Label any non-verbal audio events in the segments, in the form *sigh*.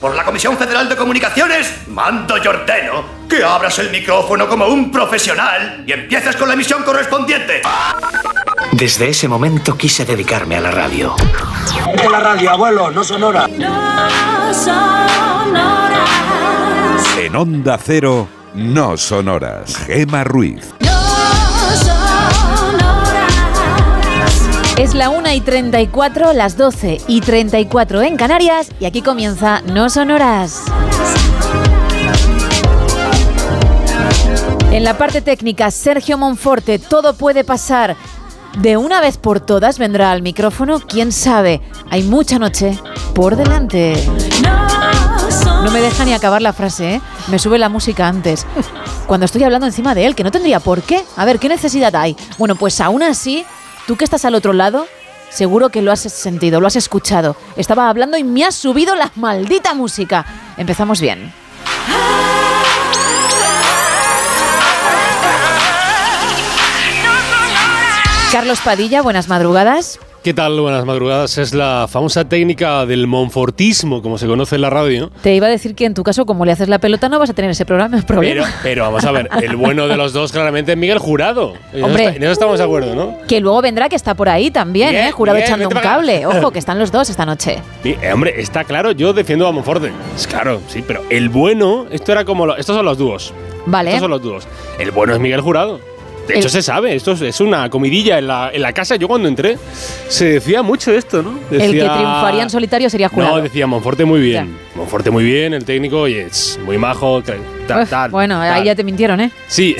por la Comisión Federal de Comunicaciones, mando y ordeno que abras el micrófono como un profesional y empieces con la emisión correspondiente. Desde ese momento quise dedicarme a la radio. De la radio, abuelo, no sonora. En Onda Cero, no sonoras. Gema Ruiz. Es la 1 y 34, las 12 y 34 en Canarias y aquí comienza No Sonoras. En la parte técnica, Sergio Monforte, todo puede pasar. De una vez por todas vendrá al micrófono, quién sabe. Hay mucha noche por delante. No me deja ni acabar la frase, ¿eh? Me sube la música antes. Cuando estoy hablando encima de él, que no tendría por qué. A ver, ¿qué necesidad hay? Bueno, pues aún así, tú que estás al otro lado, seguro que lo has sentido, lo has escuchado. Estaba hablando y me has subido la maldita música. Empezamos bien. Carlos Padilla, buenas madrugadas. ¿Qué tal? Buenas madrugadas. Es la famosa técnica del monfortismo, como se conoce en la radio. Te iba a decir que en tu caso, como le haces la pelota, no vas a tener ese programa, Pero, problema. pero vamos a ver, el bueno de los dos claramente es Miguel Jurado. En eso Hombre. en eso estamos de acuerdo, ¿no? Que luego vendrá que está por ahí también, Bien, ¿eh? Jurado bien, echando un cable. Ojo, que están los dos esta noche. Eh, hombre, está claro, yo defiendo a Monforte. Es claro, sí, pero el bueno, esto era como. lo- estos son los dúos. Vale. Estos son los dúos. El bueno es Miguel Jurado. De El- hecho, se sabe, esto es, una comidilla en la, en la casa. Yo cuando entré, se decía mucho esto, ¿no? El que triunfaría en solitario sería Jurado. No, decía Monforte muy bien. Monforte muy bien, el técnico, oye, es muy majo, tal, tal, Uf, tal, bueno, ahí ya te mintieron, ¿eh? Sí,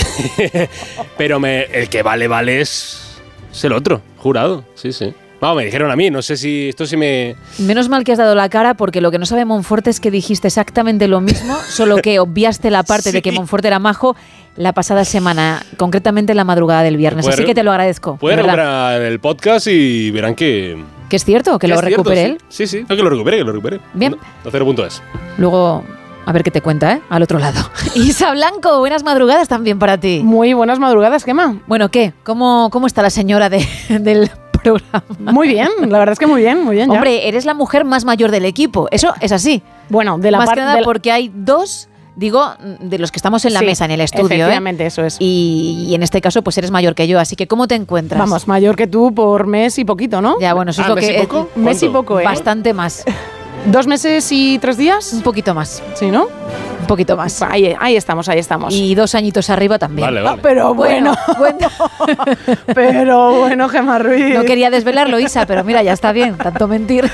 *laughs* pero me, el que vale, vale es, es el otro, jurado, sí, sí. Vamos, me dijeron a mí, no sé si esto sí me... Menos mal que has dado la cara porque lo que no sabe Monforte es que dijiste exactamente lo mismo, *laughs* solo que obviaste la parte de que. Monforte era majo la pasada semana, concretamente en la madrugada del viernes. Así que te lo agradezco. Pueden recuperar el podcast y verán que... Que es cierto, que lo cierto, recupere él. Sí, sí, no, que lo recupere, que lo recupere. Bien. No, cero punto es. Luego, a ver qué te cuenta, ¿eh? Al otro lado. *laughs* Isa Blanco, buenas madrugadas también para ti. Muy buenas madrugadas, Gemma. Bueno, ¿qué? ¿Cómo, cómo está la señora de- *laughs* del programa? Muy bien, la verdad es que muy bien, muy bien. ya. Hombre, eres la mujer más mayor del equipo. Eso es así. bueno, de la Más que parte la- porque hay dos, digo, de los que estamos en la Sí, mesa, en el estudio, ¿eh? Efectivamente, eso es. Y, y en este caso, pues eres mayor que yo. Así que, ¿cómo te encuentras? Vamos, mayor que tú por mes y poquito, ¿no? Ya, bueno, eso es lo ¿mes y que. poco? Mes y poco, ¿eh? Bastante más. ¿Dos meses y tres días? Un poquito más. Sí, ¿no? Un poquito más. Ahí, ahí estamos, ahí estamos. Y dos añitos arriba también. Vale, Ah, pero bueno, cuenta- *laughs* *laughs* pero bueno, Gemma Ruiz. No quería desvelarlo, Isa, pero mira, ya está bien, tanto mentir.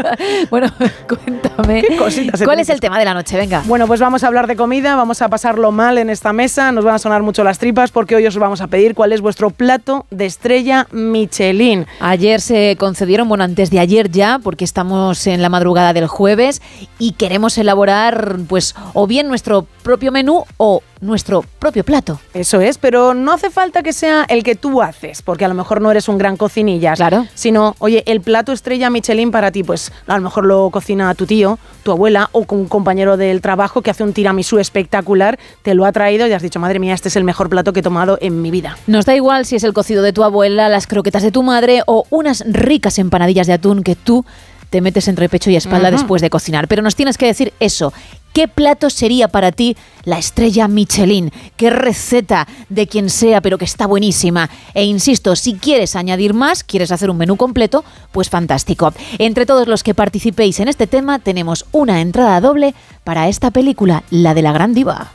*laughs* bueno, cuéntame. Qué cositas se ¿Cuál es el tema de la noche? Venga. Bueno, pues vamos a hablar de comida, vamos a pasarlo mal en esta mesa, nos van a sonar mucho las tripas porque hoy os vamos a pedir cuál es vuestro plato de estrella Michelin. Ayer se concedieron, bueno, antes de ayer ya, porque estamos en la madrugada del jueves y queremos elaborar, pues, o bien nuestro propio menú o nuestro propio plato. Eso es, pero no hace falta que sea el que tú haces, porque a lo mejor no eres un gran cocinillas. Claro. Sino, oye, el plato estrella Michelin para ti, pues a lo mejor lo cocina tu tío, tu abuela o un compañero del trabajo que hace un tiramisú espectacular, te lo ha traído y has dicho, madre mía, este es el mejor plato que he tomado en mi vida. Nos da igual si es el cocido de tu abuela, las croquetas de tu madre o unas ricas empanadillas de atún que tú te metes entre pecho y espalda después de cocinar. Pero nos tienes que decir eso. ¿Qué plato sería para ti la estrella Michelin? ¿Qué receta de quien sea, pero que está buenísima? E insisto, si quieres añadir más, quieres hacer un menú completo, pues fantástico. Entre todos los que participéis en este tema, tenemos una entrada doble para esta película, la de la gran diva.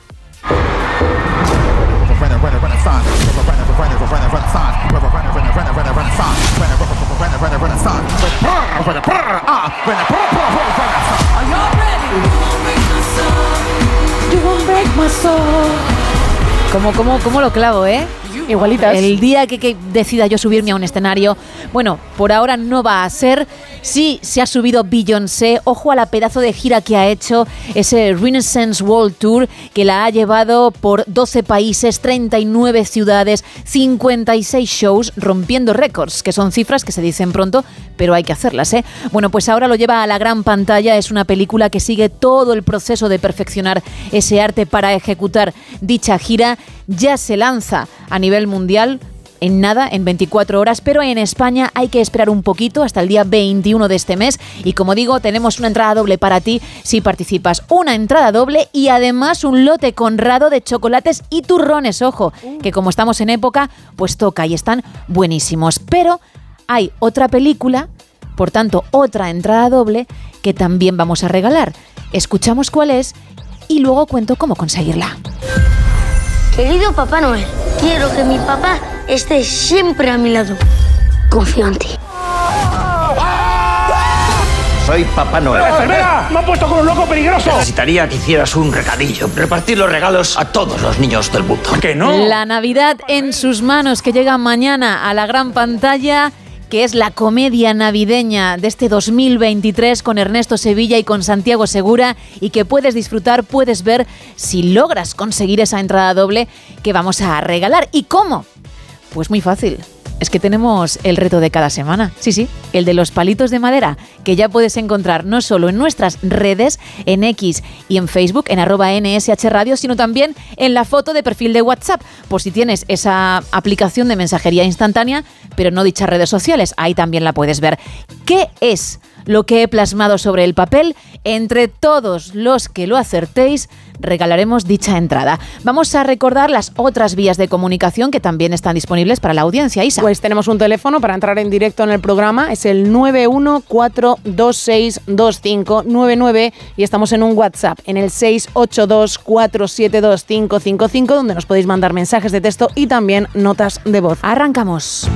¿Cómo, cómo, cómo lo clavo, eh? Igualitas. El día que, que decida yo subirme a un escenario, bueno, por ahora no va a ser. Sí, se ha subido Beyoncé. Ojo a la pedazo de gira que ha hecho ese Renaissance World Tour que la ha llevado por 12 países, 39 ciudades, 56 shows, rompiendo récords, que son cifras que se dicen pronto, pero hay que hacerlas, ¿eh? Bueno, pues ahora lo lleva a la gran pantalla. Es una película que sigue todo el proceso de perfeccionar ese arte para ejecutar dicha gira. Ya se lanza a nivel mundial en nada, en 24 horas, pero en España hay que esperar un poquito hasta el día 21 de este mes y como digo, tenemos una entrada doble para ti si participas. Una entrada doble y además un lote conrado de chocolates y turrones, ojo, que como estamos en época, pues toca y están buenísimos. Pero hay otra película, por tanto, otra entrada doble que también vamos a regalar. Escuchamos cuál es y luego cuento cómo conseguirla. Querido Papá Noel, quiero que mi papá esté siempre a mi lado. Confío en ti. Soy Papá Noel. ¡Enfermera! ¡Me han puesto con un loco peligroso! Necesitaría que hicieras un recadillo. Repartir los regalos a todos los niños del mundo. ¿Que no? La Navidad en sus manos que llega mañana a la gran pantalla que es la comedia navideña de este 2023 con Ernesto Sevilla y con Santiago Segura y que puedes disfrutar, puedes ver si logras conseguir esa entrada doble que vamos a regalar. ¿Y cómo? Pues muy fácil. Es que tenemos el reto de cada semana. Sí, sí, el de los palitos de madera, que ya puedes encontrar no solo en nuestras redes, en X y en Facebook, en arroba NSH Radio, sino también en la foto de perfil de WhatsApp, por si tienes esa aplicación de mensajería instantánea, pero no dichas redes sociales. Ahí también la puedes ver. ¿Qué es? Lo que he plasmado sobre el papel. Entre todos los que lo acertéis, regalaremos dicha entrada. Vamos a recordar las otras vías de comunicación que también están disponibles para la audiencia, Isa. Pues tenemos un teléfono para entrar en directo en el programa, es el 914262599 y estamos en un WhatsApp en el 682472555 donde nos podéis mandar mensajes de texto y también notas de voz. Arrancamos.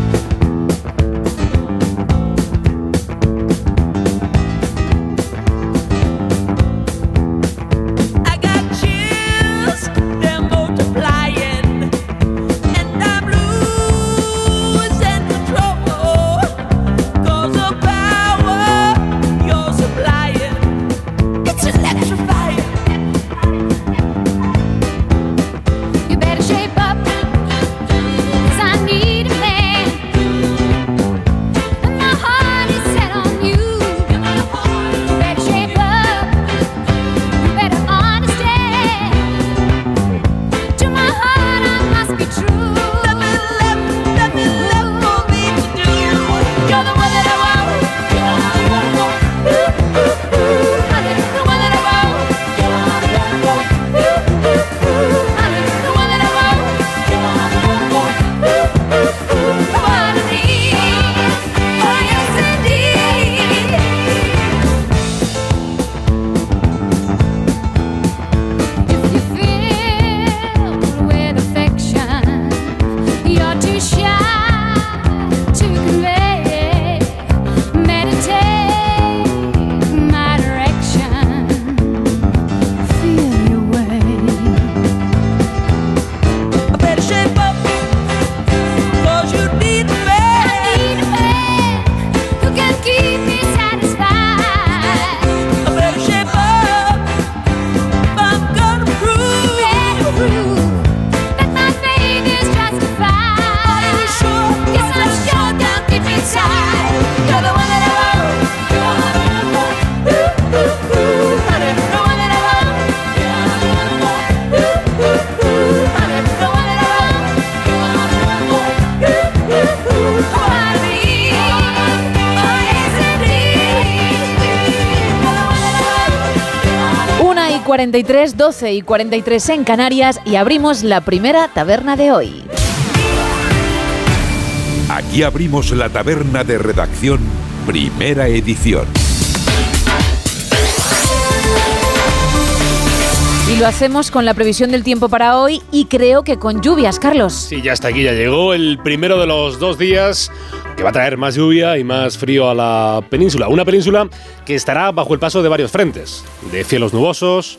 43, 12 y 43 en Canarias y abrimos la primera taberna de hoy. Aquí abrimos la taberna de redacción, primera edición. Y lo hacemos con la previsión del tiempo para hoy y creo que con lluvias, Carlos. Sí, ya está aquí, ya llegó el primero de los dos días que va a traer más lluvia y más frío a la península. Una península que estará bajo el paso de varios frentes, de cielos nubosos,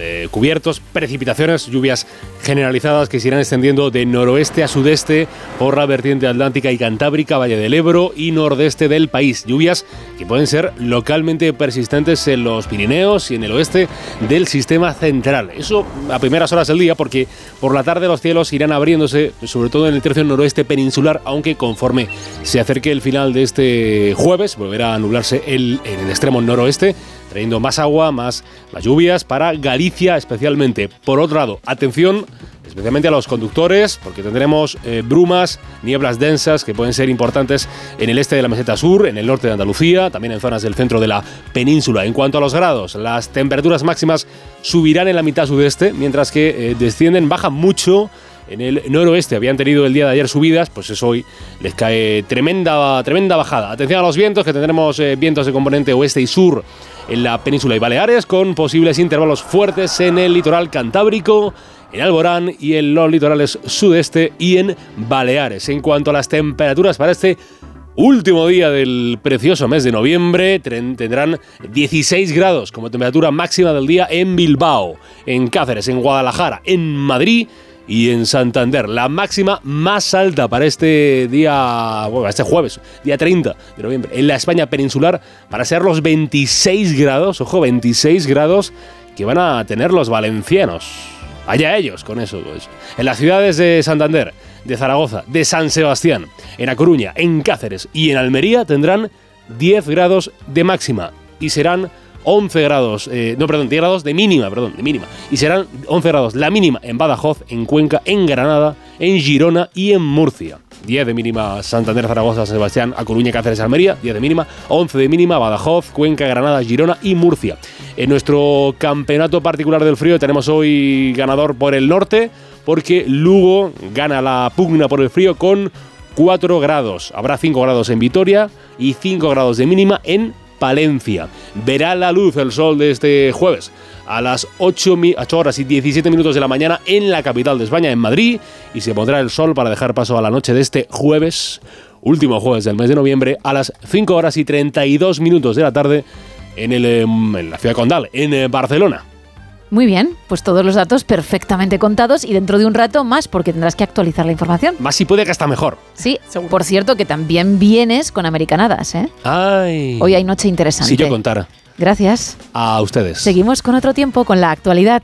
eh, cubiertos, precipitaciones, lluvias generalizadas que se irán extendiendo de noroeste a sudeste por la vertiente atlántica y cantábrica, Valle del Ebro y nordeste del país. Lluvias que pueden ser localmente persistentes en los Pirineos y en el oeste del sistema central. Eso a primeras horas del día porque por la tarde los cielos irán abriéndose, sobre todo en el tercio noroeste peninsular, aunque conforme se acerque el final de este jueves volverá a nublarse el, en el extremo noroeste trayendo más agua, más, las lluvias para Galicia especialmente. Por otro lado, atención especialmente a los conductores, porque tendremos eh, brumas, nieblas densas que pueden ser importantes en el este de la meseta sur, en el norte de Andalucía, también en zonas del centro de la península. En cuanto a los grados, las temperaturas máximas subirán en la mitad sudeste, mientras que eh, descienden, bajan mucho en el noroeste habían tenido el día de ayer subidas, pues eso hoy les cae tremenda, tremenda bajada. Atención a los vientos, que tendremos eh, vientos de componente oeste y sur en la península y Baleares, con posibles intervalos fuertes en el litoral cantábrico, en Alborán y en los litorales sudeste y en Baleares. En cuanto a las temperaturas para este último día del precioso mes de noviembre, tendrán 16 grados como temperatura máxima del día en Bilbao, en Cáceres, en Guadalajara, en Madrid y en Santander. La máxima más alta para este día, bueno, este jueves, día 30 de noviembre, en la España peninsular, para ser los 26 grados, ojo, 26 grados que van a tener los valencianos. Allá ellos con eso. Pues. En las ciudades de Santander, de Zaragoza, de San Sebastián, en A Coruña, en Cáceres y en Almería tendrán 10 grados de máxima y serán 11 grados, eh, no, perdón, 10 grados de mínima, perdón, de mínima. Y serán 11 grados la mínima en Badajoz, en Cuenca, en Granada, en Girona y en Murcia. 10 de mínima Santander, Zaragoza, Sebastián, A Coruña, Cáceres, Almería, 10 de mínima, 11 de mínima Badajoz, Cuenca, Granada, Girona y Murcia. En nuestro campeonato particular del frío tenemos hoy ganador por el norte, porque Lugo gana la pugna por el frío con 4 grados. Habrá 5 grados en Vitoria y 5 grados de mínima en Palencia. Verá la luz el sol de este jueves a las 8, horas y 17 minutos de la mañana en la capital de España, en Madrid, y se pondrá el sol para dejar paso a la noche de este jueves, último jueves del mes de noviembre, a las 5 horas y 32 minutos de la tarde en, el, em, en la ciudad condal, en eh, Barcelona. Muy bien, pues todos los datos perfectamente contados y dentro de un rato más porque tendrás que actualizar la información. Más si puede que está mejor. Sí, por cierto que también vienes con Americanadas, ¿eh? Ay. Hoy hay noche interesante. Si yo contara. Gracias. A ustedes. Seguimos con otro tiempo, con la actualidad.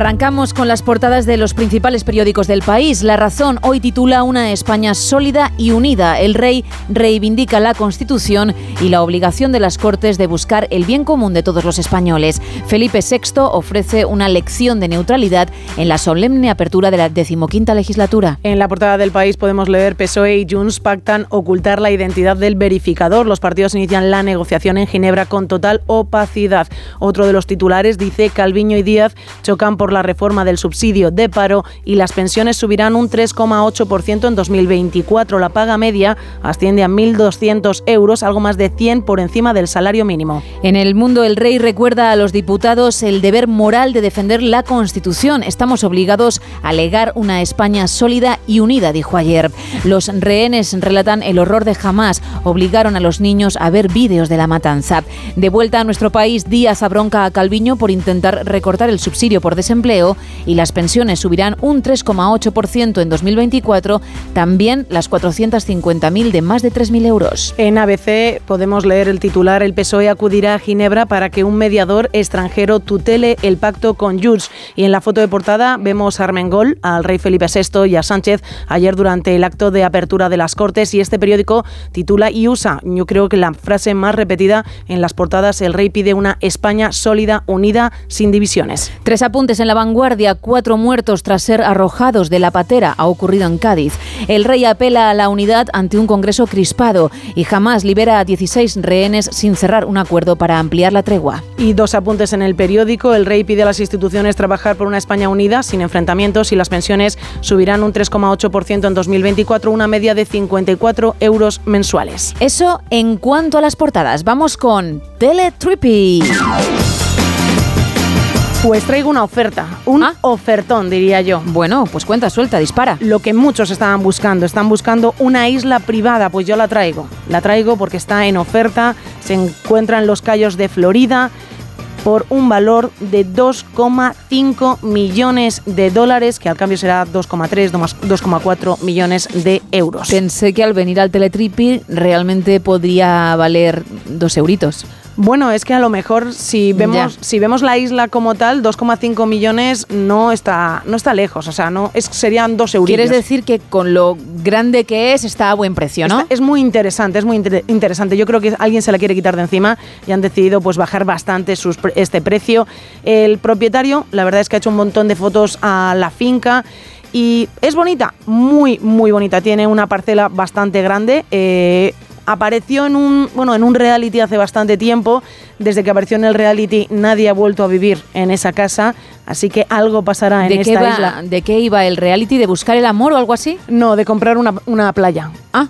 Arrancamos con las portadas de los principales periódicos del país. La Razón hoy titula Una España sólida y unida. El rey reivindica la Constitución y la obligación de las Cortes de buscar el bien común de todos los españoles. Felipe VI ofrece una lección de neutralidad en la solemne apertura de la decimoquinta legislatura. En la portada del país podemos leer PSOE y Junts pactan ocultar la identidad del verificador. Los partidos inician la negociación en Ginebra con total opacidad. Otro de los titulares dice Calviño y Díaz chocan por la reforma del subsidio de paro y las pensiones subirán un 3,8% en 2024. La paga media asciende a 1.200 euros, algo más de 100 por encima del salario mínimo. En el mundo, el rey recuerda a los diputados el deber moral de defender la Constitución. Estamos obligados a legar una España sólida y unida, dijo ayer. Los rehenes relatan el horror de Hamas. Obligaron a los niños a ver vídeos de la matanza. De vuelta a nuestro país, Díaz abronca a Calviño por intentar recortar el subsidio por desempleo empleo y las pensiones subirán un 3,8% en 2024, también las 450.000 de más de 3.000 euros. En ABC podemos leer el titular El PSOE acudirá a Ginebra para que un mediador extranjero tutele el pacto con Junts. Y en la foto de portada vemos a Armengol, al rey Felipe VI y a Sánchez ayer durante el acto de apertura de las Cortes y este periódico titula y usa, yo creo que la frase más repetida en las portadas, el rey pide una España sólida, unida, sin divisiones. Tres apuntes en la vanguardia, cuatro muertos tras ser arrojados de la patera, ha ocurrido en Cádiz. El rey apela a la unidad ante un Congreso crispado y jamás libera a 16 rehenes sin cerrar un acuerdo para ampliar la tregua. Y dos apuntes en el periódico. El rey pide a las instituciones trabajar por una España unida, sin enfrentamientos y las pensiones subirán un 3,8% en 2024, una media de 54 euros mensuales. Eso en cuanto a las portadas. Vamos con Teletrippy. Pues traigo una oferta, un ofertón diría yo. Bueno, pues cuenta, suelta, dispara. Lo que muchos estaban buscando, están buscando una isla privada, pues yo la traigo. La traigo porque está en oferta, se encuentra en los Cayos de Florida por un valor de 2,5 millones de dólares, que al cambio será 2,3, 2,4 millones de euros. Pensé que al venir al Teletripi realmente podría valer dos euritos. Bueno, es que a lo mejor si vemos, si vemos la isla como tal, 2,5 millones no está, no está lejos, o sea, no es, serían dos euros. Quieres decir que con lo grande que es está a buen precio, ¿no? es muy interesante, es muy interesante. Yo creo que alguien se la quiere quitar de encima y han decidido pues bajar bastante sus, este precio. El propietario, la verdad es que ha hecho un montón de fotos a la finca y es bonita, muy, muy bonita. Tiene una parcela bastante grande. Eh, apareció en un, bueno, en un reality hace bastante tiempo. Desde que apareció en el reality nadie ha vuelto a vivir en esa casa, así que algo pasará en esta isla. ¿De qué iba el reality? ¿De buscar el amor o algo así? No, de comprar una, una playa. Ah,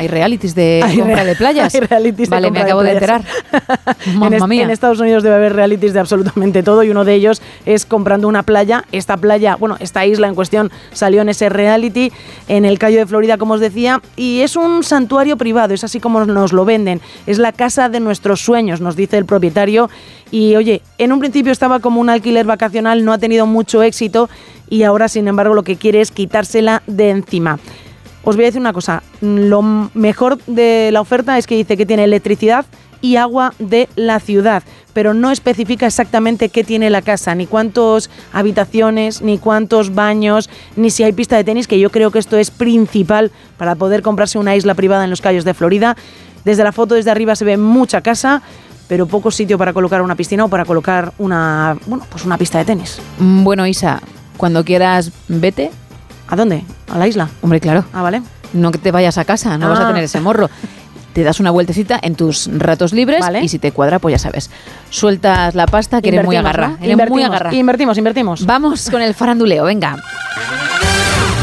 hay realities de compra de playas. *laughs* Hay realities vale, me acabo de, enterar. *laughs* Mamma mía. en Estados Unidos debe haber realities de absolutamente todo y uno de ellos es comprando una playa. Esta playa, bueno, esta isla en cuestión salió en ese reality en el Cayo de Florida, como os decía, y es un santuario privado, es así como nos lo venden. Es la casa de nuestros sueños, nos dice el propietario. Y oye, en un principio estaba como un alquiler vacacional, no ha tenido mucho éxito y ahora, sin embargo, lo que quiere es quitársela de encima. Os voy a decir una cosa, lo mejor de la oferta es que dice que tiene electricidad y agua de la ciudad, pero no especifica exactamente qué tiene la casa, ni cuántas habitaciones, ni cuántos baños, ni si hay pista de tenis, que yo creo que esto es principal para poder comprarse una isla privada en los Cayos de Florida. Desde la foto desde arriba se ve mucha casa, pero poco sitio para colocar una piscina o para colocar una, bueno, pues una pista de tenis. Bueno, Isa, cuando quieras vete ¿A dónde? ¿A la isla? Hombre, claro. Ah, vale. No que te vayas a casa, no vas a ah. tener ese morro. Te das una vueltecita en tus ratos libres y si te cuadra, pues ya sabes. Sueltas la pasta que eres muy agarra. Eres muy agarra. Invertimos, invertimos. Vamos con el faranduleo, venga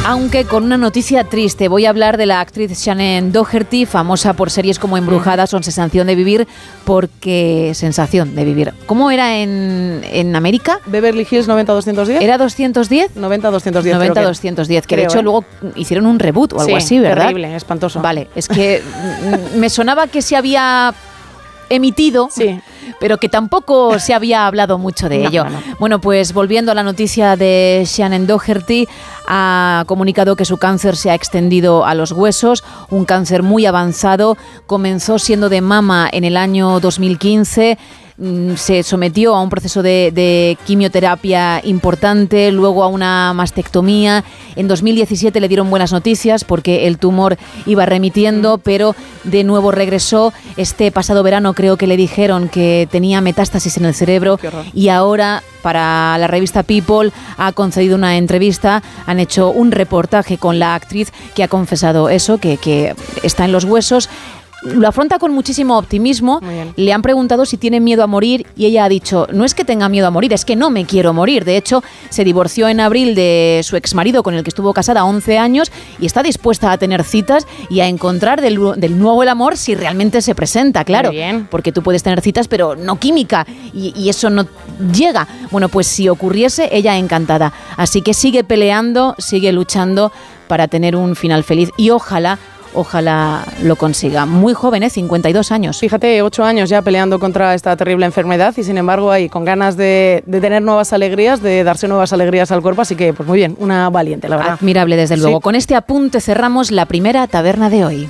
aunque con una noticia triste. Voy a hablar de la actriz Shannon Doherty, famosa por series como Embrujadas o Sensación de Vivir, porque sensación de vivir. ¿Cómo era en, en América? Beverly Hills 90-210. ¿Era 210? 90-210. 90-210, que, de hecho ¿eh? luego hicieron un reboot o algo así, ¿verdad? Terrible, espantoso. Vale, es que me sonaba que se había emitido. Sí pero que tampoco se había hablado mucho de ello. Bueno, pues volviendo a la noticia de Shannon Doherty, ha comunicado que su cáncer se ha extendido a los huesos, un cáncer muy avanzado, comenzó siendo de mama en el año 2015 Mm, se sometió a un proceso de, quimioterapia importante, luego a una mastectomía. En 2017 le dieron buenas noticias porque el tumor iba remitiendo, mm. pero de nuevo regresó. Este pasado verano creo que le dijeron que tenía metástasis en el cerebro y ahora para la revista People ha concedido una entrevista, han hecho un reportaje con la actriz que ha confesado eso, que, que está en los huesos lo afronta con muchísimo optimismo. Le han preguntado si tiene miedo a morir y ella ha dicho, no es que tenga miedo a morir, es que no me quiero morir. De hecho, se divorció en abril de su exmarido con el que estuvo casada 11 años y está dispuesta a tener citas y a encontrar del, nuevo el amor si realmente se presenta, claro. Porque tú puedes tener citas, pero no química y, y eso no llega. Bueno, pues si ocurriese, ella encantada. Así que sigue peleando, sigue luchando para tener un final feliz y ojalá ojalá lo consiga. Muy joven, ¿eh? 52 años. Fíjate, 8 años ya peleando contra esta terrible enfermedad y sin embargo ahí con ganas de, de, tener nuevas alegrías, de darse nuevas alegrías al cuerpo, así que pues muy bien, una valiente, la verdad. Admirable desde luego. Con este apunte cerramos la primera taberna de hoy.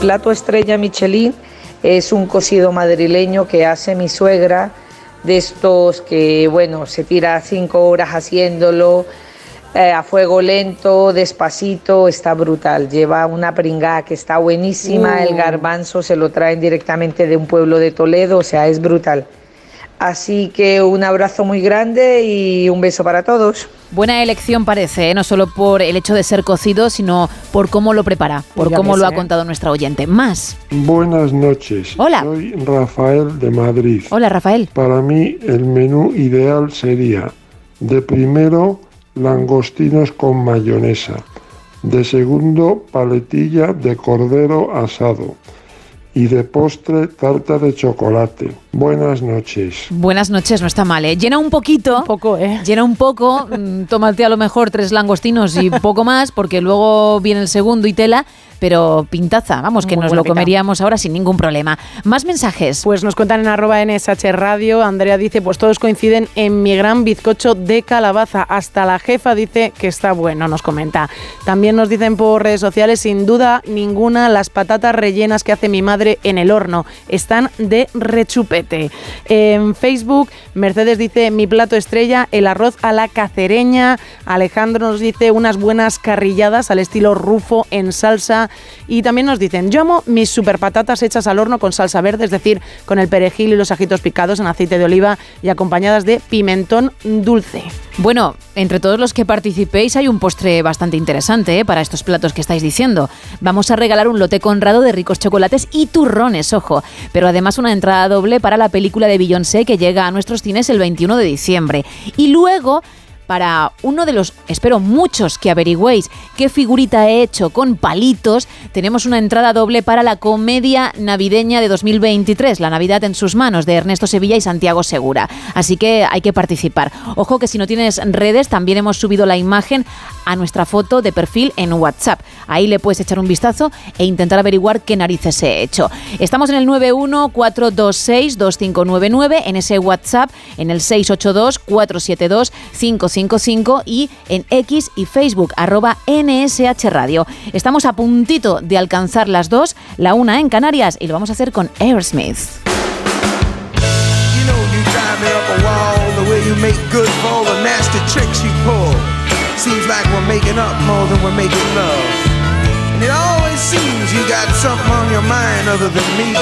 Plato estrella Michelin es un cocido madrileño que hace mi suegra, de estos que, bueno, se tira cinco horas haciéndolo eh, a fuego lento, despacito, está brutal. Lleva una pringada que está buenísima, el Uh. garbanzo se lo traen directamente de un pueblo de Toledo, o sea, es brutal. Así que un abrazo muy grande y un beso para todos. Buena elección parece, ¿eh? no solo por el hecho de ser cocido, sino por cómo lo prepara, por Ya cómo lo ha ¿eh? contado nuestra oyente. Más. Buenas noches. Hola. Soy Rafael de Madrid. Hola, Rafael. Para mí el menú ideal sería de primero langostinos con mayonesa, de segundo paletilla de cordero asado y de postre tarta de chocolate. Buenas noches. Buenas noches, no está mal, ¿eh? Llena un poquito. poco, ¿eh? Llena un poco. mm, Tómate a lo mejor tres langostinos y poco más, porque luego viene el segundo y tela. Pero pintaza, vamos, que Muy nos lo pinta. comeríamos ahora sin ningún problema. Más mensajes. Pues nos cuentan en arroba NSH Radio. Andrea dice, pues todos coinciden en mi gran bizcocho de calabaza. Hasta la jefa dice que está bueno, nos comenta. También nos dicen por redes sociales, sin duda ninguna, las patatas rellenas que hace mi madre en el horno. Están de rechupete. En Facebook, Mercedes dice, mi plato estrella, el arroz a la cacereña. Alejandro nos dice, unas buenas carrilladas al estilo rufo en salsa. Y también nos dicen, yo amo mis super patatas hechas al horno con salsa verde, es decir, con el perejil y los ajitos picados en aceite de oliva y acompañadas de pimentón dulce. Bueno, entre todos los que participéis hay un postre bastante interesante ¿eh? para estos platos que estáis diciendo. Vamos a regalar un lote conrado de ricos chocolates y turrones, ojo. Pero además una entrada doble para la película de Beyoncé que llega a nuestros cines el 21 de diciembre. Y luego para uno de los, espero muchos que averigüéis qué figurita he hecho con palitos, tenemos una entrada doble para la comedia navideña de 2023, La Navidad en sus manos, de Ernesto Sevilla y Santiago Segura. Así que hay que participar. Ojo que si no tienes redes, también hemos subido la imagen a nuestra foto de perfil en WhatsApp. Ahí le puedes echar un vistazo e intentar averiguar qué narices he hecho. Estamos en el 914262599, en ese WhatsApp, en el 682-472-555 y en X y Facebook, arroba NSH Radio. Estamos a puntito de alcanzar las dos, la una en Canarias, y lo vamos a hacer con Aerosmith. We're. And it always seems you got something on your mind other than me.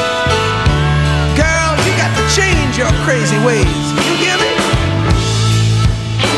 Girl, you got to change your crazy ways. You?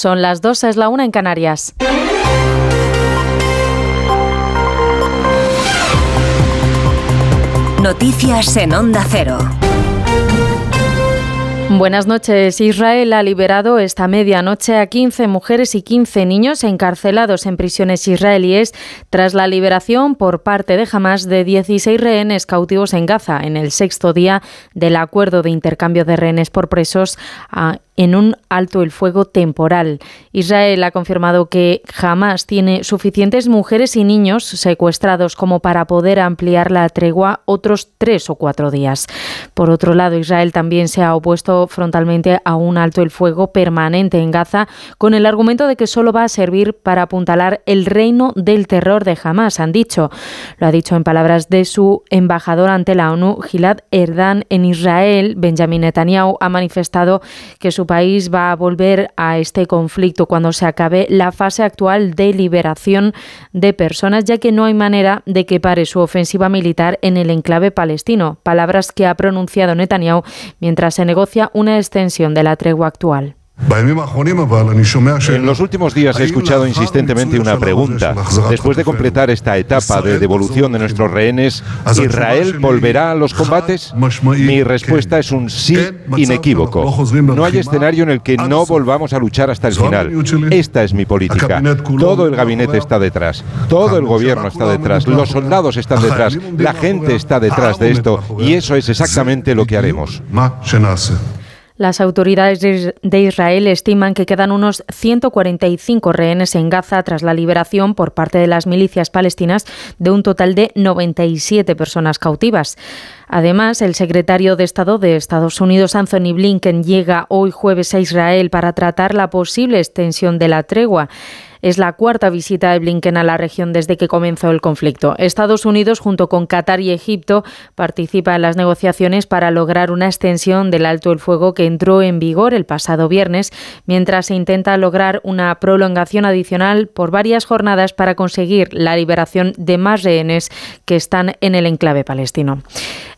Son las dos, es la una en Canarias. Noticias en Onda Cero. Buenas noches. Israel ha liberado esta medianoche a 15 mujeres y 15 niños encarcelados en prisiones israelíes tras la liberación por parte de Hamas de 16 rehenes cautivos en Gaza en el sexto día del acuerdo de intercambio de rehenes por presos a en un alto el fuego temporal. Israel ha confirmado que jamás tiene suficientes mujeres y niños secuestrados como para poder ampliar la tregua otros tres o cuatro días. Por otro lado, Israel también se ha opuesto frontalmente a un alto el fuego permanente en Gaza con el argumento de que solo va a servir para apuntalar el reino del terror de Hamas, han dicho. Lo ha dicho en palabras de su embajador ante la ONU, Gilad Erdan, en Israel. Benjamin Netanyahu ha manifestado que su país va a volver a este conflicto cuando se acabe la fase actual de liberación de personas, ya que no hay manera de que pare su ofensiva militar en el enclave palestino, palabras que ha pronunciado Netanyahu mientras se negocia una extensión de la tregua actual. En los últimos días he escuchado insistentemente una pregunta. Después de completar esta etapa de devolución de nuestros rehenes, ¿Israel volverá a los combates? Mi respuesta es un sí inequívoco. No hay escenario en el que no volvamos a luchar hasta el final. Esta es mi política. Todo el gabinete está detrás. Todo el gobierno está detrás. Los soldados están detrás. La gente está detrás de esto. Y eso es exactamente lo que haremos. Las autoridades de Israel estiman que quedan unos 145 rehenes en Gaza tras la liberación por parte de las milicias palestinas de un total de 97 personas cautivas. Además, el secretario de Estado de Estados Unidos, Anthony Blinken, llega hoy jueves a Israel para tratar la posible extensión de la tregua. Es la cuarta visita de Blinken a la región desde que comenzó el conflicto. Estados Unidos, junto con Qatar y Egipto, participa en las negociaciones para lograr una extensión del alto el fuego que entró en vigor el pasado viernes, mientras se intenta lograr una prolongación adicional por varias jornadas para conseguir la liberación de más rehenes que están en el enclave palestino.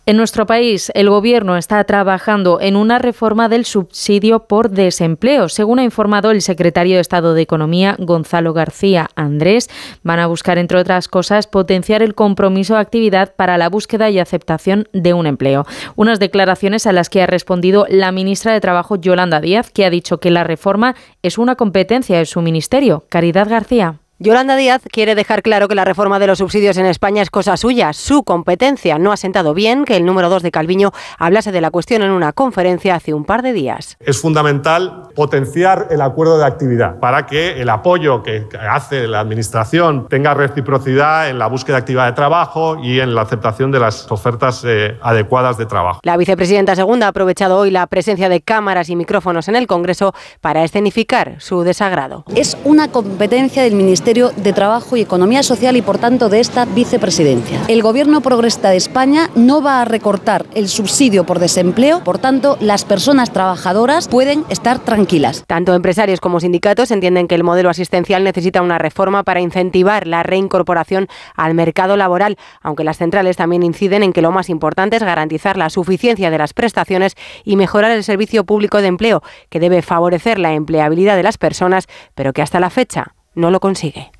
En nuestro país, el Gobierno está trabajando en una reforma del subsidio por desempleo. Según ha informado el secretario de Estado de Economía, Gonzalo García Andrés, van a buscar, entre otras cosas, potenciar el compromiso de actividad para la búsqueda y aceptación de un empleo. Unas declaraciones a las que ha respondido la ministra de Trabajo, Yolanda Díaz, que ha dicho que la reforma es una competencia de su ministerio. Caridad García. Yolanda Díaz quiere dejar claro que la reforma de los subsidios en España es cosa suya, su competencia. No ha sentado bien que el número 2 de Calviño hablase de la cuestión en una conferencia hace un par de días. Es fundamental potenciar el acuerdo de actividad para que el apoyo que hace la Administración tenga reciprocidad en la búsqueda activa de trabajo y en la aceptación de las ofertas eh, adecuadas de trabajo. La vicepresidenta segunda ha aprovechado hoy la presencia de cámaras y micrófonos en el Congreso para escenificar su desagrado. Es una competencia del Ministerio de Trabajo y Economía Social y por tanto de esta vicepresidencia. El Gobierno progresista de España no va a recortar el subsidio por desempleo, por tanto las personas trabajadoras pueden estar tranquilas. Tanto empresarios como sindicatos entienden que el modelo asistencial necesita una reforma para incentivar la reincorporación al mercado laboral, aunque las centrales también inciden en que lo más importante es garantizar la suficiencia de las prestaciones y mejorar el servicio público de empleo, que debe favorecer la empleabilidad de las personas, pero que hasta la fecha no lo consigue.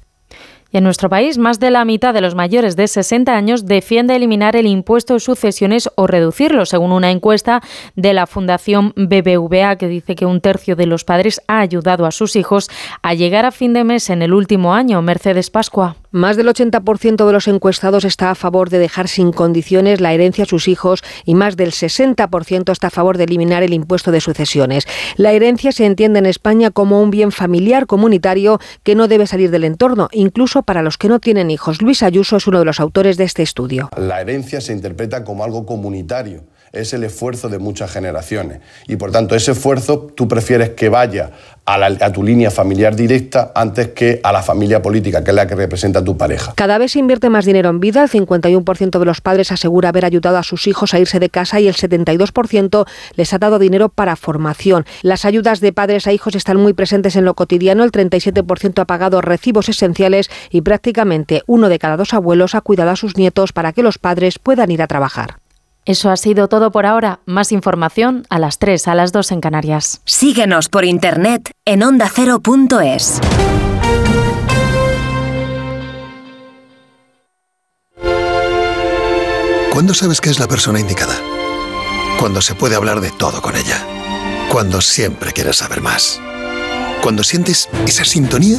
Y en nuestro país, más de la mitad de los mayores de 60 años defiende eliminar el impuesto de sucesiones o reducirlo, según una encuesta de la Fundación BBVA que dice que un tercio de los padres ha ayudado a sus hijos a llegar a fin de mes en el último año. Mercedes Pascua. Más del 80% de los encuestados está a favor de dejar sin condiciones la herencia a sus hijos y más del 60% está a favor de eliminar el impuesto de sucesiones. La herencia se entiende en España como un bien familiar comunitario que no debe salir del entorno, incluso para los que no tienen hijos. Luis Ayuso es uno de los autores de este estudio. La herencia se interpreta como algo comunitario es el esfuerzo de muchas generaciones. Y por tanto, ese esfuerzo tú prefieres que vaya a, tu línea familiar directa antes que a la familia política, que es la que representa a tu pareja. Cada vez se invierte más dinero en vida. El 51% de los padres asegura haber ayudado a sus hijos a irse de casa y el 72% les ha dado dinero para formación. Las ayudas de padres a hijos están muy presentes en lo cotidiano. El 37% ha pagado recibos esenciales y prácticamente uno de cada dos abuelos ha cuidado a sus nietos para que los padres puedan ir a trabajar. Eso ha sido todo por ahora. Más información a las 3, a las 2 en Canarias. Síguenos por internet en ondacero.es. ¿Cuándo sabes que es la persona indicada? Cuando se puede hablar de todo con ella. Cuando siempre quieres saber más. Cuando sientes esa sintonía,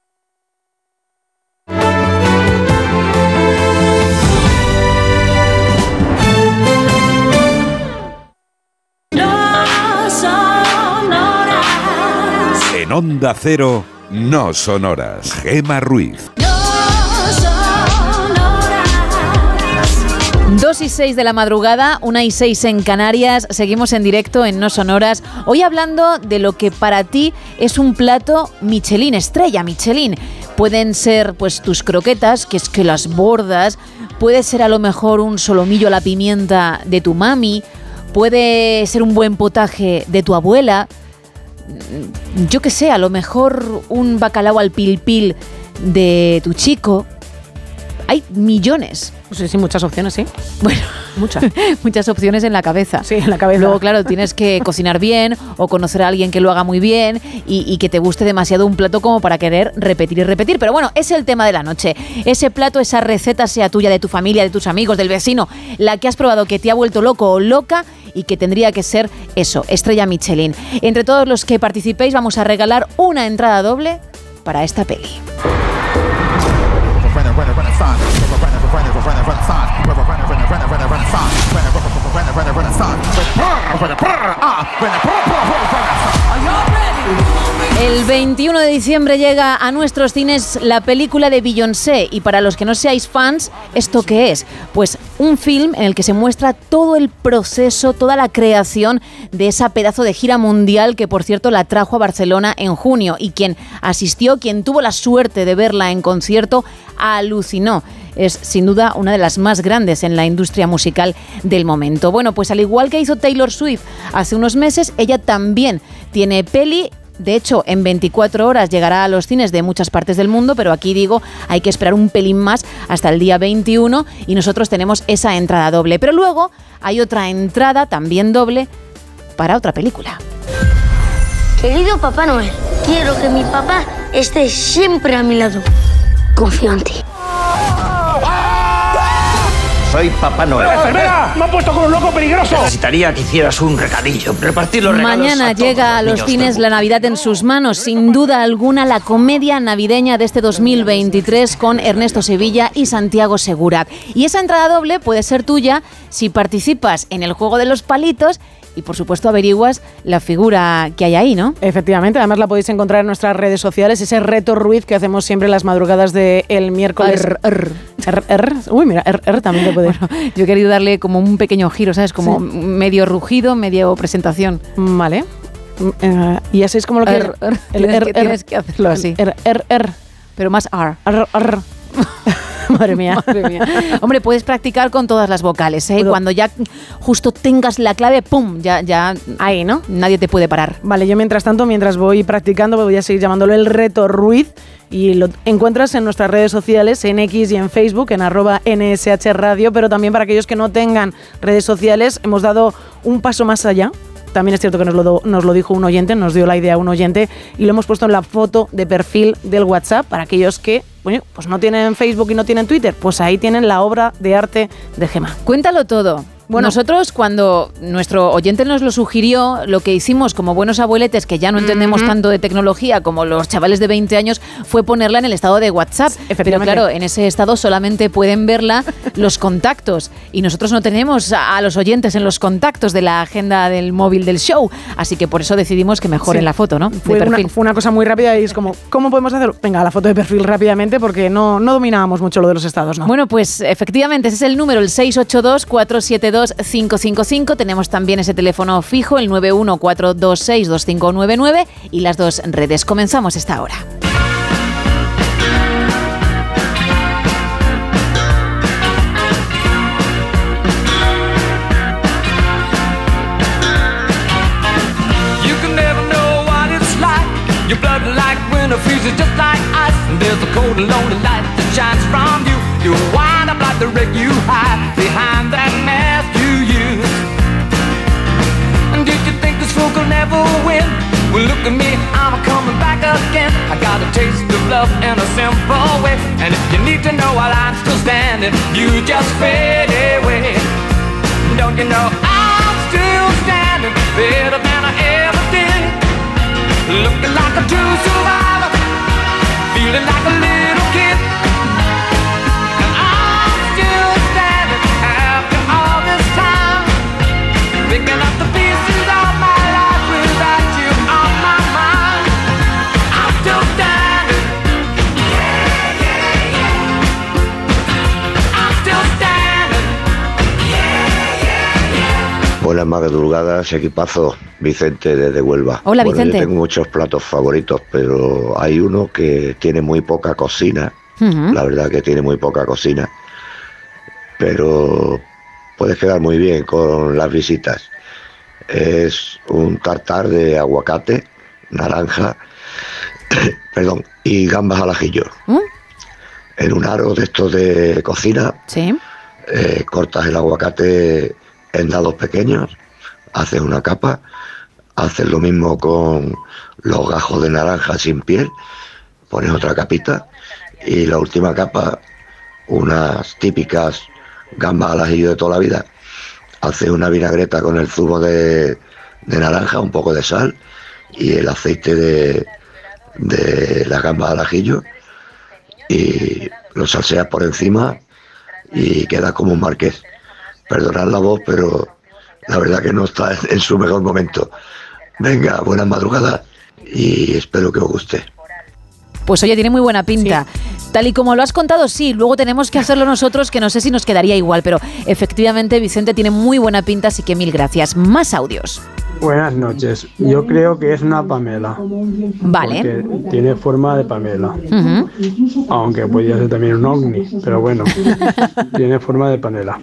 En Onda Cero, no son horas. Gema Ruiz. 2 y 6 de la madrugada, 1 y 6 en Canarias, seguimos en directo en No Sonoras, hoy hablando de lo que para ti es un plato Michelin, estrella Michelin. Pueden ser pues tus croquetas, que es que las bordas, puede ser a lo mejor un solomillo a la pimienta de tu mami, puede ser un buen potaje de tu abuela, yo que sé, a lo mejor un bacalao al pil pil de tu chico. Hay millones. Sí, sí, muchas opciones, sí. *laughs* Bueno, muchas. *laughs* muchas opciones en la cabeza. Sí, en la cabeza. Luego, claro, tienes que cocinar bien o conocer a alguien que lo haga muy bien y, y, que te guste demasiado un plato como para querer repetir y repetir. Pero bueno, es el tema de la noche. Ese plato, esa receta, sea tuya, de tu familia, de tus amigos, del vecino, la que has probado que te ha vuelto loco o loca y que tendría que ser eso, estrella Michelin. Entre todos los que participéis vamos a regalar una entrada doble para esta peli. runner, renaissance, runner, runner, runner, runner, runner, renaissance, runner, runner, runner, renaissance, runner, runner, runner, renaissance. Are y'all ready? El 21 de diciembre llega a nuestros cines la película de Beyoncé y para los que no seáis fans, ¿esto qué es? Pues un film en el que se muestra todo el proceso, toda la creación de esa pedazo de gira mundial que por cierto la trajo a Barcelona en junio y quien asistió, quien tuvo la suerte de verla en concierto, alucinó es sin duda una de las más grandes en la industria musical del momento. Bueno, pues al igual que hizo Taylor Swift hace unos meses, ella también tiene peli de hecho, en 24 horas llegará a los cines de muchas partes del mundo, pero aquí digo, hay que esperar un pelín más hasta el día 21 y nosotros tenemos esa entrada doble. Pero luego hay otra entrada también doble para otra película. Querido Papá Noel, quiero que mi papá esté siempre a mi lado. Confío en ti. Soy Papá Noel. ¡Enfermera! ¡Me han puesto con un loco peligroso! Necesitaría que hicieras un recadillo. Repartir los regalos Mañana a todos llega a los niños cines la Navidad en sus manos, sin duda alguna la comedia navideña de este 2023 con Ernesto Sevilla y Santiago Segura. Y esa entrada doble puede ser tuya si participas en el juego de los palitos y por supuesto averiguas la figura que hay ahí, ¿no? Efectivamente, además la podéis encontrar en nuestras redes sociales, ese reto Ruiz que hacemos siempre las madrugadas del el miércoles. Er, er. Uy, mira, er, er también te puede. Yo he querido darle como un pequeño giro, ¿sabes? Como Sí. medio rugido, medio presentación. Vale. Mm, eh, y así es como lo que... Er, er. Tienes que- tienes que hacerlo así. Er, er. Pero más R. Ar, ar. *laughs* Madre mía. *laughs* Madre mía. Hombre, puedes practicar con todas las vocales, ¿eh? Puedo. Cuando ya justo tengas la clave, ¡pum! Ya, ya. Ahí, ¿no? Nadie te puede parar. Vale, yo mientras tanto, mientras voy practicando, voy a seguir llamándolo el reto Ruiz y lo encuentras en nuestras redes sociales, en X y en Facebook, en arroba NSH Radio, pero también para aquellos que no tengan redes sociales, hemos dado un paso más allá. También es cierto que nos lo, nos lo dijo un oyente, nos dio la idea un oyente y lo hemos puesto en la foto de perfil del WhatsApp para aquellos que bueno, pues no tienen Facebook y no tienen Twitter, pues ahí tienen la obra de arte de Gema. Cuéntalo todo. Bueno. Nosotros cuando nuestro oyente nos lo sugirió, lo que hicimos como buenos abueletes que ya no entendemos tanto de tecnología como los chavales de 20 años fue ponerla en el estado de WhatsApp. Pero claro, en ese estado solamente pueden verla *laughs* los contactos y nosotros no tenemos a a los oyentes en los contactos de la agenda del móvil del show, así que por eso decidimos que mejor Sí. en la foto, ¿no? De Fue una, perfil. fue una cosa muy rápida y es como, ¿cómo podemos hacerlo? Venga, la foto de perfil rápidamente porque no, no dominábamos mucho lo de los estados, ¿no? Bueno, pues efectivamente ese es el número, el 902-555. Tenemos también ese teléfono fijo, el 914262599 y las dos redes. Comenzamos esta hora. Your blood like winter freezes just like ice. And there's a cold lonely light that shines from you. You wind up like the wreck you hide behind Well, look at me, I'm coming back again. I got a taste of love in a simple way. And if you need to know while I'm still standing, you just fade away. Don't you know I'm still standing better than I ever did? Looking like a true survivor, feeling like a little kid. Buenas madrugadas, equipazo. Vicente desde Huelva. Hola, Bueno, Vicente. Yo tengo muchos platos favoritos, pero hay uno que tiene muy poca cocina. La verdad que tiene muy poca cocina. Pero puedes quedar muy bien con las visitas. Es un tartar de aguacate, naranja, *coughs* perdón, y gambas al ajillo. ¿Mm? En un aro de estos de cocina, Sí. eh, cortas el aguacate en dados pequeños, haces una capa, haces lo mismo con los gajos de naranja sin piel, pones otra capita y la última capa, unas típicas gambas al ajillo de toda la vida, haces una vinagreta con el zumo de, naranja, un poco de sal y el aceite de, de las gambas al ajillo y lo salseas por encima y queda como un marqués. Perdonad la voz, pero la verdad que no está en su mejor momento. Venga, buenas madrugadas y espero que os guste. Pues oye, tiene muy buena pinta. Tal y como lo has contado, sí, luego tenemos que hacerlo nosotros, que no sé si nos quedaría igual, pero efectivamente Vicente tiene muy buena pinta, así que mil gracias. Más audios. Buenas noches. Yo creo que es una Pamela. Vale. porque tiene forma de Pamela. Aunque podría ser también un ovni, pero bueno, *laughs* tiene forma de Pamela.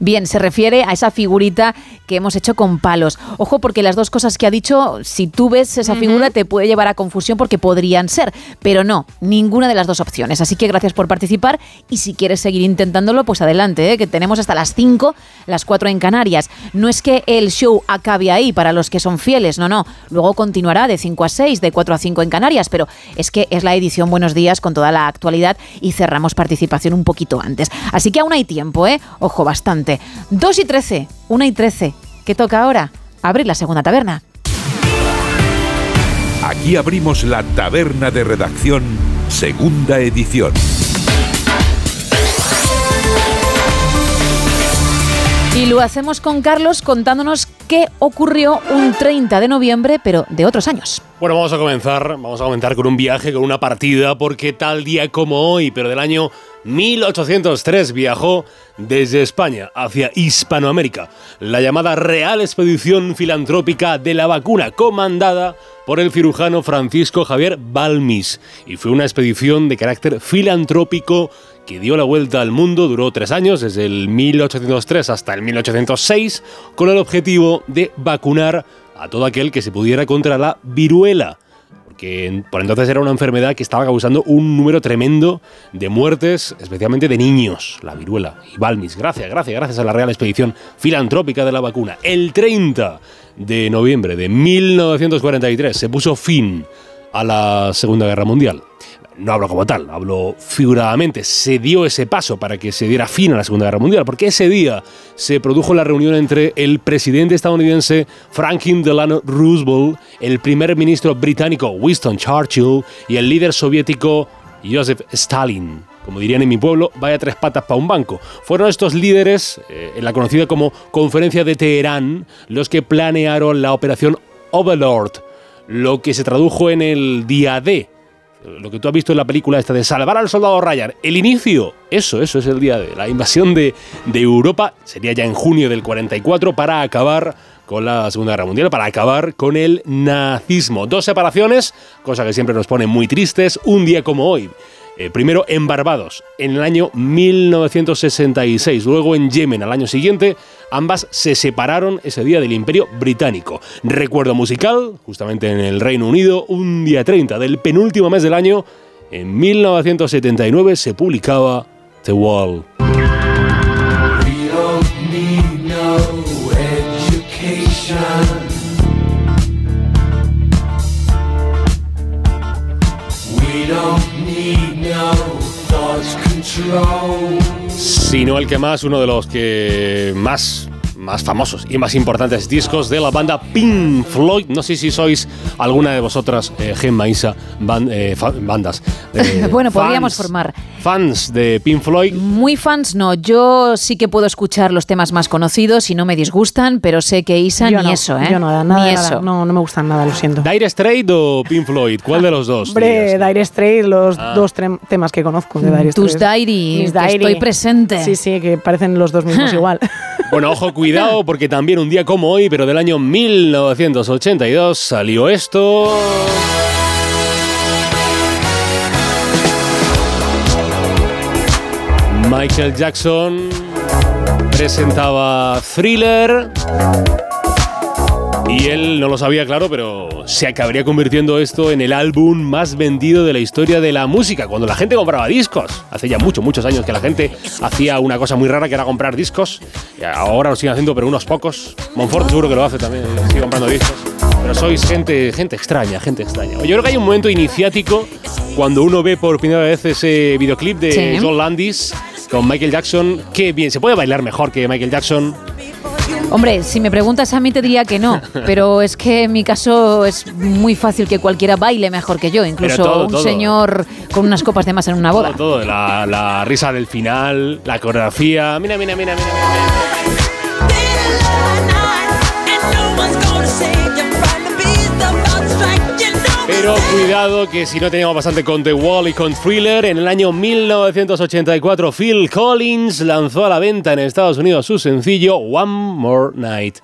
Bien, se refiere a esa figurita que hemos hecho con palos. Ojo, porque las dos cosas que ha dicho, si tú ves esa figura, te puede llevar a confusión porque podrían ser. Pero no, ninguna de las dos opciones. Así que gracias por participar y si quieres seguir intentándolo, pues adelante, ¿eh? que tenemos hasta las 5, las 4 en Canarias. No es que el show acabe ahí para los que son fieles, no, no. Luego continuará de 5 a 6, de 4 a 5 en Canarias, pero es que es la edición Buenos Días con toda la actualidad y cerramos participación un poquito antes. Así que aún hay tiempo, ¿eh? Ojo, bastante. 2 y 13, 1 y 13. ¿Qué toca ahora? Abrir la segunda taberna. Aquí abrimos la taberna de redacción, segunda edición. Y lo hacemos con Carlos contándonos qué ocurrió un 30 de noviembre, pero de otros años. Bueno, vamos a comenzar, vamos a comenzar con un viaje, con una partida, porque tal día como hoy, pero del año 1803, viajó desde España hacia Hispanoamérica la llamada Real Expedición Filantrópica de la Vacuna, comandada por el cirujano Francisco Javier Balmis. Y fue una expedición de carácter filantrópico que dio la vuelta al mundo, duró tres años, desde el 1803 hasta el 1806, con el objetivo de vacunar a todo aquel que se pudiera contra la viruela. Porque por entonces era una enfermedad que estaba causando un número tremendo de muertes, especialmente de niños, la viruela. Y Balmis, gracias, gracias, gracias a la Real Expedición Filantrópica de la Vacuna. El 30 de noviembre de 1943 se puso fin a la Segunda Guerra Mundial. No hablo como tal, hablo figuradamente. Se dio ese paso para que se diera fin a la Segunda Guerra Mundial, porque ese día se produjo la reunión entre el presidente estadounidense Franklin Delano Roosevelt, el primer ministro británico Winston Churchill y el líder soviético Joseph Stalin. Como dirían en mi pueblo, vaya tres patas para un banco. Fueron estos líderes, eh, en la conocida como Conferencia de Teherán, los que planearon la operación Overlord, lo que se tradujo en el día D, lo que tú has visto en la película esta de salvar al soldado Ryan, el inicio, eso, eso es el día de la invasión de, de Europa, sería ya en junio del 44 para acabar con la Segunda Guerra Mundial, para acabar con el nazismo. Dos separaciones, cosa que siempre nos pone muy tristes, un día como hoy. Eh, primero en Barbados, en el año 1966, luego en Yemen al año siguiente, ambas se separaron ese día del Imperio Británico. Recuerdo musical, justamente en el Reino Unido, un día 30 del penúltimo mes del año, en 1979 se publicaba The Wall. Sino el que más, uno de los que más más famosos y más importantes discos de la banda Pink Floyd. No sé si sois alguna de vosotras, eh, Gemma, Isa, ban- eh, bandas. eh, *laughs* bueno, podríamos formar. Fans de Pink Floyd. Muy fans no, yo sí que puedo escuchar los temas más conocidos y no me disgustan, pero sé que Isa Yo ni no, eso, ¿eh? Yo nada, nada, ni nada. eso. No, no me gustan nada, lo siento. ¿Dire Straits o Pink Floyd? ¿Cuál de los dos? Hombre, Dire Straits, los Ah. dos temas que conozco de Dire Tus Straits. Diary, que Diary. estoy presente. Sí, sí, que parecen los dos mismos *laughs* igual. Bueno, ojo, cuidado, porque también un día como hoy, pero del año 1982, salió esto. Michael Jackson presentaba Thriller. Y él no lo sabía, claro, pero se acabaría convirtiendo esto en el álbum más vendido de la historia de la música, cuando la gente compraba discos. Hace ya muchos, muchos años que la gente hacía una cosa muy rara que era comprar discos. Y ahora lo siguen haciendo, pero unos pocos. Monfort seguro que lo hace también, sigue comprando discos. Pero sois gente, gente extraña, gente extraña. Yo creo que hay un momento iniciático cuando uno ve por primera vez ese videoclip de Sí. John Landis con Michael Jackson. Qué bien, se puede bailar mejor que Michael Jackson. Hombre, si me preguntas a mí te diría que no, *laughs* pero es que en mi caso es muy fácil que cualquiera baile mejor que yo, incluso todo, un todo. señor con unas copas de más en una boda. Todo, todo, la, la risa del final, la coreografía. Mira, mira, mira, mira. Pero cuidado que si no teníamos bastante con The Wall y con Thriller, en el año 1984 Phil Collins lanzó a la venta en Estados Unidos su sencillo One More Night.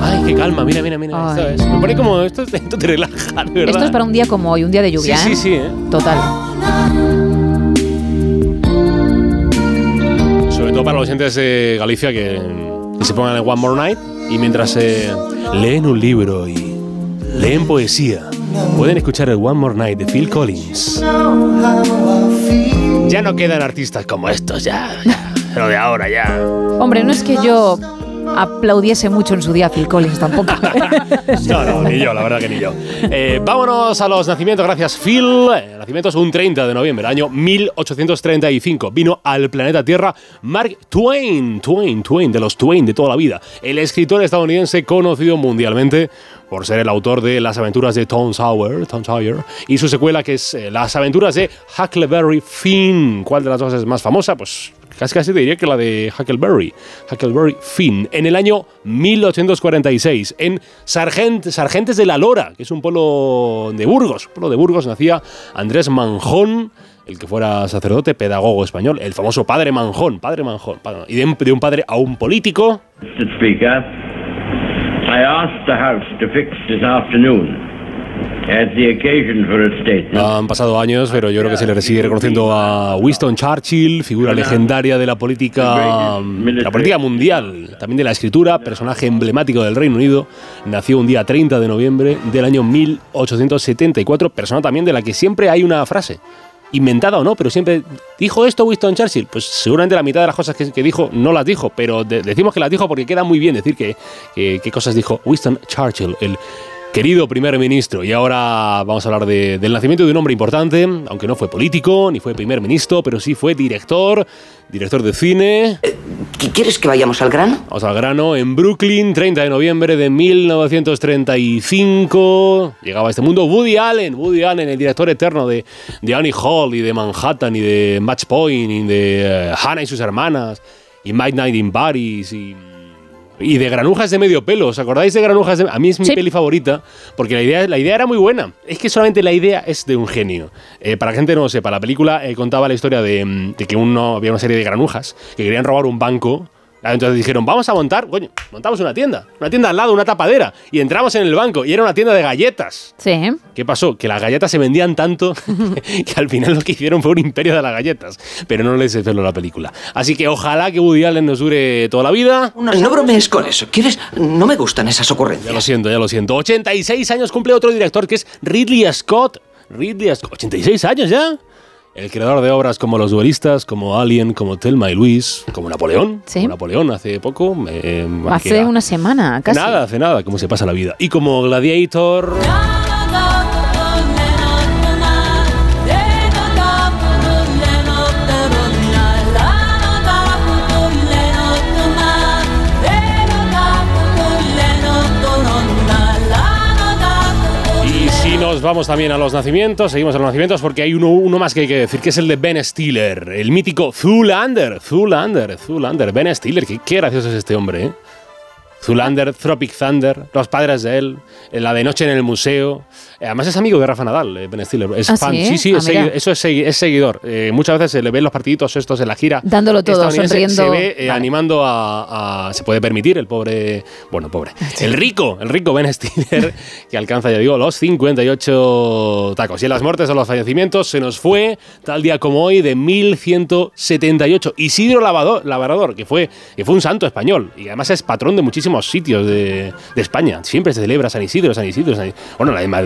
Ay, qué calma, mira, mira, mira. Esto es- me pone como, esto, esto te relaja, de verdad. Esto es para un día como hoy, un día de lluvia, Sí, ¿eh? sí, sí, ¿eh? Total. Sobre todo para los oyentes de Galicia que, que se pongan el One More Night y mientras eh, leen un libro y leen poesía, pueden escuchar el One More Night de Phil Collins. Ya no quedan artistas como estos, ya, ya. Lo de ahora, ya. Hombre, no es que yo aplaudiese mucho en su día a Phil Collins tampoco. *laughs* No, no, ni yo, la verdad que ni yo. Eh, vámonos a los nacimientos, gracias Phil. Eh, nacimientos un 30 de noviembre, año 1835. Vino al planeta Tierra Mark Twain, Twain, Twain, de los Twain de toda la vida. El escritor estadounidense conocido mundialmente por ser el autor de Las aventuras de Tom Sawyer, Tom Sawyer y su secuela que es eh, Las aventuras de Huckleberry Finn. ¿Cuál de las dos es más famosa? Pues casi casi diría que la de Huckleberry, Huckleberry Finn, en el año 1846, en Sargent, Sargentes de la Lora, que es un pueblo de Burgos, un pueblo de Burgos, nacía Andrés Manjón, el que fuera sacerdote, pedagogo español, el famoso padre Manjón, padre Manjón, y de, de un padre a un político, I asked the House to fix this afternoon. Han pasado años, pero yo creo que se le sigue reconociendo a Winston Churchill, figura legendaria de la política, la política mundial, también de la escritura, personaje emblemático del Reino Unido. Nació un día 30 de noviembre del año 1874, persona también de la que siempre hay una frase. Inventada o no, pero siempre dijo esto Winston Churchill. Pues seguramente la mitad de las cosas que, dijo no las dijo, pero de- decimos que las dijo porque queda muy bien decir que, que- cosas dijo Winston Churchill, el querido primer ministro. Y ahora vamos a hablar de- del nacimiento de un hombre importante, aunque no fue político ni fue primer ministro, pero sí fue director, director de cine. ¿Quieres que vayamos al grano? Vamos al grano, en Brooklyn, 30 de noviembre de 1935. Llegaba a este mundo Woody Allen, Woody Allen, el director eterno de, de Annie Hall y de Manhattan y de Match Point y de eh, Hannah y sus hermanas y Midnight in Paris y Y de granujas de medio pelo, ¿os acordáis de granujas de A mí es mi Sí. peli favorita, porque la idea, la idea era muy buena. Es que solamente la idea es de un genio. Eh, para que gente no lo sepa, la película eh, contaba la historia de, mm, de que uno, había una serie de granujas que querían robar un banco. Entonces dijeron, vamos a montar, coño, montamos una tienda. Una tienda al lado, una tapadera. Y entramos en el banco y era una tienda de galletas. Sí. ¿Qué pasó? Que las galletas se vendían tanto *laughs* *laughs* que al final lo que hicieron fue un imperio de las galletas. Pero no les hizo la película. Así que ojalá que Woody Allen nos dure toda la vida. No bromees con eso. ¿Quieres? No me gustan esas ocurrencias. Ya lo siento, ya lo siento. 86 años cumple otro director que es Ridley Scott. Ridley Scott. 86 años ya. El creador de obras como Los Duelistas, como Alien, como Telma y Luis, como Napoleón. Sí. Como Napoleón hace poco. eh, Hace una semana, casi. Nada, hace nada, cómo se pasa la vida. Y como Gladiator. Nos vamos también a los nacimientos, seguimos a los nacimientos porque hay uno, uno más que hay que decir, que es el de Ben Stiller, el mítico Zoolander, Zoolander, Zoolander, Ben Stiller, qué, qué gracioso es este hombre, ¿eh? Zoolander, Tropic Thunder, Los padres de él, eh, la de Noche en el Museo. Eh, Además es amigo de Rafa Nadal, eh, Ben Stiller. Es ¿Ah, fan. sí? Sí, sí, Ah, es mira. segui- eso es, segui- es seguidor. Eh, muchas veces se le ven los partiditos estos en la gira. Dándolo todo, sonriendo. Se ve eh, Vale. animando a, a- Se puede permitir el pobre. Bueno, pobre. El rico, el rico Ben Stiller, *laughs* que alcanza, ya digo, los 58 tacos. Y en las muertes o los fallecimientos se nos fue, tal día como hoy, de 1178. Isidro Labrador, que fue, que fue un santo español. Y además es patrón de muchísimos sitios de, de España. Siempre se celebra San Isidro, San Isidro, San Isidro. Bueno, la de Ma-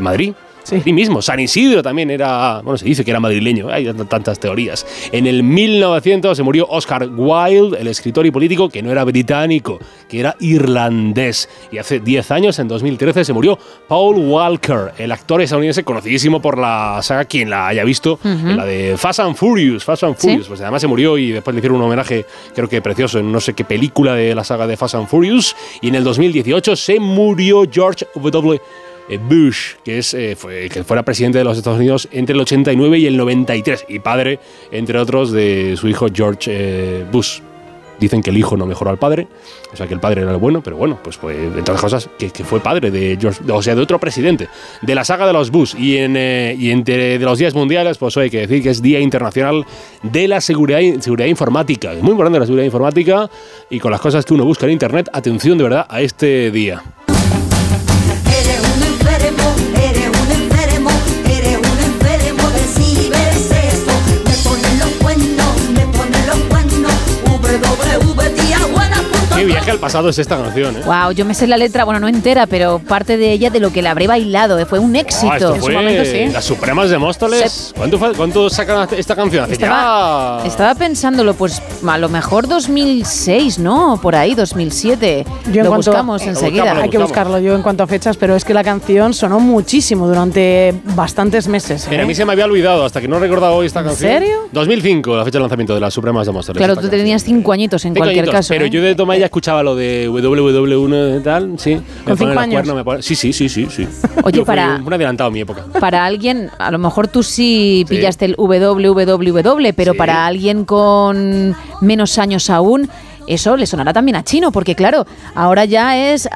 Madrid. Madrid mismo. San Isidro también era, bueno, se dice que era madrileño, hay tantas teorías. En el 1900 se murió Oscar Wilde, el escritor y político que no era británico, que era irlandés. Y hace 10 años, en 2013, se murió Paul Walker, el actor estadounidense conocidísimo por la saga, quien la haya visto, Ujú. en la de Fast and Furious, Fast and Sí. Furious. Pues además se murió y después le hicieron un homenaje, creo que precioso, en no sé qué película de la saga de Fast and Furious. Y en el 2018 se murió George W. eh, Bush, que, es, eh, fue, que presidente de los Estados Unidos entre el 89 y el 93, y padre, entre otros, de su hijo George eh, Bush. Dicen que el hijo no mejoró al padre, o sea que el padre era el bueno, pero bueno, pues fue, entre otras cosas, que, fue padre de George, o sea, de otro presidente, de la saga de los Bush. Y, eh, entre de los días mundiales, pues hay que decir que es Día Internacional de la Seguridad, seguridad Informática. Es muy importante la seguridad informática y con las cosas que uno busca en Internet, atención de verdad a este día. Qué viaje al pasado es esta canción, ¿eh? Wow, yo me sé la letra, bueno, no entera, pero parte de ella de lo que le habré bailado. eh, Fue un éxito. Ah, esto en fue su momento, sí. las Supremas de Móstoles. ¿Cuánto, ¿Cuánto sacan esta canción? Hace Estaba, ya... estaba pensándolo, pues a lo mejor 2006, ¿no? Por ahí, 2007. Yo en lo cuanto- buscamos eh, enseguida. Hay que buscarlo yo en cuanto a fechas, pero es que la canción sonó muchísimo durante bastantes meses. Mira, ¿eh? a mí se me había olvidado hasta que no he recordado hoy esta canción. serio? 2005, la fecha de lanzamiento de las Supremas de Móstoles. Claro, tú tenías cinco añitos en Cinco cualquier añitos, caso. Pero ¿eh? yo de toma ya escuchaba lo de WW1 y tal, sí. ¿Con cinco años? cuernos, me ponen- Sí, sí, sí, sí. sí. Oye, Yo fui para- un, un adelantado a mi época. Para alguien, a lo mejor tú sí pillaste el www, pero para alguien con menos años aún, eso le sonará también a chino, porque claro, ahora ya es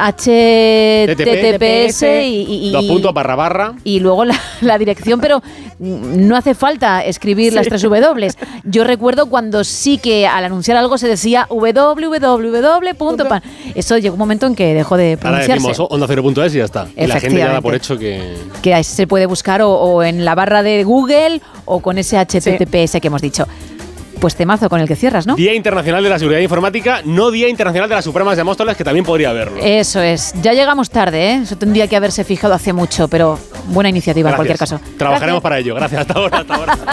HTTPS y, y- y- Dos puntos barra barra. y luego la, *laughs* la dirección, pero no hace falta escribir las tres W. Yo recuerdo cuando sí que al anunciar algo se decía www. Eso llegó un momento en que dejó de Ahora pronunciarse. decimos onda 0.es y ya está. Y la gente ya da por hecho que. que ahí se puede buscar o, o en la barra de Google o con ese HTTPS que hemos dicho. Pues temazo con el que cierras, ¿no? Día Internacional de la Seguridad Informática, no Día Internacional de las Supremas de Móstoles, que también podría haberlo. Eso es. Ya llegamos tarde, ¿eh? Eso tendría que haberse fijado hace mucho, pero buena iniciativa en cualquier caso. Trabajaremos para ello. Gracias. Hasta ahora. Hasta ahora. *laughs*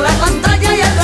La pantalla y el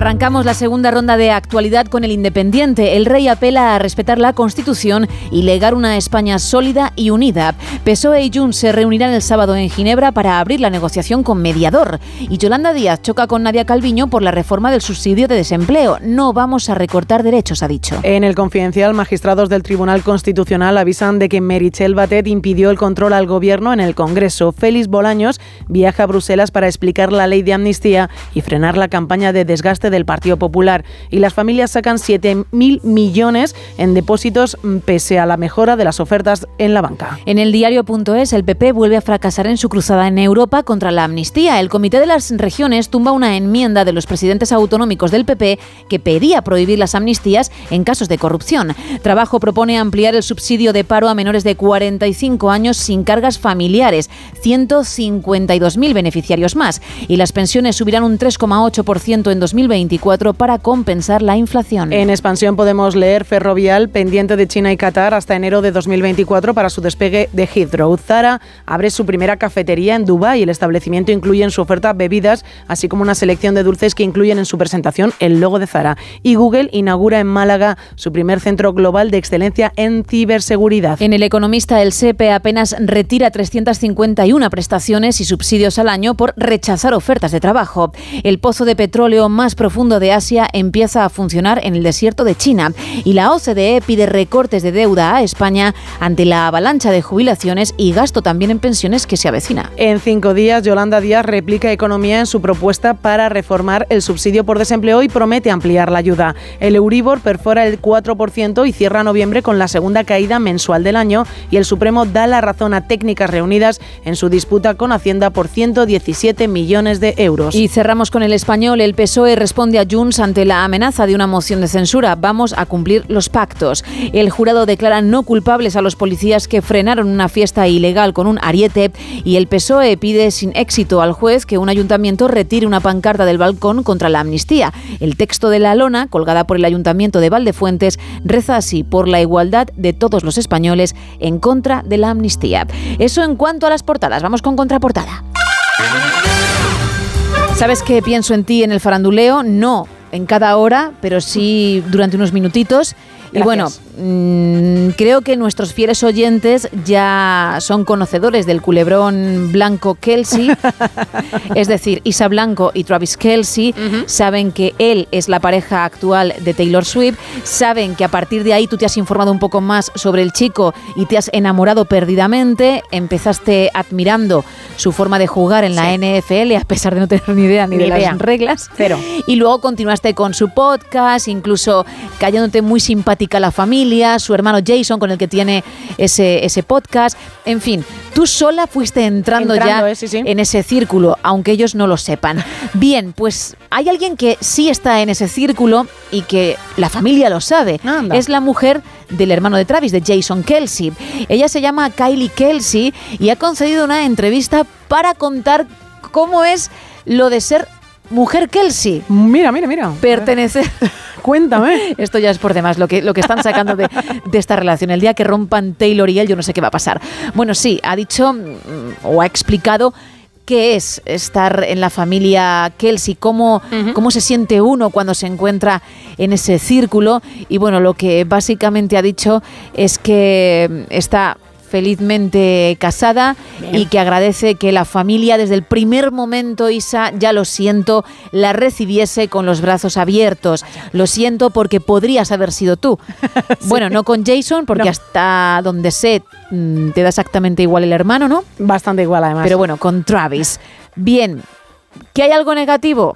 Arrancamos la segunda ronda de actualidad con el Independiente. El rey apela a respetar la Constitución y legar una España sólida y unida. PSOE y Junts se reunirán el sábado en Ginebra para abrir la negociación con mediador. Y Yolanda Díaz choca con Nadia Calviño por la reforma del subsidio de desempleo. No vamos a recortar derechos, ha dicho. En el confidencial, magistrados del Tribunal Constitucional avisan de que Merichel Batet impidió el control al gobierno en el Congreso. Félix Bolaños viaja a Bruselas para explicar la ley de amnistía y frenar la campaña de desgaste del Partido Popular y las familias sacan 7.000 millones en depósitos mm, pese a la mejora de las ofertas en la banca. En el diario.es, el PP vuelve a fracasar en su cruzada en Europa contra la amnistía. El Comité de las Regiones tumba una enmienda de los presidentes autonómicos del PP que pedía prohibir las amnistías en casos de corrupción. Trabajo propone ampliar el subsidio de paro a menores de 45 años sin cargas familiares, 152.000 beneficiarios más, y las pensiones subirán un 3,8% en 2020 2024 para compensar la inflación. En expansión podemos leer Ferrovial pendiente de China y Qatar hasta enero de 2024 para su despegue de Heathrow. Zara abre su primera cafetería en Dubái. El establecimiento incluye en su oferta bebidas, así como una selección de dulces que incluyen en su presentación el logo de Zara. Y Google inaugura en Málaga su primer centro global de excelencia en ciberseguridad. En El Economista, el SEPE apenas retira 351 prestaciones y subsidios al año por rechazar ofertas de trabajo. El pozo de petróleo más profundo de Asia empieza a funcionar en el desierto de China y la OCDE pide recortes de deuda a España ante la avalancha de jubilaciones y gasto también en pensiones que se avecina. En cinco días, Yolanda Díaz replica economía en su propuesta para reformar el subsidio por desempleo y promete ampliar la ayuda. El Euribor perfora el 4% y cierra noviembre con la segunda caída mensual del año y el Supremo da la razón a técnicas reunidas en su disputa con Hacienda por 117 millones de euros. Y cerramos con el español. El PSOE responde a Junts ante la amenaza de una moción de censura. Vamos a cumplir los pactos. El jurado declara no culpables a los policías que frenaron una fiesta ilegal con un ariete y el PSOE pide sin éxito al juez que un ayuntamiento retire una pancarta del balcón contra la amnistía. El texto de la lona, colgada por el ayuntamiento de Valdefuentes, reza así por la igualdad de todos los españoles en contra de la amnistía. Eso en cuanto a las portadas. Vamos con contraportada. ¿Sabes qué pienso en ti en el faranduleo? No en cada hora, pero sí durante unos minutitos. Y bueno, mmm, creo que nuestros fieles oyentes ya son conocedores del culebrón blanco Kelsey. *laughs* es decir, Isa Blanco y Travis Kelsey uh -huh. saben que él es la pareja actual de Taylor Swift. Saben que a partir de ahí tú te has informado un poco más sobre el chico y te has enamorado perdidamente. Empezaste admirando su forma de jugar en la sí. NFL, a pesar de no tener ni idea ni, ni de idea. las reglas. Cero. Y luego continuaste con su podcast, incluso cayéndote muy simpática la familia, su hermano Jason con el que tiene ese, ese podcast. En fin, tú sola fuiste entrando, entrando ya eh, sí, sí. en ese círculo, aunque ellos no lo sepan. Bien, pues hay alguien que sí está en ese círculo y que la familia lo sabe. Anda. Es la mujer del hermano de Travis, de Jason Kelsey. Ella se llama Kylie Kelsey y ha concedido una entrevista para contar cómo es lo de ser mujer Kelsey. Mira, mira, mira. Pertenecer. *laughs* Cuéntame. Esto ya es por demás lo que, lo que están sacando de, de, esta relación. El día que rompan Taylor y él, yo no sé qué va a pasar. Bueno, sí, ha dicho mm, o ha explicado qué es estar en la familia Kelsey, cómo, uh -huh. cómo se siente uno cuando se encuentra en ese círculo. Y bueno, lo que básicamente ha dicho es que está felizmente casada Bien. y que agradece que la familia desde el primer momento, Isa, ya lo siento, la recibiese con los brazos abiertos. Lo siento porque podrías haber sido tú. *laughs* sí. Bueno, no con Jason, porque no. hasta donde sé mm, te da exactamente igual el hermano, ¿no? Bastante igual, además. Pero bueno, con Travis. Bien, ¿que hay algo negativo?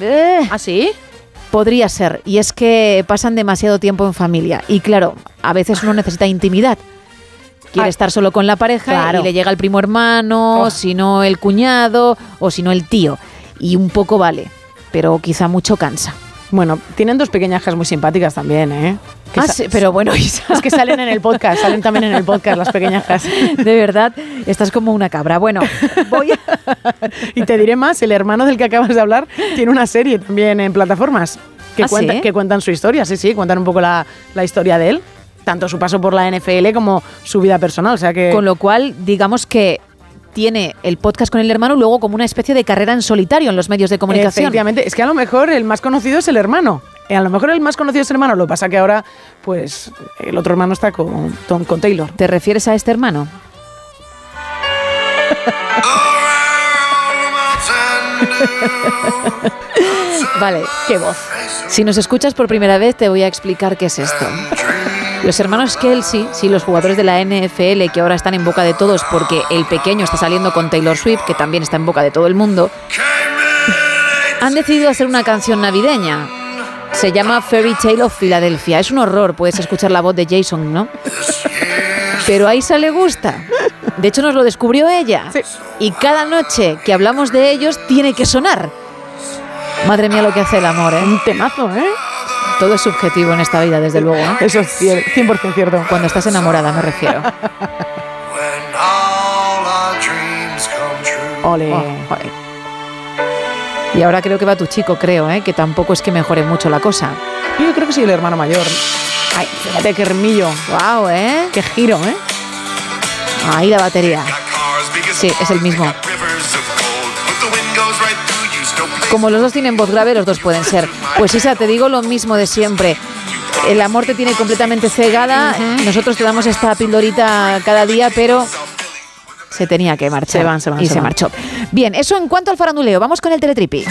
Eh. ¿Ah, sí? Podría ser, y es que pasan demasiado tiempo en familia. Y claro, a veces uno necesita intimidad quiere ah, estar solo con la pareja claro. y le llega el primo hermano, oh. si no el cuñado o si no el tío. Y un poco vale, pero quizá mucho cansa. Bueno, tienen dos pequeñajas muy simpáticas también, ¿eh? Que ah, sí, pero bueno, *laughs* es que salen en el podcast, salen también en el podcast las pequeñajas. *laughs* De verdad, estás como una cabra. Bueno, voy a... *laughs* y te diré más, el hermano del que acabas de hablar tiene una serie también en plataformas que, ¿Ah, cuenta, sí? que cuentan su historia, sí, sí, cuentan un poco la, la historia de él tanto su paso por la NFL como su vida personal. O sea que. Con lo cual, digamos que tiene el podcast con el hermano luego como una especie de carrera en solitario en los medios de comunicación. Efectivamente, es que a lo mejor el más conocido es el hermano. Eh, A lo mejor el más conocido es el hermano, lo que pasa que ahora, pues, el otro hermano está con, con, con Taylor. ¿Te refieres a este hermano? *laughs* vale, qué voz. Si nos escuchas por primera vez, te voy a explicar qué es esto. Los hermanos Kelsey, sí, los jugadores de la NFL que ahora están en boca de todos porque el pequeño está saliendo con Taylor Swift, que también está en boca de todo el mundo, han decidido hacer una canción navideña. Se llama Fairy Tale of Philadelphia. Es un horror, puedes escuchar la voz de Jason, ¿no? Pero a Isa le gusta. De hecho, nos lo descubrió ella. Y cada noche que hablamos de ellos, tiene que sonar. Madre mía, lo que hace el amor, ¿eh? Un temazo, ¿eh? Todo es subjetivo en esta vida, desde luego. ¿eh? *laughs* Eso es cier- 100% cierto. Cuando estás enamorada, me refiero. Ole. Oh, Y ahora creo que va tu chico, creo, ¿eh? que tampoco es que mejore mucho la cosa. Yo creo que sí, el hermano mayor. Ay, fíjate qué hermillo. Wow, ¿eh? Qué giro, ¿eh? Ahí la batería. Sí, es el mismo. Como los dos tienen voz grave, los dos pueden ser. Pues Isa, te digo lo mismo de siempre. El amor te tiene completamente cegada. Nosotros te damos esta pildorita cada día, pero se tenía que marchar. Se van, se van, Y se se, van. marchó. Bien, eso en cuanto al faranduleo. Vamos con el teletripi.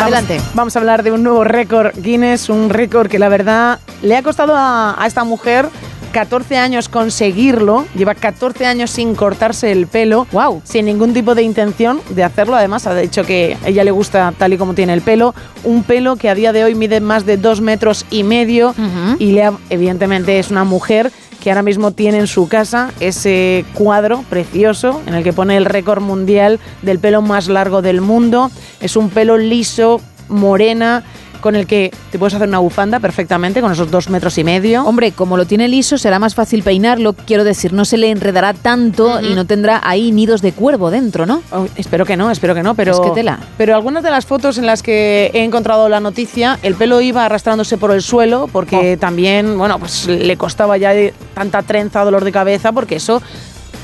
Adelante. Vamos, vamos a hablar de un nuevo récord Guinness, un récord que la verdad le ha costado a, a esta mujer 14 años conseguirlo. Lleva 14 años sin cortarse el pelo. Wow. Sin ningún tipo de intención de hacerlo. Además, ha dicho que a ella le gusta tal y como tiene el pelo. Un pelo que a día de hoy mide más de 2 metros y medio. Y le ha- evidentemente es una mujer que ahora mismo tiene en su casa ese cuadro precioso en el que pone el récord mundial del pelo más largo del mundo. Es un pelo liso, morena, con el que te puedes hacer una bufanda perfectamente, con esos dos metros y medio. Hombre, como lo tiene liso, será más fácil peinarlo. Quiero decir, no se le enredará tanto y no tendrá ahí nidos de cuervo dentro, ¿no? Oh, espero que no, espero que no, pero. Es que tela. Pero algunas de las fotos en las que he encontrado la noticia, el pelo iba arrastrándose por el suelo, porque también, bueno, pues le costaba ya tanta trenza, dolor de cabeza, porque eso.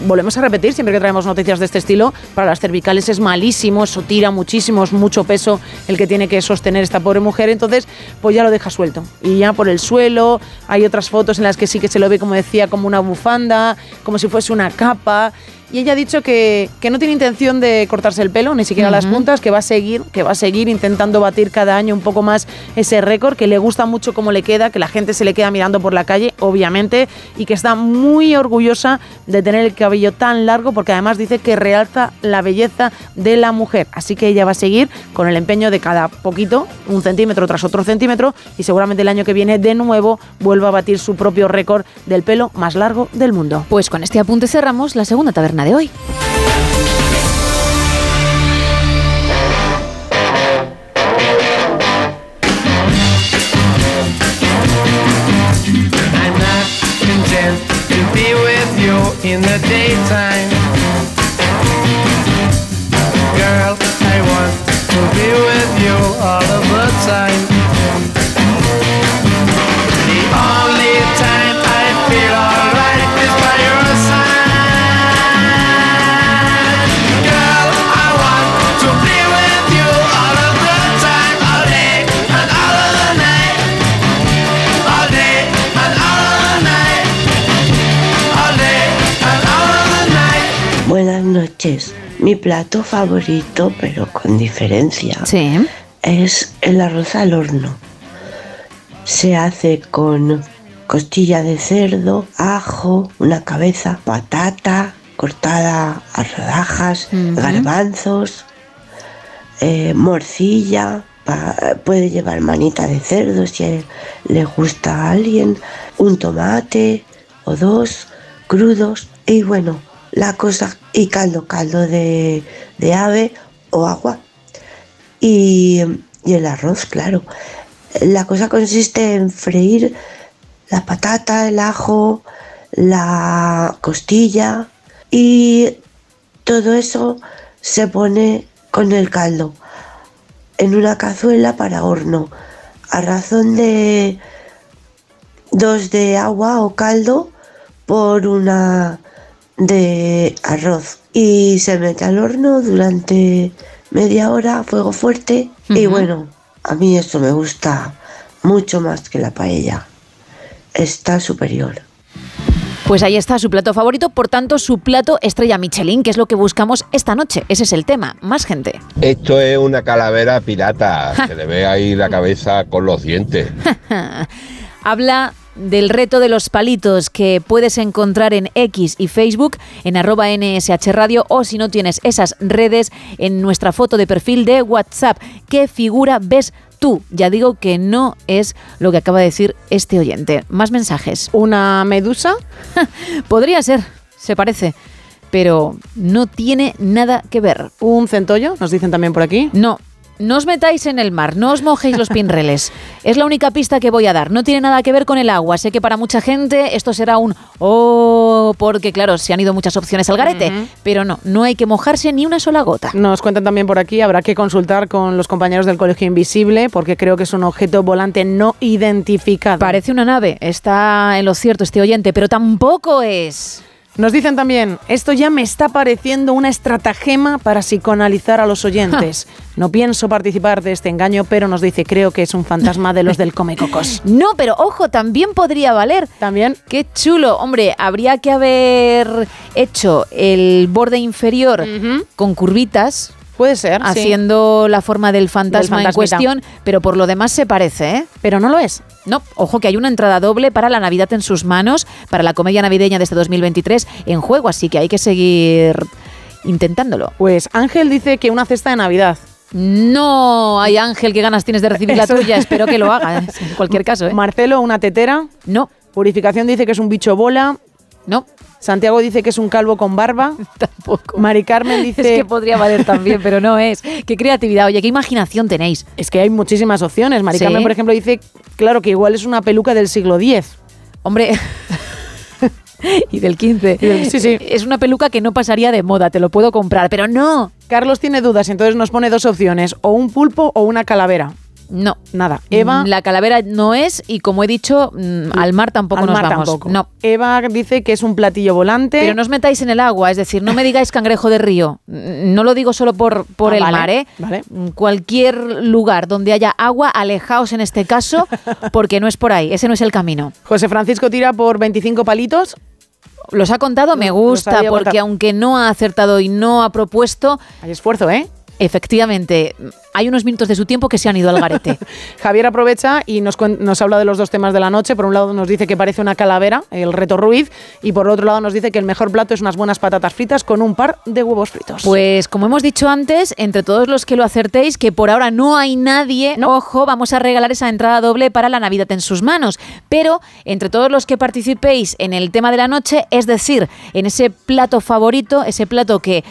Volvemos a repetir, siempre que traemos noticias de este estilo, para las cervicales es malísimo, eso tira muchísimo, es mucho peso el que tiene que sostener esta pobre mujer, entonces pues ya lo deja suelto. Y ya por el suelo, hay otras fotos en las que sí que se lo ve, como decía, como una bufanda, como si fuese una capa. Y ella ha dicho que, que no tiene intención de cortarse el pelo, ni siquiera las puntas, que va a seguir, que va a seguir intentando batir cada año un poco más ese récord, que le gusta mucho cómo le queda, que la gente se le queda mirando por la calle, obviamente, y que está muy orgullosa de tener el cabello tan largo, porque además dice que realza la belleza de la mujer. Así que ella va a seguir con el empeño de cada poquito, un centímetro tras otro centímetro, y seguramente el año que viene de nuevo vuelva a batir su propio récord del pelo más largo del mundo. Pues con este apunte cerramos la segunda taberna de hoy. In the daytime. Noches. Mi plato favorito, pero con diferencia, es el arroz al horno. Se hace con costilla de cerdo, ajo, una cabeza, patata cortada a rodajas, garbanzos, eh, morcilla, puede llevar manita de cerdo si le gusta a alguien, un tomate o dos crudos y bueno, la cosa y caldo, caldo de, de ave o agua y, y el arroz, claro. La cosa consiste en freír la patata, el ajo, la costilla y todo eso se pone con el caldo en una cazuela para horno a razón de dos de agua o caldo por una de arroz y se mete al horno durante media hora, fuego fuerte. Y bueno, a mí esto me gusta mucho más que la paella. Está superior. Pues ahí está su plato favorito, por tanto su plato estrella Michelin, que es lo que buscamos esta noche. Ese es el tema, más gente. Esto es una calavera pirata, *laughs* se le ve ahí la cabeza con los dientes. *laughs* Habla del reto de los palitos que puedes encontrar en X y Facebook en arroba NSH Radio o si no tienes esas redes en nuestra foto de perfil de WhatsApp. ¿Qué figura ves tú. Ya digo que no es lo que acaba de decir este oyente. Más mensajes. ¿Una medusa? *laughs* Podría ser, se parece. Pero no tiene nada que ver. ¿Un centollo? Nos dicen también por aquí. No, no os metáis en el mar, no os mojéis los pinreles. *laughs* Es la única pista que voy a dar. No tiene nada que ver con el agua. Sé que para mucha gente esto será un oh, porque claro, se han ido muchas opciones al garete. Pero no, no hay que mojarse ni una sola gota. Nos cuentan también por aquí, habrá que consultar con los compañeros del Colegio Invisible, porque creo que es un objeto volante no identificado. Parece una nave, está en lo cierto este oyente, pero tampoco es. Nos dicen también, esto ya me está pareciendo una estratagema para psicoanalizar a los oyentes. *laughs* No pienso participar de este engaño, pero nos dice, creo que es un fantasma de los del Come Cocos. *laughs* No, pero ojo, también podría valer. También. Qué chulo. Hombre, habría que haber hecho el borde inferior con curvitas, Puede ser. Haciendo la forma del fantasma en cuestión, pero por lo demás se parece, ¿eh? Pero no lo es. No, ojo que hay una entrada doble para la Navidad en sus manos, para la comedia navideña de este 2023 en juego, así que hay que seguir intentándolo. Pues Ángel dice que una cesta de Navidad. No, hay Ángel, qué ganas tienes de recibir la tuya, espero que lo haga, *laughs* en cualquier caso. ¿eh? Marcelo, una tetera. No. Purificación dice que es un bicho bola. No. Santiago dice que es un calvo con barba. *laughs* Tampoco. Mari Carmen dice. Es que podría valer también, pero no es. Qué creatividad, oye, qué imaginación tenéis. Es que hay muchísimas opciones. Mari Carmen, por ejemplo, dice, claro, que igual es una peluca del siglo X. Hombre. *laughs* y del 15. Sí, sí. Es una peluca que no pasaría de moda, te lo puedo comprar, pero no. Carlos tiene dudas y entonces nos pone dos opciones, o un pulpo o una calavera. No, nada. Eva. La calavera no es y como he dicho, mm, al mar tampoco al nos mar vamos. Tampoco. No. Eva dice que es un platillo volante. Pero no os metáis en el agua, es decir, no me digáis cangrejo de río. Mm, No lo digo solo por, por Ah, el vale, mar, ¿eh? vale. Mm, Cualquier lugar donde haya agua, alejaos en este caso, *laughs* porque no es por ahí, ese no es el camino. José Francisco tira por 25 palitos. Los ha contado, me gusta, porque contado. aunque no ha acertado y no ha propuesto, Hay esfuerzo, ¿eh? Efectivamente, hay unos minutos de su tiempo que se han ido al garete. *laughs* Javier aprovecha y nos, nos habla de los dos temas de la noche. Por un lado nos dice que parece una calavera, el reto Ruiz, y por otro lado nos dice que el mejor plato es unas buenas patatas fritas con un par de huevos fritos. Pues como hemos dicho antes, entre todos los que lo acertéis, que por ahora no hay nadie, ojo, vamos a regalar esa entrada doble para la Navidad en sus manos. Pero entre todos los que participéis en el tema de la noche, es decir, en ese plato favorito, ese plato que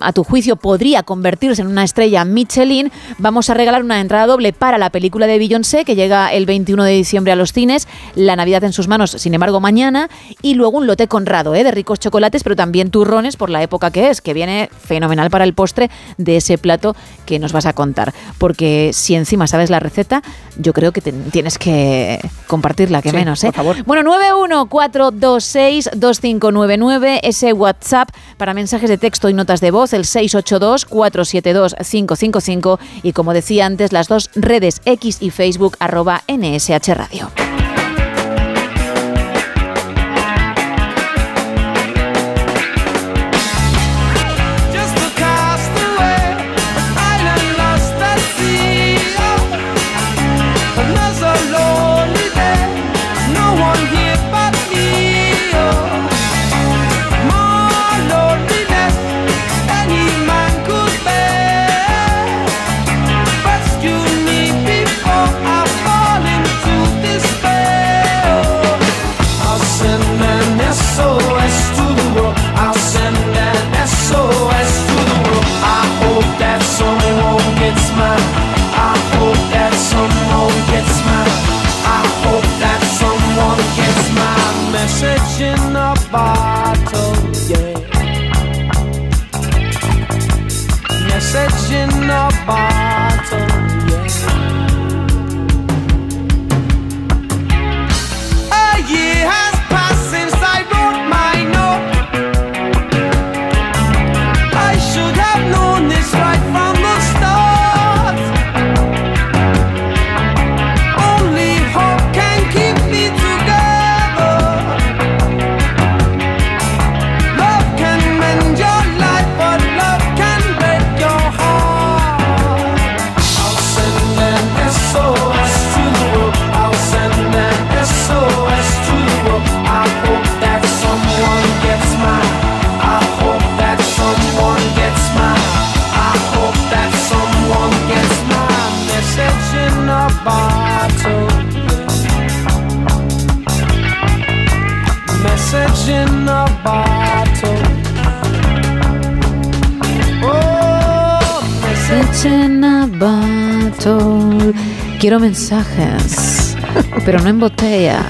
a tu juicio podría convertirse en una estrella Michelin, vamos a regalar una entrada doble para la película de Beyoncé que llega el 21 de diciembre a los cines, la Navidad en sus manos, sin embargo, mañana, y luego un lote conrado ¿eh? de ricos chocolates, pero también turrones por la época que es, que viene fenomenal para el postre de ese plato que nos vas a contar. Porque si encima sabes la receta, yo creo que te- tienes que compartirla, que Sí, menos, ¿eh? por favor. Bueno, 914262599, ese WhatsApp para mensajes de texto y notas de voz, el 682-472-555 y como decía antes, las dos redes X y Facebook arroba NSH Radio. Bottle. Yeah. Message in a bottle. Quiero mensajes, pero no en botella,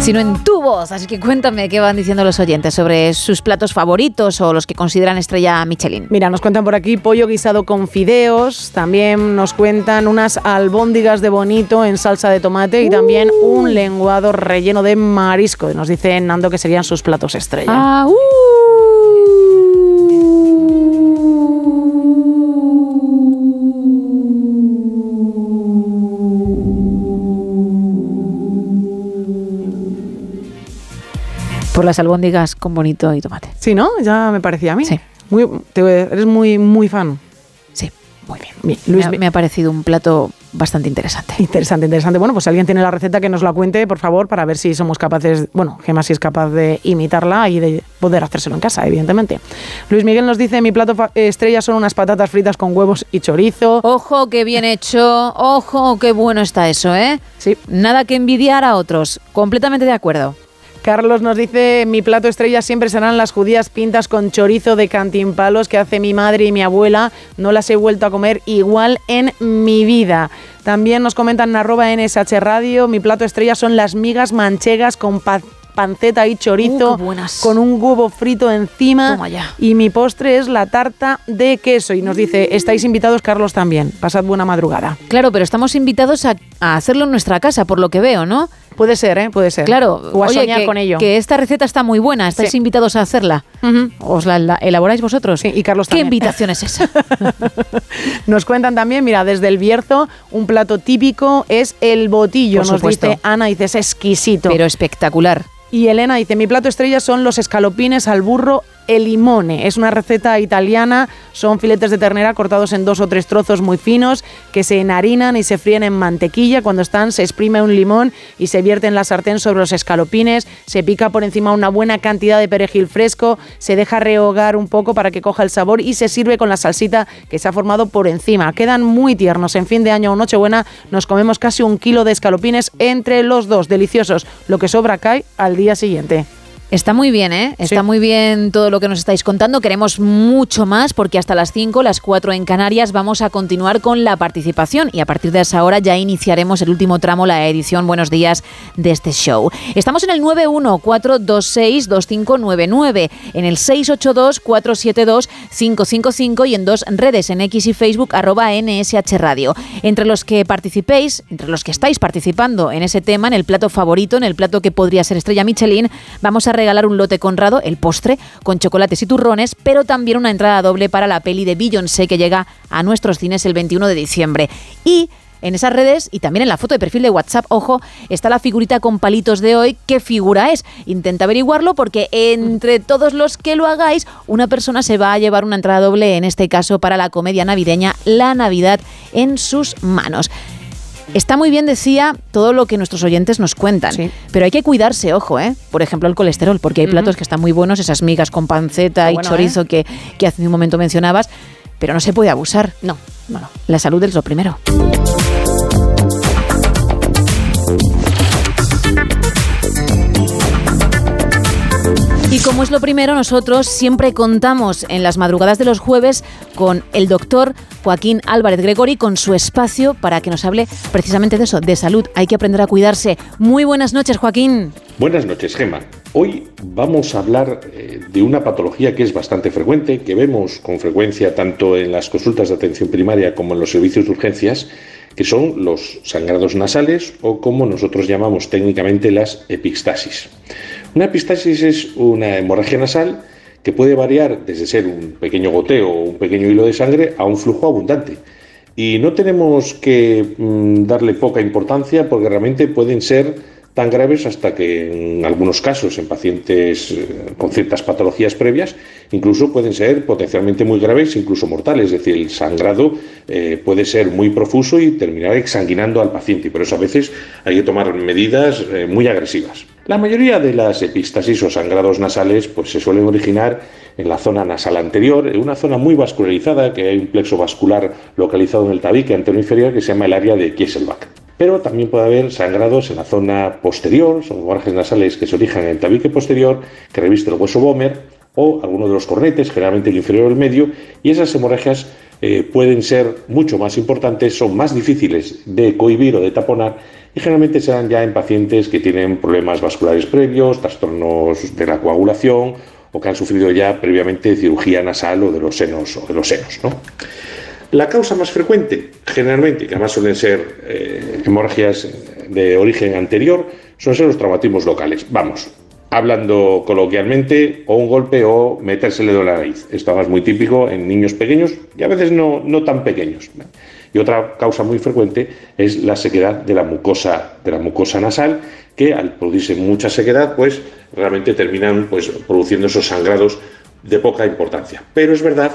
sino en tubos. Así que cuéntame qué van diciendo los oyentes sobre sus platos favoritos o los que consideran estrella Michelin. Mira, nos cuentan por aquí pollo guisado con fideos, también nos cuentan unas albóndigas de bonito en salsa de tomate y también un lenguado relleno de marisco. Nos dice Nando que serían sus platos estrella. Ah, uh. Por las albóndigas con bonito y tomate. Sí, ¿no? Ya me parecía a mí. Sí. Muy, te- eres muy, muy fan. Sí, muy bien. Bien, Luis, me, me ha parecido un plato bastante interesante. Interesante, interesante. Bueno, pues si alguien tiene la receta que nos la cuente, por favor, para ver si somos capaces, bueno, Gemma si es capaz de imitarla y de poder hacérselo en casa, evidentemente. Luis Miguel nos dice, mi plato fa- estrella son unas patatas fritas con huevos y chorizo. Ojo, qué bien hecho. Ojo, qué bueno está eso, ¿eh? Sí. Nada que envidiar a otros. Completamente de acuerdo. Carlos nos dice, mi plato estrella siempre serán las judías pintas con chorizo de cantimpalos que hace mi madre y mi abuela. No las he vuelto a comer igual en mi vida. También nos comentan en arroba NSH Radio, mi plato estrella son las migas manchegas con pa- panceta y chorizo Uh, con un huevo frito encima. Y mi postre es la tarta de queso. Y nos dice, estáis invitados Carlos también. Pasad buena madrugada. Claro, pero estamos invitados a, a hacerlo en nuestra casa, por lo que veo, ¿no? Puede ser, ¿eh? Puede ser. Claro, O a oye, soñar que, con ello. que esta receta está muy buena, estáis Sí. invitados a hacerla. ¿Os la, la elaboráis vosotros? Sí, y Carlos ¿Qué también. invitación es esa? *laughs* Nos cuentan también, mira, desde el Bierzo, un plato típico es el botillo, Por nos supuesto. dice Ana, dice, es exquisito. pero espectacular. Y Elena dice, mi plato estrella son los escalopines al burro e limone. Es una receta italiana, son filetes de ternera cortados en dos o tres trozos muy finos que se enharinan y se fríen en mantequilla. Cuando están se exprime un limón y se vierte en la sartén sobre los escalopines, se pica por encima una buena cantidad de perejil fresco, se deja rehogar un poco para que coja el sabor y se sirve con la salsita que se ha formado por encima. Quedan muy tiernos. En fin de año o Nochebuena nos comemos casi un kilo de escalopines entre los dos, deliciosos. Lo que sobra cae al día siguiente. Está muy bien, ¿eh? Está Sí. muy bien todo lo que nos estáis contando. Queremos mucho más porque hasta las 5, las 4 en Canarias, vamos a continuar con la participación y a partir de esa hora ya iniciaremos el último tramo, la edición Buenos Días de este show. Estamos en el 914262599, en el 682472555 y en dos redes, en X y Facebook, arroba NSH Radio. Entre los que participéis, entre los que estáis participando en ese tema, en el plato favorito, en el plato que podría ser estrella Michelin, vamos a regalar un lote conrado, el postre, con chocolates y turrones, pero también una entrada doble para la peli de Beyoncé que llega a nuestros cines el 21 de diciembre. Y en esas redes y también en la foto de perfil de WhatsApp, ojo, está la figurita con palitos de hoy. ¿Qué figura es? Intenta averiguarlo porque entre todos los que lo hagáis, una persona se va a llevar una entrada doble, en este caso para la comedia navideña La Navidad en sus manos. Está muy bien, decía, todo lo que nuestros oyentes nos cuentan, pero hay que cuidarse, ojo, ¿eh? Por ejemplo, el colesterol, porque hay platos que están muy buenos, esas migas con panceta y bueno, chorizo que, que hace un momento mencionabas, pero no se puede abusar. No, no, no. La salud es lo primero. Y como es lo primero, nosotros siempre contamos en las madrugadas de los jueves con el doctor Joaquín Álvarez Gregori con su espacio para que nos hable precisamente de eso, de salud. Hay que aprender a cuidarse. Muy buenas noches, Joaquín. Buenas noches, Gema. Hoy vamos a hablar eh, de una patología que es bastante frecuente, que vemos con frecuencia tanto en las consultas de atención primaria como en los servicios de urgencias, que son los sangrados nasales o como nosotros llamamos técnicamente las epistasis. Una epistasis es una hemorragia nasal que puede variar desde ser un pequeño goteo o un pequeño hilo de sangre a un flujo abundante. Y no tenemos que mm, darle poca importancia porque realmente pueden ser tan graves hasta que en algunos casos en pacientes eh, con ciertas patologías previas incluso pueden ser potencialmente muy graves, incluso mortales, es decir, el sangrado eh, puede ser muy profuso y terminar exsanguinando al paciente y por eso a veces hay que tomar medidas eh, muy agresivas. La mayoría de las epistasis o sangrados nasales pues, se suelen originar en la zona nasal anterior, en una zona muy vascularizada, que hay un plexo vascular localizado en el tabique anterior inferior que se llama el área de Kieselbach. Pero también puede haber sangrados en la zona posterior, son hemorragias nasales que se origen en el tabique posterior, que reviste el hueso Bomer, o alguno de los cornetes, generalmente el inferior o el medio, y esas hemorragias eh, pueden ser mucho más importantes, son más difíciles de cohibir o de taponar y generalmente se dan ya en pacientes que tienen problemas vasculares previos, trastornos de la coagulación o que han sufrido ya previamente cirugía nasal o de los senos o de los senos. La causa más frecuente, generalmente, que además suelen ser eh, hemorragias de origen anterior, son ser los traumatismos locales. Vamos, hablando coloquialmente, o un golpe o meterse el en la nariz. Esto es muy típico en niños pequeños y a veces no, no tan pequeños. Y otra causa muy frecuente es la sequedad de la mucosa, de la mucosa nasal, que al producirse mucha sequedad, pues realmente terminan pues, produciendo esos sangrados de poca importancia. Pero es verdad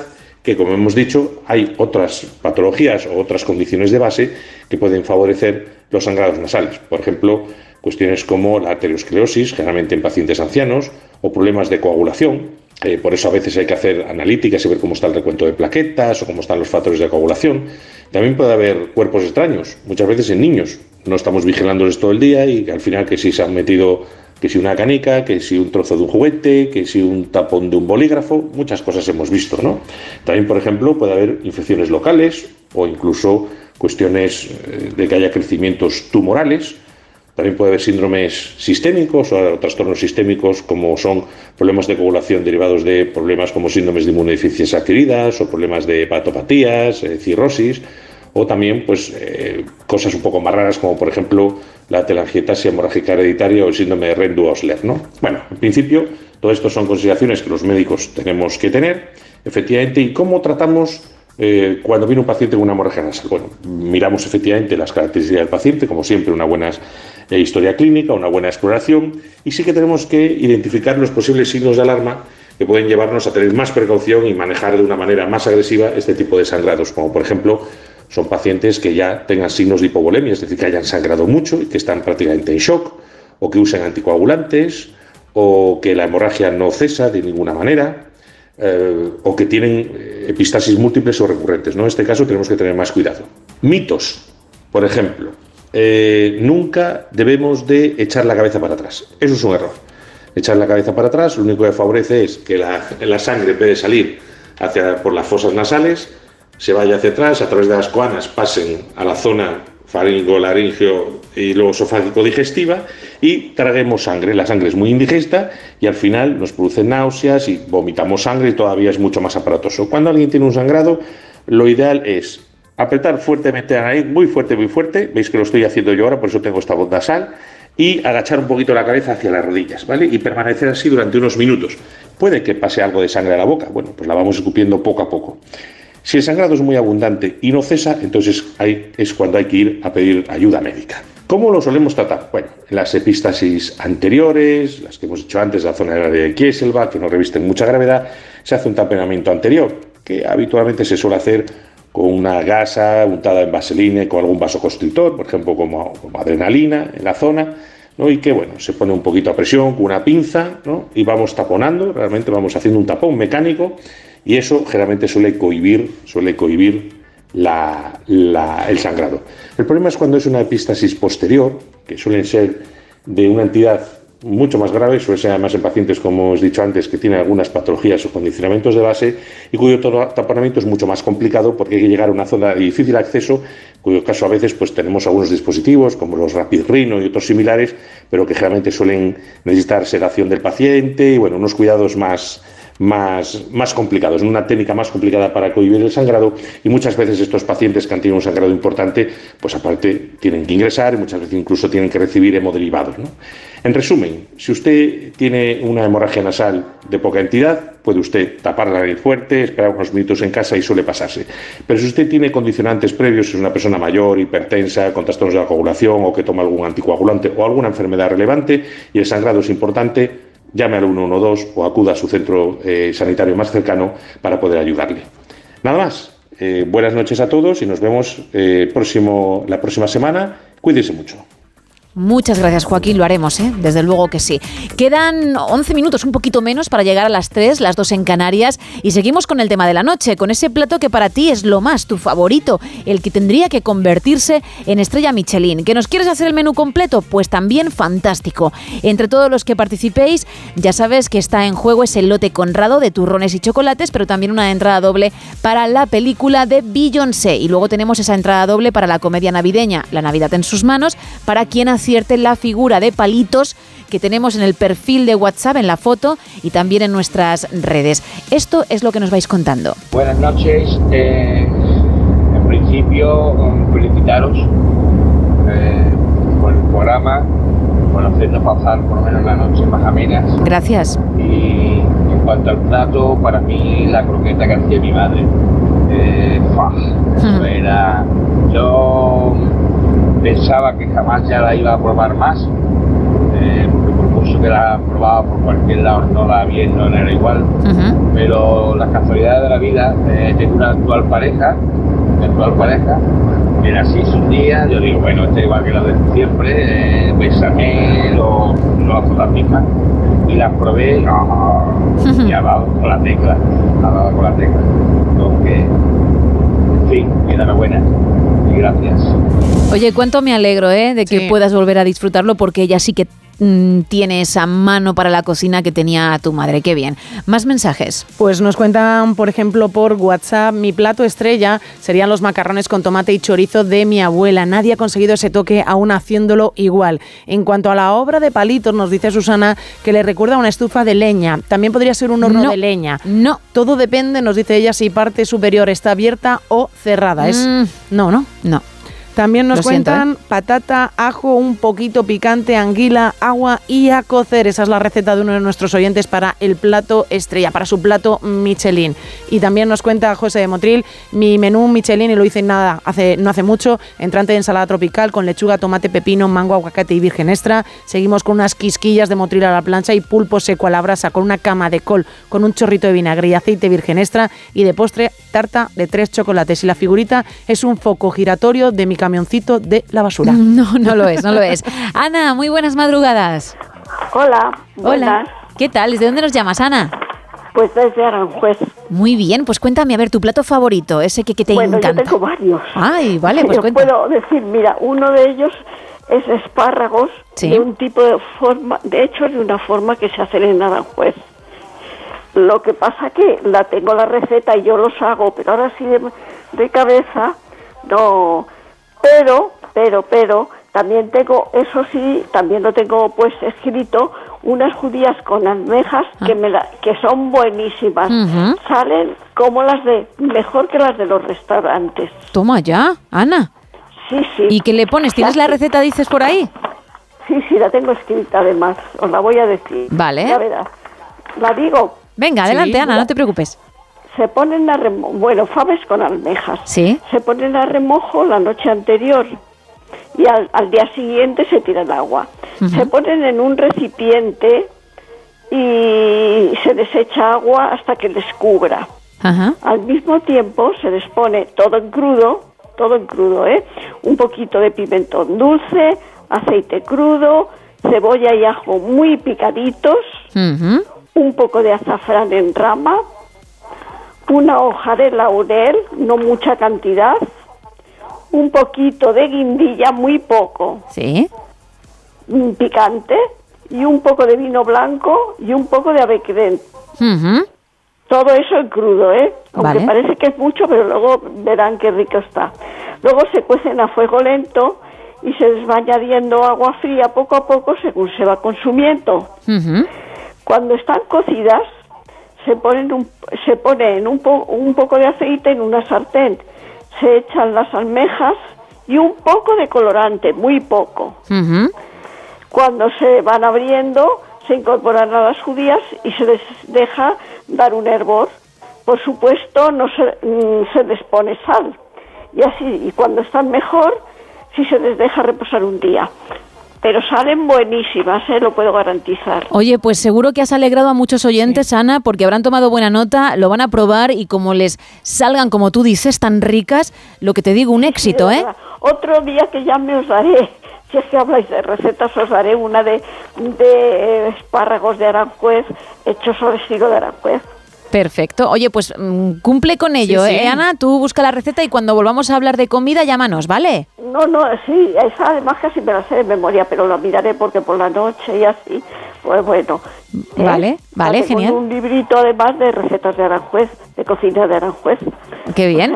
que, como hemos dicho, hay otras patologías o otras condiciones de base que pueden favorecer los sangrados nasales. Por ejemplo, cuestiones como la arteriosclerosis, generalmente en pacientes ancianos, o problemas de coagulación, eh, por eso a veces hay que hacer analíticas y ver cómo está el recuento de plaquetas o cómo están los factores de coagulación. También puede haber cuerpos extraños, muchas veces en niños. No estamos vigilándoles todo el día y al final que si se han metido, que si una canica, que si un trozo de un juguete, que si un tapón de un bolígrafo, muchas cosas hemos visto, ¿no? También, por ejemplo, puede haber infecciones locales o incluso cuestiones eh, de que haya crecimientos tumorales también puede haber síndromes sistémicos o trastornos sistémicos como son problemas de coagulación derivados de problemas como síndromes de inmunodeficiencias adquiridas o problemas de hepatopatías, eh, cirrosis o también pues eh, cosas un poco más raras como por ejemplo la telangiectasia hemorrágica hereditaria o el síndrome de Rendu-Osler. ¿no? Bueno, en principio todo esto son consideraciones que los médicos tenemos que tener efectivamente y cómo tratamos eh, cuando viene un paciente con una hemorragia nasal. Bueno, miramos efectivamente las características del paciente, como siempre, una buena eh, historia clínica, una buena exploración, y sí que tenemos que identificar los posibles signos de alarma que pueden llevarnos a tener más precaución y manejar de una manera más agresiva este tipo de sangrados, como por ejemplo son pacientes que ya tengan signos de hipovolemia, es decir, que hayan sangrado mucho y que están prácticamente en shock, o que usen anticoagulantes, o que la hemorragia no cesa de ninguna manera, eh, o que tienen eh, epistasis múltiples o recurrentes. ¿no? En este caso tenemos que tener más cuidado. Mitos, por ejemplo. Eh, nunca debemos de echar la cabeza para atrás. Eso es un error. Echar la cabeza para atrás lo único que favorece es que la, la sangre, en vez de salir hacia, por las fosas nasales, se vaya hacia atrás, a través de las coanas pasen a la zona faringo, laringio y luego esofágico digestiva y traguemos sangre. La sangre es muy indigesta y al final nos produce náuseas y vomitamos sangre y todavía es mucho más aparatoso. Cuando alguien tiene un sangrado, lo ideal es apretar fuertemente la nariz, muy fuerte, muy fuerte, veis que lo estoy haciendo yo ahora, por eso tengo esta voz nasal, y agachar un poquito la cabeza hacia las rodillas, ¿vale? Y permanecer así durante unos minutos. Puede que pase algo de sangre a la boca, bueno, pues la vamos escupiendo poco a poco. Si el sangrado es muy abundante y no cesa, entonces ahí es cuando hay que ir a pedir ayuda médica. ¿Cómo lo solemos tratar? Bueno, en las epístasis anteriores, las que hemos hecho antes, la zona de Kieselbach, que no revisten mucha gravedad, se hace un taponamiento anterior, que habitualmente se suele hacer con una gasa untada en vaselina con algún vasoconstrictor, por ejemplo, como, adrenalina en la zona, ¿no? y que bueno, se pone un poquito a presión con una pinza ¿no? y vamos taponando, realmente vamos haciendo un tapón mecánico y eso generalmente suele cohibir, suele cohibir el sangrado. El problema es cuando es una epístasis posterior, que suelen ser de una entidad mucho más grave, suele ser además en pacientes, como os he dicho antes, que tienen algunas patologías o condicionamientos de base y cuyo taponamiento es mucho más complicado porque hay que llegar a una zona de difícil acceso, cuyo caso a veces pues tenemos algunos dispositivos como los Rapid Rhino y otros similares, pero que generalmente suelen necesitar sedación del paciente y bueno, unos cuidados más, más, más complicados, una técnica más complicada para cohibir el sangrado y muchas veces estos pacientes que han tenido un sangrado importante, pues aparte tienen que ingresar y muchas veces incluso tienen que recibir hemoderivados. ¿no? En resumen, si usted tiene una hemorragia nasal de poca entidad, puede usted tapar la nariz fuerte, esperar unos minutos en casa y suele pasarse. Pero si usted tiene condicionantes previos, es una persona mayor, hipertensa, con trastornos de la coagulación o que toma algún anticoagulante o alguna enfermedad relevante y el sangrado es importante, llame al 112 o acuda a su centro eh, sanitario más cercano para poder ayudarle. Nada más. Eh, buenas noches a todos y nos vemos eh, próximo, la próxima semana. Cuídense mucho. Muchas gracias, Joaquín, lo haremos, ¿eh? desde luego que sí. Quedan 11 minutos, un poquito menos, para llegar a las 3, las 2 en Canarias, y seguimos con el tema de la noche, con ese plato que para ti es lo más, tu favorito, el que tendría que convertirse en estrella Michelin. ¿Que nos quieres hacer el menú completo? Pues también fantástico. Entre todos los que participéis, ya sabes que está en juego ese lote conrado de turrones y chocolates, pero también una entrada doble para la película de Beyoncé. Y luego tenemos esa entrada doble para la comedia navideña, La Navidad en sus manos, para quien hace la figura de palitos que tenemos en el perfil de WhatsApp, en la foto y también en nuestras redes. Esto es lo que nos vais contando. Buenas noches. Eh, en principio, felicitaros eh, por el programa, por hacernos pasar por lo menos la noche más amenas. Gracias. Y en cuanto al plato, para mí la croqueta que hacía mi madre. Eh, *laughs* era. Yo pensaba que jamás ya la iba a probar más, eh, porque por mucho que la probaba por cualquier lado no la bien, no era igual, pero las casualidades de la vida, eh, tengo una actual pareja, una actual pareja, era así un día, yo digo, bueno, este igual que la de siempre, eh, o no hago las mismas, y las probé y ha dado con la tecla, ha dado con la tecla. Fin, enhorabuena gracias. Oye, cuánto me alegro ¿eh? de que puedas volver a disfrutarlo porque ella sí que Mm, tiene esa mano para la cocina que tenía tu madre. Qué bien. Más mensajes. Pues nos cuentan, por ejemplo, por WhatsApp, mi plato estrella serían los macarrones con tomate y chorizo de mi abuela. Nadie ha conseguido ese toque aún haciéndolo igual. En cuanto a la obra de palitos, nos dice Susana que le recuerda una estufa de leña. También podría ser un horno de leña. No. Todo depende, nos dice ella, si parte superior está abierta o cerrada. Es mm. no, no. No. También nos cuentan ¿eh? patata, ajo, un poquito picante, anguila, agua y a cocer. Esa es la receta de uno de nuestros oyentes para el plato estrella, para su plato Michelin. Y también nos cuenta José de Motril, mi menú Michelin, y lo hice nada, hace, no hace mucho, entrante de ensalada tropical con lechuga, tomate, pepino, mango, aguacate y virgen extra. Seguimos con unas quisquillas de Motril a la plancha y pulpo seco a la brasa con una cama de col, con un chorrito de vinagre y aceite virgen extra. Y de postre, tarta de tres chocolates. Y la figurita es un foco giratorio de mi camioncito de la basura. *laughs* No, no lo es, no lo es. Ana, muy buenas madrugadas. Hola. Hola. ¿Qué tal? ¿Desde dónde nos llamas, Ana? Pues desde Aranjuez. Muy bien, pues cuéntame, a ver, tu plato favorito, ese que, que te bueno, encanta. Yo tengo varios. Ay, vale, pues *laughs* cuéntame. puedo decir, mira, uno de ellos es espárragos de un tipo de forma, de hecho de una forma que se hace en Aranjuez. Lo que pasa que la tengo la receta y yo los hago, pero ahora sí de cabeza no pero, pero, pero, también tengo, eso sí, también lo tengo pues escrito, unas judías con almejas que, ah. me que son buenísimas. Salen como las de, mejor que las de los restaurantes. Toma ya, Ana. Sí, sí. ¿Y qué le pones? ¿Tienes la receta, dices, por ahí? Sí, sí, la tengo escrita además, os la voy a decir. Vale. Ya verás. ¿La digo? Venga, adelante, Ana, no te preocupes se ponen a remojo, bueno, faves con almejas. Sí. Se ponen a remojo la noche anterior y al, día siguiente se tira el agua. Se ponen en un recipiente y se desecha agua hasta que les cubra. Al mismo tiempo se les pone todo en crudo, todo en crudo, ¿eh? Un poquito de pimentón dulce, aceite crudo, cebolla y ajo muy picaditos, un poco de azafrán en rama, una hoja de laurel, no mucha cantidad, un poquito de guindilla, muy poco. Sí. Picante y un poco de vino blanco y un poco de avecren. Todo eso en crudo, ¿eh? Aunque parece que es mucho, pero luego verán qué rico está. Luego se cuecen a fuego lento y se les va añadiendo agua fría poco a poco según se va consumiendo. Cuando están cocidas, se ponen un, se pone un, un poco de aceite en una sartén, se echan las almejas y un poco de colorante, muy poco. Cuando se van abriendo, se incorporan a las judías y se les deja dar un hervor. Por supuesto, no se, mm, se les pone sal. Y así, y cuando están mejor, si se les deja reposar un día pero salen buenísimas, ¿eh? lo puedo garantizar. Oye, pues seguro que has alegrado a muchos oyentes, Ana, porque habrán tomado buena nota, lo van a probar y como les salgan, como tú dices, tan ricas, lo que te digo, un éxito, ¿eh? Otro día que ya me os daré *laughs* si es que habláis de recetas, os daré una de, de espárragos de Aranjuez hechos sobre estilo de Aranjuez. Perfecto. Oye, pues mm, cumple con ello, ¿eh, Ana? Tú busca la receta y cuando volvamos a hablar de comida, llámanos, ¿vale? No, no, sí, esa además casi me la sé de memoria, pero la miraré porque por la noche y así, pues bueno. ¿eh? Vale, vale, genial. un librito además de recetas de Aranjuez, de cocina de Aranjuez. Qué bien.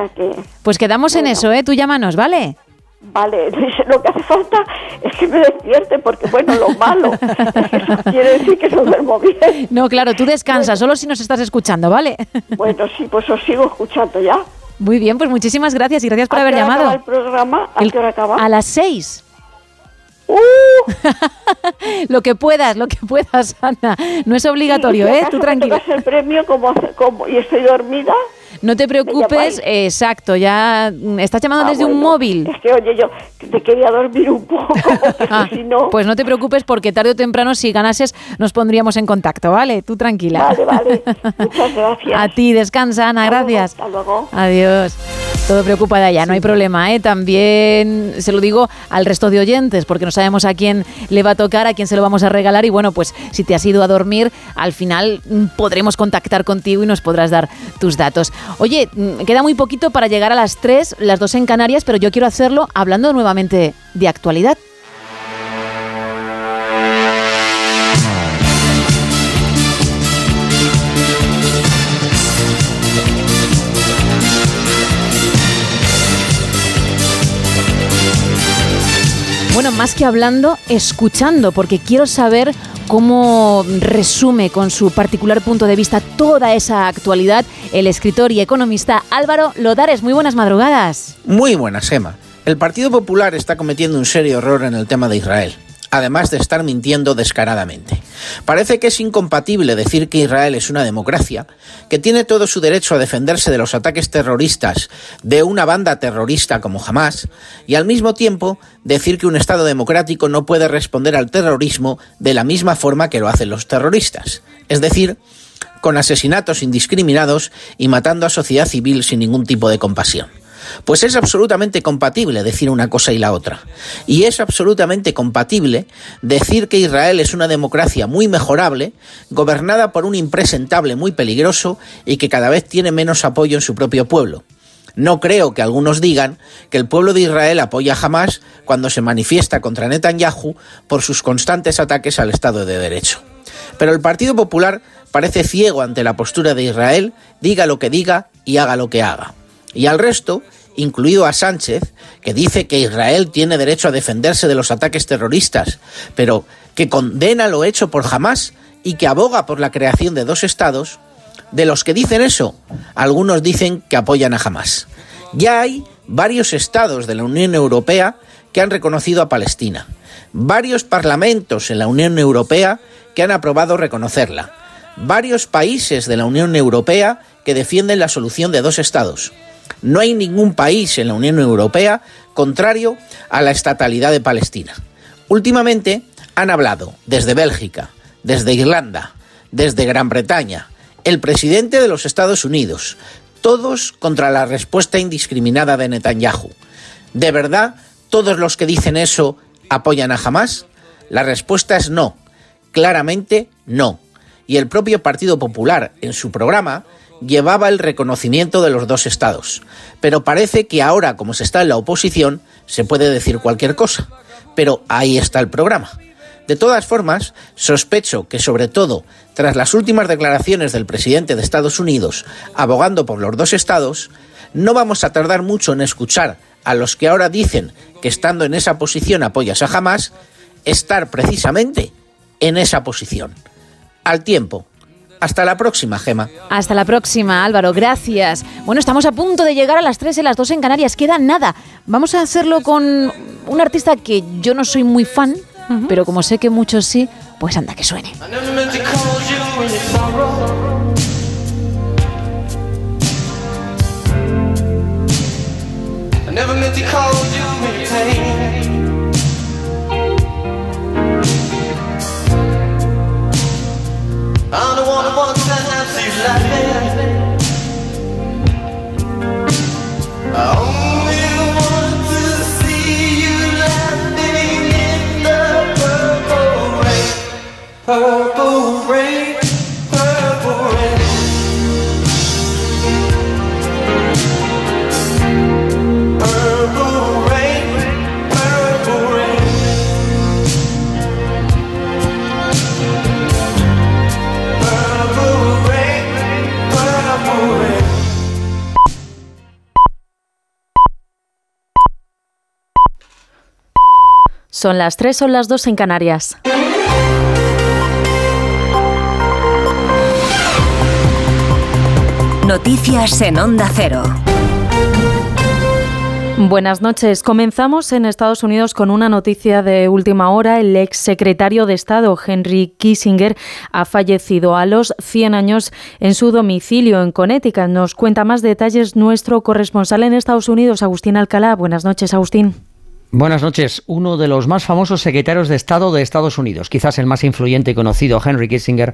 pues quedamos en eso, ¿eh? Tú llámanos, ¿vale? Vale, *laughs* lo que hace falta es que me despierte, porque bueno, lo malo *laughs* eso quiere decir que no duermo bien. No, claro, tú descansas, solo si nos estás escuchando, ¿vale? *laughs* Bueno, sí, pues os sigo escuchando ya. Muy bien, pues muchísimas gracias y gracias por haber llamado. Acaba el programa? ¿A qué hora acaba? A las seis. ¡Uh! lo que puedas, lo que puedas, Ana. No es obligatorio, ¿eh? Tú tranquila. el premio como, como, y estoy dormida? No te preocupes, exacto, ya mm, estás llamando ah, desde un móvil. Es que, oye, yo te quería dormir un poco, *laughs* ah, si no... Pues no te preocupes porque tarde o temprano, si ganases, nos pondríamos en contacto, ¿vale? Tú tranquila. Vale, vale. *laughs* Muchas gracias. A ti, descansa, Ana, gracias. hasta luego. Adiós. Todo preocupada ya, no hay problema, ¿eh? También se lo digo al resto de oyentes, porque no sabemos a quién le va a tocar, a quién se lo vamos a regalar. Y bueno, pues si te has ido a dormir, al final mm, podremos contactar contigo y nos podrás dar tus datos. Oye, mm, queda muy poquito para llegar a las 3, las 2 en Canarias, pero yo quiero hacerlo hablando nuevamente de actualidad. Bueno, más que hablando, escuchando, porque quiero saber cómo resume con su particular punto de vista toda esa actualidad el escritor y economista Álvaro Lodares. Muy buenas madrugadas. Muy buenas, Emma. El Partido Popular está cometiendo un serio error en el tema de Israel además de estar mintiendo descaradamente. Parece que es incompatible decir que Israel es una democracia, que tiene todo su derecho a defenderse de los ataques terroristas de una banda terrorista como Hamas, y al mismo tiempo decir que un Estado democrático no puede responder al terrorismo de la misma forma que lo hacen los terroristas, es decir, con asesinatos indiscriminados y matando a sociedad civil sin ningún tipo de compasión. Pues es absolutamente compatible decir una cosa y la otra. Y es absolutamente compatible decir que Israel es una democracia muy mejorable, gobernada por un impresentable muy peligroso y que cada vez tiene menos apoyo en su propio pueblo. No creo que algunos digan que el pueblo de Israel apoya a Hamas cuando se manifiesta contra Netanyahu por sus constantes ataques al Estado de Derecho. Pero el Partido Popular parece ciego ante la postura de Israel, diga lo que diga y haga lo que haga y al resto, incluido a Sánchez, que dice que Israel tiene derecho a defenderse de los ataques terroristas, pero que condena lo hecho por Hamas y que aboga por la creación de dos estados, de los que dicen eso, algunos dicen que apoyan a Hamas. Ya hay varios estados de la Unión Europea que han reconocido a Palestina, varios parlamentos en la Unión Europea que han aprobado reconocerla, varios países de la Unión Europea que defienden la solución de dos estados. No hay ningún país en la Unión Europea contrario a la estatalidad de Palestina. Últimamente han hablado desde Bélgica, desde Irlanda, desde Gran Bretaña, el presidente de los Estados Unidos, todos contra la respuesta indiscriminada de Netanyahu. ¿De verdad todos los que dicen eso apoyan a Hamas? La respuesta es no, claramente no. Y el propio Partido Popular, en su programa, llevaba el reconocimiento de los dos estados. Pero parece que ahora, como se está en la oposición, se puede decir cualquier cosa. Pero ahí está el programa. De todas formas, sospecho que sobre todo tras las últimas declaraciones del presidente de Estados Unidos abogando por los dos estados, no vamos a tardar mucho en escuchar a los que ahora dicen que estando en esa posición apoyas a Hamas, estar precisamente en esa posición. Al tiempo, hasta la próxima, Gema. Hasta la próxima, Álvaro. Gracias. Bueno, estamos a punto de llegar a las 3 y las 2 en Canarias. Queda nada. Vamos a hacerlo con un artista que yo no soy muy fan, pero como sé que muchos sí, pues anda que suene. I I'm the to you laughing. I only want to see you laughing in the purple rain. Purple Son las 3, son las 2 en Canarias. Noticias en Onda Cero. Buenas noches. Comenzamos en Estados Unidos con una noticia de última hora. El ex secretario de Estado, Henry Kissinger, ha fallecido a los 100 años en su domicilio en Connecticut. Nos cuenta más detalles nuestro corresponsal en Estados Unidos, Agustín Alcalá. Buenas noches, Agustín. Buenas noches. Uno de los más famosos secretarios de Estado de Estados Unidos, quizás el más influyente y conocido, Henry Kissinger,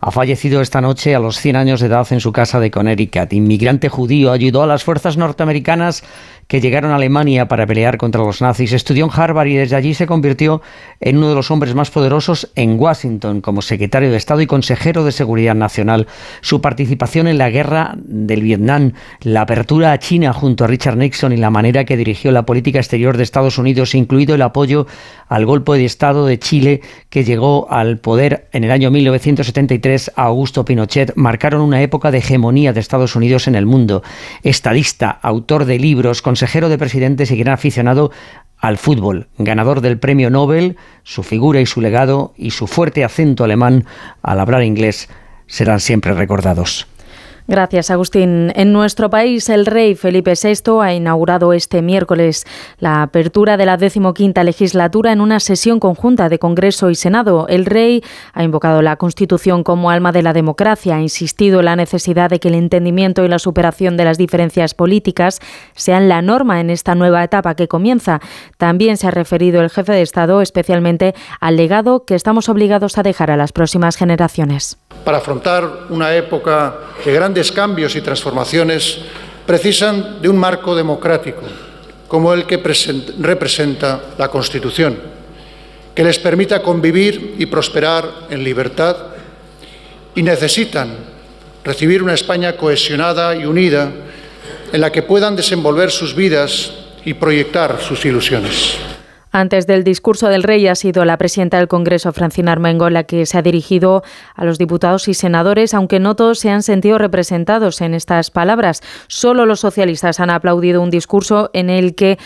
ha fallecido esta noche a los 100 años de edad en su casa de Connecticut. Inmigrante judío, ayudó a las fuerzas norteamericanas que llegaron a Alemania para pelear contra los nazis. Estudió en Harvard y desde allí se convirtió en uno de los hombres más poderosos en Washington como secretario de Estado y consejero de Seguridad Nacional. Su participación en la guerra del Vietnam, la apertura a China junto a Richard Nixon y la manera que dirigió la política exterior de Estados Unidos, incluido el apoyo al golpe de Estado de Chile que llegó al poder en el año 1973 a Augusto Pinochet, marcaron una época de hegemonía de Estados Unidos en el mundo. Estadista, autor de libros, consejero de presidentes y gran aficionado al fútbol, ganador del premio Nobel, su figura y su legado y su fuerte acento alemán al hablar inglés serán siempre recordados. Gracias, Agustín. En nuestro país, el rey Felipe VI ha inaugurado este miércoles la apertura de la decimoquinta legislatura en una sesión conjunta de Congreso y Senado. El rey ha invocado la Constitución como alma de la democracia, ha insistido en la necesidad de que el entendimiento y la superación de las diferencias políticas sean la norma en esta nueva etapa que comienza. También se ha referido el jefe de Estado especialmente al legado que estamos obligados a dejar a las próximas generaciones. Para afrontar una época de grandes cambios y transformaciones precisan de un marco democrático, como el que representa la Constitución, que les permita convivir y prosperar en libertad, y necesitan recibir una España cohesionada y unida en la que puedan desenvolver sus vidas y proyectar sus ilusiones. Antes del discurso del rey ha sido la presidenta del Congreso, Francina Armengo, la que se ha dirigido a los diputados y senadores, aunque no todos se han sentido representados en estas palabras. Solo los socialistas han aplaudido un discurso en el que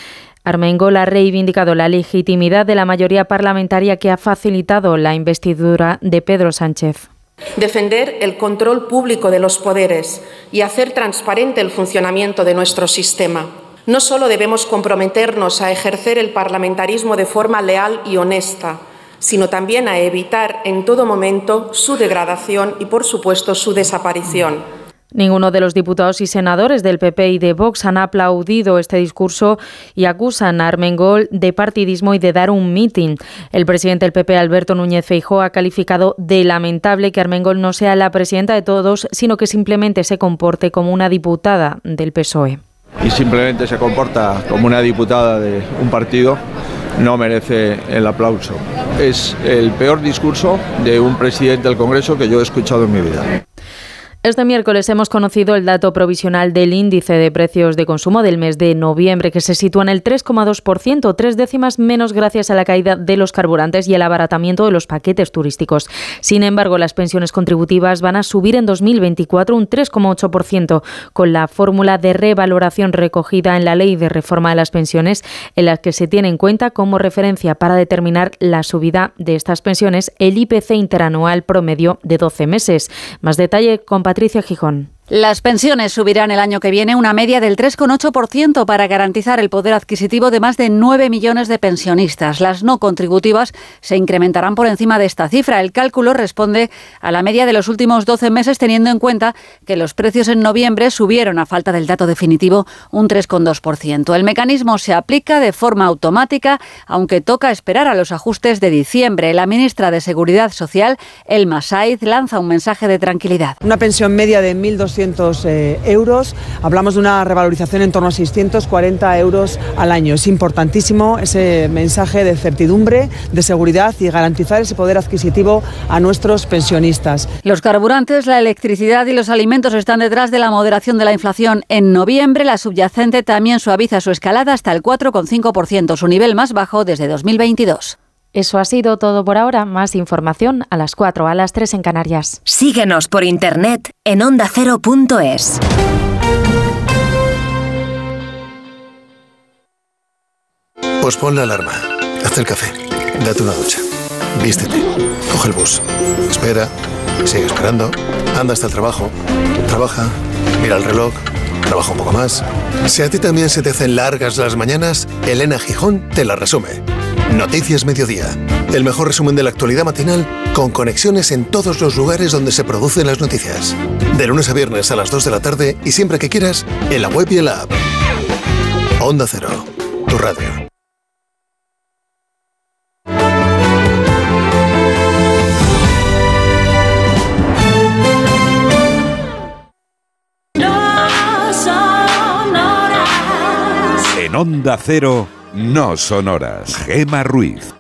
Armengol ha reivindicado la legitimidad de la mayoría parlamentaria que ha facilitado la investidura de Pedro Sánchez. Defender el control público de los poderes y hacer transparente el funcionamiento de nuestro sistema no solo debemos comprometernos a ejercer el parlamentarismo de forma leal y honesta, sino también a evitar en todo momento su degradación y, por supuesto, su desaparición. Ninguno de los diputados y senadores del PP y de Vox han aplaudido este discurso y acusan a Armengol de partidismo y de dar un mitin. El presidente del PP, Alberto Núñez Feijóo, ha calificado de lamentable que Armengol no sea la presidenta de todos, sino que simplemente se comporte como una diputada del PSOE y simplemente se comporta como una diputada de un partido, no merece el aplauso. Es el peor discurso de un presidente del Congreso que yo he escuchado en mi vida. Este miércoles hemos conocido el dato provisional del índice de precios de consumo del mes de noviembre, que se sitúa en el 3,2%, tres décimas menos gracias a la caída de los carburantes y el abaratamiento de los paquetes turísticos. Sin embargo, las pensiones contributivas van a subir en 2024 un 3,8%, con la fórmula de revaloración recogida en la Ley de Reforma de las Pensiones, en la que se tiene en cuenta como referencia para determinar la subida de estas pensiones el IPC interanual promedio de 12 meses. Más detalle Patricia Gijón. Las pensiones subirán el año que viene una media del 3,8% para garantizar el poder adquisitivo de más de 9 millones de pensionistas. Las no contributivas se incrementarán por encima de esta cifra. El cálculo responde a la media de los últimos 12 meses teniendo en cuenta que los precios en noviembre subieron a falta del dato definitivo un 3,2%. El mecanismo se aplica de forma automática, aunque toca esperar a los ajustes de diciembre. La ministra de Seguridad Social, Elma Saiz, lanza un mensaje de tranquilidad. Una pensión media de 1.200 eh, euros. Hablamos de una revalorización en torno a 640 euros al año. Es importantísimo ese mensaje de certidumbre, de seguridad y garantizar ese poder adquisitivo a nuestros pensionistas. Los carburantes, la electricidad y los alimentos están detrás de la moderación de la inflación. En noviembre, la subyacente también suaviza su escalada hasta el 4,5%, su nivel más bajo desde 2022. Eso ha sido todo por ahora. Más información a las 4, a las 3 en Canarias. Síguenos por internet en ondacero.es. Pospon la alarma. hazte el café, date una ducha, vístete, coge el bus, espera, sigue esperando, anda hasta el trabajo, trabaja, mira el reloj, trabaja un poco más. Si a ti también se te hacen largas las mañanas, Elena Gijón te la resume. Noticias Mediodía. El mejor resumen de la actualidad matinal con conexiones en todos los lugares donde se producen las noticias. De lunes a viernes a las 2 de la tarde y siempre que quieras en la web y en la app. Onda Cero, tu radio. En Onda Cero, no son horas. Gema Ruiz.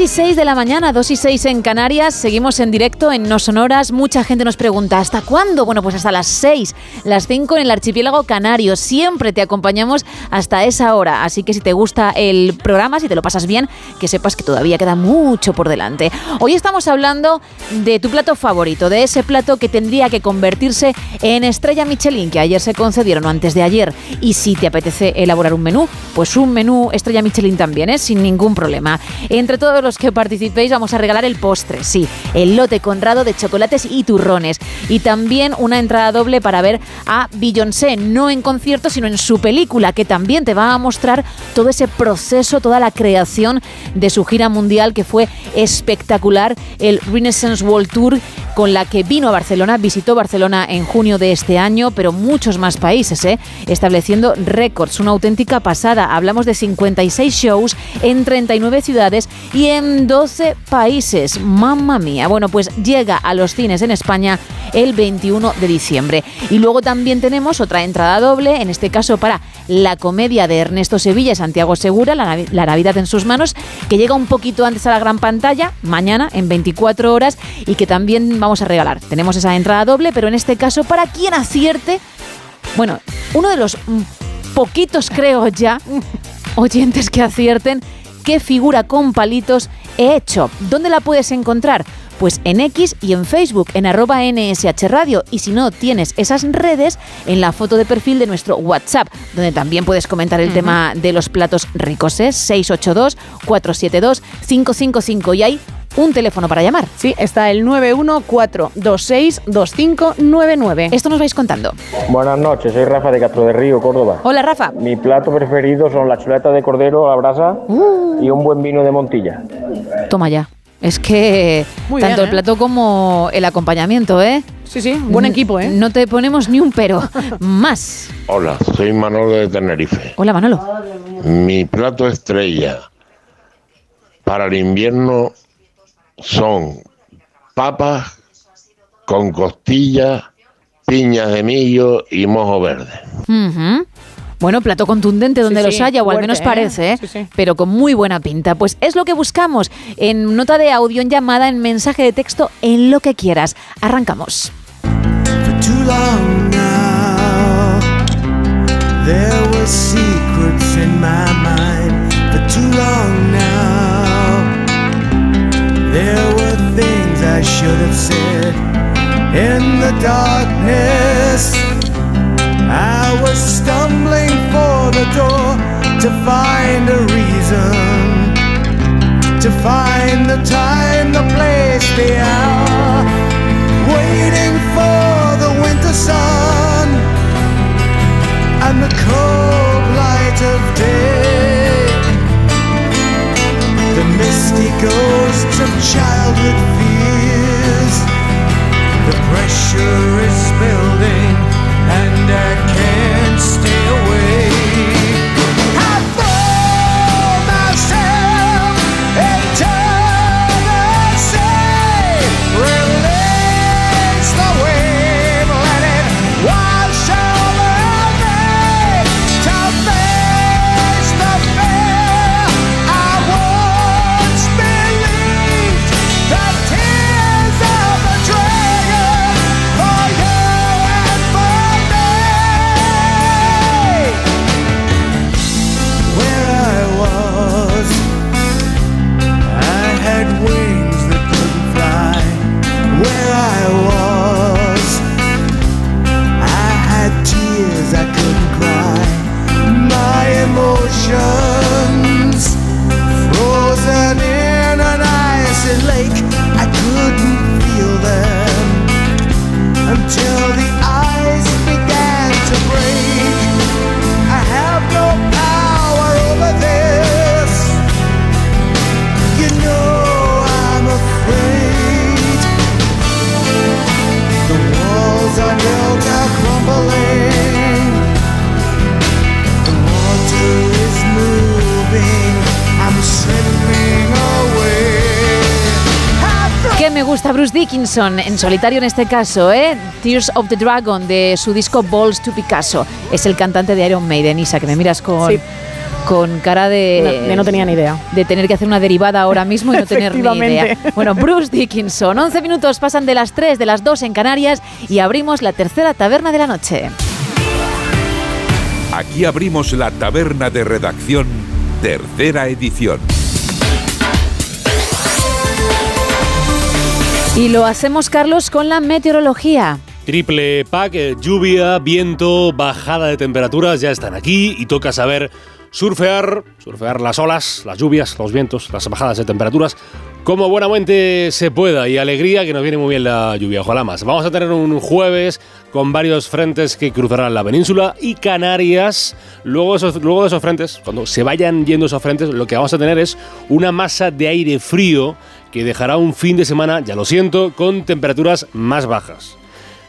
3 y 6 de la mañana, 2 y 6 en Canarias, seguimos en directo en No Sonoras. Mucha gente nos pregunta, ¿hasta cuándo? Bueno, pues hasta las 6, las 5 en el archipiélago canario. Siempre te acompañamos hasta esa hora. Así que si te gusta el programa, si te lo pasas bien, que sepas que todavía queda mucho por delante. Hoy estamos hablando de tu plato favorito, de ese plato que tendría que convertirse en estrella Michelin, que ayer se concedieron o antes de ayer. Y si te apetece elaborar un menú, pues un menú estrella Michelin también, ¿eh? sin ningún problema. Entre todos todos que participéis vamos a regalar el postre, sí, el lote conrado de chocolates y turrones. Y también una entrada doble para ver a Beyoncé, no en concierto, sino en su película, que también te va a mostrar todo ese proceso, toda la creación de su gira mundial, que fue espectacular, el Renaissance World Tour, con la que vino a Barcelona, visitó Barcelona en junio de este año, pero muchos más países, ¿eh? estableciendo récords, una auténtica pasada. Hablamos de 56 shows en 39 ciudades y y en 12 países. Mamma mía. Bueno, pues llega a los cines en España el 21 de diciembre. Y luego también tenemos otra entrada doble, en este caso para la comedia de Ernesto Sevilla y Santiago Segura, la, la Navidad en sus manos, que llega un poquito antes a la gran pantalla, mañana en 24 horas, y que también vamos a regalar. Tenemos esa entrada doble, pero en este caso para quien acierte, bueno, uno de los poquitos creo ya *laughs* oyentes que acierten qué figura con palitos he hecho. ¿Dónde la puedes encontrar? Pues en X y en Facebook, en arroba NSH Radio. Y si no tienes esas redes, en la foto de perfil de nuestro WhatsApp, donde también puedes comentar el tema de los platos ricos. Es 682-472-555. Y hay un teléfono para llamar. Sí, está el 914262599. Esto nos vais contando. Buenas noches, soy Rafa de Castro de Río, Córdoba. Hola, Rafa. Mi plato preferido son la chuleta de cordero a la brasa uh. y un buen vino de Montilla. Toma ya. Es que tanto el ¿eh? plato como el acompañamiento, ¿eh? Sí, sí, buen equipo, ¿eh? No te ponemos ni un pero. *laughs* Más. Hola, soy Manolo de Tenerife. Hola, Manolo. Mi plato estrella para el invierno son papas con costillas, piñas de millo y mojo verde. Bueno, plato contundente donde los haya, o al menos ¿eh? parece, ¿eh? pero con muy buena pinta. Pues es lo que buscamos en nota de audio, en llamada, en mensaje de texto, en lo que quieras. Arrancamos. There I should have said in the darkness. I was stumbling for the door to find a reason, to find the time, the place, the hour, waiting for the winter sun and the cold light of day. The misty ghosts of childhood fears. The pressure is building, and I can't stay away. A Bruce Dickinson, en solitario en este caso, ¿eh? Tears of the Dragon, de su disco Balls to Picasso. Es el cantante de Iron Maiden, Isa, que me miras con, Sí. con cara de... No, de no tenía ni idea. De tener que hacer una derivada ahora mismo y no tener ni idea. Bueno, Bruce Dickinson, 11 minutos pasan de las 3, de las 2 en Canarias y abrimos la tercera taberna de la noche. Aquí abrimos la taberna de redacción, tercera edición. Y lo hacemos, Carlos, con la meteorología. Triple pack, eh, lluvia, viento, bajada de temperaturas ya están aquí y toca saber surfear, surfear las olas, las lluvias, los vientos, las bajadas de temperaturas, como buenamente se pueda y alegría que nos viene muy bien la lluvia, ojalá más. Vamos a tener un jueves con varios frentes que cruzarán la península y Canarias. Luego, esos, luego de esos frentes, cuando se vayan yendo esos frentes, lo que vamos a tener es una masa de aire frío que dejará un fin de semana, ya lo siento, con temperaturas más bajas.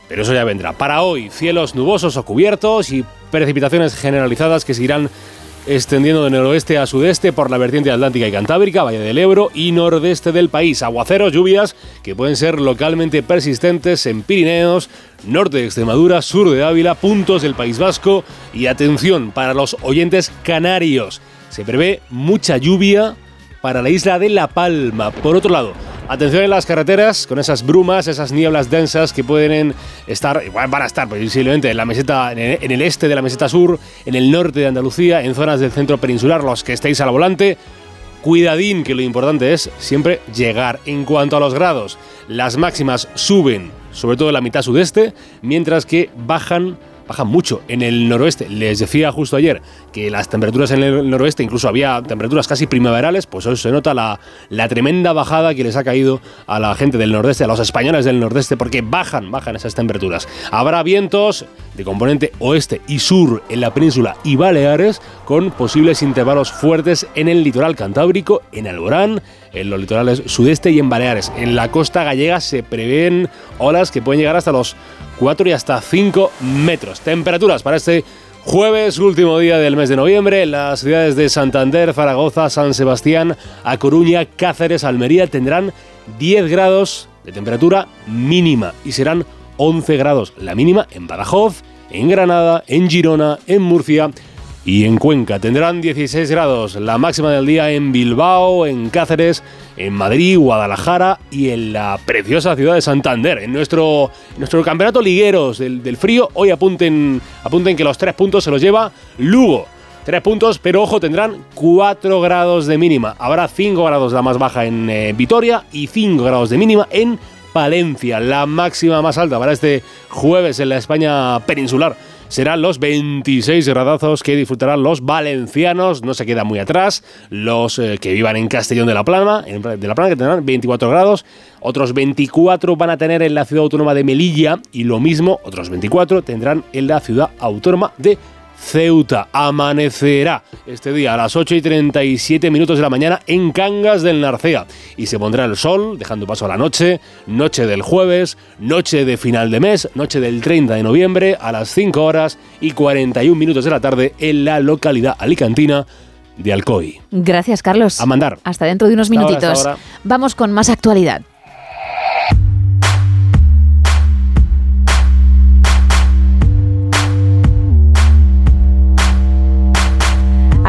Pero eso ya vendrá. Para hoy, cielos nubosos o cubiertos y precipitaciones generalizadas que se irán extendiendo de noroeste a sudeste por la vertiente atlántica y cantábrica, Valle del Ebro y nordeste del país. Aguaceros, lluvias que pueden ser localmente persistentes en Pirineos, norte de Extremadura, sur de Ávila, puntos del País Vasco y atención para los oyentes canarios. Se prevé mucha lluvia para la isla de La Palma. Por otro lado, atención en las carreteras con esas brumas, esas nieblas densas que pueden estar, igual van a estar posiblemente en la meseta, en el, este de la meseta sur, en el norte de Andalucía, en zonas del centro peninsular, los que estéis al volante. Cuidadín, que lo importante es siempre llegar. En cuanto a los grados, las máximas suben, sobre todo en la mitad sudeste, mientras que bajan bajan mucho en el noroeste. Les decía justo ayer que las temperaturas en el noroeste, incluso había temperaturas casi primaverales, pues hoy se nota la, la tremenda bajada que les ha caído a la gente del nordeste, a los españoles del nordeste, porque bajan, bajan esas temperaturas. Habrá vientos de componente oeste y sur en la península y Baleares, con posibles intervalos fuertes en el litoral cantábrico, en Alborán, en los litorales sudeste y en Baleares. En la costa gallega se prevén olas que pueden llegar hasta los 4 y hasta 5 metros. Temperaturas para este jueves, último día del mes de noviembre, las ciudades de Santander, Zaragoza, San Sebastián, A Coruña, Cáceres, Almería tendrán 10 grados de temperatura mínima y serán 11 grados la mínima en Badajoz, en Granada, en Girona, en Murcia y en Cuenca. Tendrán 16 grados la máxima del día en Bilbao, en Cáceres, en Madrid, Guadalajara y en la preciosa ciudad de Santander. En nuestro, en nuestro campeonato ligueros del, del frío, hoy apunten, apunten que los tres puntos se los lleva Lugo. Tres puntos, pero ojo, tendrán 4 grados de mínima. Habrá 5 grados la más baja en eh, Vitoria y 5 grados de mínima en Palencia. La máxima más alta para este jueves en la España peninsular serán los 26 gradazos que disfrutarán los valencianos, no se quedan muy atrás, los eh, que vivan en Castellón de la Plana, en- de la Plana que tendrán 24 grados, otros 24 van a tener en la ciudad autónoma de Melilla y lo mismo, otros 24 tendrán en la ciudad autónoma de Ceuta. Amanecerá este día a las 8 y 37 minutos de la mañana en Cangas del Narcea. Y se pondrá el sol, dejando paso a la noche, noche del jueves, noche de final de mes, noche del 30 de noviembre a las 5 horas y 41 minutos de la tarde en la localidad alicantina de Alcoy. Gracias, Carlos. A mandar. Hasta dentro de unos Hasta minutitos. ahora. Vamos con más actualidad.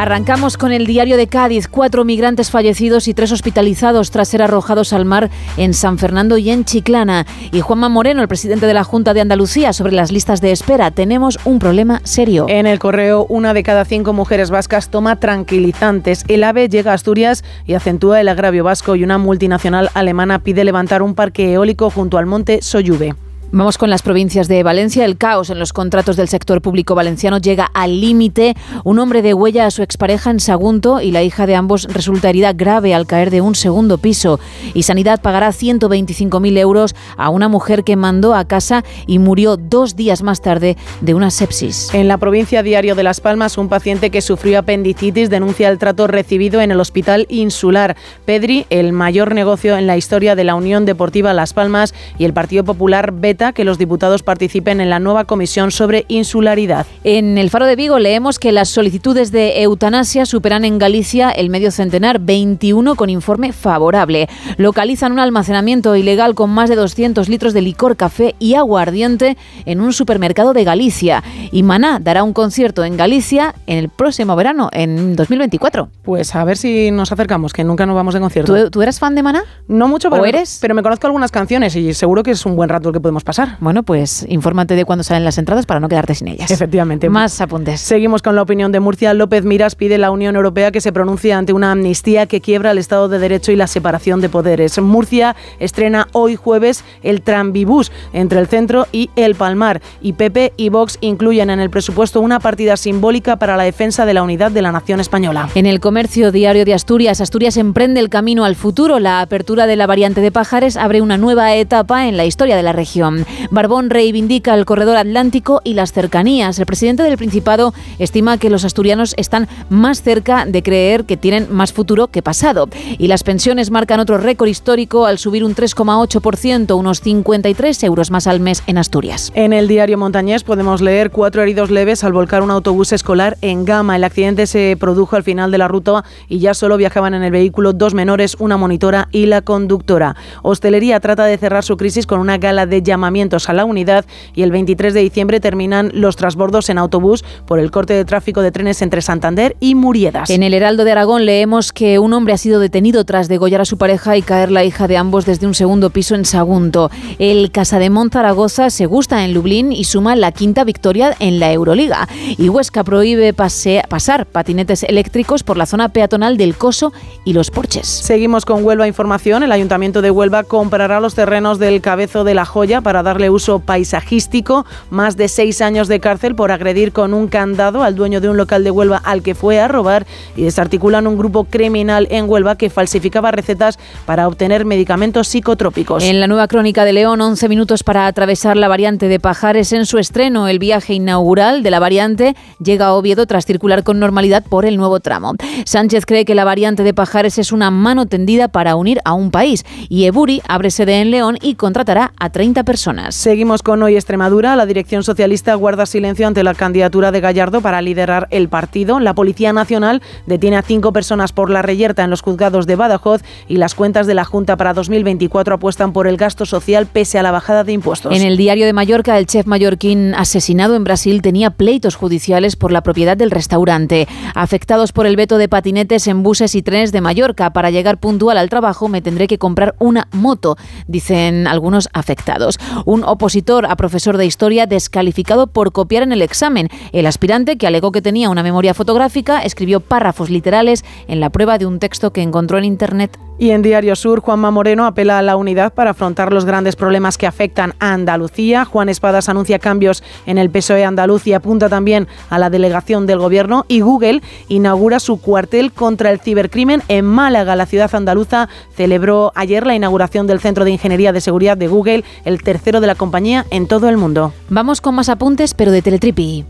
Arrancamos con el diario de Cádiz. Cuatro migrantes fallecidos y tres hospitalizados tras ser arrojados al mar en San Fernando y en Chiclana. Y Juanma Moreno, el presidente de la Junta de Andalucía, sobre las listas de espera. Tenemos un problema serio. En el correo, una de cada cinco mujeres vascas toma tranquilizantes. El AVE llega a Asturias y acentúa el agravio vasco y una multinacional alemana pide levantar un parque eólico junto al monte Soyuve. Vamos con las provincias de Valencia. El caos en los contratos del sector público valenciano llega al límite. Un hombre de huella a su expareja en Sagunto y la hija de ambos resulta herida grave al caer de un segundo piso. Y Sanidad pagará 125.000 euros a una mujer que mandó a casa y murió dos días más tarde de una sepsis. En la provincia Diario de Las Palmas, un paciente que sufrió apendicitis denuncia el trato recibido en el hospital insular. Pedri, el mayor negocio en la historia de la Unión Deportiva Las Palmas y el Partido Popular veta que los diputados participen en la nueva comisión sobre insularidad. En el Faro de Vigo leemos que las solicitudes de eutanasia superan en Galicia el medio centenar, 21 con informe favorable. Localizan un almacenamiento ilegal con más de 200 litros de licor, café y aguardiente en un supermercado de Galicia. Y Maná dará un concierto en Galicia en el próximo verano, en 2024. Pues a ver si nos acercamos, que nunca nos vamos de concierto. ¿Tú, tú eres fan de Maná? No mucho, pero, ¿O eres? pero me conozco algunas canciones y seguro que es un buen rato el que podemos pasar. Bueno, pues infórmate de cuándo salen las entradas para no quedarte sin ellas. Efectivamente. Más apuntes. Seguimos con la opinión de Murcia. López Miras pide a la Unión Europea que se pronuncie ante una amnistía que quiebra el Estado de Derecho y la separación de poderes. Murcia estrena hoy jueves el Tranvibús entre el centro y el Palmar. Y Pepe y Vox incluyen en el presupuesto una partida simbólica para la defensa de la unidad de la nación española. En el comercio diario de Asturias, Asturias emprende el camino al futuro. La apertura de la variante de Pajares abre una nueva etapa en la historia de la región. Barbón reivindica el corredor atlántico y las cercanías. El presidente del Principado estima que los asturianos están más cerca de creer que tienen más futuro que pasado. Y las pensiones marcan otro récord histórico al subir un 3,8%, unos 53 euros más al mes en Asturias. En el diario Montañés podemos leer cuatro heridos leves al volcar un autobús escolar en Gama. El accidente se produjo al final de la ruta y ya solo viajaban en el vehículo dos menores, una monitora y la conductora. Hostelería trata de cerrar su crisis con una gala de llamamientos a la unidad y el 23 de diciembre terminan los transbordos en autobús por el corte de tráfico de trenes entre Santander y Muriedas. En el Heraldo de Aragón leemos que un hombre ha sido detenido tras degollar a su pareja y caer la hija de ambos desde un segundo piso en Sagunto. El Casademont Zaragoza se gusta en Lublin y suma la quinta victoria en la Euroliga. Y Huesca prohíbe pasar patinetes eléctricos por la zona peatonal del Coso y los Porches. Seguimos con Huelva Información. El Ayuntamiento de Huelva comprará los terrenos del Cabezo de la Joya para darle uso paisajístico. Más de seis años de cárcel por agredir con un candado al dueño de un local de Huelva al que fue a robar y desarticulan un grupo criminal en Huelva que falsificaba recetas para obtener medicamentos psicotrópicos. En la nueva crónica de León, 11 minutos para atravesar la variante de Pajares en su estreno. El viaje inaugural de la variante llega a Oviedo tras circular con normalidad por el nuevo tramo. Sánchez cree que la variante de Pajares es una mano tendida para unir a un país y Eburi abre sede en León y contratará a 30 personas. Seguimos con Hoy Extremadura. La dirección socialista guarda silencio ante la candidatura de Gallardo para liderar el partido. La Policía Nacional detiene a cinco personas por la reyerta en los juzgados de Badajoz y las cuentas de la Junta para 2024 apuestan por el gasto social pese a la bajada de impuestos. En el diario de Mallorca, el chef mallorquín asesinado en Brasil tenía pleitos judiciales por la propiedad del restaurante. Afectados por el veto de patinetes en buses y trenes de Mallorca, para llegar puntual al trabajo me tendré que comprar una moto, dicen algunos afectados. Un opositor a profesor de historia descalificado por copiar en el examen. El aspirante, que alegó que tenía una memoria fotográfica, escribió párrafos literales en la prueba de un texto que encontró en Internet. Y en Diario Sur, Juanma Moreno apela a la unidad para afrontar los grandes problemas que afectan a Andalucía. Juan Espadas anuncia cambios en el PSOE andaluz y apunta también a la delegación del gobierno. Y Google inaugura su cuartel contra el cibercrimen en Málaga. La ciudad andaluza celebró ayer la inauguración del Centro de Ingeniería de Seguridad de Google, el tercero de la compañía en todo el mundo. Vamos con más apuntes, pero de Teletripi.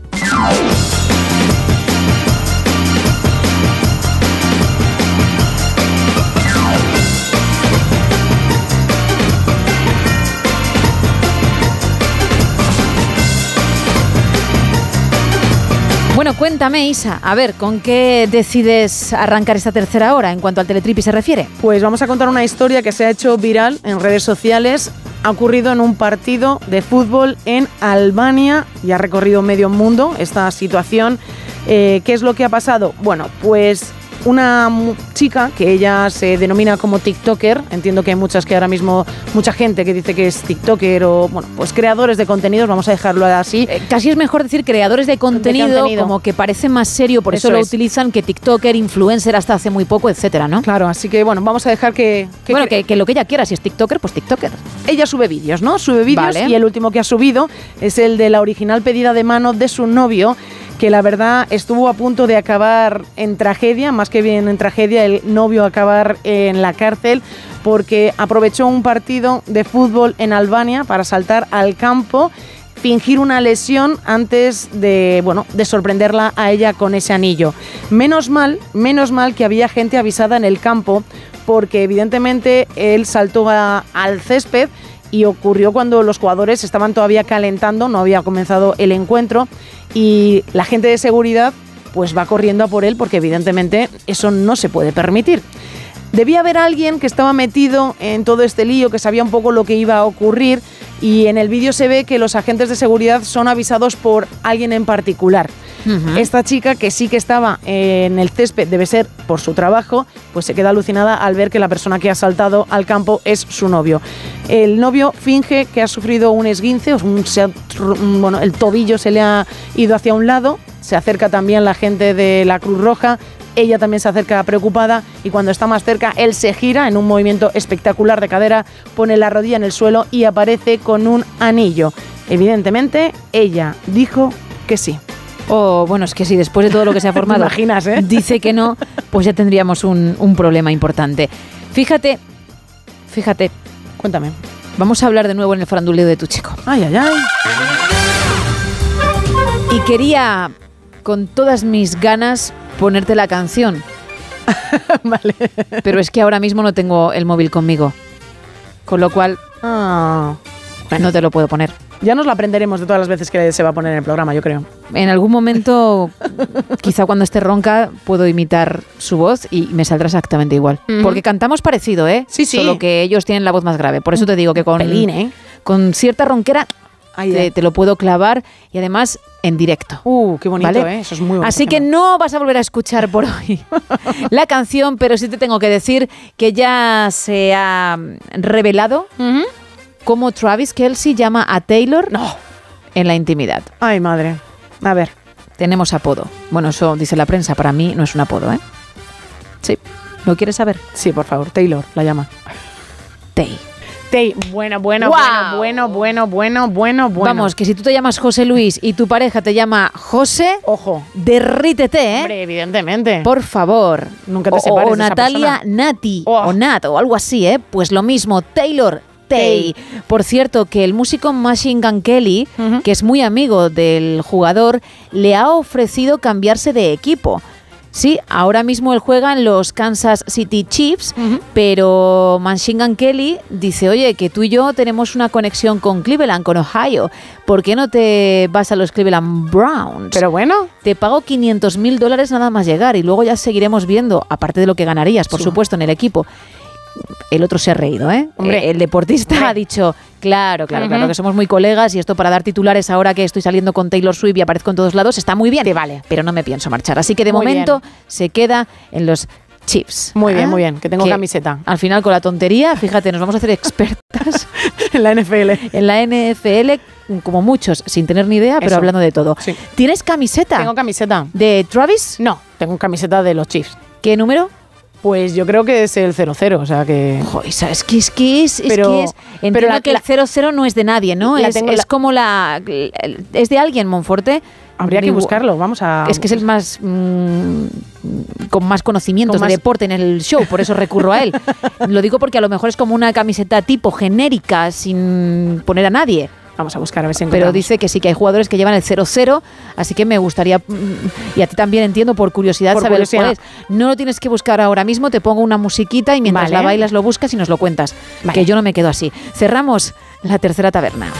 Bueno, cuéntame, Isa, a ver, ¿con qué decides arrancar esta tercera hora en cuanto al Teletripi se refiere? Pues vamos a contar una historia que se ha hecho viral en redes sociales. Ha ocurrido en un partido de fútbol en Albania y ha recorrido medio mundo esta situación. Eh, ¿Qué es lo que ha pasado? Bueno, pues una chica que ella se denomina como TikToker, entiendo que hay muchas que ahora mismo, mucha gente que dice que es TikToker o, bueno, pues creadores de contenidos, vamos a dejarlo así. Casi es mejor decir creadores de contenido, contenido. como que parece más serio, por eso, Eso lo es. utilizan que TikToker, influencer hasta hace muy poco, etcétera, ¿no? Claro, así que bueno, vamos a dejar que... bueno, que, que lo que ella quiera, si es TikToker, pues TikToker. Ella sube vídeos, ¿no? Sube vídeos Vale. y el último que ha subido es el de la original pedida de mano de su novio, que la verdad estuvo a punto de acabar en tragedia, más que bien en tragedia, el novio acabar en la cárcel porque aprovechó un partido de fútbol en Albania para saltar al campo fingir una lesión antes de, bueno, de sorprenderla a ella con ese anillo. Menos mal, menos mal que había gente avisada en el campo porque evidentemente él saltó al césped y ocurrió cuando los jugadores estaban todavía calentando, no había comenzado el encuentro y la gente de seguridad pues va corriendo a por él porque evidentemente eso no se puede permitir. Debía haber alguien que estaba metido en todo este lío, que sabía un poco lo que iba a ocurrir y en el vídeo se ve que los agentes de seguridad son avisados por alguien en particular. Esta chica que sí que estaba en el césped, debe ser por su trabajo, pues se queda alucinada al ver que la persona que ha saltado al campo es su novio. El novio finge que ha sufrido un esguince, un, se ha bueno, el tobillo se le ha ido hacia un lado, se acerca también la gente de la Cruz Roja, ella también se acerca preocupada y cuando está más cerca, él se gira en un movimiento espectacular de cadera, pone la rodilla en el suelo y aparece con un anillo. Evidentemente, ella dijo que sí. Oh, bueno, es que si después de todo lo que se ha *laughs* formado imaginas, eh? dice que no, pues ya tendríamos un, un problema importante. Fíjate, fíjate. Cuéntame. Vamos a hablar de nuevo en el faranduleo de tu chico. Ay, ay, ay. Y quería, con todas mis ganas, ponerte la canción. *laughs* vale. Pero es que ahora mismo no tengo el móvil conmigo. Con lo cual, Ah. no te lo puedo poner. Ya nos la aprenderemos de todas las veces que se va a poner en el programa, yo creo. En algún momento, quizá cuando esté ronca, puedo imitar su voz y me saldrá exactamente igual. Porque cantamos parecido, ¿eh? Sí, sí. Solo que ellos tienen la voz más grave. Por eso te digo que con, pelín, ¿eh? con cierta ronquera te, te lo puedo clavar y además en directo. Uh, qué bonito, ¿vale? ¿eh? Eso es muy bonito. Así que no vas a volver a escuchar por hoy *laughs* la canción, pero sí te tengo que decir que ya se ha revelado cómo Travis Kelsey llama a Taylor en la intimidad. Ay, madre. A ver. Tenemos apodo. Bueno, eso dice la prensa. Para mí no es un apodo, ¿eh? Sí. ¿Lo quieres saber? Sí, por favor. Taylor la llama. Tay. Tay. Bueno, bueno, bueno, bueno, bueno, bueno, bueno. Vamos, que si tú te llamas José Luis y tu pareja te llama José, ojo, derrítete, ¿eh? Hombre, evidentemente. Por favor. Nunca te O- separes O, de esa Natalia persona. Nati o Nat o algo así, ¿eh? Pues lo mismo, Taylor Tay. Por cierto, que el músico Machine Gun Kelly, que es muy amigo del jugador, le ha ofrecido cambiarse de equipo. Sí, ahora mismo él juega en los Kansas City Chiefs, pero Machine Gun Kelly dice, oye, que tú y yo tenemos una conexión con Cleveland, con Ohio. ¿Por qué no te vas a los Cleveland Browns? Pero bueno. Te pago 500 mil dólares nada más llegar y luego ya seguiremos viendo, aparte de lo que ganarías, por supuesto, en el equipo. El otro se ha reído, ¿eh? Hombre. Eh, El deportista ha dicho, claro, claro, claro, que somos muy colegas y esto para dar titulares ahora que estoy saliendo con Taylor Swift y aparezco en todos lados está muy bien. vale. Pero no me pienso marchar. Así que de Muy momento se queda en los Chiefs. Muy bien, ¿Ah? muy bien, que tengo camiseta. Al final con la tontería, fíjate, nos vamos a hacer expertas *laughs* en la NFL. En la NFL, como muchos, sin tener ni idea, pero hablando de todo. ¿Tienes camiseta? Tengo camiseta. ¿De Travis? No, tengo camiseta de los Chiefs. ¿Qué número? Pues yo creo que es el 0-0, o sea que... Joder, ¿sabes qué es que es? Es Pero- que es. Entiendo pero la- que el 0-0 no es de nadie, ¿no? Es tengo- es la- como la. Es de alguien, Monforte. Habría que buscarlo, vamos a... Es que es el más. mm, con más conocimientos Con más- de deporte en el show, por eso recurro a él. *laughs* Lo digo porque a lo mejor es como una camiseta tipo genérica, sin poner a nadie. Vamos a buscar a ver si Pero encontramos. dice que sí que hay jugadores que llevan el 0-0, así que me gustaría, mm, y a ti también entiendo por curiosidad Por saber curiosidad. cuál es. No lo tienes que buscar ahora mismo, te pongo una musiquita y mientras Vale. la bailas lo buscas y nos lo cuentas. Vale. Que yo no me quedo así. Cerramos la tercera taberna.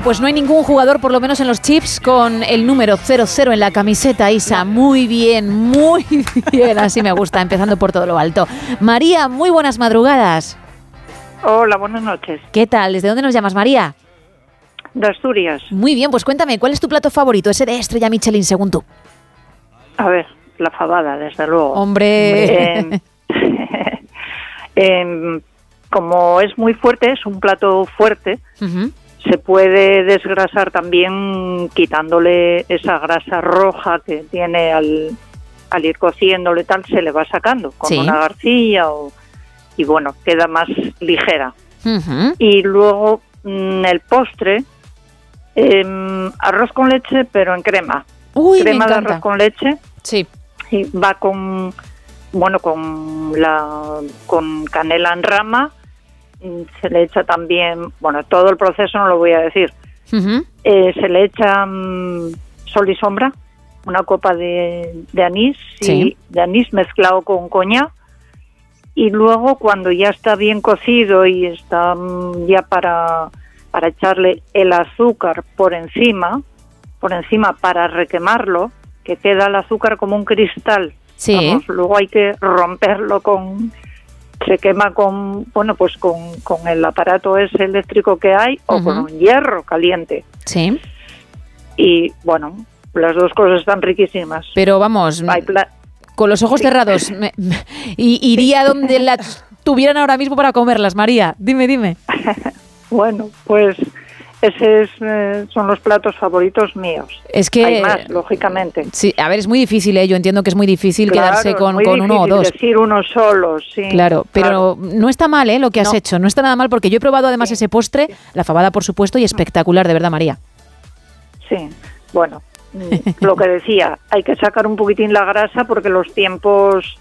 Bueno, pues no hay ningún jugador, por lo menos en los chips, con el número 00 en la camiseta, Isa. Muy bien, muy *laughs* bien. Así me gusta, empezando por todo lo alto. María, muy buenas madrugadas. Hola, buenas noches. ¿Qué tal? ¿Desde dónde nos llamas, María? De Asturias. Muy bien, pues cuéntame, ¿cuál es tu plato favorito? Ese de Estrella Michelin, según tú. A ver, la fabada, desde luego. Hombre. *laughs* Como es muy fuerte, es un plato fuerte. Se puede desgrasar también quitándole esa grasa roja que tiene al, al ir cociéndole tal, se le va sacando con Sí. una garcilla o, y bueno, queda más ligera. Y luego mm, el postre, em, arroz con leche, pero en crema. Uy, crema de arroz con leche. Sí. Y va con, bueno, con la, con canela en rama. Mm, Se le echa también, bueno, todo el proceso no lo voy a decir. Eh, se le echa mm, sol y sombra, una copa de, de anís, Sí. y, de anís mezclado con coñac. Y luego cuando ya está bien cocido y está mm, ya para, para echarle el azúcar por encima, por encima para requemarlo, que queda el azúcar como un cristal. Sí. Vamos, luego hay que romperlo con se quema con bueno pues con, con el aparato ese eléctrico que hay o con un hierro caliente Sí. y bueno las dos cosas están riquísimas Pero vamos, con los ojos cerrados, me- me- y iría donde las *laughs* tuvieran ahora mismo para comerlas, María. Dime, dime. bueno pues ese es, eh, son los platos favoritos míos Es que- hay más lógicamente Sí, a ver, es muy difícil, ¿eh? yo entiendo que es muy difícil Claro, quedarse con, muy con uno o dos. decir uno solo sí Claro, pero no está mal ¿eh? lo que has No. hecho, no está nada mal porque yo he probado además ese postre, la fabada por supuesto, y espectacular, de verdad, María. Sí, bueno, mm, lo que decía, hay que sacar un poquitín la grasa porque los tiempos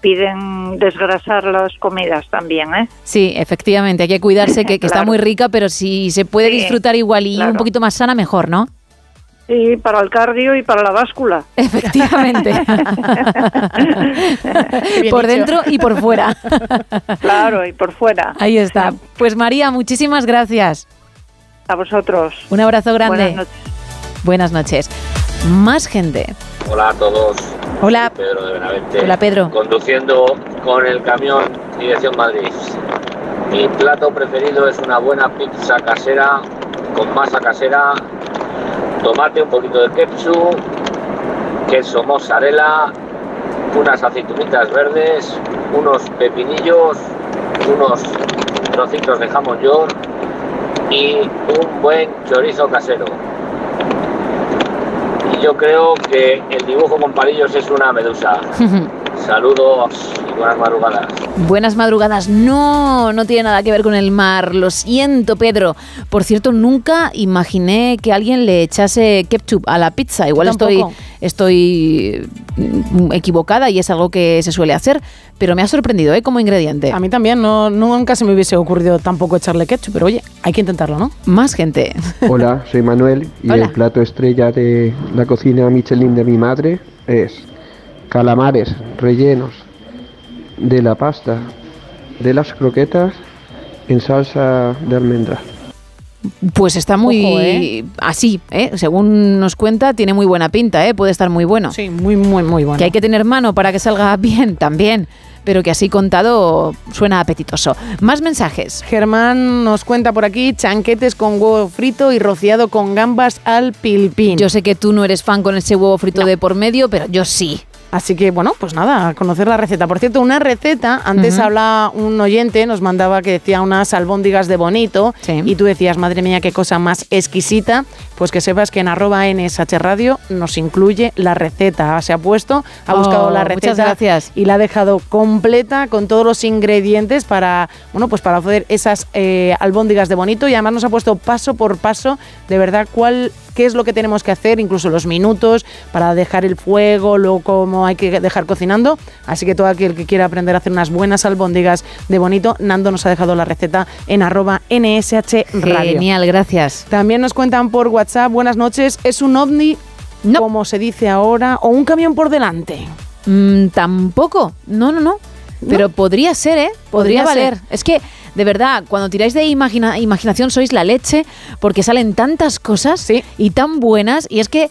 piden desgrasar las comidas también, ¿eh? Sí, efectivamente, hay que cuidarse, que, que está muy rica, pero si se puede Sí, disfrutar igual y claro. un poquito más sana, mejor, ¿no? Sí, para el cardio y para la báscula. Efectivamente. *laughs* por dentro y por fuera. Claro, y por fuera. Ahí está. Pues María, muchísimas gracias. A vosotros. Un abrazo grande. Buenas noches. Buenas noches. Más gente. Hola a todos. Hola. Soy Pedro de Benavente. Hola, Pedro. Conduciendo con el camión dirección Madrid. Mi plato preferido es una buena pizza casera con masa casera, tomate, un poquito de ketchup, queso mozzarella, unas aceitunitas verdes, unos pepinillos, unos trocitos de jamón york y un buen chorizo casero. Yo creo que el dibujo con palillos es una medusa. *laughs* Saludos y buenas madrugadas. Buenas madrugadas. No, no tiene nada que ver con el mar. Lo siento, Pedro. Por cierto, nunca imaginé que alguien le echase ketchup a la pizza. Igual estoy, estoy mm, equivocada y es algo que se suele hacer, pero me ha sorprendido ¿eh? como ingrediente. A mí también, no, nunca se me hubiese ocurrido tampoco echarle ketchup, pero oye, hay que intentarlo, ¿no? Más gente. Hola, soy Manuel y Hola. el plato estrella de la cocina Michelin de mi madre es calamares rellenos de la pasta de las croquetas en salsa de almendra. Pues está muy Ojo, ¿eh? así, ¿eh? según nos cuenta, tiene muy buena pinta, ¿eh? puede estar muy bueno. Sí, muy, muy, muy bueno. Que hay que tener mano para que salga *laughs* bien también, pero que así contado suena apetitoso. Más mensajes. Germán nos cuenta por aquí chanquetes con huevo frito y rociado con gambas al pilpín. Yo sé que tú no eres fan con ese huevo frito de por medio, pero yo sí. Así que bueno, pues nada, a conocer la receta. Por cierto, una receta, antes Ujú. hablaba un oyente, nos mandaba que decía unas albóndigas de bonito y tú decías, madre mía, qué cosa más exquisita. Pues que sepas que en arroba NSH Radio nos incluye la receta. Se ha puesto, ha Oh, buscado la muchas receta gracias. y la ha dejado completa con todos los ingredientes para, bueno, pues para hacer esas eh, albóndigas de bonito y además nos ha puesto paso por paso de verdad cuál qué es lo que tenemos que hacer, incluso los minutos para dejar el fuego, luego cómo hay que dejar cocinando. Así que todo aquel que quiera aprender a hacer unas buenas albóndigas de bonito, Nando nos ha dejado la receta en arroba NSH Radio. Genial, gracias. También nos cuentan por WhatsApp, buenas noches, ¿es un ovni, como se dice ahora, o un camión por delante? Mm, tampoco, no, no, no. Pero podría ser, ¿eh? Podría, Podría valer. ser. Es que, de verdad, cuando tiráis de imagina- imaginación sois la leche, porque salen tantas cosas y tan buenas. Y es que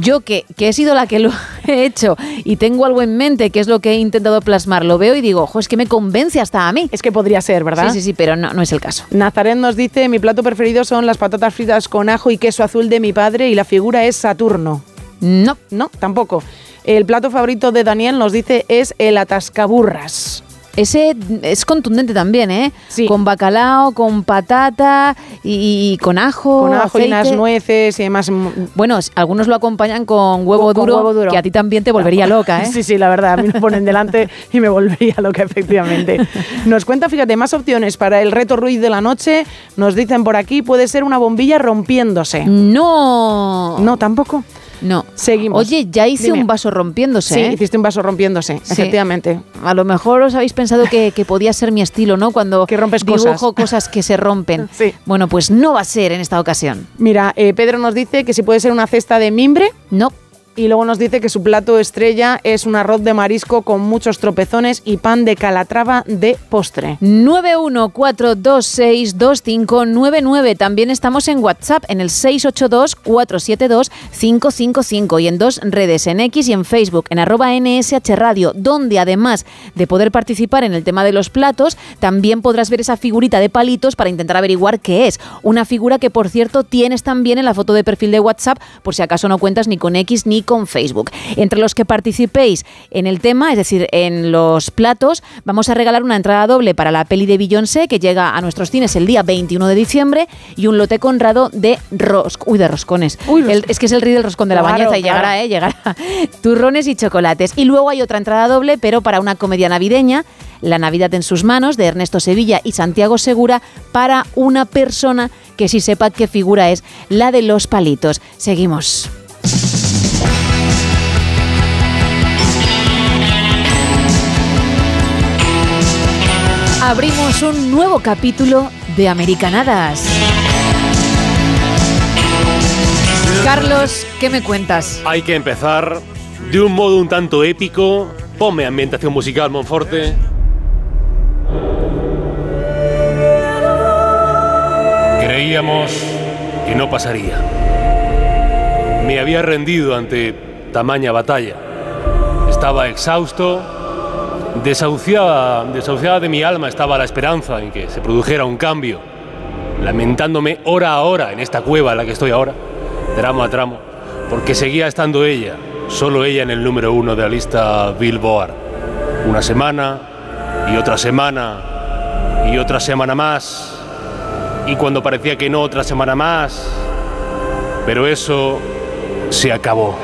yo, que, que he sido la que lo *laughs* he hecho y tengo algo en mente, que es lo que he intentado plasmar, lo veo y digo, ojo, es que me convence hasta a mí. Es que podría ser, ¿verdad? Sí, sí, sí, pero no, no es el caso. Nazaret nos dice, mi plato preferido son las patatas fritas con ajo y queso azul de mi padre y la figura es Saturno. No. No, tampoco. El plato favorito de Daniel nos dice es el atascaburras. Ese es contundente también, ¿eh? Sí. Con bacalao, con patata y, y con ajo. Con ajo y unas nueces y demás. Bueno, algunos lo acompañan con huevo, Con duro, huevo duro. que a ti también te volvería loca, *laughs* ¿eh? Sí, sí, la verdad, a mí me ponen delante y me volvería loca, efectivamente. *laughs* Nos cuenta, fíjate, más opciones para el reto Ruiz de la noche. Nos dicen por aquí, puede ser una bombilla rompiéndose. No. No, tampoco. No. Seguimos. Oye, ya hice Dime. un vaso rompiéndose. Sí, ¿eh? hiciste un vaso rompiéndose, Sí. efectivamente. A lo mejor os habéis pensado que, que podía ser mi estilo, ¿no? Cuando Que rompes dibujo cosas. *laughs* cosas. que se rompen. *laughs* Sí. Bueno, pues no va a ser en esta ocasión. Mira, eh, Pedro nos dice que si puede ser una cesta de mimbre. No. Y luego nos dice que su plato estrella es un arroz de marisco con muchos tropezones y pan de calatrava de postre. 914262599. También estamos en WhatsApp en el 682472555 y en dos redes, en X y en Facebook, en arroba NSH Radio, donde además de poder participar en el tema de los platos, también podrás ver esa figurita de palitos para intentar averiguar qué es. Una figura que, por cierto, tienes también en la foto de perfil de WhatsApp, por si acaso no cuentas ni con X ni con Facebook. Entre los que participéis en el tema, es decir, en los platos, vamos a regalar una entrada doble para la peli de Beyoncé que llega a nuestros cines el día 21 de diciembre y un lote conrado de ros uy, de roscones. El- es que es el rey del roscón de la Claro, bañeza y llegará. ¿eh? Llegará. *laughs* Turrones y chocolates. Y luego hay otra entrada doble, pero para una comedia navideña, La Navidad en sus manos, de Ernesto Sevilla y Santiago Segura, para una persona que sí sepa qué figura es la de los palitos. Seguimos. Abrimos un nuevo capítulo de Americanadas. Carlos, ¿qué me cuentas? Hay que empezar de un modo un tanto épico. Ponme ambientación musical, Monforte. Creíamos que no pasaría. Me había rendido ante tamaña batalla. Estaba exhausto. Desahuciada, desahuciada de mi alma estaba la esperanza en que se produjera un cambio. Lamentándome hora a hora en esta cueva en la que estoy ahora, tramo a tramo, porque seguía estando ella, solo ella en el número uno de la lista Billboard. Una semana y otra semana y otra semana más. Y cuando parecía que no, otra semana más. Pero eso se acabó.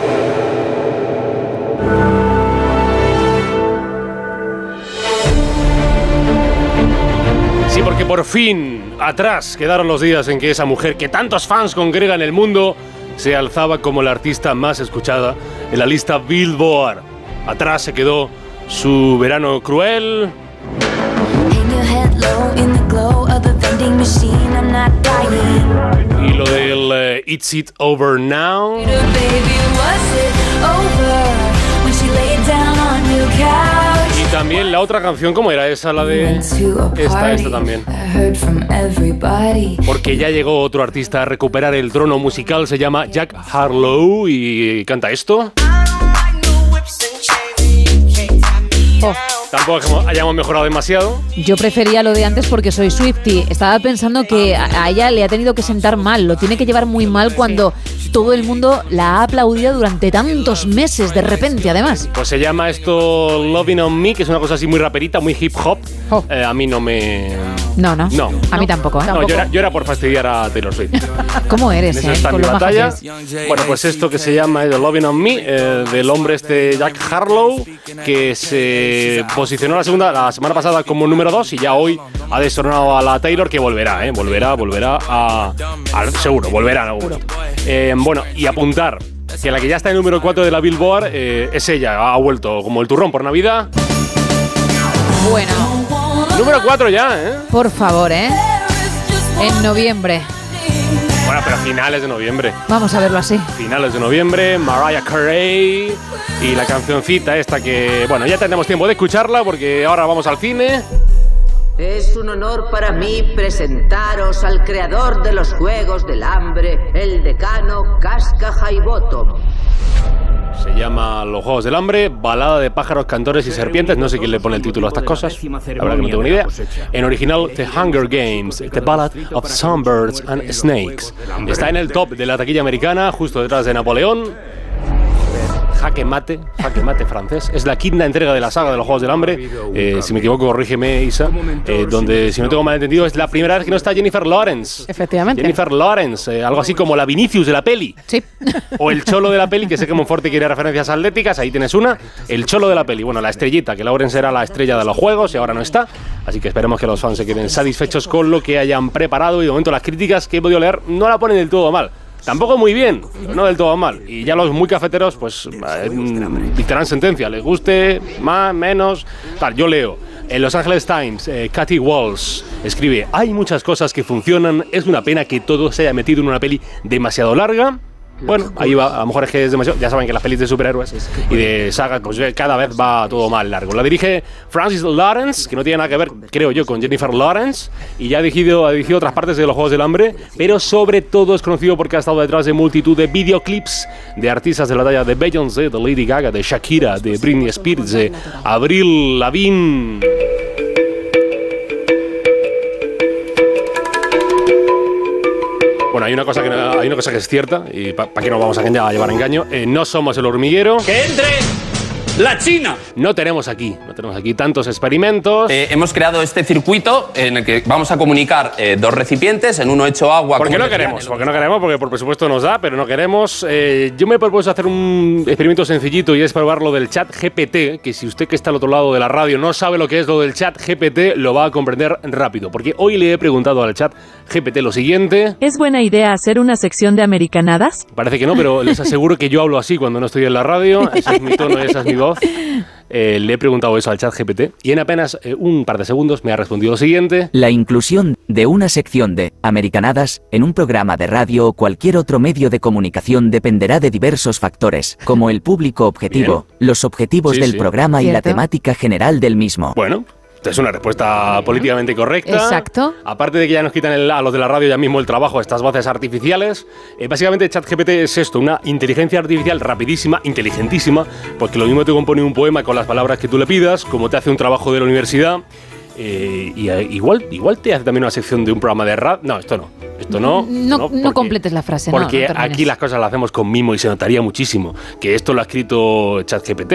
Porque por fin atrás quedaron los días en que esa mujer que tantos fans congrega en el mundo se alzaba como la artista más escuchada en la lista Billboard. Atrás se quedó su verano cruel, y lo del eh, It's It Over Now. Baby, también la otra canción, ¿cómo era esa? La de... Esta, esta también. Porque ya llegó otro artista a recuperar el trono musical, se llama Jack Harlow y canta esto. Oh. Tampoco hayamos mejorado demasiado. Yo prefería lo de antes porque soy Swifty. Estaba pensando que a ella le ha tenido que sentar mal, lo tiene que llevar muy mal cuando todo el mundo la ha aplaudido durante tantos meses de repente, además. Pues se llama esto Loving on Me, que es una cosa así muy raperita, muy hip hop. Oh. Eh, a mí no me. No, no. No. A mí tampoco, ¿eh? No, yo era, yo era por fastidiar a Taylor Swift. ¿Cómo eres, En eso eh? está mi batalla. Bueno, pues esto que se llama The Loving on Me, eh, del hombre este Jack Harlow, que se posicionó la segunda la semana pasada como número 2 y ya hoy ha destronado a la Taylor, que volverá, ¿eh? Volverá, volverá a. seguro, volverá momento. Eh, bueno, y apuntar que la que ya está en el número 4 de la Billboard eh, es ella, ha vuelto como el turrón por Navidad. Bueno, Número 4 ya, ¿eh? por favor, ¿eh? En noviembre. Bueno, pero finales de noviembre. Vamos a verlo así. finales de noviembre, Mariah Carey y la cancioncita esta que, bueno, ya tendremos tiempo de escucharla porque ahora vamos al cine. Es un honor para mí presentaros al creador de los Juegos del Hambre, el decano Casca Highbottom. Se llama Los Juegos del Hambre, balada de pájaros, cantores y serpientes. No sé quién le pone el título a estas cosas. La verdad que no tengo ni idea. En original, The Hunger Games, The Ballad of Songbirds and Snakes. Está en el top de la taquilla americana, justo detrás de Napoleón. Jaque Mate, Jaque Mate francés. Es la quinta entrega de la saga de los Juegos del Hambre. Eh, si me equivoco, corrígeme, Isa. eh, donde, si no tengo mal entendido, es la primera vez que no está Jennifer Lawrence. Efectivamente. Jennifer Lawrence, eh, algo así como la Vinicius de la peli. Sí. O el cholo de la peli, que sé que Monforte quiere referencias atléticas, ahí tienes una. El cholo de la peli, bueno, la estrellita, que Lawrence era la estrella de los juegos y ahora no está. Así que esperemos que los fans se queden satisfechos con lo que hayan preparado y de momento las críticas que he podido leer no la ponen del todo mal. Tampoco muy bien, pero no del todo mal. Y ya los muy cafeteros, pues eh, dictarán sentencia. Les guste, más, menos. Tal, yo leo. En Los Angeles Times, eh, Cathy Walsh escribe: Hay muchas cosas que funcionan. Es una pena que todo se haya metido en una peli demasiado larga. Bueno, ahí va, a lo mejor es que es demasiado. Ya saben que las pelis de superhéroes y de saga, pues eh, cada vez va todo más largo. La dirige Francis Lawrence, que no tiene nada que ver, creo yo, con Jennifer Lawrence, y ya ha dirigido, ha dirigido otras partes de los Juegos del Hambre, pero sobre todo es conocido porque ha estado detrás de multitud de videoclips de artistas de la talla de Beyoncé, de Lady Gaga, de Shakira, de Britney Spears, de Avril Lavigne. Bueno, hay una cosa que, no- hay una cosa que es cierta, y para qué nos vamos a, llevar engaño. eh, no somos el hormiguero. ¡Que entre la China! No tenemos aquí, no tenemos aquí tantos experimentos. Eh, hemos creado este circuito en el que vamos a comunicar eh, dos recipientes, en uno hecho agua. ¿Por qué como no queremos? Porque no queremos, porque por presupuesto nos da, pero no queremos. Eh, yo me he propuesto hacer un experimento sencillito y es probar lo del chat GPT, que si usted que está al otro lado de la radio no sabe lo que es lo del chat GPT, lo va a comprender rápido. Porque hoy le he preguntado al chat GPT lo siguiente. ¿Es buena idea hacer una sección de americanadas? Parece que no, pero les aseguro que yo hablo así cuando no estoy en la radio. Ese es mi tono y esa es mi voz. Eh, le he preguntado eso al chat GPT y en apenas eh, un par de segundos me ha respondido lo siguiente. La inclusión de una sección de Americanadas en un programa de radio o cualquier otro medio de comunicación dependerá de diversos factores, como el público objetivo, los objetivos Sí, del sí. programa y la temática general del mismo. Bueno, es una respuesta políticamente correcta. Exacto. Aparte de que ya nos quitan el- a los de la radio ya mismo el trabajo, estas voces artificiales. eh, básicamente ChatGPT es esto, una inteligencia artificial rapidísima, inteligentísima, porque lo mismo te compone un poema con las palabras que tú le pidas, como te hace un trabajo de la universidad. eh, y eh, igual, igual te hace también una sección de un programa de rap. No, esto no. Esto no. No, no, porque- completes la frase, porque no aquí las cosas las hacemos con mimo y se notaría muchísimo que esto lo ha escrito ChatGPT.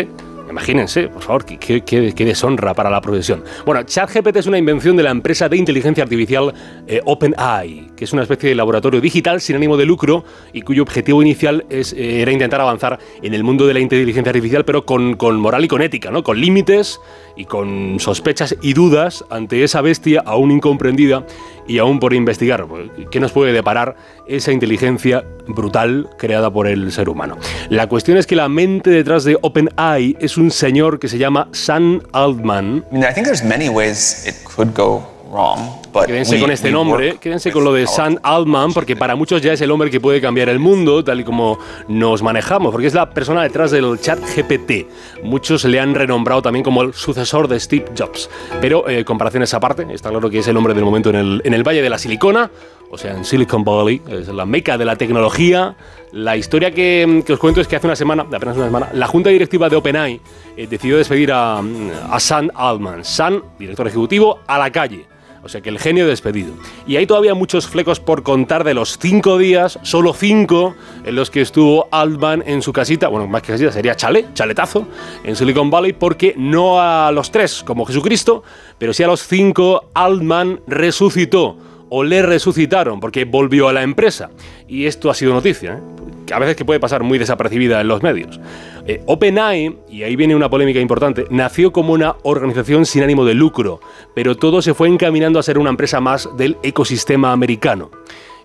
Imagínense, por favor, qué, deshonra para la profesión. Bueno, ChatGPT es una invención de la empresa de inteligencia artificial eh, OpenAI, que es una especie de laboratorio digital sin ánimo de lucro y cuyo objetivo inicial eh, era intentar avanzar en el mundo de la inteligencia artificial, pero con, con moral y con ética, ¿no? Con límites y con sospechas y dudas ante esa bestia aún incomprendida y aún por investigar. Pues, ¿Qué nos puede deparar esa inteligencia brutal creada por el ser humano? La cuestión es que la mente detrás de OpenAI es un señor que se llama Sam Altman. I mean, I think there's many ways it could go wrong, Quédense we- con este nombre, quédense con lo de Sam Altman, porque para muchos ya es el hombre que puede cambiar el mundo, tal y como nos manejamos, porque es la persona detrás del chat GPT. Muchos le han renombrado también como el sucesor de Steve Jobs. Pero, eh, comparaciones aparte, está claro que es el hombre del momento en el, en el Valle de la Silicona, o sea, en Silicon Valley, es la meca de la tecnología. La historia que, que os cuento es que hace una semana, apenas una semana, la junta directiva de OpenAI eh, decidió despedir a, a Sam Altman. Sam, director ejecutivo, a la calle. O sea que el genio despedido. Y hay todavía muchos flecos por contar de los cinco días, solo cinco, en los que estuvo Altman en su casita, bueno, más que casita, sería chale, chaletazo, en Silicon Valley, porque no a los tres, como Jesucristo, pero sí a los cinco, Altman resucitó o le resucitaron porque volvió a la empresa. Y esto ha sido noticia, ¿eh? a veces que puede pasar muy desapercibida en los medios. Eh, OpenAI, y ahí viene una polémica importante, nació como una organización sin ánimo de lucro, pero todo se fue encaminando a ser una empresa más del ecosistema americano.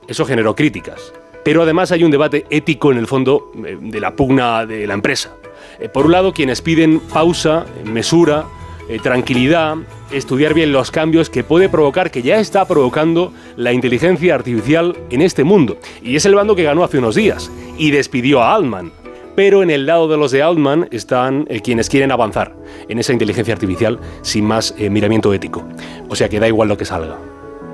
Eso generó críticas. Pero además hay un debate ético en el fondo eh, de la pugna de la empresa. Eh, por un lado, quienes piden pausa, mesura, eh, tranquilidad, estudiar bien los cambios que puede provocar, que ya está provocando la inteligencia artificial en este mundo. Y es el bando que ganó hace unos días y despidió a Altman. Pero en el lado de los de Altman están eh, quienes quieren avanzar en esa inteligencia artificial sin más eh, miramiento ético. O sea que da igual lo que salga.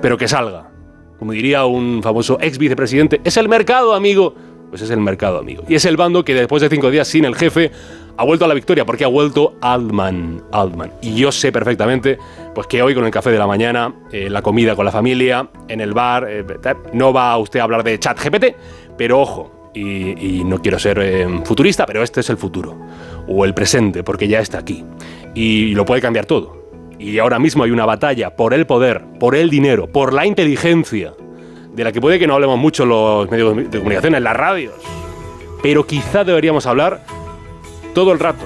Pero que salga. Como diría un famoso ex vicepresidente, es el mercado, amigo. Pues es el mercado, amigo. Y es el bando que después de cinco días sin el jefe ha vuelto a la victoria porque ha vuelto Altman. Altman. Y yo sé perfectamente pues que hoy con el café de la mañana, eh, la comida con la familia, en el bar, eh, no va usted a hablar de chat GPT, pero ojo, y, no quiero ser eh, futurista, pero este es el futuro, o el presente, porque ya está aquí, y lo puede cambiar todo. Y ahora mismo hay una batalla por el poder, por el dinero, por la inteligencia, de la que puede que no hablemos mucho los medios de comunicación, en las radios, pero quizá deberíamos hablar todo el rato.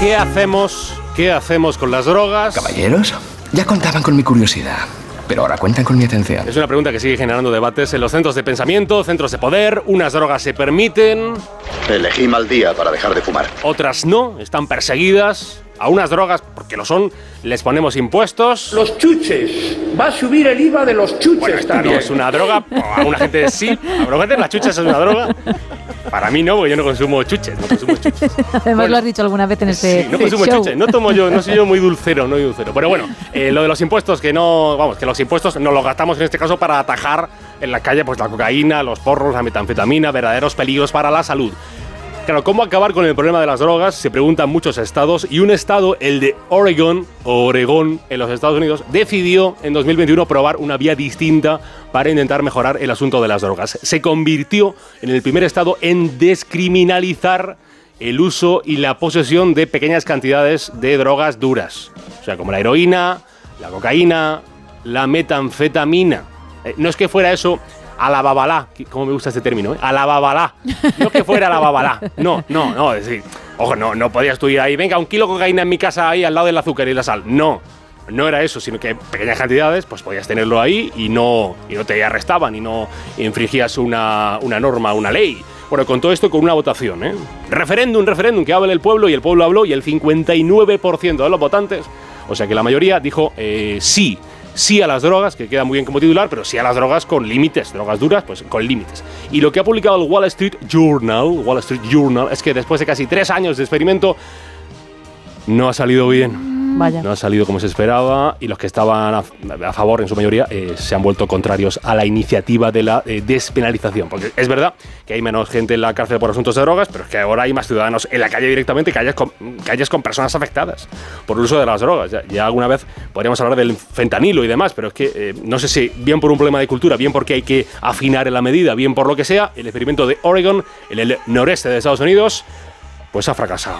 ¿Qué hacemos? ¿Qué hacemos con las drogas? Caballeros, ya contaban con mi curiosidad, pero ahora cuentan con mi atención. Es una pregunta que sigue generando debates en los centros de pensamiento, centros de poder. Unas drogas se permiten, Elegí mal día para dejar de fumar. otras no, están perseguidas. A unas drogas, porque lo son, les ponemos impuestos. Los chuches. Va a subir el IVA de los chuches Bueno, esta no también. es una droga, a una gente sí, a una gente la chucha es una droga. Para mí no, porque yo no consumo chuches, no consumo chuches. *laughs* Además lo has dicho alguna vez en este Sí, no consumo show. chuches, no tomo yo, no soy yo muy dulcero, no soy dulcero. Pero bueno, eh, lo de los impuestos, que no, vamos, que los impuestos nos los gastamos en este caso para atajar en la calle pues la cocaína, los porros, la metanfetamina, verdaderos peligros para la salud. Claro, ¿cómo acabar con el problema de las drogas? Se preguntan muchos estados y un estado, el de Oregon, o Oregón, en los Estados Unidos, decidió en 2021 probar una vía distinta para intentar mejorar el asunto de las drogas. Se convirtió en el primer estado en descriminalizar el uso y la posesión de pequeñas cantidades de drogas duras, o sea, como la heroína, la cocaína, la metanfetamina. Eh, no es que fuera eso a la babalá, como me gusta este término, ¿eh? a la babalá. No que fuera a la babalá. No, no, no, ojo, no, no podías tú ir ahí, venga, un kilo de cocaína en mi casa ahí al lado del azúcar y la sal. No, no era eso, sino que pequeñas cantidades, pues podías tenerlo ahí y no, y no te arrestaban y no infringías una, una norma, una ley. Bueno, con todo esto, con una votación, ¿eh? Referéndum, referéndum, que hable el pueblo y el pueblo habló y el 59% de los votantes, o sea que la mayoría dijo eh, sí, sí a las drogas, que queda muy bien como titular, pero sí a las drogas con límites, drogas duras, pues con límites. Y lo que ha publicado el Wall Street Journal, Wall Street Journal, es que después de casi tres años de experimento, no ha salido bien. Vaya. No ha salido como se esperaba y los que estaban a, favor, en su mayoría, eh, se han vuelto contrarios a la iniciativa de la eh, despenalización. Porque es verdad que hay menos gente en la cárcel por asuntos de drogas, pero es que ahora hay más ciudadanos en la calle directamente, calles con, calles con personas afectadas por el uso de las drogas. Ya, ya alguna vez podríamos hablar del fentanilo y demás, pero es que eh, no sé si bien por un problema de cultura, bien porque hay que afinar en la medida, bien por lo que sea, el experimento de Oregon, en el noreste de Estados Unidos, pues ha fracasado.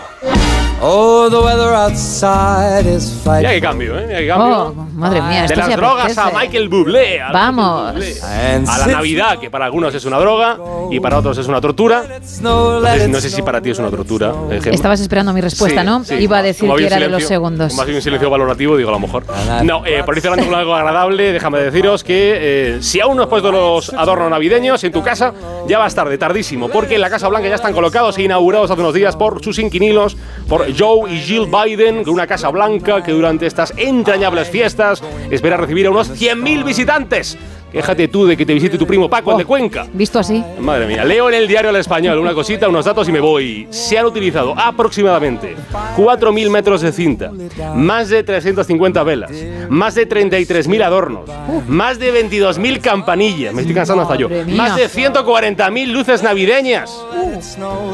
Oh, the weather outside is Mira qué cambio, ¿eh? Mira qué cambio. Oh, madre mía, de esto las drogas a apetece. Michael Bublé. a Vamos. Michael Bublé. A la Navidad, que para algunos es una droga y para otros es una tortura. No sé, no sé si para ti es una tortura. Gemma. Estabas esperando mi respuesta, Sí, ¿no? sí. Iba a decir que era de los segundos. Como ha sido un silencio valorativo, digo a lo mejor. No, eh, por ir cerrando con algo agradable, déjame deciros que eh, si aún no has puesto los adornos navideños en tu casa, ya vas tarde, tardísimo, porque en la Casa Blanca ya están colocados e inaugurados hace unos días por sus inquilinos, por Joe y Jill Biden, de una Casa Blanca que durante estas entrañables fiestas espera recibir a unos 100.000 visitantes. Quéjate tú de que te visite tu primo Paco, el de Cuenca. Visto así. Madre mía, leo en el diario El Español una cosita, unos datos y me voy. Se han utilizado aproximadamente 4.000 metros de cinta, más de 350 velas, más de 33.000 adornos, más de 22.000 campanillas, me estoy cansando hasta yo, más de 140.000 luces navideñas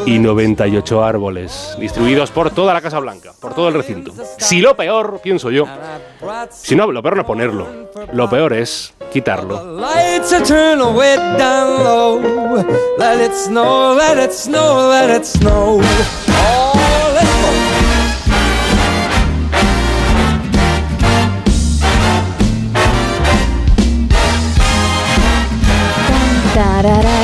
y 98 árboles distribuidos por toda la Casa Blanca, por todo el recinto. Si lo peor, pienso yo, si no, lo peor no es ponerlo, lo peor es quitarlo. Lights are turned way down low. Let it snow, let it snow, let it snow. Let's go. Tarararán.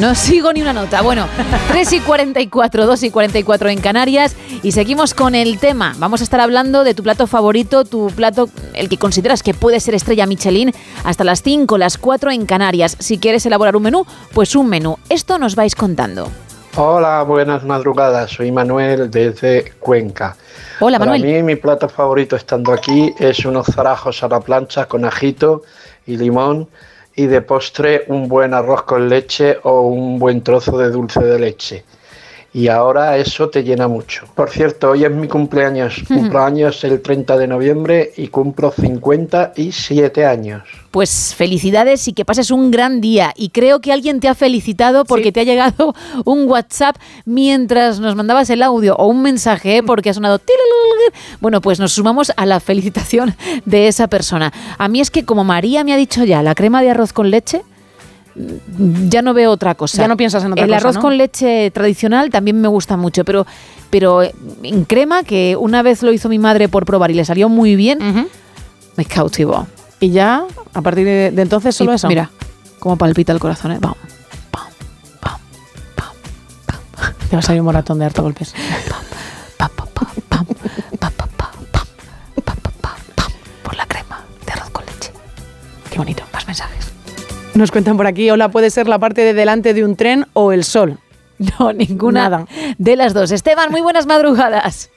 No sigo ni una nota. Bueno, 3 y 44, 2 y 44 en Canarias y seguimos con el tema. Vamos a estar hablando de tu plato favorito, tu plato, el que consideras que puede ser estrella Michelin, hasta las 5, las 4 en Canarias. Si quieres elaborar un menú, pues un menú. Esto nos vais contando. Hola, buenas madrugadas. Soy Manuel desde Cuenca. Hola, Para Manuel. mí mi plato favorito estando aquí es unos zarajos a la plancha con ajito y limón y de postre un buen arroz con leche o un buen trozo de dulce de leche. Y ahora eso te llena mucho. Por cierto, hoy es mi cumpleaños, cumpleaños el 30 de noviembre y cumplo 57 años. Pues felicidades y que pases un gran día. Y creo que alguien te ha felicitado porque te ha llegado *laughs* un WhatsApp mientras nos mandabas el audio o un mensaje porque ha sonado... Bueno, pues nos sumamos a la *laughs* felicitación de esa persona. A mí es que como María me ha dicho ya, la crema de arroz con leche, ya no veo otra cosa. Ya no piensas en otra el cosa, arroz ¿no? con leche tradicional también me gusta mucho, pero, pero en crema, que una vez lo hizo mi madre por probar y le salió muy bien, me cautivó. Y ya, a partir de, de entonces, solo Y eso. Mira, cómo palpita el corazón, ¿eh? Te va a salir un moratón de harto golpes. por la crema de arroz con leche. Qué bonito. Nos cuentan por aquí, hola, puede ser la parte de delante de un tren o el sol. *laughs* No, ninguna Nada. de las dos. Esteban, muy buenas madrugadas.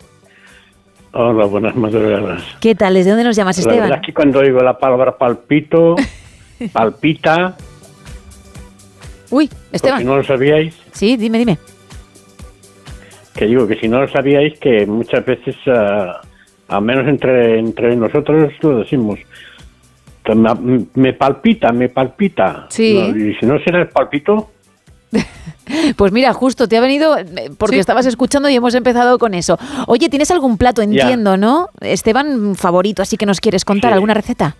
Hola, buenas madrugadas. ¿Qué tal? ¿Desde dónde nos llamas, La verdad Esteban? es que cuando oigo la palabra palpito, *laughs* palpita, Uy, Esteban. si no lo sabíais, Sí, dime, dime. que digo que si no lo sabíais, que muchas veces, ah, al menos entre, entre nosotros, lo decimos. Me, me palpita, me palpita. Sí. No, y si no será el palpito, *laughs* Pues mira, justo te ha venido eh, porque Sí. estabas escuchando y hemos empezado con eso. Oye, ¿tienes algún plato, entiendo, no? Esteban, favorito, así que nos quieres contar Sí. alguna receta.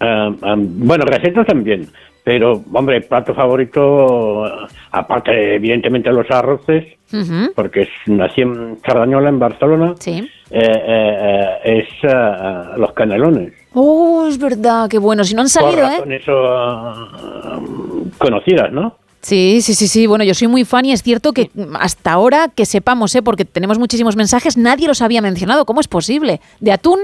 ah, ah, bueno, recetas también. Pero, hombre, plato favorito, aparte, evidentemente, los arroces, Ujú. porque es, nací en Sardañola, en Barcelona, Sí. eh, eh, eh, es ah, los canelones. Oh, es verdad, qué bueno. Si no han Por salido, ¿eh? razones ah, conocidas, ¿no? Sí, sí, sí, sí. Bueno, yo soy muy fan y es cierto que hasta ahora que sepamos, ¿eh? porque tenemos muchísimos mensajes, nadie los había mencionado. ¿Cómo es posible? ¿De atún?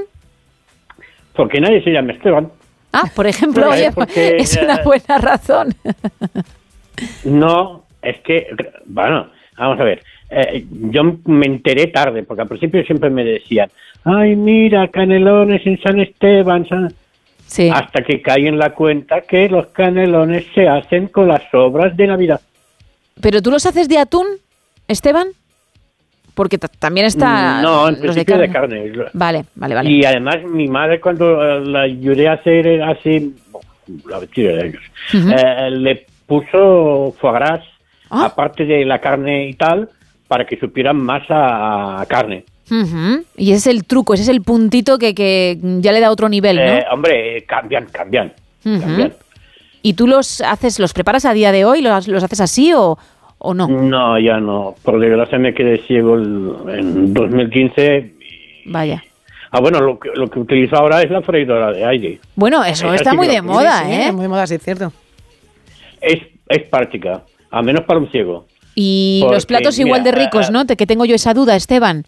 Porque nadie se llama Esteban. Ah, por ejemplo, Bueno, oye, porque, *laughs* es una buena razón. No, es que, bueno, vamos a ver. eh, yo me enteré tarde, porque al principio siempre me decían, ay, mira, canelones en San Esteban. San-". Sí. Hasta que caí en la cuenta que los canelones se hacen con las obras de Navidad. ¿Pero tú los haces de atún, Esteban? Porque ta- también está... Mm, no, en los principio de carne. carne. Vale, vale, vale. Y además mi madre cuando eh, la ayudé a hacer hace la mentira de años, Ujú. eh, le puso foie gras, Ah. aparte de la carne y tal, para que supieran más a, a carne. Y ese es el truco, ese es el puntito que, que ya le da otro nivel, ¿no? Eh, hombre, cambian, cambian. ¿Y tú los haces, los preparas a día de hoy? ¿Los, los haces así o, o no? No, ya no. Por desgracia me quedé ciego el- en 2015. Vaya. Ah, bueno, lo que, lo que utilizo ahora es la freidora de aire. Bueno, eso Esa está muy de moda, Sí, sí, ¿eh? muy de moda, sí, es cierto. Es, es práctica, al menos para un ciego. Y Porque, los platos igual de ricos, eh, ¿no? Te- que tengo yo esa duda, Esteban.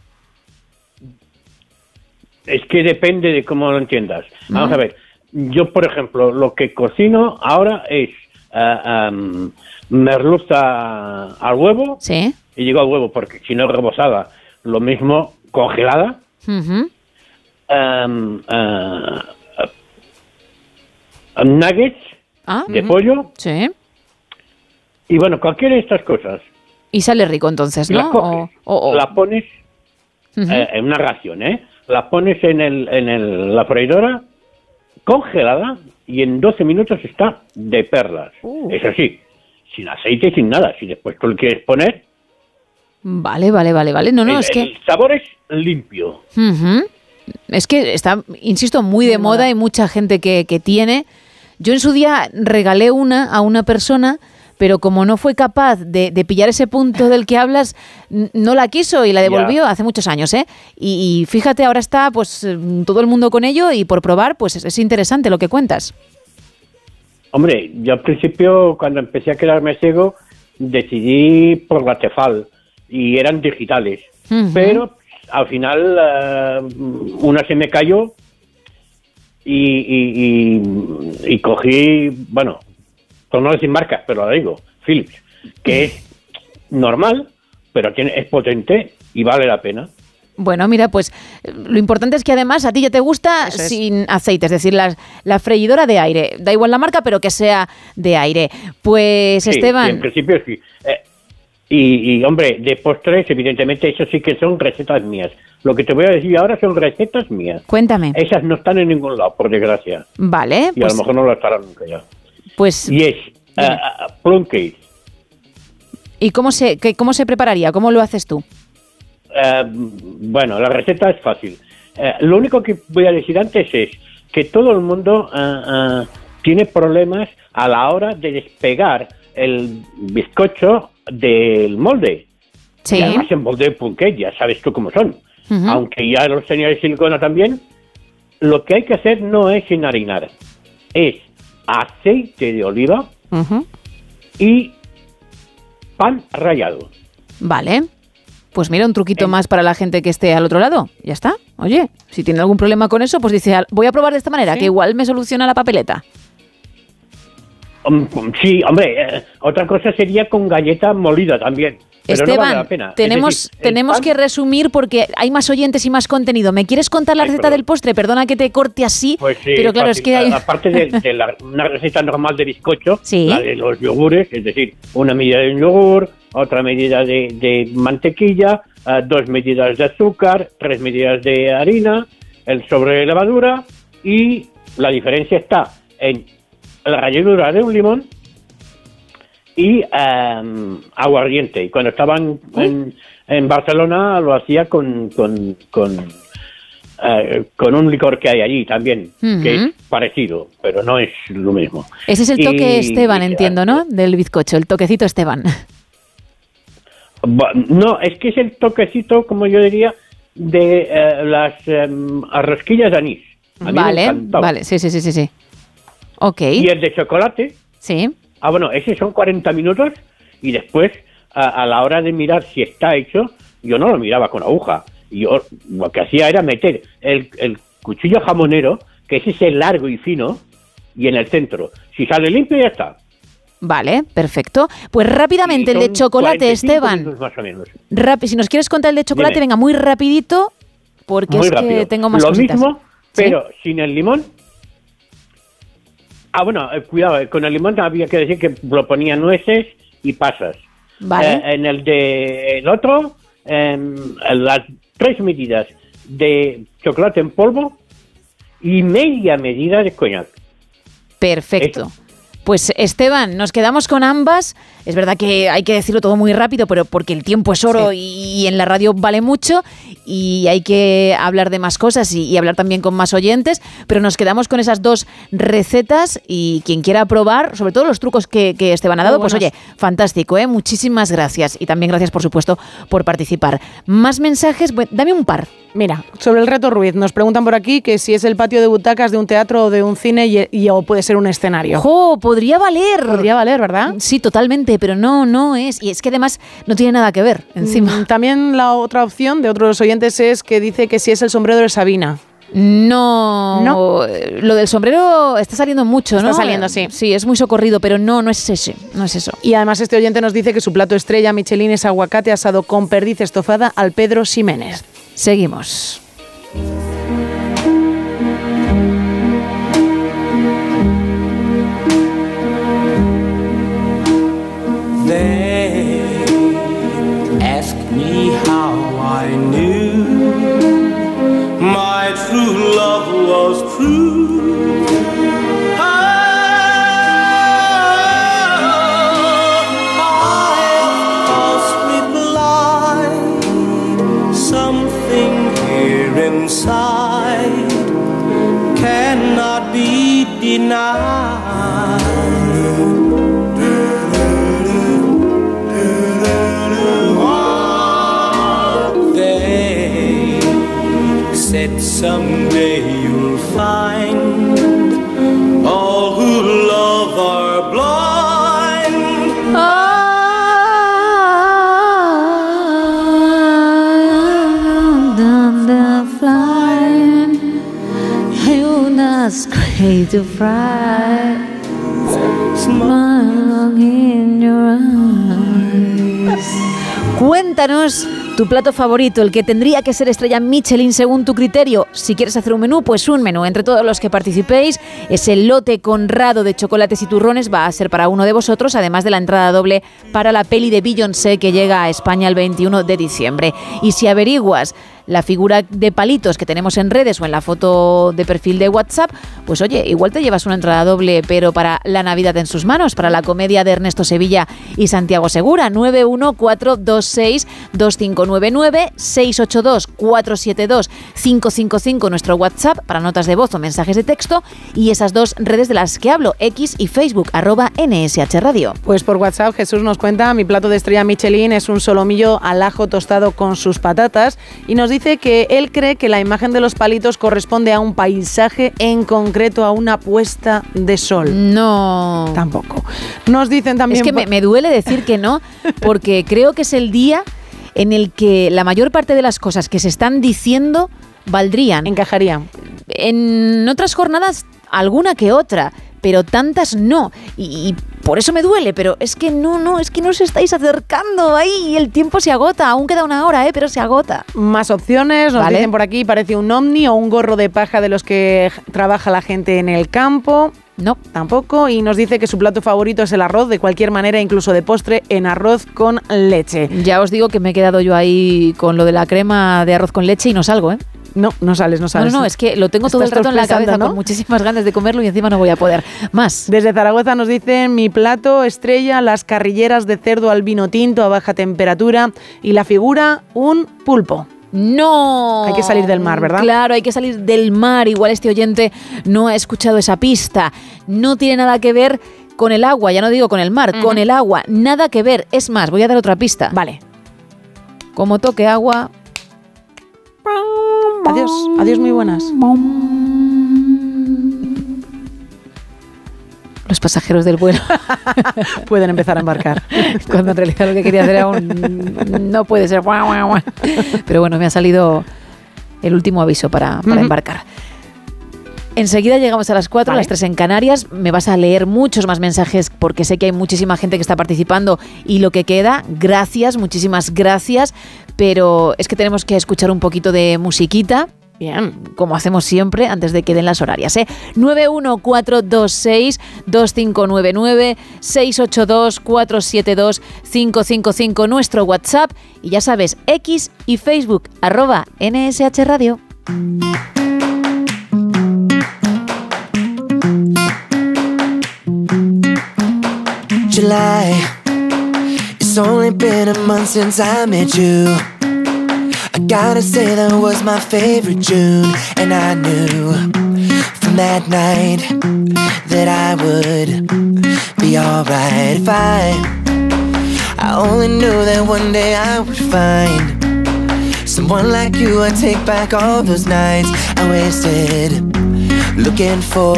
Es que depende de cómo lo entiendas. Vamos a ver, yo por ejemplo, lo que cocino ahora es am, merluza al huevo. Sí. Y digo al huevo porque si no es rebozada, lo mismo congelada. Ah, nuggets Ah, de pollo. Sí. Y bueno, cualquiera de estas cosas. Y sale rico entonces, La ¿no? coges, O- o- o- la pones eh, en una ración, ¿eh? La pones en, el, en el- la freidora congelada y en 12 minutos está de perlas. Uh. Eso sí, sin aceite y sin nada. Si después tú le quieres poner, Vale, vale, vale, vale. No, no, el, es que... el sabor es limpio. Es que está, insisto, muy de moda y mucha gente que, que tiene. Yo en su día regalé una a una persona, pero como no fue capaz de, de pillar ese punto del que hablas, no la quiso y la devolvió hace muchos años, ¿eh? Y, y fíjate, ahora está pues todo el mundo con ello y por probar, pues es, es interesante lo que cuentas. Hombre, yo al principio, cuando empecé a quedarme ciego, decidí por la Tefal y eran digitales. Ujú. Pero al final eh, una se me cayó y, y, y- y cogí, bueno, por no decir marcas, pero lo digo, Philips, que es normal, pero tiene, es potente y vale la pena. Bueno, mira, pues lo importante es que además a ti ya te gusta sin aceite, es decir, la, la freidora de aire. Da igual la marca, pero que sea de aire. Pues Sí, Esteban, sí, en principio sí. Eh, Y, y, hombre, de postres, evidentemente, eso sí que son recetas mías. Lo que te voy a decir ahora son recetas mías. Cuéntame. Esas no están en ningún lado, por desgracia. Vale, Y a pues, lo mejor no lo estarán nunca ya. pues Y es ah, plum cake. ¿y cómo se, qué- cómo se prepararía? ¿Cómo lo haces tú? Eh, bueno, la receta es fácil. Eh, lo único que voy a decir antes es que todo el mundo ah, ah, tiene problemas a la hora de despegar el bizcocho del molde. Sí. Y además el molde de punquet, ya sabes tú cómo son. Aunque ya los tenía de silicona también, lo que hay que hacer no es enharinar, es aceite de oliva y pan rallado. Vale. Pues mira, un truquito más para la gente que esté al otro lado. Ya está. Oye, si tiene algún problema con eso, pues dice, "Al- voy a probar de esta manera, que igual me soluciona la papeleta. Sí, hombre, eh, otra cosa sería con galleta molida también. Pero no Esteban, vale la pena. Tenemos, decir, tenemos pan- que resumir porque hay más oyentes y más contenido. ¿Me quieres contar la Ay, receta perdón. del postre? Perdona que te corte así, Pues sí, pero claro, fácil. es que hay... Aparte de, de la- una receta normal de bizcocho, *laughs* Sí. la de los yogures, es decir, una medida de yogur, otra medida de, de mantequilla, ah, dos medidas de azúcar, tres medidas de harina, el sobre de levadura y la diferencia está en la rellenura de un limón y am, aguardiente. Y cuando estaba en, Barcelona lo hacía con, con, con, eh, con un licor que hay allí también, que es parecido, pero no es lo mismo. Ese es el toque Y- Esteban, entiendo, ¿no? Del bizcocho, el toquecito Esteban. No, es que es el toquecito, como yo diría, de eh, las rosquillas de anís. A Vale, vale, sí, sí, sí, sí, sí. Ok. Y el de chocolate. Sí. Ah, bueno, ese son 40 minutos y después, a, a la hora de mirar si está hecho, yo no lo miraba con aguja. Yo lo que hacía era meter el, el cuchillo jamonero, que es ese largo y fino, y en el centro. Si sale limpio, ya está. Vale, perfecto. Pues rápidamente, el de chocolate, 45 Esteban. Más o menos. Si nos quieres contar el de chocolate, Dime. venga, muy rapidito, porque Muy es que tengo más Lo cositas. mismo, ¿Sí? pero sin el limón. Ah, bueno, eh, cuidado, eh, con el limón había que decir que lo ponía nueces y pasas. Vale. Eh, en el de el otro, em, las tres medidas de chocolate en polvo y media medida de coñac. Perfecto. Pues Esteban, nos quedamos con ambas. Es verdad que hay que decirlo todo muy rápido, pero porque el tiempo es oro y en la radio vale mucho y hay que hablar de más cosas y, y hablar también con más oyentes. Pero nos quedamos con esas dos recetas y quien quiera probar, sobre todo los trucos que, que Esteban ha dado, pues oye, fantástico, ¿eh? Muchísimas gracias. Y también gracias, por supuesto, por participar. Más mensajes, dame un par. Mira, sobre el reto Ruiz, nos preguntan por aquí que si es el patio de butacas de un teatro o de un cine y, y- o puede ser un escenario. ¡Jo! Podría valer. Podría valer, ¿verdad? Sí, totalmente, pero no, no es. Y es que además no tiene nada que ver encima. Mm, También la otra opción de otros oyentes es que dice que si es el sombrero de Sabina. No, No. eh, lo del sombrero está saliendo mucho, Está ¿no? saliendo, Eh, sí. Sí, es muy socorrido, pero no, no es ese, no es eso. Y además este oyente nos dice que su plato estrella Michelin es aguacate asado con perdiz estofada al Pedro Ximénez. Seguimos. Something here inside cannot be denied. They said someday you'll find Cuéntanos Tu plato favorito, el que tendría que ser estrella Michelin según tu criterio. Si quieres hacer un menú, pues un menú. Entre todos los que participéis, ese lote conrado de chocolates y turrones va a ser para uno de vosotros, además de la entrada doble para la peli de Beyoncé que llega a España el 21 de diciembre. Y si averiguas la figura de palitos que tenemos en redes o en la foto de perfil de WhatsApp, pues oye, igual te llevas una entrada doble, pero para la Navidad en sus manos, para la comedia de Ernesto Sevilla y Santiago Segura, 914262599, 682-472-555, nuestro WhatsApp para notas de voz o mensajes de texto, y esas dos redes de las que hablo, X y Facebook, arroba NSH Radio. Pues por WhatsApp Jesús nos cuenta, mi plato de estrella Michelin es un solomillo al ajo tostado con sus patatas y nos dice que él cree que la imagen de los palitos corresponde a un paisaje, en concreto a una puesta de sol. No. Tampoco. Nos dicen también... Es que me, me duele decir que no, *laughs* porque creo que es el día en el que la mayor parte de las cosas que se están diciendo valdrían. Encajarían. En otras jornadas, alguna que otra, pero tantas no. Y, y por eso me duele, pero es que no, no, es que no os estáis acercando ahí y el tiempo se agota. Aún queda una hora, ¿eh? pero se agota. Más opciones, nos Vale. dicen por aquí, parece un ovni o un gorro de paja de los que trabaja la gente en el campo. No. Tampoco. Y nos dice que su plato favorito es el arroz, de cualquier manera, incluso de postre, en arroz con leche. Ya os digo que me he quedado yo ahí con lo de la crema de arroz con leche y no salgo, ¿eh? No, no sales, no sales. no, no, es que lo tengo todo el rato en la cabeza ¿no? con muchísimas ganas de comerlo y encima no voy a poder. Más. Desde Zaragoza nos dicen mi plato estrella, las carrilleras de cerdo al vino tinto a baja temperatura y la figura, un pulpo. No. Hay que salir del mar, ¿verdad? Claro, hay que salir del mar. Igual este oyente no ha escuchado esa pista. No tiene nada que ver con el agua, ya no digo con el mar, con el agua. Nada que ver. Es más, voy a dar otra pista. Vale. Como toque agua. Adiós, adiós, muy buenas. Los pasajeros del vuelo. *laughs* Pueden empezar a embarcar. *laughs* Cuando en realidad lo que quería hacer era un. No puede ser. Pero bueno, me ha salido el último aviso para, embarcar. Enseguida llegamos a las 4, a las 3 en Canarias. Me vas a leer muchos más mensajes porque sé que hay muchísima gente que está participando y lo que queda, gracias, muchísimas gracias. Pero es que tenemos que escuchar un poquito de musiquita. Bien, como hacemos siempre antes de que den las horarias. ¿eh? 914262599 682472555 nuestro WhatsApp y ya sabes, X y Facebook arroba NSH Radio. July. It's only been a month since I met you. I gotta say that was my favorite June, and I knew from that night that I would be alright if I. I only knew that one day I would find someone like you. I'd take back all those nights I wasted looking for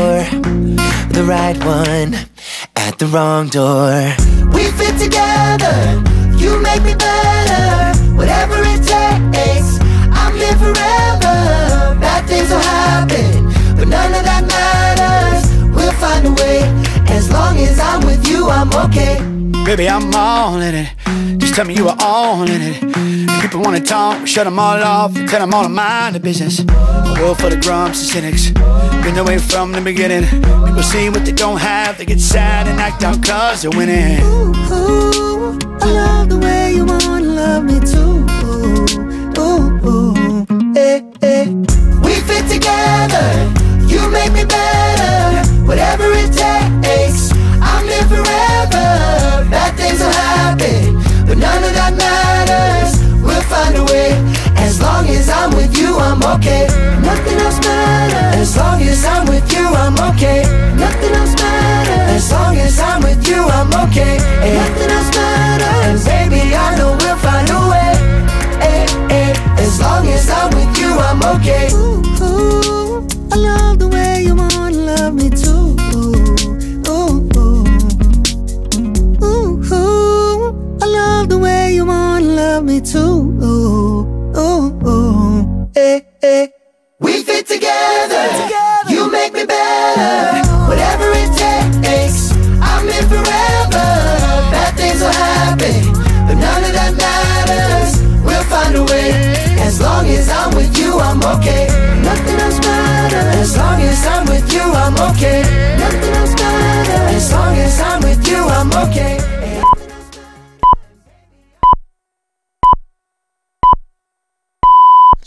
the right one at the wrong door. Together, you make me better. Whatever it takes, I'm here forever. Bad things will happen, but none of that matters. We'll find a way. As I'm with you, I'm okay. Baby, I'm all in it. Just tell me you are all in it. People wanna talk, shut them all off tell them all to mind the business. A world full of grumps and cynics. Been away from the beginning. People see what they don't have, they get sad and act out cause they're winning. Ooh, I love the way you wanna love me too. Ooh, ooh, eh, eh. We fit together, you make me better. Whatever it takes, Here forever. Bad things will happen, but none of that matters. We'll find a way. As long as I'm with you, I'm okay. Nothing else matters. As long as I'm with you, I'm okay. Nothing else matters. As long as I'm with you, I'm okay. Eh, Nothing else matters. And baby, I know we'll find a way. Eh, eh. As long as I'm with you, I'm okay. Ooh, ooh, I love too. Ooh, ooh, ooh, eh, eh. We fit together. You make me better. Whatever it takes, I'm in forever. Bad things will happen, but none of that matters. We'll find a way. As long as I'm with you, I'm okay. Nothing else matters. As long as I'm with you, I'm okay. Nothing else matters. As long as I'm with you, I'm okay.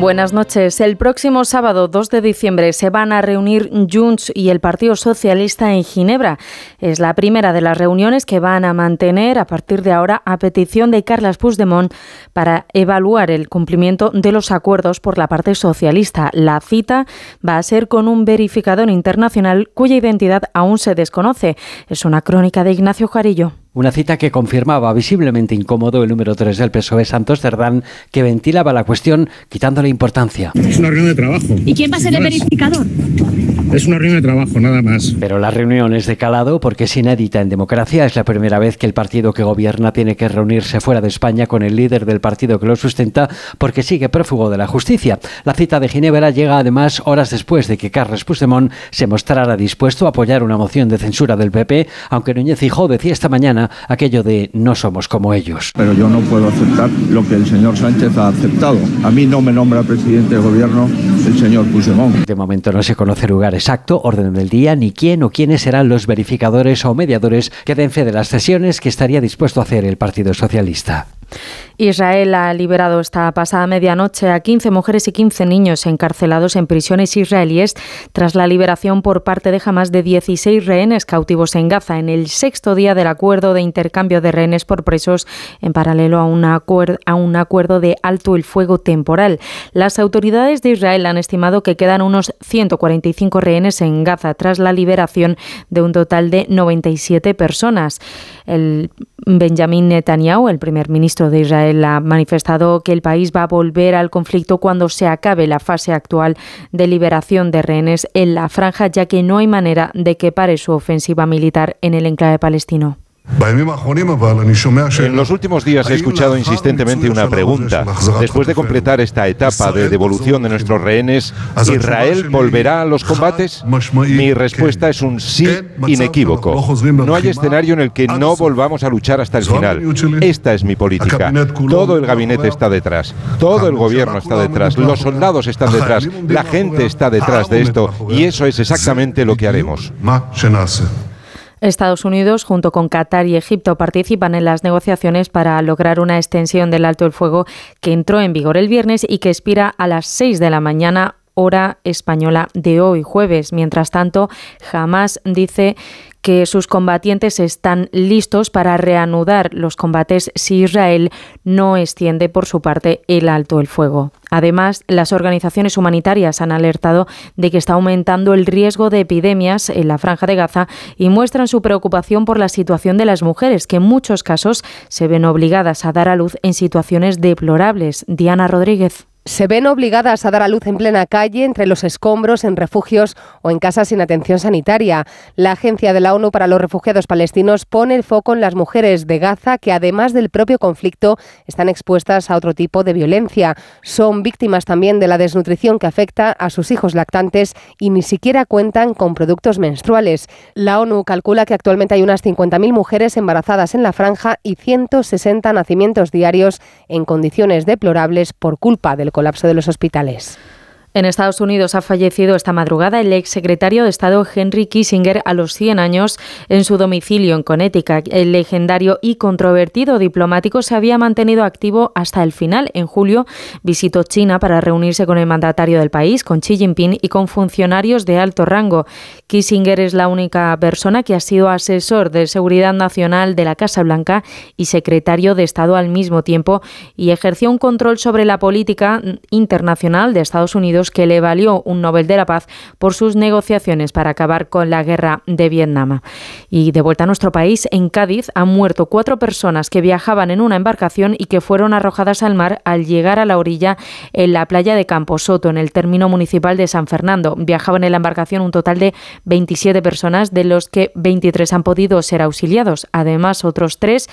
Buenas noches. El próximo sábado 2 de diciembre se van a reunir Junts y el Partido Socialista en Ginebra. Es la primera de las reuniones que van a mantener a partir de ahora a petición de Carles Puigdemont para evaluar el cumplimiento de los acuerdos por la parte socialista. La cita va a ser con un verificador internacional cuya identidad aún se desconoce. Es una crónica de Ignacio Jarillo. Una cita que confirmaba visiblemente incómodo el número 3 del PSOE, Santos Cerdán, que ventilaba la cuestión quitándole importancia. Es una reunión de trabajo. ¿Y quién va a ser el verificador? Es una reunión de trabajo, nada más. Pero la reunión es de calado porque es inédita en democracia. Es la primera vez que el partido que gobierna tiene que reunirse fuera de España con el líder del partido que lo sustenta porque sigue prófugo de la justicia. La cita de Ginebra llega además horas después de que Carles Puigdemont se mostrara dispuesto a apoyar una moción de censura del PP, aunque Núñez Fijó decía esta mañana aquello de no somos como ellos. Pero yo no puedo aceptar lo que el señor Sánchez ha aceptado. A mí no me nombra presidente del gobierno el señor Puigdemont. De momento no se conoce lugar exacto, orden del día, ni quién o quiénes serán los verificadores o mediadores que den fe de las sesiones que estaría dispuesto a hacer el Partido Socialista. Israel ha liberado esta pasada medianoche a 15 mujeres y 15 niños encarcelados en prisiones israelíes tras la liberación por parte de Hamas de 16 rehenes cautivos en Gaza en el sexto día del acuerdo de intercambio de rehenes por presos en paralelo a un, a un acuerdo de alto el fuego temporal. Las autoridades de Israel han estimado que quedan unos 145 rehenes en Gaza tras la liberación de un total de 97 personas. El Benjamin Netanyahu, el primer ministro de Israel, ha manifestado que el país va a volver al conflicto cuando se acabe la fase actual de liberación de rehenes en la franja, ya que no hay manera de que pare su ofensiva militar en el enclave palestino. En los últimos días he escuchado insistentemente una pregunta. Después de completar esta etapa de devolución de nuestros rehenes, ¿Israel volverá a los combates? Mi respuesta es un sí inequívoco. No hay escenario en el que no volvamos a luchar hasta el final. Esta es mi política. Todo el gabinete está detrás. Todo el gobierno está detrás. Los soldados están detrás. La gente está detrás de esto. Y eso es exactamente lo que haremos. Estados Unidos, junto con Qatar y Egipto, participan en las negociaciones para lograr una extensión del alto el fuego que entró en vigor el viernes y que expira a las 6 de la mañana hora española de hoy jueves. Mientras tanto, Hamas dice que sus combatientes están listos para reanudar los combates si Israel no extiende por su parte el alto el fuego. Además, las organizaciones humanitarias han alertado de que está aumentando el riesgo de epidemias en la franja de Gaza y muestran su preocupación por la situación de las mujeres, que en muchos casos se ven obligadas a dar a luz en situaciones deplorables. Diana Rodríguez se ven obligadas a dar a luz en plena calle, entre los escombros, en refugios o en casas sin atención sanitaria. La Agencia de la ONU para los Refugiados Palestinos pone el foco en las mujeres de Gaza que, además del propio conflicto, están expuestas a otro tipo de violencia. Son víctimas también de la desnutrición que afecta a sus hijos lactantes y ni siquiera cuentan con productos menstruales. La ONU calcula que actualmente hay unas 50.000 mujeres embarazadas en la franja y 160 nacimientos diarios en condiciones deplorables por culpa del colapso de los hospitales. En Estados Unidos ha fallecido esta madrugada el ex secretario de Estado Henry Kissinger a los 100 años en su domicilio en Connecticut. El legendario y controvertido diplomático se había mantenido activo hasta el final. En julio visitó China para reunirse con el mandatario del país, con Xi Jinping y con funcionarios de alto rango. Kissinger es la única persona que ha sido asesor de seguridad nacional de la Casa Blanca y secretario de Estado al mismo tiempo y ejerció un control sobre la política internacional de Estados Unidos que le valió un Nobel de la Paz por sus negociaciones para acabar con la guerra de Vietnam. Y de vuelta a nuestro país, en Cádiz han muerto cuatro personas que viajaban en una embarcación y que fueron arrojadas al mar al llegar a la orilla en la playa de Camposoto, en el término municipal de San Fernando. Viajaban en la embarcación un total de 27 personas, de los que 23 han podido ser auxiliados. Además, otros tres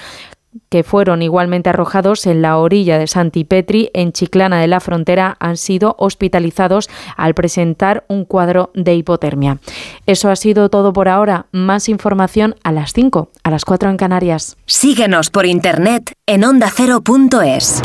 que fueron igualmente arrojados en la orilla de Santipetri, en Chiclana de la Frontera, han sido hospitalizados al presentar un cuadro de hipotermia. Eso ha sido todo por ahora. Más información a las 5, a las 4 en Canarias. Síguenos por internet en ondacero.es.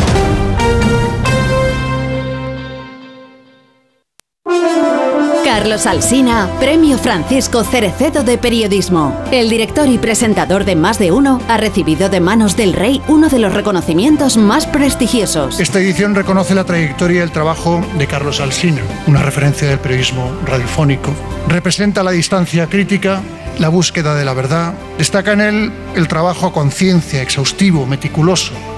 Carlos Alsina, Premio Francisco Cerecedo de Periodismo. El director y presentador de Más de Uno ha recibido de manos del rey uno de los reconocimientos más prestigiosos. Esta edición reconoce la trayectoria y el trabajo de Carlos Alsina, una referencia del periodismo radiofónico. Representa la distancia crítica, la búsqueda de la verdad. Destaca en él el trabajo a conciencia, exhaustivo, meticuloso,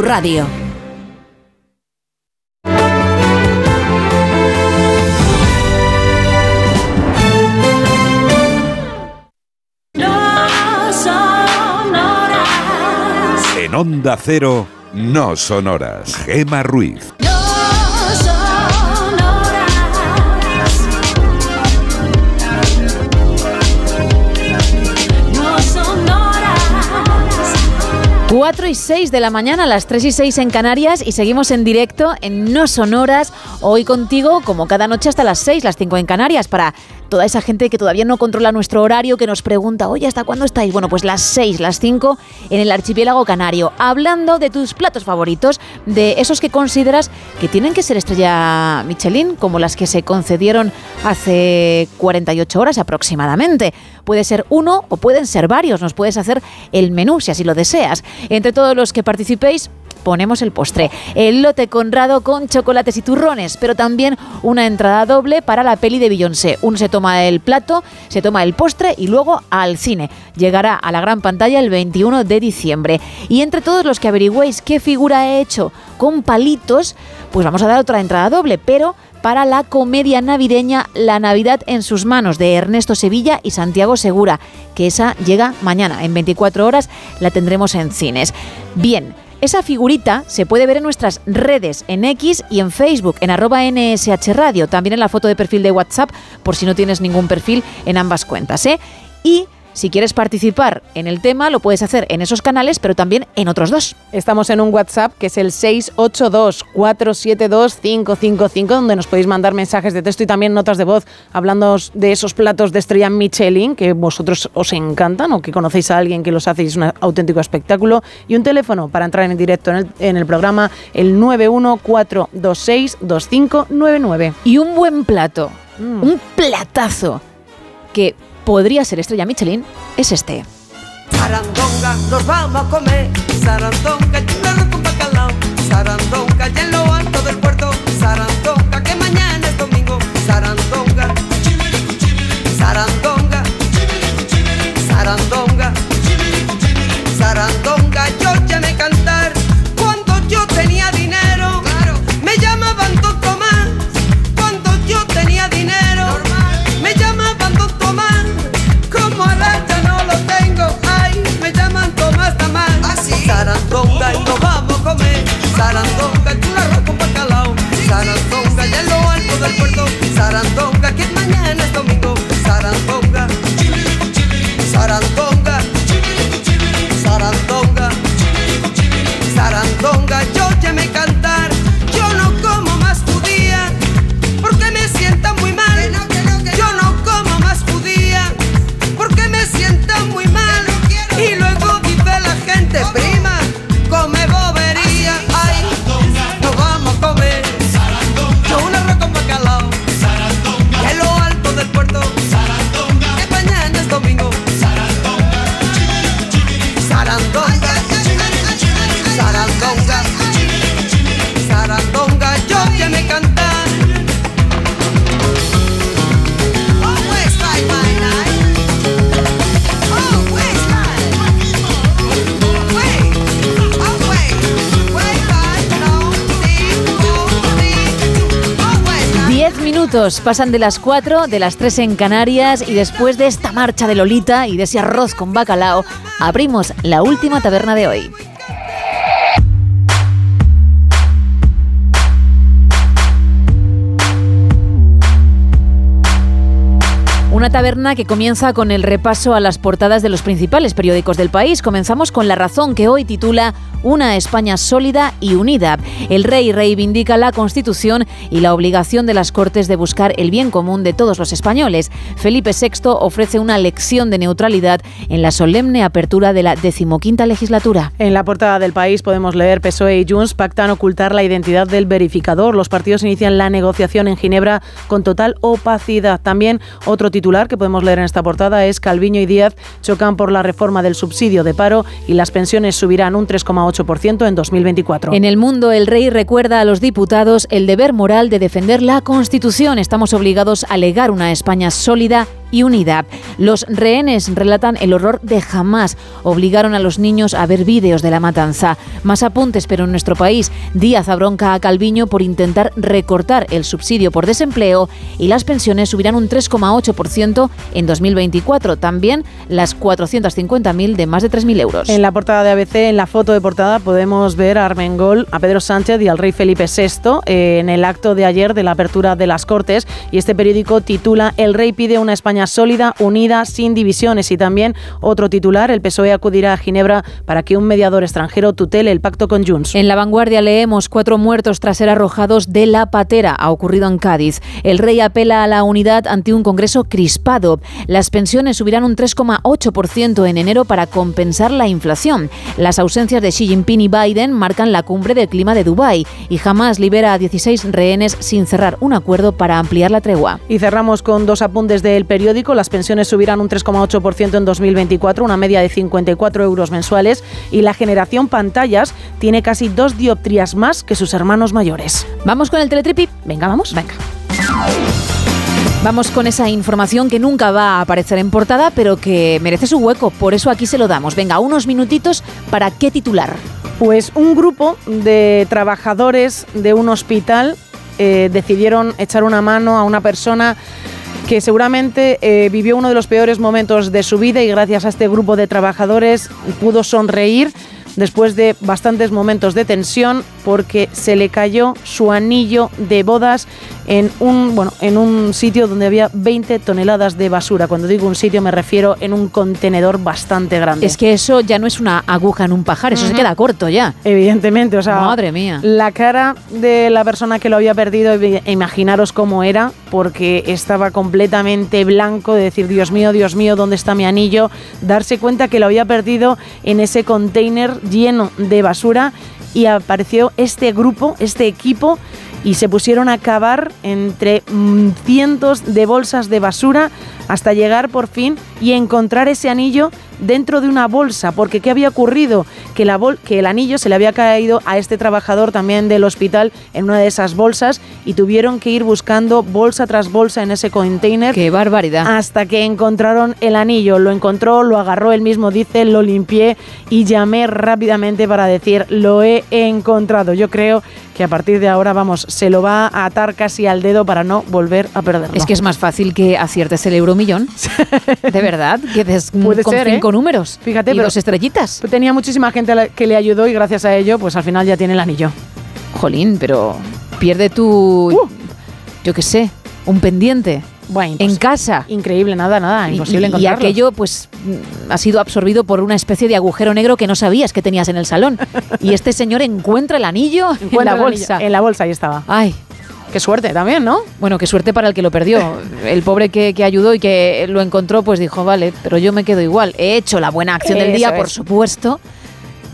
radio. En Onda Cero, no son horas. Gema Ruiz. No 4 y 6 de la mañana, las 3 y 6 en Canarias y seguimos en directo en No Sonoras, hoy contigo como cada noche hasta las 6, las 5 en Canarias, para toda esa gente que todavía no controla nuestro horario, que nos pregunta, oye, ¿hasta cuándo estáis? Bueno, pues las 6, las 5 en el archipiélago canario, hablando de tus platos favoritos, de esos que consideras que tienen que ser estrella Michelin, como las que se concedieron hace 48 horas aproximadamente. Puede ser uno o pueden ser varios, nos puedes hacer el menú si así lo deseas. Entre todos los que participéis, ponemos el postre. El lote conrado con chocolates y turrones, pero también una entrada doble para la peli de Beyoncé. Uno se toma el plato, se toma el postre y luego al cine. Llegará a la gran pantalla el 21 de diciembre. Y entre todos los que averigüéis qué figura he hecho con palitos, pues vamos a dar otra entrada doble, pero para la comedia navideña La Navidad en sus manos de Ernesto Sevilla y Santiago Segura, que esa llega mañana, en 24 horas la tendremos en cines. Bien, esa figurita se puede ver en nuestras redes, en X y en Facebook, en arroba NSH Radio, también en la foto de perfil de WhatsApp, por si no tienes ningún perfil en ambas cuentas. ¿eh? Y si quieres participar en el tema, lo puedes hacer en esos canales, pero también en otros dos. Estamos en un WhatsApp que es el 682-472-555, donde nos podéis mandar mensajes de texto y también notas de voz hablando de esos platos de estrella Michelin que vosotros os encantan o que conocéis a alguien que los hace y es un auténtico espectáculo. Y un teléfono para entrar en directo en el, en el programa, el 914262599. Y un buen plato, un platazo que podría ser estrella Michelin es este. Sarandonga, Sarandonga y nos vamos a comer. Sarandonga, un arroz con bacalao. Sarandonga, ya en lo alto del puerto. Sarandonga, que mañana es domingo. Sarandonga, Sarandonga, Sarandonga, Sarandonga, pasan de las 4, de las 3 en Canarias y después de esta marcha de Lolita y de ese arroz con bacalao, abrimos la última taberna de hoy. Una taberna que comienza con el repaso a las portadas de los principales periódicos del país. Comenzamos con La Razón, que hoy titula Una España sólida y unida. El rey reivindica la Constitución y la obligación de las Cortes de buscar el bien común de todos los españoles. Felipe VI ofrece una lección de neutralidad en la solemne apertura de la decimoquinta legislatura. En la portada del país podemos leer PSOE y Junts pactan ocultar la identidad del verificador. Los partidos inician la negociación en Ginebra con total opacidad. También otro que podemos leer en esta portada es Calviño y Díaz chocan por la reforma del subsidio de paro y las pensiones subirán un 3,8% en 2024. En el mundo, el rey recuerda a los diputados el deber moral de defender la Constitución. Estamos obligados a legar una España sólida y unida. Los rehenes relatan el horror de jamás. Obligaron a los niños a ver vídeos de la matanza. Más apuntes, pero en nuestro país, Díaz abronca a Calviño por intentar recortar el subsidio por desempleo y las pensiones subirán un 3,8% en 2024. También las 450.000 de más de 3.000 euros. En la portada de ABC, en la foto de portada, podemos ver a Armengol, a Pedro Sánchez y al rey Felipe VI eh, en el acto de ayer de la apertura de las Cortes. Y este periódico titula El rey pide una España sólida, unida, sin divisiones. Y también otro titular, el PSOE acudirá a Ginebra para que un mediador extranjero tutele el pacto con Junts. En la vanguardia leemos cuatro muertos tras ser arrojados de la patera. Ha ocurrido en Cádiz. El rey apela a la unidad ante un Congreso crispado. Las pensiones subirán un 3,8% en enero para compensar la inflación. Las ausencias de Xi Jinping y Biden marcan la cumbre del clima de Dubái y jamás libera a 16 rehenes sin cerrar un acuerdo para ampliar la tregua. Y cerramos con dos apuntes del periódico. Las pensiones subirán un 3,8% en 2024, una media de 54 euros mensuales. Y la generación pantallas tiene casi dos dioptrías más que sus hermanos mayores. ¿Vamos con el teletripi? Venga, vamos. Venga. Vamos con esa información que nunca va a aparecer en portada, pero que merece su hueco. Por eso aquí se lo damos. Venga, unos minutitos para qué titular. Pues un grupo de trabajadores de un hospital eh, decidieron echar una mano a una persona que seguramente eh, vivió uno de los peores momentos de su vida y gracias a este grupo de trabajadores pudo sonreír después de bastantes momentos de tensión porque se le cayó su anillo de bodas en un, bueno, en un sitio donde había 20 toneladas de basura. Cuando digo un sitio me refiero en un contenedor bastante grande. Es que eso ya no es una aguja en un pajar, eso se queda corto ya. Evidentemente, o sea, Madre mía. La cara de la persona que lo había perdido, imaginaros cómo era, porque estaba completamente blanco, de decir, Dios mío, Dios mío, ¿dónde está mi anillo? Darse cuenta que lo había perdido en ese container lleno de basura y apareció este grupo, este equipo y se pusieron a cavar entre mm, cientos de bolsas de basura hasta llegar por fin y encontrar ese anillo dentro de una bolsa, porque ¿qué había ocurrido? Que, la bol que el anillo se le había caído a este trabajador también del hospital en una de esas bolsas y tuvieron que ir buscando bolsa tras bolsa en ese container. ¡Qué barbaridad! Hasta que encontraron el anillo, lo encontró, lo agarró él mismo, dice, lo limpié y llamé rápidamente para decir, lo he encontrado. Yo creo que a partir de ahora, vamos, se lo va a atar casi al dedo para no volver a perderlo. Es que es más fácil que aciertes el euromillón. *laughs* de verdad, que des Puede con ser, ¿eh? cinco números. Fíjate, y pero- dos estrellitas. Tenía muchísima gente que le ayudó y gracias a ello, pues al final ya tiene el anillo. Jolín, pero pierde tu. Yo qué sé, un pendiente. Bueno, en casa. Increíble, nada, nada, Y- imposible y, y encontrarlo. aquello, pues, ha sido absorbido por una especie de agujero negro que no sabías que tenías en el salón. y este señor encuentra el anillo en la anillo. bolsa. En la bolsa, ahí estaba. Ay. Qué suerte también, ¿no? Bueno, qué suerte para el que lo perdió. El pobre que, que ayudó y que lo encontró, pues dijo, vale, pero yo me quedo igual. He hecho la buena acción del día, por es. supuesto,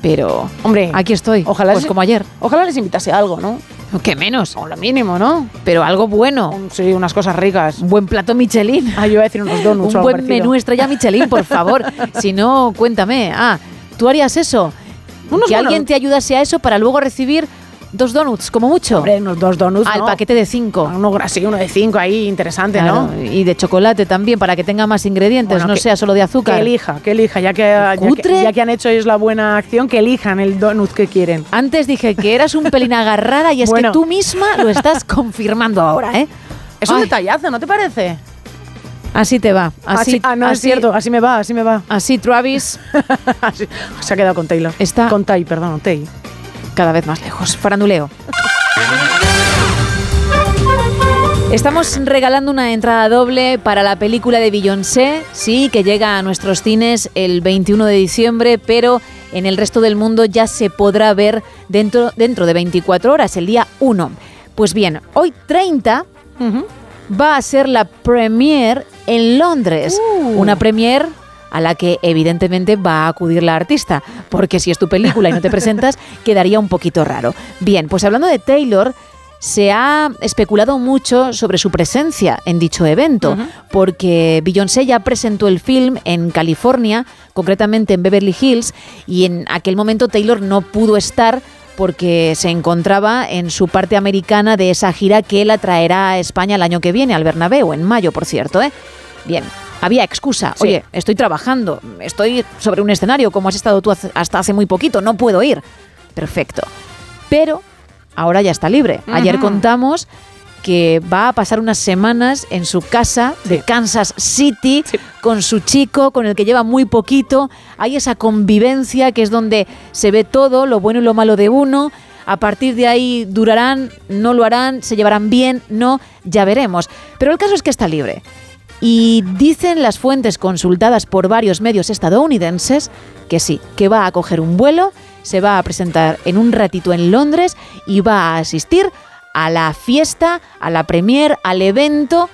pero Hombre, aquí estoy. ojalá pues les- como ayer. Ojalá les invitase a algo, ¿no? ¿Qué menos? O lo mínimo, ¿no? Pero algo bueno. Sí, unas cosas ricas. Un buen plato Michelin. Ah, yo iba a decir unos donuts Un buen menú estrella Michelin, por favor. *laughs* si no, cuéntame. Ah, ¿tú harías eso? Unos que buenos- alguien te ayudase a eso para luego recibir dos donuts, como mucho. Hombre, unos dos donuts, Al ¿no? paquete de cinco. Uno, sí, uno de cinco ahí, interesante, Claro, ¿no? Y de chocolate también, para que tenga más ingredientes, Bueno, no que- sea solo de azúcar. Que elija, que elija, ya que, ya que, ya que han hecho ellos la buena acción, que elijan el donut que quieren. Antes dije que eras un pelín agarrada y es Bueno. que tú misma lo estás confirmando ahora, ¿eh? Es un Ay. detallazo, ¿no te parece? Así te va. Así, ah, no, es así- cierto, así me va, así me va. Así Travis *laughs* Así- se ha quedado con Taylor. está Con Tai, perdón, Tai. Cada vez más lejos. Faranduleo. Estamos regalando una entrada doble para la película de Beyoncé, sí, que llega a nuestros cines el 21 de diciembre, pero en el resto del mundo ya se podrá ver dentro, dentro de 24 horas, el día 1. Pues bien, hoy 30 va a ser la premiere en Londres. Uh. Una premiere a la que evidentemente va a acudir la artista, porque si es tu película y no te presentas, *laughs* quedaría un poquito raro. Bien, pues hablando de Taylor, se ha especulado mucho sobre su presencia en dicho evento, porque Beyoncé ya presentó el film en California, concretamente en Beverly Hills, y en aquel momento Taylor no pudo estar porque se encontraba en su parte americana de esa gira que la traerá a España el año que viene, al Bernabéu, en mayo, por cierto. ¿eh? Bien, había excusa. Sí. Oye, estoy trabajando, estoy sobre un escenario como has estado tú hasta hace muy poquito, no puedo ir. Perfecto. Pero ahora ya está libre. Ayer contamos que va a pasar unas semanas en su casa de Kansas City con su chico, con el que lleva muy poquito. Hay esa convivencia que es donde se ve todo, lo bueno y lo malo de uno. A partir de ahí durarán, no lo harán, se llevarán bien, no, ya veremos. Pero el caso es que está libre. Y dicen las fuentes consultadas por varios medios estadounidenses que sí, que va a coger un vuelo, se va a presentar en un ratito en Londres y va a asistir a la fiesta, a la premier, al evento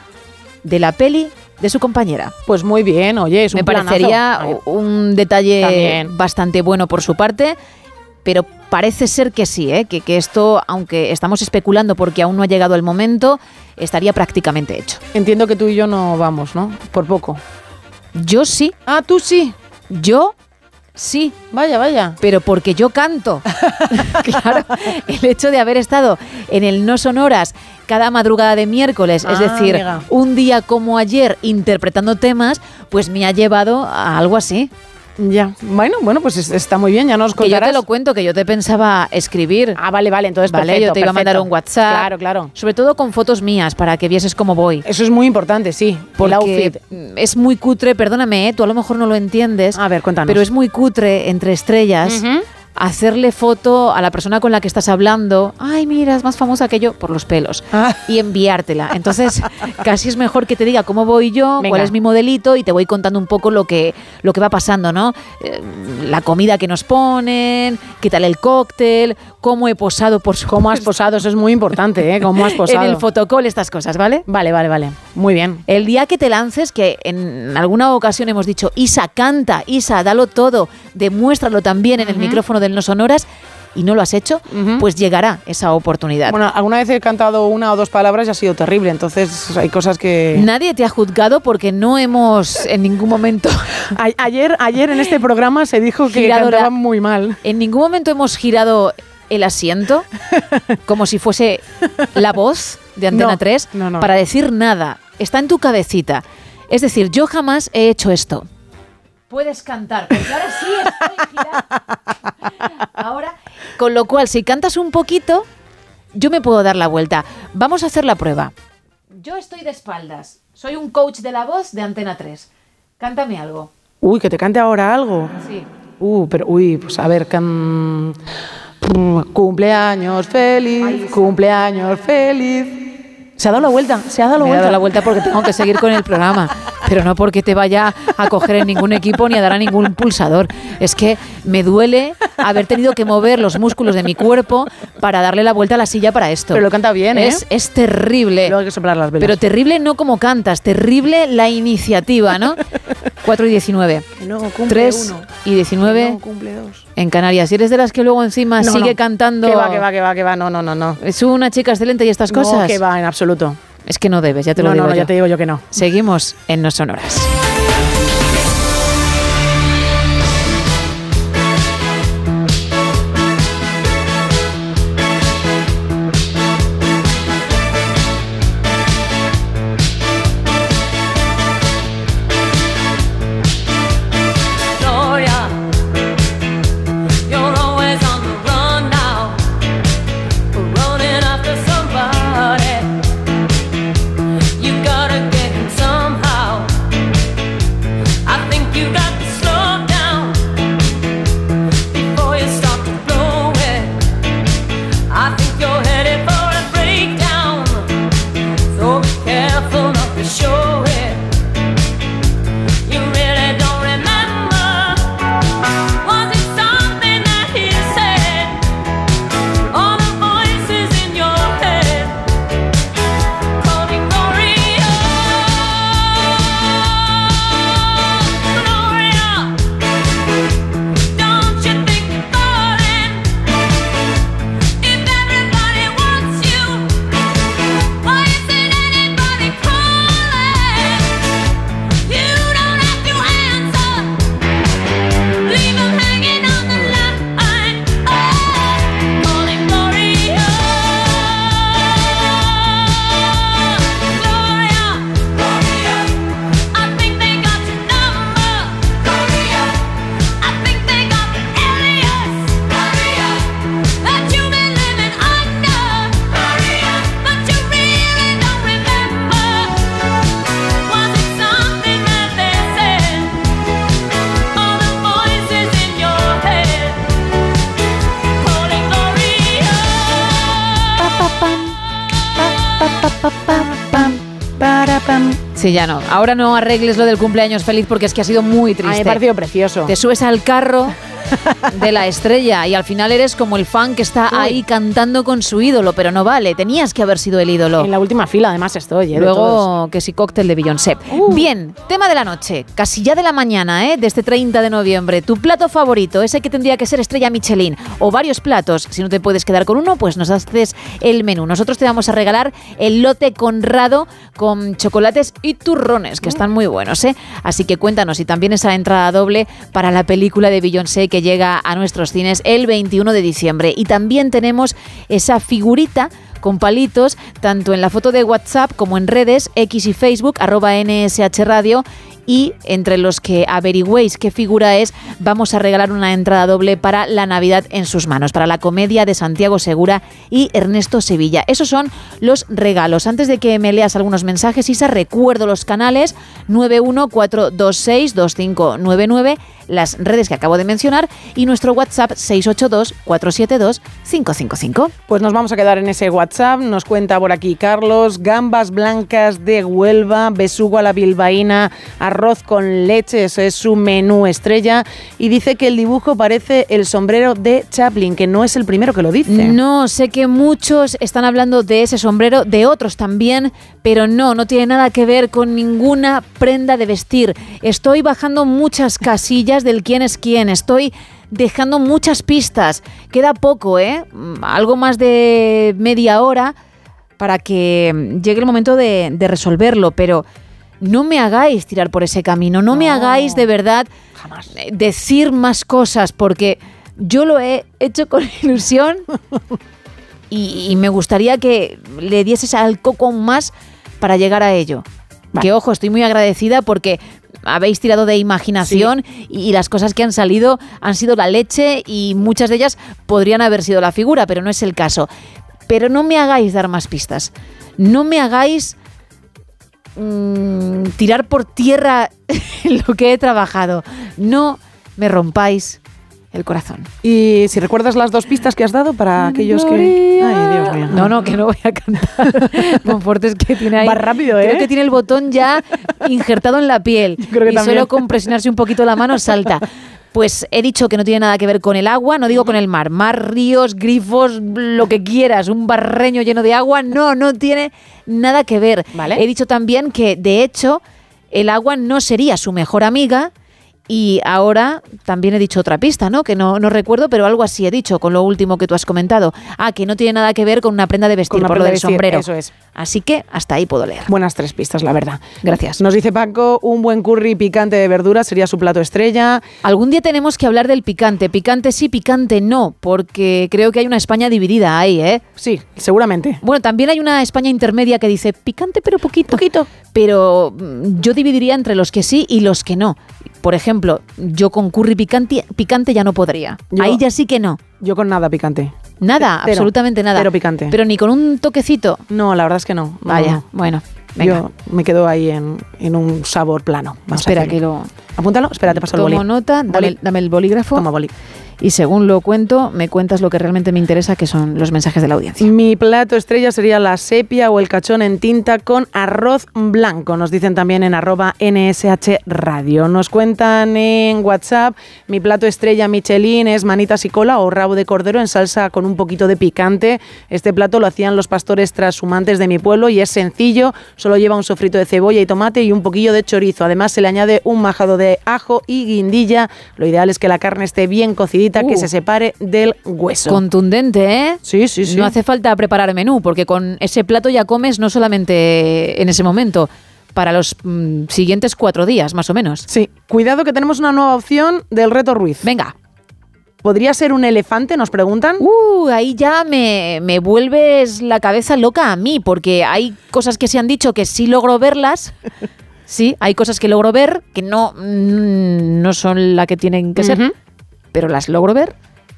de la peli de su compañera. Pues muy bien, oye, es un Me planazo. parecería un detalle También. bastante bueno por su parte, pero parece ser que sí, ¿eh? que, que esto, aunque estamos especulando porque aún no ha llegado el momento, estaría prácticamente hecho. Entiendo que tú y yo no vamos, ¿no? Por poco. Yo sí. Ah, tú sí. Yo sí. Vaya, vaya. Pero porque yo canto. *laughs* claro, el hecho de haber estado en el No Sonoras cada madrugada de miércoles, es Ah, decir, amiga. un día como ayer interpretando temas, pues me ha llevado a algo así. Ya. Bueno, bueno, pues es- está muy bien, ya nos Que yo contarás. te lo cuento, que yo te pensaba escribir. Ah, vale, vale, entonces Vale, perfecto, yo te iba a mandar un WhatsApp. Claro, claro. Sobre todo con fotos mías, para que vieses cómo voy. Eso es muy importante, sí. el Porque outfit. es muy cutre, perdóname, ¿eh? tú a lo mejor no lo entiendes. A ver, cuéntanos. Pero es muy cutre entre estrellas Ujú. Hacerle foto a la persona con la que estás hablando. Ay, mira, es más famosa que yo por los pelos. Ah. Y enviártela. Entonces, *laughs* casi es mejor que te diga cómo voy yo, Venga. cuál es mi modelito y te voy contando un poco lo que, lo que va pasando, ¿no? Eh, la comida que nos ponen, qué tal el cóctel, cómo he posado por su ¿Cómo has *laughs* posado? Eso es muy importante, ¿eh? ¿Cómo has posado? *laughs* en el fotocall, estas cosas, ¿vale? Vale, vale, vale. Muy bien. El día que te lances, que en alguna ocasión hemos dicho, Isa, canta, Isa, dalo todo, demuéstralo también en el micrófono del No Sonoras, y no lo has hecho, pues llegará esa oportunidad. Bueno, alguna vez he cantado una o dos palabras y ha sido terrible, entonces hay cosas que... Nadie te ha juzgado porque no hemos en ningún momento... *laughs* Ayer, ayer en este programa se dijo que Girado la- cantaba muy mal. En ningún momento hemos girado el asiento como si fuese la voz de Antena No, 3 no, no. para decir nada. Está en tu cabecita. Es decir, yo jamás he hecho esto. Puedes cantar, porque ahora sí estoy girando. Ahora, con lo cual, si cantas un poquito, yo me puedo dar la vuelta. Vamos a hacer la prueba. Yo estoy de espaldas. Soy un coach de la voz de Antena 3. Cántame algo. Uy, que te cante ahora algo. Sí. Uh, pero uy, pues a ver, can- cumpleaños feliz, cumpleaños feliz. Se ha dado la vuelta, se ha dado la Me he vuelta. dado la vuelta porque tengo que seguir con el programa, pero no porque te vaya a coger en ningún equipo ni a dar a ningún pulsador. Es que me duele haber tenido que mover los músculos de mi cuerpo para darle la vuelta a la silla para esto. Pero lo canta bien, ¿eh? Es, es terrible. Luego hay que soplar las velas. Pero terrible no como cantas, terrible la iniciativa, ¿no? *laughs* 4 y 19. Que no, cumple 3 uno. y 19 Que no, cumple dos. En Canarias. Si eres de las que luego encima No, sigue no. cantando... Que va, que va, que va, que va. No, no, no, no. Es una chica excelente y estas cosas. No, que va, en absoluto. Es que no debes, ya te lo no, digo no, no, yo. ya te digo yo que no. Seguimos en No Sonoras. Sí, ya no. Ahora no arregles lo del cumpleaños feliz porque es que ha sido muy mí me triste. ha parecido precioso. Te subes al carro de la estrella y al final eres como el fan que está Uy. ahí cantando con su ídolo, pero no vale, tenías que haber sido el ídolo. En la última fila, además, estoy. ¿eh? Luego, que si cóctel de Beyoncé. Bien, tema de la noche, casi ya de la mañana, ¿eh? de este 30 de noviembre. Tu plato favorito, ese que tendría que ser estrella Michelin, o varios platos. Si no te puedes quedar con uno, pues nos haces el menú. Nosotros te vamos a regalar el lote Conrado con chocolates y turrones, que están muy buenos, ¿eh? Así que cuéntanos, y también esa entrada doble para la película de Beyoncé que llega a nuestros cines el 21 de diciembre. Y también tenemos esa figurita con palitos, tanto en la foto de WhatsApp como en redes, X y Facebook, arroba NSH Radio. Y entre los que averigüéis qué figura es, vamos a regalar una entrada doble para la Navidad en sus manos, para la comedia de Santiago Segura y Ernesto Sevilla. Esos son los regalos. Antes de que me leas algunos mensajes, Isa, recuerdo los canales 914262599, las redes que acabo de mencionar y nuestro WhatsApp 682472555. Pues nos vamos a quedar en ese WhatsApp. Nos cuenta por aquí Carlos, gambas blancas de Huelva, besugo a la bilbaína, arroz con leche, es su menú estrella. Y dice que el dibujo parece el sombrero de Chaplin, que no es el primero que lo dice. No, sé que muchos están hablando de ese sombrero, de otros también, pero no, no tiene nada que ver con ninguna prenda de vestir. Estoy bajando muchas casillas del quién es quién, estoy dejando muchas pistas. Queda poco, ¿eh? Mm, Algo más de media hora para que llegue el momento de, de resolverlo, pero no me hagáis tirar por ese camino, no, me hagáis de verdad eh, decir más cosas, porque yo lo he hecho con *laughs* ilusión y, y me gustaría que le dieses al coco aún más para llegar a ello. Que ojo, estoy muy agradecida porque habéis tirado de imaginación y, y las cosas que han salido han sido la leche y muchas de ellas podrían haber sido la figura, pero no es el caso. Pero no me hagáis dar más pistas. No me hagáis mm, tirar por tierra *laughs* lo que he trabajado. No me rompáis el corazón. Y si recuerdas las dos pistas que has dado para aquellos que... Ay, Dios mío. No, no, que no voy a cantar. *laughs* Monforte es que tiene ahí. Va rápido, ¿eh? Creo que tiene el botón ya injertado en la piel. creo que y también. solo con presionarse un poquito la mano salta. *laughs* Pues he dicho que no tiene nada que ver con el agua, no digo con el mar. Mar, ríos, grifos, lo que quieras, un barreño lleno de agua, no, no tiene nada que ver. He dicho también que, de hecho, el agua no sería su mejor amiga. Y ahora también he dicho otra pista, ¿no? Que no, no recuerdo, pero algo así he dicho con lo último que tú has comentado. Ah, que no tiene nada que ver con una prenda de vestir, por lo de del vestir, sombrero. eso es. Así que hasta ahí puedo leer. Buenas tres pistas, la verdad. Gracias. Nos dice Paco, un buen curry picante de verduras sería su plato estrella. Algún día tenemos que hablar del picante. Picante sí, picante no, porque creo que hay una España dividida ahí, ¿eh? Sí, seguramente. Bueno, también hay una España intermedia que dice picante pero poquito. Poquito. Pero mm, yo dividiría entre los que sí y los que no. Por ejemplo, yo con curry picante, picante ya no podría. Yo- ahí ya sí que no. Yo con nada picante. Nada, Cero. absolutamente nada. Cero picante. Pero ni con un toquecito. No, la verdad es que no. No, Vaya, no. bueno. Venga. Yo me quedo ahí en, en un sabor plano. vamos a Espera, decirlo. que lo. Apúntalo, espera, te paso el Tomo boli. nota, dame, Boli. dame el bolígrafo. Toma boli. Y según lo cuento, me cuentas lo que realmente me interesa, que son los mensajes de la audiencia. Mi plato estrella sería la sepia o el cachón en tinta con arroz blanco. Nos dicen también en arroba NSH Radio. Nos cuentan en WhatsApp, mi plato estrella Michelin es manitas y cola o rabo de cordero en salsa con un poquito de picante. Este plato lo hacían los pastores trashumantes de mi pueblo y es sencillo, solo lleva un sofrito de cebolla y tomate y un poquillo de chorizo. Además se le añade un majado de ajo y guindilla. Lo ideal es que la carne esté bien cocidita, que Uh. se separe del hueso. Contundente, ¿eh? Sí, sí, sí. No hace falta preparar menú, porque con ese plato ya comes no solamente en ese momento, para los mm, siguientes cuatro días, más o menos. Sí, cuidado que tenemos una nueva opción del reto Ruiz. Venga. ¿Podría ser un elefante? Nos preguntan. Uh, ahí ya me, me vuelves la cabeza loca a mí, porque hay cosas que se han dicho que sí logro verlas. *laughs* Sí, hay cosas que logro ver que no, mm, no son la que tienen que ser, Ujú. Pero las logro ver.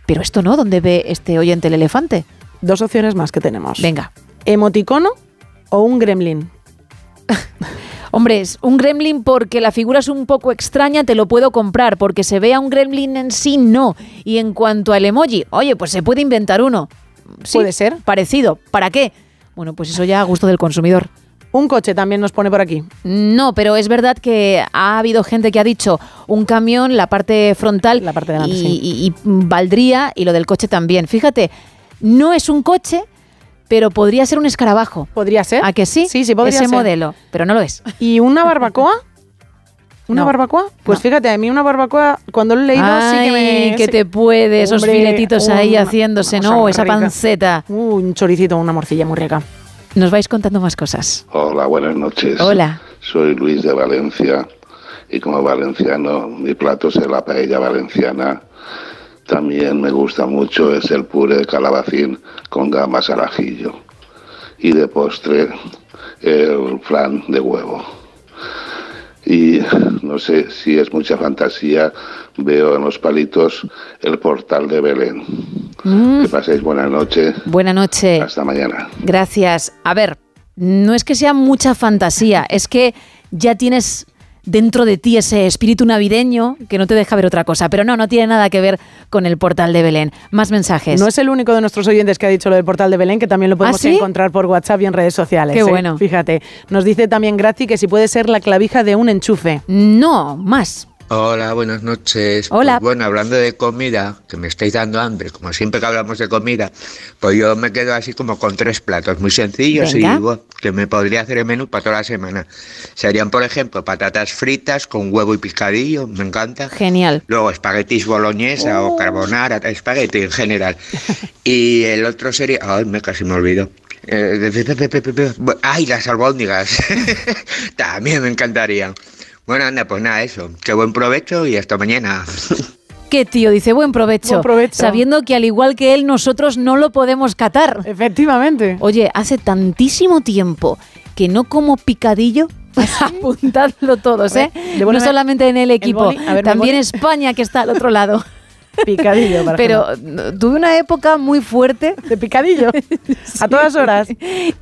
Pero esto no, ¿dónde ve este oyente el elefante? Dos opciones más que tenemos. Venga. ¿Emoticono o un gremlin? *laughs* Hombre, es un gremlin porque la figura es un poco extraña, te lo puedo comprar, porque se vea un gremlin en sí, no. Y en cuanto al emoji, oye, pues se puede inventar uno. Sí, Puede ser. Parecido. ¿Para qué? Bueno, pues eso ya a gusto del consumidor. Un coche también nos pone por aquí. No, pero es verdad que ha habido gente que ha dicho un camión, la parte frontal La parte de delante, y, sí. y- y valdría y lo del coche también. Fíjate, no es un coche, pero podría ser un escarabajo. ¿Podría ser? ¿A que sí? Sí, sí, podría Ese ser. modelo, pero no lo es. ¿Y una barbacoa? *laughs* ¿Una No. barbacoa? Pues fíjate, a mí una barbacoa, cuando lo he leído, sí que me. Que sí- te puede, esos Hombre, filetitos ahí haciéndose, ¿no? Esa rica. panceta. Uh, un choricito, una morcilla muy rica. Nos vais contando más cosas. Hola, buenas noches. Hola. Soy Luis de Valencia y como valenciano mi plato es la paella valenciana. También me gusta mucho es el puré de calabacín con gambas al ajillo y de postre el flan de huevo. Y no sé si es mucha fantasía, veo en los palitos el portal de Belén. Mm, Que paséis buena noche. buena noche. Hasta mañana. Gracias. A ver, no es que sea mucha fantasía, es que ya tienes dentro de ti ese espíritu navideño que no te deja ver otra cosa. Pero no, no tiene nada que ver con el portal de Belén. Más mensajes. No es el único de nuestros oyentes que ha dicho lo del portal de Belén, que también lo podemos ¿Ah, sí? encontrar por WhatsApp y en redes sociales. Qué ¿eh? bueno. Fíjate. Nos dice también Graci que si puede ser la clavija de un enchufe. No, más. Hola, buenas noches. Hola. Pues bueno, hablando de comida, que me estáis dando hambre, como siempre que hablamos de comida, pues yo me quedo así como con tres platos muy sencillos Venga. y bueno, que me podría hacer el menú para toda la semana. Serían, por ejemplo, patatas fritas con huevo y picadillo, me encanta. Genial. Luego espaguetis boloñesa o carbonara, espagueti en general. Y el otro sería, ay, me casi me olvido. Eh, ay, las albóndigas. También me encantarían. Bueno, anda, pues nada, eso. Que buen provecho y hasta mañana. *laughs* ¿Qué tío? Dice buen provecho. Buen provecho. Sabiendo que al igual que él, nosotros no lo podemos catar. Efectivamente. Oye, hace tantísimo tiempo que no como picadillo. *laughs* Apuntadlo todos, ¿eh? No solamente en el equipo, boli. A ver, ¿me también boli? España que está al otro lado. *laughs* Picadillo, para Pero tuve una época muy fuerte. De picadillo. *laughs* A todas horas.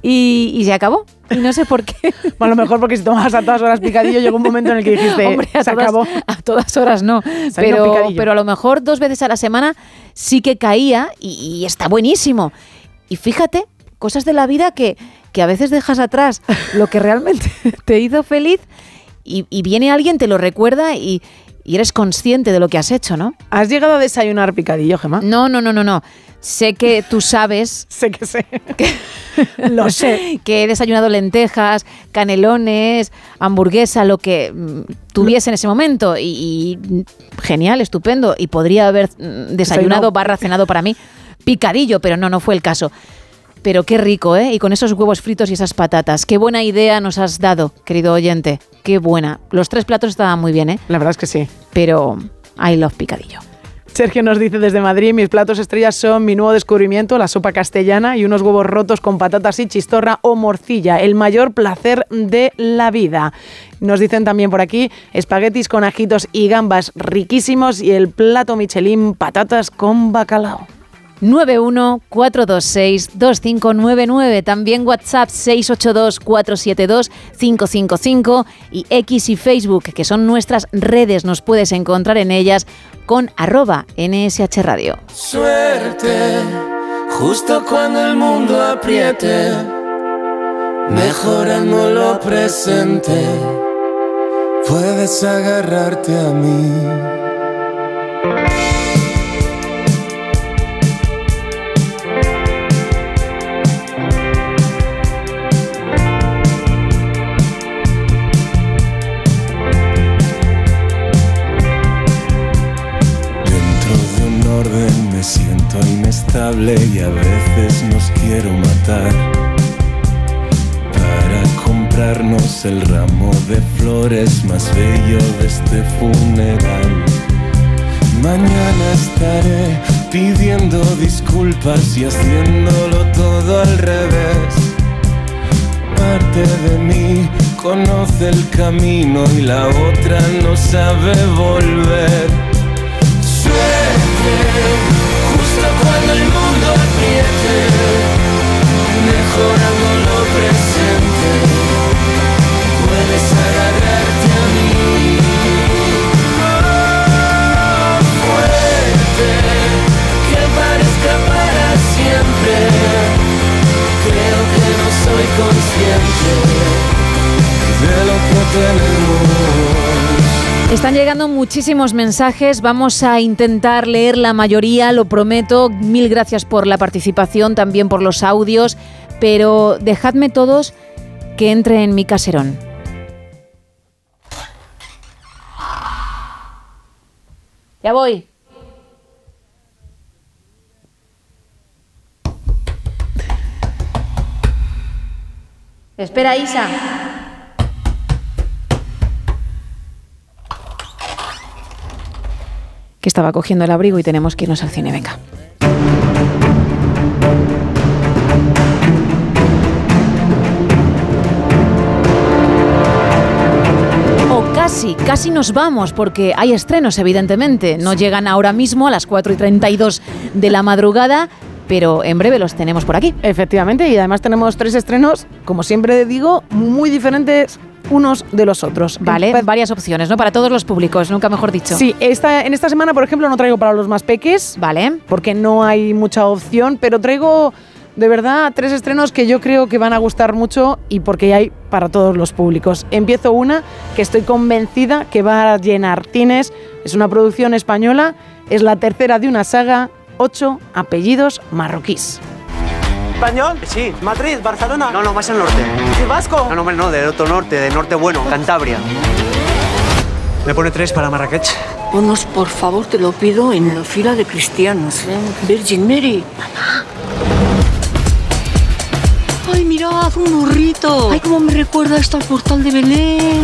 Y, y se acabó. Y no sé por qué. *laughs* A lo mejor porque si tomabas a todas horas picadillo, llegó un momento en el que dijiste, Hombre, se todas, acabó. a todas horas no. Pero, pero a lo mejor dos veces a la semana sí que caía y, y está buenísimo. Y fíjate, cosas de la vida que, que a veces dejas atrás lo que realmente *laughs* te hizo feliz y, y viene alguien, te lo recuerda y, y eres consciente de lo que has hecho, ¿no? ¿Has llegado a desayunar picadillo, Gemma? No, no, no, no, no. Sé que tú sabes. *laughs* sé que sé. *laughs* Lo sé. Que he desayunado lentejas, canelones, hamburguesa, lo que mm, tuviese en ese momento. Y, y, genial, estupendo. Y podría haber mm, Desayunado. barra cenado para mí picadillo, pero no, no fue el caso. Pero qué rico, ¿eh? Y con esos huevos fritos y esas patatas. Qué buena idea nos has dado, querido oyente. Qué buena. Los tres platos estaban muy bien, ¿eh? La verdad es que sí. Pero I love picadillo. Sergio nos dice desde Madrid, mis platos estrellas son mi nuevo descubrimiento, la sopa castellana y unos huevos rotos con patatas y chistorra o morcilla, el mayor placer de la vida. Nos dicen también por aquí espaguetis con ajitos y gambas riquísimos y el plato Michelin patatas con bacalao. 914262599, también WhatsApp 682472555 y X y Facebook, que son nuestras redes, nos puedes encontrar en ellas con arroba NSH Radio. Suerte, justo cuando el mundo apriete, mejorando lo presente, puedes agarrarte a mí. Me siento inestable y a veces nos quiero matar. Para comprarnos el ramo de flores más bello de este funeral. Mañana estaré pidiendo disculpas y haciéndolo todo al revés. Parte de mí conoce el camino y la otra no sabe volver. Suerte, el mundo quiete, mejorando lo presente, puedes agarrarte a mí. Oh, fuerte, que parezca para siempre, creo que no soy consciente de lo que tenemos. Están llegando muchísimos mensajes, vamos a intentar leer la mayoría, lo prometo. Mil gracias por la participación, también por los audios, pero dejadme todos que entre en mi caserón. Ya voy. Espera, Isa. Que estaba cogiendo el abrigo y tenemos que irnos al cine, venga. O casi, casi nos vamos, porque hay estrenos, evidentemente. No llegan ahora mismo a las 4 y 32 de la madrugada, pero en breve los tenemos por aquí. Efectivamente, y además tenemos tres estrenos, como siempre digo, muy diferentes unos de los otros. Vale, varias opciones, ¿no? Para todos los públicos, nunca mejor dicho. Sí, esta, en esta semana, por ejemplo, no traigo para los más peques. Vale. Porque no hay mucha opción, pero traigo de verdad tres estrenos que yo creo que van a gustar mucho y porque hay para todos los públicos. Empiezo una que estoy convencida que va a llenar cines. Es una producción española, es la tercera de una saga, ocho apellidos marroquíes. ¿Español? Sí. ¿Madrid? ¿Barcelona? No, no, más al norte. ¿Y vasco? No, no, no, del otro norte, del norte bueno, Cantabria. ¿Me pone tres para Marrakech? Ponos, por favor, te lo pido, en la fila de cristianos. ¿eh? Virgin Mary. ¡Ay, mirad, un burrito! ¡Ay, cómo me recuerda esto al portal de Belén!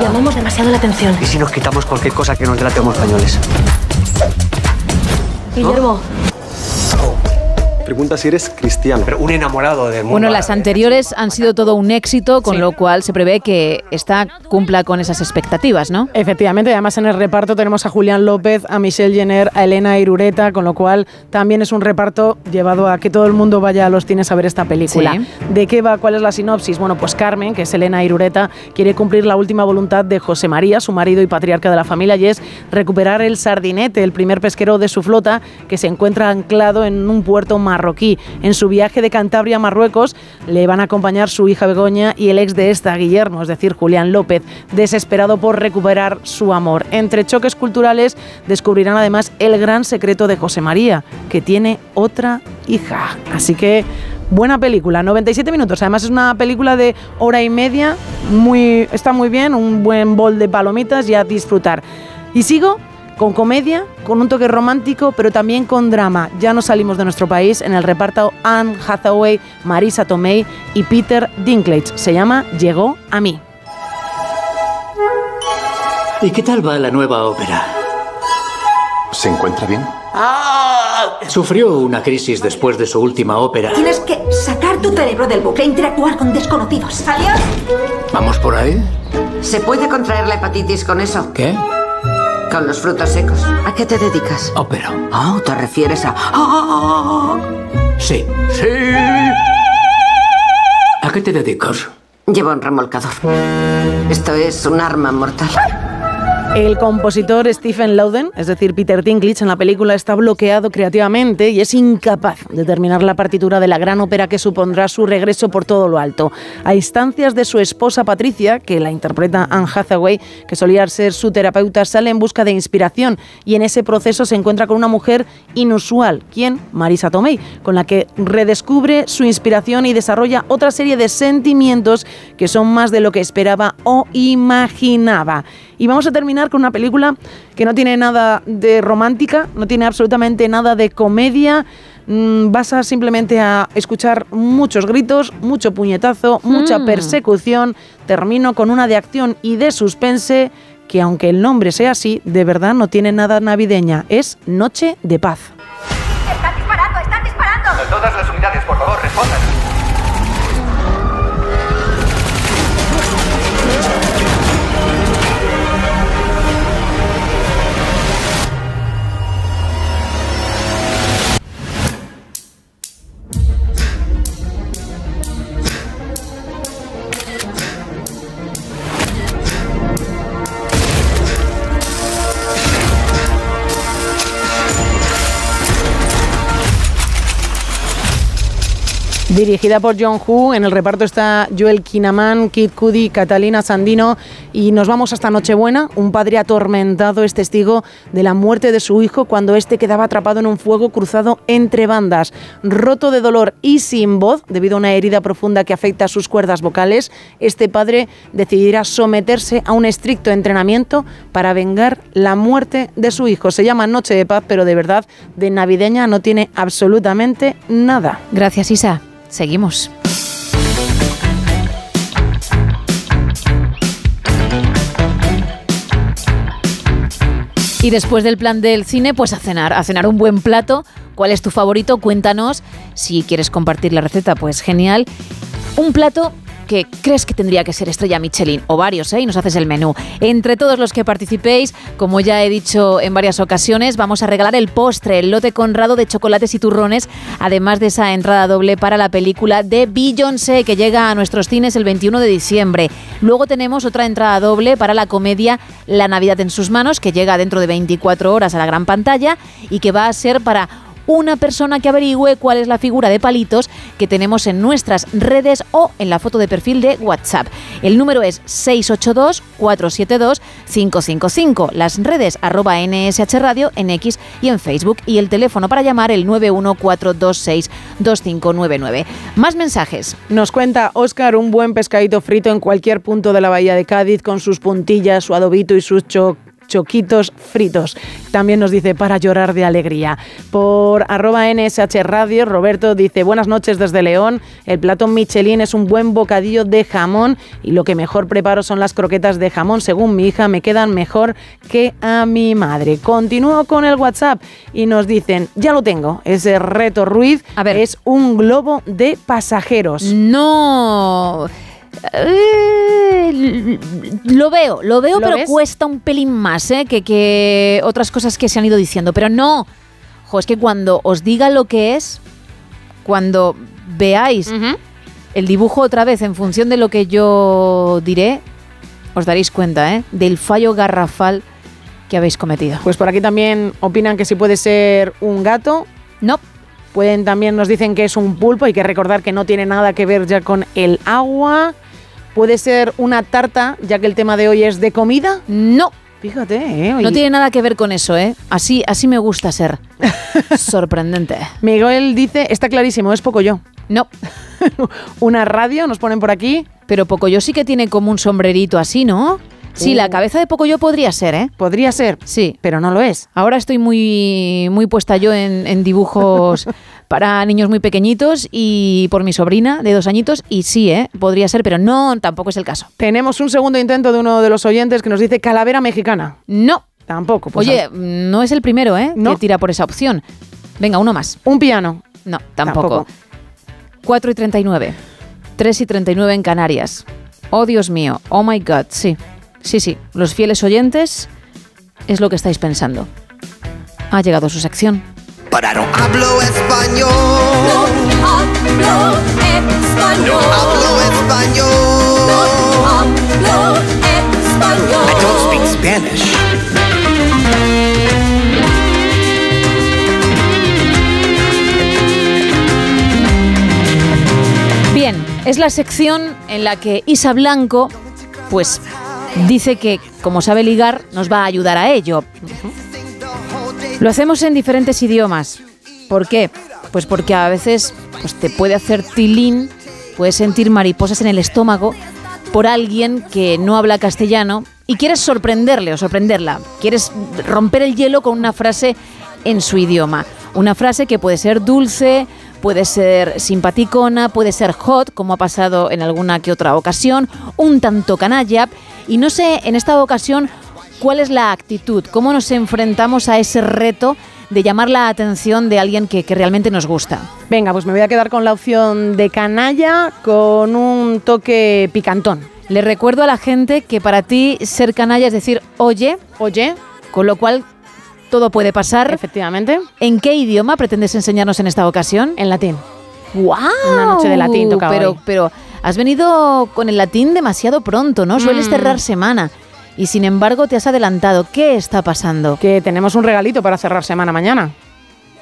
Llamamos demasiado la atención. ¿Y si nos quitamos cualquier cosa que nos delate como españoles? Guillermo, Pregunta si eres cristiano. Pero un enamorado del mundo. Bueno, las anteriores han sido todo un éxito, con lo cual se prevé que esta cumpla con esas expectativas, ¿no? Efectivamente, además en el reparto tenemos a Julián López, a Michelle Jenner, a Elena Irureta, con lo cual también es un reparto llevado a que todo el mundo vaya a los cines a ver esta película. Sí. ¿De qué va? ¿Cuál es la sinopsis? Bueno, pues Carmen, que es Elena Irureta, quiere cumplir la última voluntad de José María, su marido y patriarca de la familia, y es recuperar el Sardinete, el primer pesquero de su flota, que se encuentra anclado en un puerto marroquí. En su viaje de Cantabria a Marruecos le van a acompañar su hija Begoña y el ex de esta, Guillermo, es decir, Julián López, desesperado por recuperar su amor. Entre choques culturales descubrirán además el gran secreto de José María, que tiene otra hija. Así que buena película, 97 minutos. Además es una película de hora y media, muy, está muy bien, un buen bol de palomitas y a disfrutar. Y sigo con comedia, con un toque romántico, pero también con drama. Ya no salimos de nuestro país en el reparto Anne Hathaway, Marisa Tomei y Peter Dinklage. Se llama Llegó a mí. ¿Y qué tal va la nueva ópera? ¿Se encuentra bien? Sufrió una crisis después de su última ópera. Tienes que sacar tu cerebro del bucle e interactuar con desconocidos. ¿Adiós? ¿Vamos por ahí? ¿Se puede contraer la hepatitis con eso? ¿Qué? Con los frutos secos. ¿A qué te dedicas? Ópera. Ah, ¿te refieres a...? Ah, Sí. Sí. ¿A qué te dedicas? Llevo un remolcador. Esto es un arma mortal. El compositor Stephen Louden, es decir, Peter Dinklage, en la película está bloqueado creativamente y es incapaz de terminar la partitura de la gran ópera que supondrá su regreso por todo lo alto. A instancias de su esposa Patricia, que la interpreta Anne Hathaway, que solía ser su terapeuta, sale en busca de inspiración y en ese proceso se encuentra con una mujer inusual, quien Marisa Tomei, con la que redescubre su inspiración y desarrolla otra serie de sentimientos que son más de lo que esperaba o imaginaba. Y vamos a terminar con una película que no tiene nada de romántica, no tiene absolutamente nada de comedia. Mm, Vas a simplemente a escuchar muchos gritos, mucho puñetazo, mucha Mm. persecución. Termino con una de acción y de suspense que aunque el nombre sea así, de verdad no tiene nada navideña. Es Noche de Paz. ¡Están disparando! ¡Están disparando! Todas las unidades, por favor, respondan. Dirigida por John Hu, en el reparto está Joel Kinnaman, Kid Cudi, Catalina Sandino y nos vamos hasta Nochebuena. Un padre atormentado es testigo de la muerte de su hijo cuando éste quedaba atrapado en un fuego cruzado entre bandas. Roto de dolor y sin voz debido a una herida profunda que afecta a sus cuerdas vocales, este padre decidirá someterse a un estricto entrenamiento para vengar la muerte de su hijo. Se llama Noche de Paz, pero de verdad de navideña no tiene absolutamente nada. Gracias, Isa. Seguimos. Y después del plan del cine, pues a cenar, a cenar un buen plato. ¿Cuál es tu favorito? Cuéntanos. Si quieres compartir la receta, pues genial. Un plato que crees que tendría que ser estrella Michelin o varios, ¿eh? y nos haces el menú. Entre todos los que participéis, como ya he dicho en varias ocasiones, vamos a regalar el postre, el lote conrado de chocolates y turrones, además de esa entrada doble para la película de Beyoncé que llega a nuestros cines el 21 de diciembre. Luego tenemos otra entrada doble para la comedia La Navidad en sus manos, que llega dentro de 24 horas a la gran pantalla y que va a ser para una persona que averigüe cuál es la figura de palitos que tenemos en nuestras redes o en la foto de perfil de WhatsApp. El número es 682-472-555. Las redes arroba NSH Radio en X y en Facebook y el teléfono para llamar el 914262599. Más mensajes. Nos cuenta Óscar un buen pescadito frito en cualquier punto de la bahía de Cádiz con sus puntillas, su adobito y sus cho choquitos fritos. También nos dice para llorar de alegría. Por arroba NSH Radio, Roberto dice buenas noches desde León. El plato Michelin es un buen bocadillo de jamón y lo que mejor preparo son las croquetas de jamón. Según mi hija, me quedan mejor que a mi madre. Continúo con el WhatsApp y nos dicen, ya lo tengo, ese reto Ruiz a ver. es un globo de pasajeros. No. Eh, lo veo, lo veo, ¿Lo pero ves? cuesta un pelín más ¿eh? que, que otras cosas que se han ido diciendo. Pero no, jo, es que cuando os diga lo que es, cuando veáis el dibujo otra vez en función de lo que yo diré, os daréis cuenta ¿eh? del fallo garrafal que habéis cometido. Pues por aquí también opinan que si puede ser un gato. No. Pueden también nos dicen que es un pulpo, hay que recordar que no tiene nada que ver ya con el agua. Puede ser una tarta, ya que el tema de hoy es de comida. No. Fíjate, ¿eh? No tiene nada que ver con eso, ¿eh? Así, así me gusta ser. *laughs* Sorprendente. Miguel dice, está clarísimo, es poco yo. No. *laughs* Una radio, nos ponen por aquí. Pero poco yo sí que tiene como un sombrerito así, ¿no? Sí, Uh. la cabeza de Pocoyo podría ser, ¿eh? Podría ser. Sí. Pero no lo es. Ahora estoy muy, muy puesta yo en, en dibujos *laughs* para niños muy pequeñitos y por mi sobrina de dos añitos. Y sí, ¿eh? Podría ser, pero no, tampoco es el caso. Tenemos un segundo intento de uno de los oyentes que nos dice calavera mexicana. No. Tampoco. pues Oye, no es el primero, ¿eh? No. Que tira por esa opción. Venga, uno más. Un piano. No, tampoco. Tampoco. 4 y 39. 3 y 39 en Canarias. Oh, Dios mío. Oh, my God. Sí. Sí, sí. Los fieles oyentes es lo que estáis pensando. Ha llegado su sección. Pero no hablo español. No hablo español. No hablo español. No hablo español. I don't speak Spanish. Bien, es la sección en la que Isa Blanco, pues, dice que, como sabe ligar, nos va a ayudar a ello. Lo hacemos en diferentes idiomas. ¿Por qué? Pues porque a veces pues, te puede hacer tilín, puedes sentir mariposas en el estómago por alguien que no habla castellano y quieres sorprenderle o sorprenderla. Quieres romper el hielo con una frase en su idioma. Una frase que puede ser dulce, puede ser simpaticona, puede ser hot, como ha pasado en alguna que otra ocasión, un tanto canalla. Y no sé en esta ocasión cuál es la actitud, cómo nos enfrentamos a ese reto de llamar la atención de alguien que, que realmente nos gusta. Venga, pues me voy a quedar con la opción de canalla con un toque picantón. Le recuerdo a la gente que para ti ser canalla es decir, oye, oye, con lo cual todo puede pasar. Efectivamente. ¿En qué idioma pretendes enseñarnos en esta ocasión? En latín. ¡Wow! Una noche de latín tocaba pero, hoy. pero has venido con el latín demasiado pronto, ¿no? Sueles Mm. cerrar semana. Y sin embargo te has adelantado. ¿Qué está pasando? Que tenemos un regalito para cerrar semana mañana.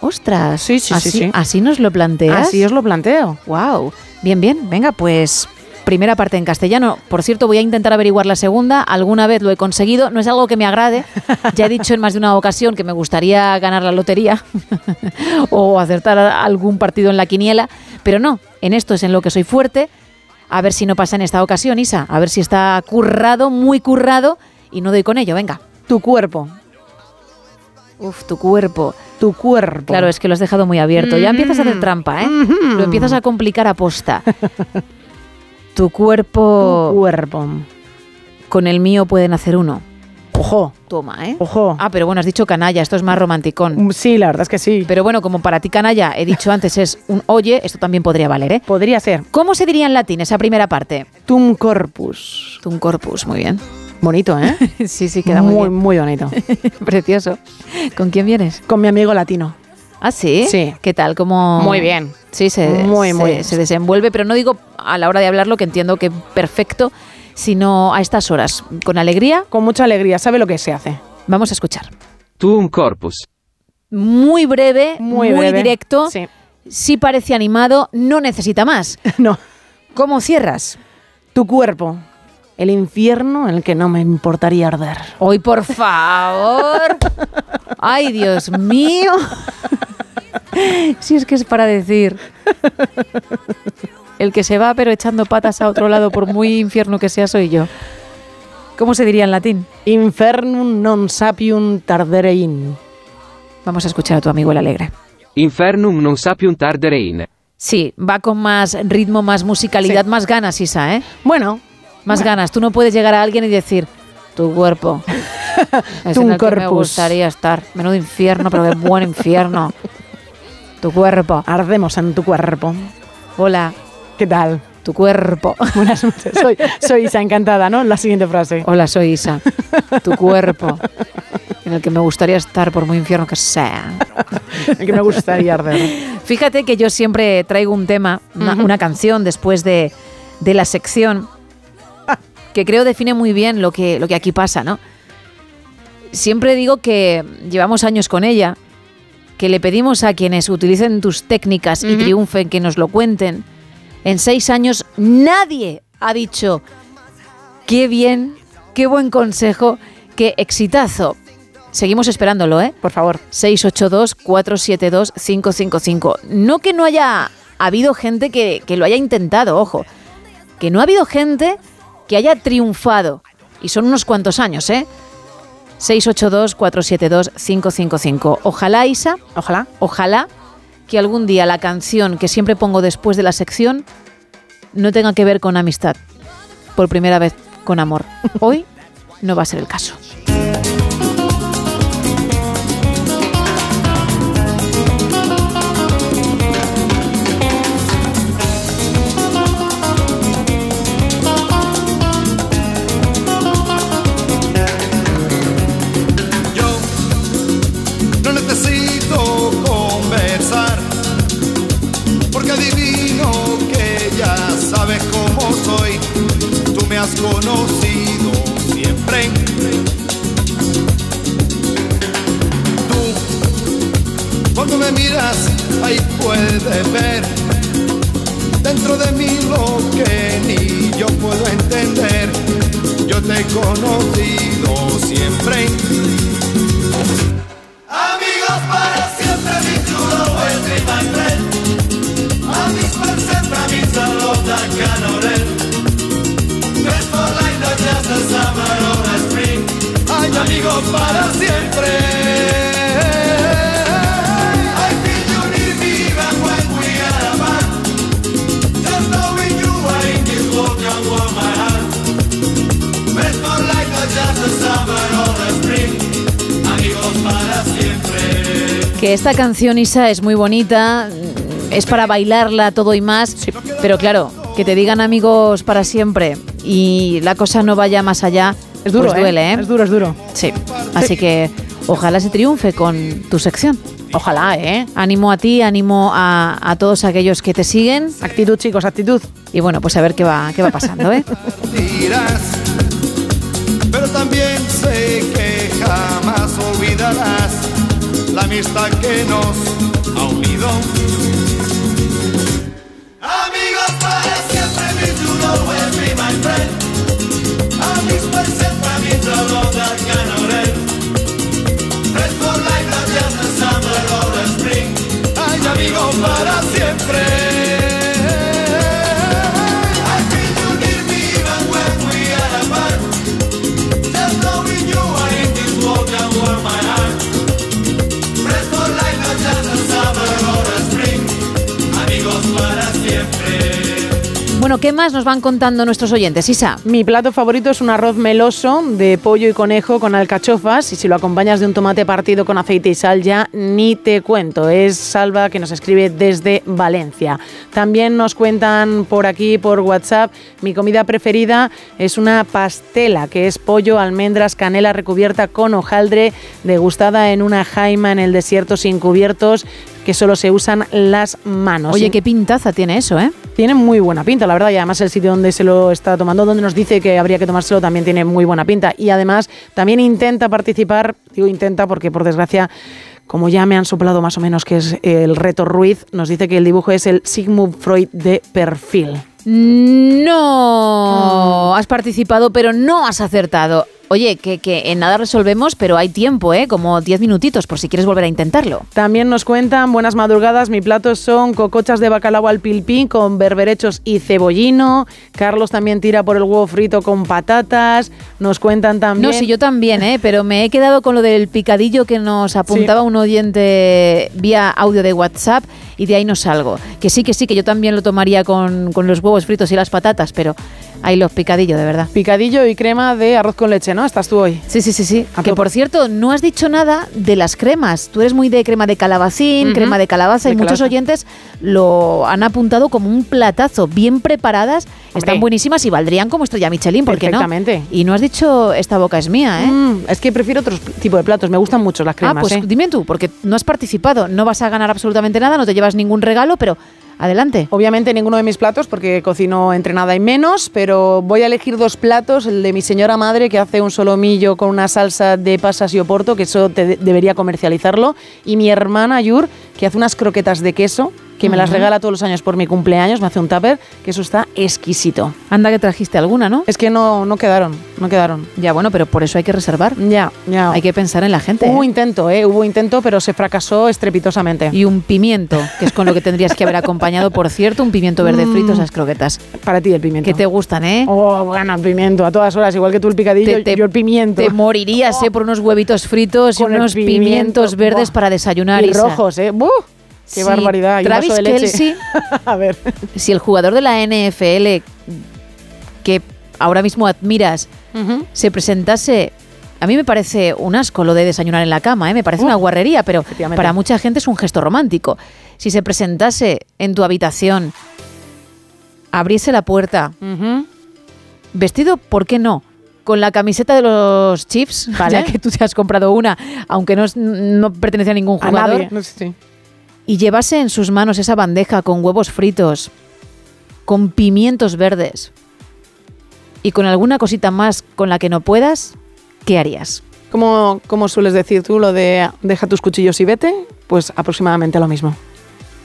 Ostras, Sí, sí, sí, así, sí. así nos lo planteas. Así os lo planteo. Wow. Bien, bien. Venga, pues primera parte en castellano. Por cierto, voy a intentar averiguar la segunda. Alguna vez lo he conseguido. No es algo que me agrade. *laughs* Ya he dicho en más de una ocasión que me gustaría ganar la lotería *laughs* o acertar algún partido en la quiniela. Pero no, en esto es en lo que soy fuerte. A ver si no pasa en esta ocasión, Isa. A ver si está currado, muy currado. Y no doy con ello. Venga. Tu cuerpo. Uf, tu cuerpo. Tu cuerpo. Claro, es que lo has dejado muy abierto. Ya empiezas a hacer trampa, ¿eh? Lo empiezas a complicar a posta. *laughs* tu cuerpo. Tu cuerpo. Con el mío pueden hacer uno. Ojo. Toma, ¿eh? Ojo. Ah, pero bueno, has dicho canalla, esto es más romanticón. Sí, la verdad es que sí. Pero bueno, como para ti canalla he dicho antes es un oye, esto también podría valer, ¿eh? Podría ser. ¿Cómo se diría en latín esa primera parte? Tum corpus. Tum corpus, muy bien. Bonito, ¿eh? *laughs* sí, sí, queda muy, muy, bien. muy bonito. *laughs* Precioso. ¿Con quién vienes? Con mi amigo latino. ¿Ah, sí? Sí. ¿Qué tal? ¿Cómo... Muy bien. Sí, se, Muy, se- muy se desenvuelve, pero no digo a la hora de hablarlo, que entiendo que perfecto, sino a estas horas. ¿Con alegría? Con mucha alegría. ¿Sabe lo que se hace? Vamos a escuchar. Tum corpus. Muy breve, muy, Muy breve. directo. Sí. Sí parece animado, no necesita más. *laughs* No. ¿Cómo cierras? Tu cuerpo. El infierno en el que no me importaría arder. Hoy, por favor. *laughs* Ay, Dios mío. *laughs* Si es que es para decir. El que se va pero echando patas a otro lado, por muy infierno que sea, soy yo. ¿Cómo se diría en latín? Infernum non sapium tarderein. Vamos a escuchar a tu amigo el alegre. Infernum non sapium tarderein. Sí, va con más ritmo, más musicalidad, más ganas, Isa, ¿eh? Bueno. Más ganas. Tú no puedes llegar a alguien y decir, tu cuerpo. *laughs* es Tu en el que me gustaría estar. Menudo infierno, pero qué buen infierno. *laughs* Tu cuerpo. Ardemos en tu cuerpo. Hola, ¿Qué tal? tu cuerpo. *laughs* Buenas noches. Soy, soy Isa encantada, ¿no? La siguiente frase. Hola, soy Isa. Tu *laughs* cuerpo. En el que me gustaría estar por muy infierno que sea. El que me gustaría arder. Fíjate que yo siempre traigo un tema, una, canción después de, de la sección que creo define muy bien lo que, lo que aquí pasa, ¿no? Siempre digo que llevamos años con ella, que le pedimos a quienes utilicen tus técnicas y triunfen que nos lo cuenten. En seis años nadie ha dicho qué bien, qué buen consejo, qué exitazo. Seguimos esperándolo, ¿eh? Por favor. 682-472-555. No que no haya habido gente que, que lo haya intentado, ojo. Que no ha habido gente que haya triunfado. Y son unos cuantos años, ¿eh? 682-472-555. Ojalá, Isa, Ojalá. ojalá que algún día la canción que siempre pongo después de la sección no tenga que ver con amistad. Por primera vez con amor. Hoy no va a ser el caso. Has conocido siempre. Tú, cuando me miras, ahí puedes ver dentro de mí lo que ni yo puedo entender. Yo te he conocido siempre. Life, not just a summer or a spring. Ay, amigos para siempre. I feel you need me even when we are apart. Just knowing you are in this world can warm my heart. Friends for life, not just a summer or a spring. Amigos para siempre. Que esta canción, Isa, es muy bonita, es para bailarla todo y más, pero claro, que te digan amigos para siempre y la cosa no vaya más allá, Es duro, pues duele, ¿eh? Es duro, es duro. Sí, así que ojalá se triunfe con tu sección. Ojalá, ¿eh? Ánimo a ti, ánimo a, a todos aquellos que te siguen. Actitud, chicos, actitud. Y bueno, pues a ver qué va, qué va pasando, ¿eh? *laughs* pero también sé que jamás olvidarás la amistad que nos Amigos para siempre. ¿Qué más nos van contando nuestros oyentes, Isa? Mi plato favorito es un arroz meloso de pollo y conejo con alcachofas y si lo acompañas de un tomate partido con aceite y sal ya ni te cuento. Es Salva que nos escribe desde Valencia. También nos cuentan por aquí, por WhatsApp, mi comida preferida es una pastela que es pollo, almendras, canela recubierta con hojaldre, degustada en una jaima en el desierto sin cubiertos que solo se usan las manos. Oye, qué pintaza tiene eso, ¿eh? Tiene muy buena pinta, la verdad, y además el sitio donde se lo está tomando, donde nos dice que habría que tomárselo, también tiene muy buena pinta. Y además también intenta participar, digo intenta porque por desgracia, como ya me han soplado más o menos que es el reto Ruiz, nos dice que el dibujo es el Sigmund Freud de perfil. No, has participado, pero no has acertado. Oye, que, que en nada resolvemos, pero hay tiempo, ¿eh? Como 10 minutitos, por si quieres volver a intentarlo. También nos cuentan, buenas madrugadas, mi plato son cocochas de bacalao al pilpín con berberechos y cebollino. Carlos también tira por el huevo frito con patatas. Nos cuentan también... No, sí, yo también, ¿eh? pero me he quedado con lo del picadillo que nos apuntaba un oyente vía audio de WhatsApp y de ahí no salgo. Que sí, que sí, que yo también lo tomaría con, con los huevos fritos y las patatas, pero ahí los picadillos, de verdad. Picadillo y crema de arroz con leche, ¿no? Estás tú hoy. Sí, sí, sí, sí. Que por cierto, no has dicho nada de las cremas. Tú eres muy de crema de calabacín, crema de calabaza, De y muchos oyentes lo han apuntado como un platazo, bien preparadas, están buenísimas y valdrían como estrella Michelin, ¿por qué no? Y no has dicho esta boca es mía, ¿eh? Mm, es que prefiero otros tipo de platos, me gustan mucho las cremas. ah, pues ¿eh? dime tú, porque no has participado, no vas a ganar absolutamente nada, no te llevas ningún regalo, pero adelante. Obviamente ninguno de mis platos porque cocino entre nada y menos, pero voy a elegir dos platos, el de mi señora madre que hace un solomillo con una salsa de pasas y oporto, que eso debería comercializarlo, y mi hermana Yur que hace unas croquetas de queso que me las regala todos los años por mi cumpleaños, me hace un tupper, que eso está exquisito. Anda que trajiste alguna, ¿no? Es que no, no quedaron, no quedaron. Ya, bueno, pero por eso hay que reservar. Ya, ya. Hay que pensar en la gente. Hubo ¿eh? intento, ¿eh? Hubo intento, pero se fracasó estrepitosamente. Y un pimiento, que es con lo que tendrías que haber acompañado, por cierto, un pimiento verde Mm. frito, esas croquetas. Para ti el pimiento. Que te gustan, ¿eh? Oh, bueno, el pimiento, a todas horas, igual que tú el picadillo, Te- te- yo el pimiento. Te morirías, ¿eh? Por unos huevitos fritos y unos pimiento. pimientos verdes para desayunar. y Isa. rojos, ¿eh? ¡Buh! ¡Qué Si barbaridad! Y un Travis vaso de leche. Kelce, *laughs* a ver. si el jugador de la NFL que ahora mismo admiras se presentase. A mí me parece un asco lo de desayunar en la cama, ¿eh? me parece una guarrería, pero para mucha gente es un gesto romántico. Si se presentase en tu habitación, abriese la puerta, vestido, ¿por qué no? Con la camiseta de los Chiefs, *laughs* Vale. ya que tú te has comprado una, aunque no, pertenece a ningún A jugador, nadie. No sé si- y llevase en sus manos esa bandeja con huevos fritos, con pimientos verdes y con alguna cosita más con la que no puedas, ¿qué harías? ¿Cómo, cómo sueles decir tú lo de deja tus cuchillos y vete? Pues aproximadamente lo mismo.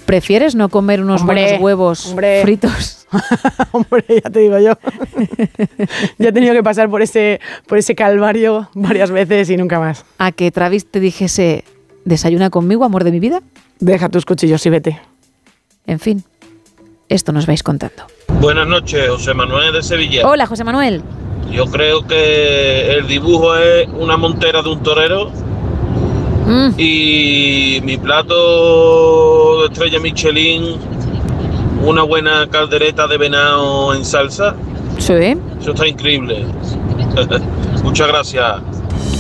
¿Prefieres no comer unos Hombre, buenos huevos hombre. fritos? *laughs* Hombre, ya te digo yo. *laughs* ya he tenido que pasar por ese, por ese calvario varias veces y nunca más. ¿A que Travis te dijese, desayuna conmigo, amor de mi vida? Deja tus cuchillos y vete. En fin, esto nos vais contando. Buenas noches, José Manuel de Sevilla. Hola, José Manuel. Yo creo que el dibujo es una montera de un torero Mm. y mi plato de estrella Michelin, una buena caldereta de venado en salsa. Sí. Eso está increíble. *laughs* Muchas gracias.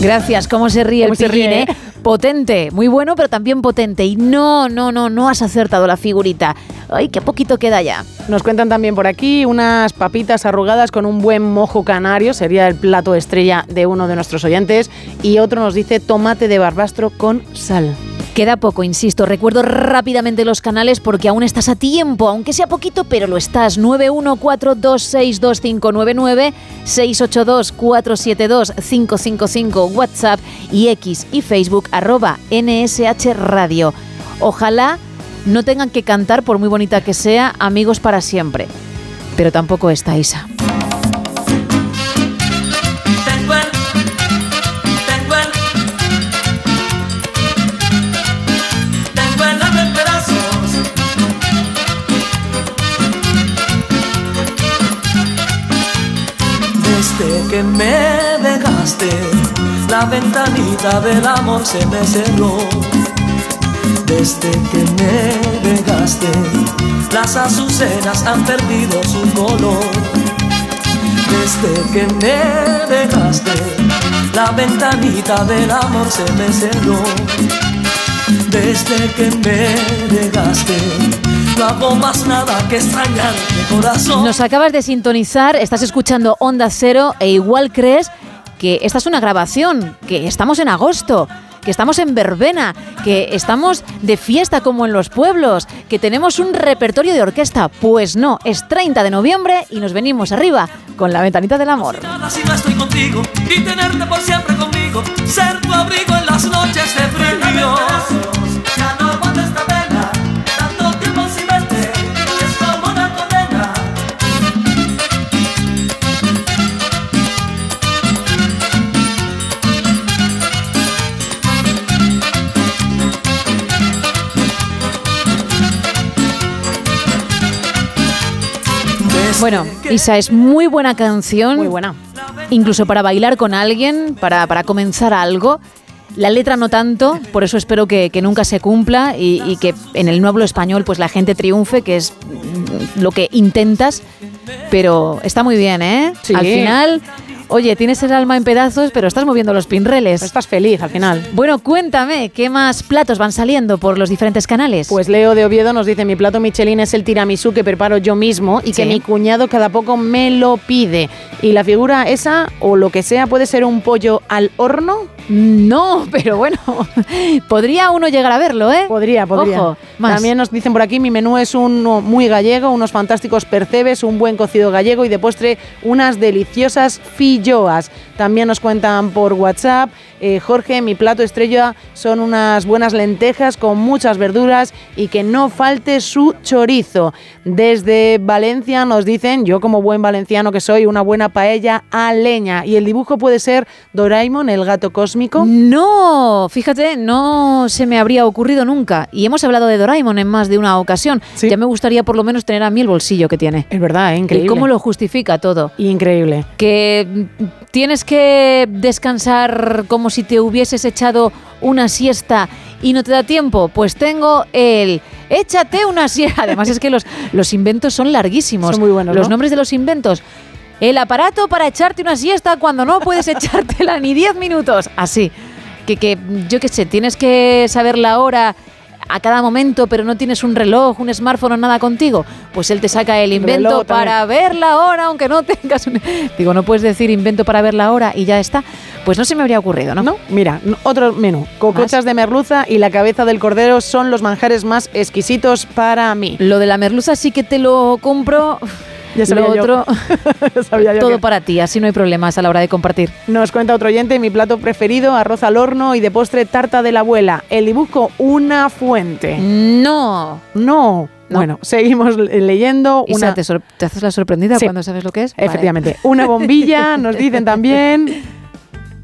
Gracias, cómo se ríe Cómo el ríe, ¿eh? Potente, muy bueno, pero también potente. Y no, no, no, no has acertado la figurita. Ay, qué poquito queda ya. Nos cuentan también por aquí unas papitas arrugadas con un buen mojo canario, sería el plato estrella de uno de nuestros oyentes. Y otro nos dice tomate de barbastro con sal. Queda poco, insisto. Recuerdo rápidamente los canales porque aún estás a tiempo, aunque sea poquito, pero lo estás. 914262599, 682472555 WhatsApp y X y Facebook arroba NSH Radio. Ojalá no tengan que cantar, por muy bonita que sea, amigos para siempre. Pero tampoco está Isa. La ventanita del amor se me cerró. Desde que me dejaste, las azucenas han perdido su color. Desde que me dejaste, la ventanita del amor se me cerró. Desde que me dejaste, no hago más nada que extrañarte, corazón. Nos acabas de sintonizar, estás escuchando Onda Cero e igual crees que esta es una grabación, que estamos en agosto, que estamos en verbena, que estamos de fiesta como en los pueblos, que tenemos un repertorio de orquesta. Pues no, es 30 de noviembre y nos venimos arriba con la ventanita del amor. Bueno, Isa, es muy buena canción. Muy buena. Incluso para bailar con alguien, para, para comenzar algo. La letra no tanto, por eso espero que, que nunca se cumpla y, y que en el nuevo español pues la gente triunfe, que es mm, lo que intentas. Pero está muy bien, ¿eh? Sí. Al final, oye, tienes el alma en pedazos, pero estás moviendo los pinreles. Estás feliz al final. Bueno, cuéntame, ¿qué más platos van saliendo por los diferentes canales? Pues Leo de Oviedo nos dice, mi plato Michelin es el tiramisú que preparo yo mismo y que mi cuñado cada poco me lo pide. Y la figura esa, o lo que sea, puede ser un pollo al horno. No, *laughs* pero bueno, *laughs* podría uno llegar a verlo, ¿eh? Podría, podría. Ojo, más. También nos dicen por aquí, mi menú es uno muy gallego, unos fantásticos percebes, un buen cocido gallego y de postre unas deliciosas filloas. También nos cuentan por WhatsApp, eh, Jorge, mi plato estrella son unas buenas lentejas con muchas verduras y que no falte su chorizo. Desde Valencia nos dicen, yo como buen valenciano que soy, una buena paella a leña. Y el dibujo puede ser Doraemon, el gato cósmico. No, fíjate, no se me habría ocurrido nunca. Y hemos hablado de Doraemon en más de una ocasión. Ya me gustaría por lo menos tener a mí el bolsillo que tiene. Es verdad, ¿eh? increíble. ¿Y cómo lo justifica todo? Increíble. Que tienes que descansar como si te hubieses echado una siesta y no te da tiempo. Pues tengo el échate una siesta. *laughs* Además es que los, los inventos son larguísimos. Son muy buenos, Los ¿no? nombres de los inventos. El aparato para echarte una siesta cuando no puedes *laughs* echártela ni 10 minutos. Así. Que, que yo qué sé, tienes que saber la hora a cada momento, pero no tienes un reloj, un smartphone o nada contigo, pues él te saca el invento para ver la hora, aunque no *laughs* tengas un... Digo, no puedes decir invento para ver la hora y ya está. Pues no se me habría ocurrido, ¿no? ¿No? Mira, otro menú. Cocochas de merluza y la cabeza del cordero son los manjares más exquisitos para mí. Lo de la merluza sí que te lo compro. *laughs* Ya sabía lo yo. otro, *laughs* Sabía yo todo que- para ti, así no hay problemas a la hora de compartir. Nos cuenta otro oyente, mi plato preferido, arroz al horno y de postre tarta de la abuela. El dibujo, una fuente. No. No. Bueno, seguimos le- leyendo. Isa, Una... ¿te, haces la sorprendida Sí. cuando sabes lo que es? Vale. Efectivamente. Una bombilla, nos dicen también. *laughs*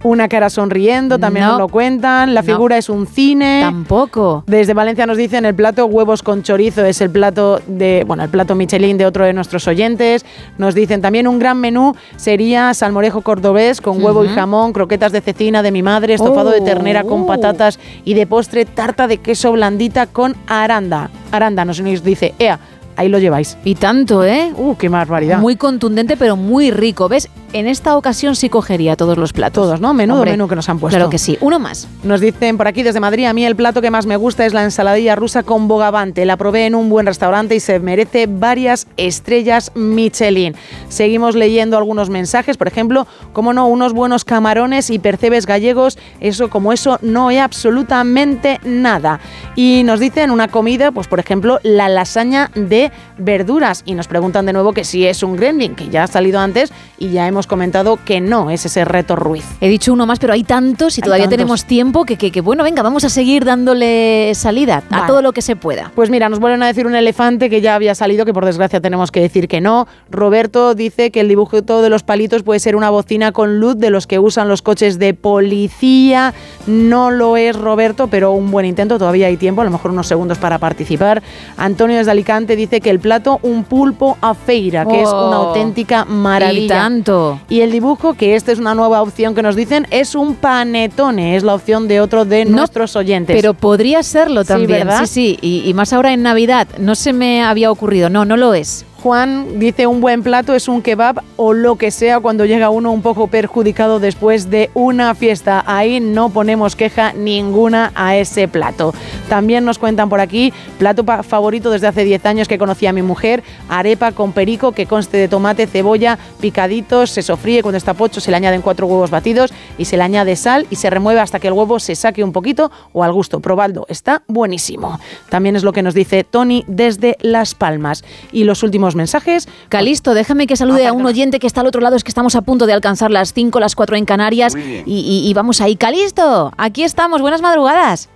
Una cara sonriendo, también No. nos lo cuentan. La No. figura es un cine. Tampoco. Desde Valencia nos dicen el plato huevos con chorizo es el plato de, bueno, el plato Michelin de otro de nuestros oyentes. Nos dicen también un gran menú sería salmorejo cordobés con huevo y jamón, croquetas de cecina de mi madre, estofado de ternera con Oh. patatas y de postre tarta de queso blandita con aranda. Aranda nos dice, ea, ahí lo lleváis. Y tanto, ¿eh? Uh, qué barbaridad. Muy contundente, pero muy rico. ¿Ves? En esta ocasión sí cogería todos los platos. Todos, ¿no? Menudo Hombre, menú que nos han puesto. Claro que sí. Uno más. Nos dicen por aquí desde Madrid, a mí el plato que más me gusta es la ensaladilla rusa con bogavante. La probé en un buen restaurante y se merece varias estrellas Michelin. Seguimos leyendo algunos mensajes, por ejemplo, como no, unos buenos camarones y percebes gallegos, eso como eso no hay absolutamente nada. Y nos dicen una comida, pues por ejemplo, la lasaña de verduras y nos preguntan de nuevo que si es un gremlin, que ya ha salido antes y ya hemos comentado que no es ese reto Ruiz. He dicho uno más, pero hay tantos y Hay todavía tantos. tenemos tiempo que, que, que, bueno, venga, vamos a seguir dándole salida a todo lo que se pueda. Pues mira, nos vuelven a decir un elefante que ya había salido, que por desgracia tenemos que decir que no. Roberto dice que el dibujo de los palitos puede ser una bocina con luz de los que usan los coches de policía. No lo es Roberto, pero un buen intento, todavía hay tiempo, a lo mejor unos segundos para participar. Antonio desde Alicante dice que el plato un pulpo a feira, que es Oh, una auténtica maravilla. Y tanto. Y el dibujo, que esta es una nueva opción que nos dicen, es un panetone, es la opción de otro de No, nuestros oyentes. Pero podría serlo Sí, también. ¿verdad? Sí, sí, y, y más ahora en Navidad. No se me había ocurrido. No, no lo es. Juan dice un buen plato es un kebab o lo que sea cuando llega uno un poco perjudicado después de una fiesta. Ahí no ponemos queja ninguna a ese plato. También nos cuentan por aquí, plato favorito desde hace 10 años que conocí a mi mujer, arepa con perico que conste de tomate, cebolla, picaditos, se sofríe cuando está pocho, se le añaden cuatro huevos batidos y se le añade sal y se remueve hasta que el huevo se saque un poquito o al gusto. Probadlo, está buenísimo. También es lo que nos dice Tony desde Las Palmas. Y los últimos mensajes. Calisto, déjame que salude a un oyente que está al otro lado. Es que estamos a punto de alcanzar las 5, las 4 en Canarias. Y, y- y vamos ahí. Calisto, aquí estamos. Buenas madrugadas.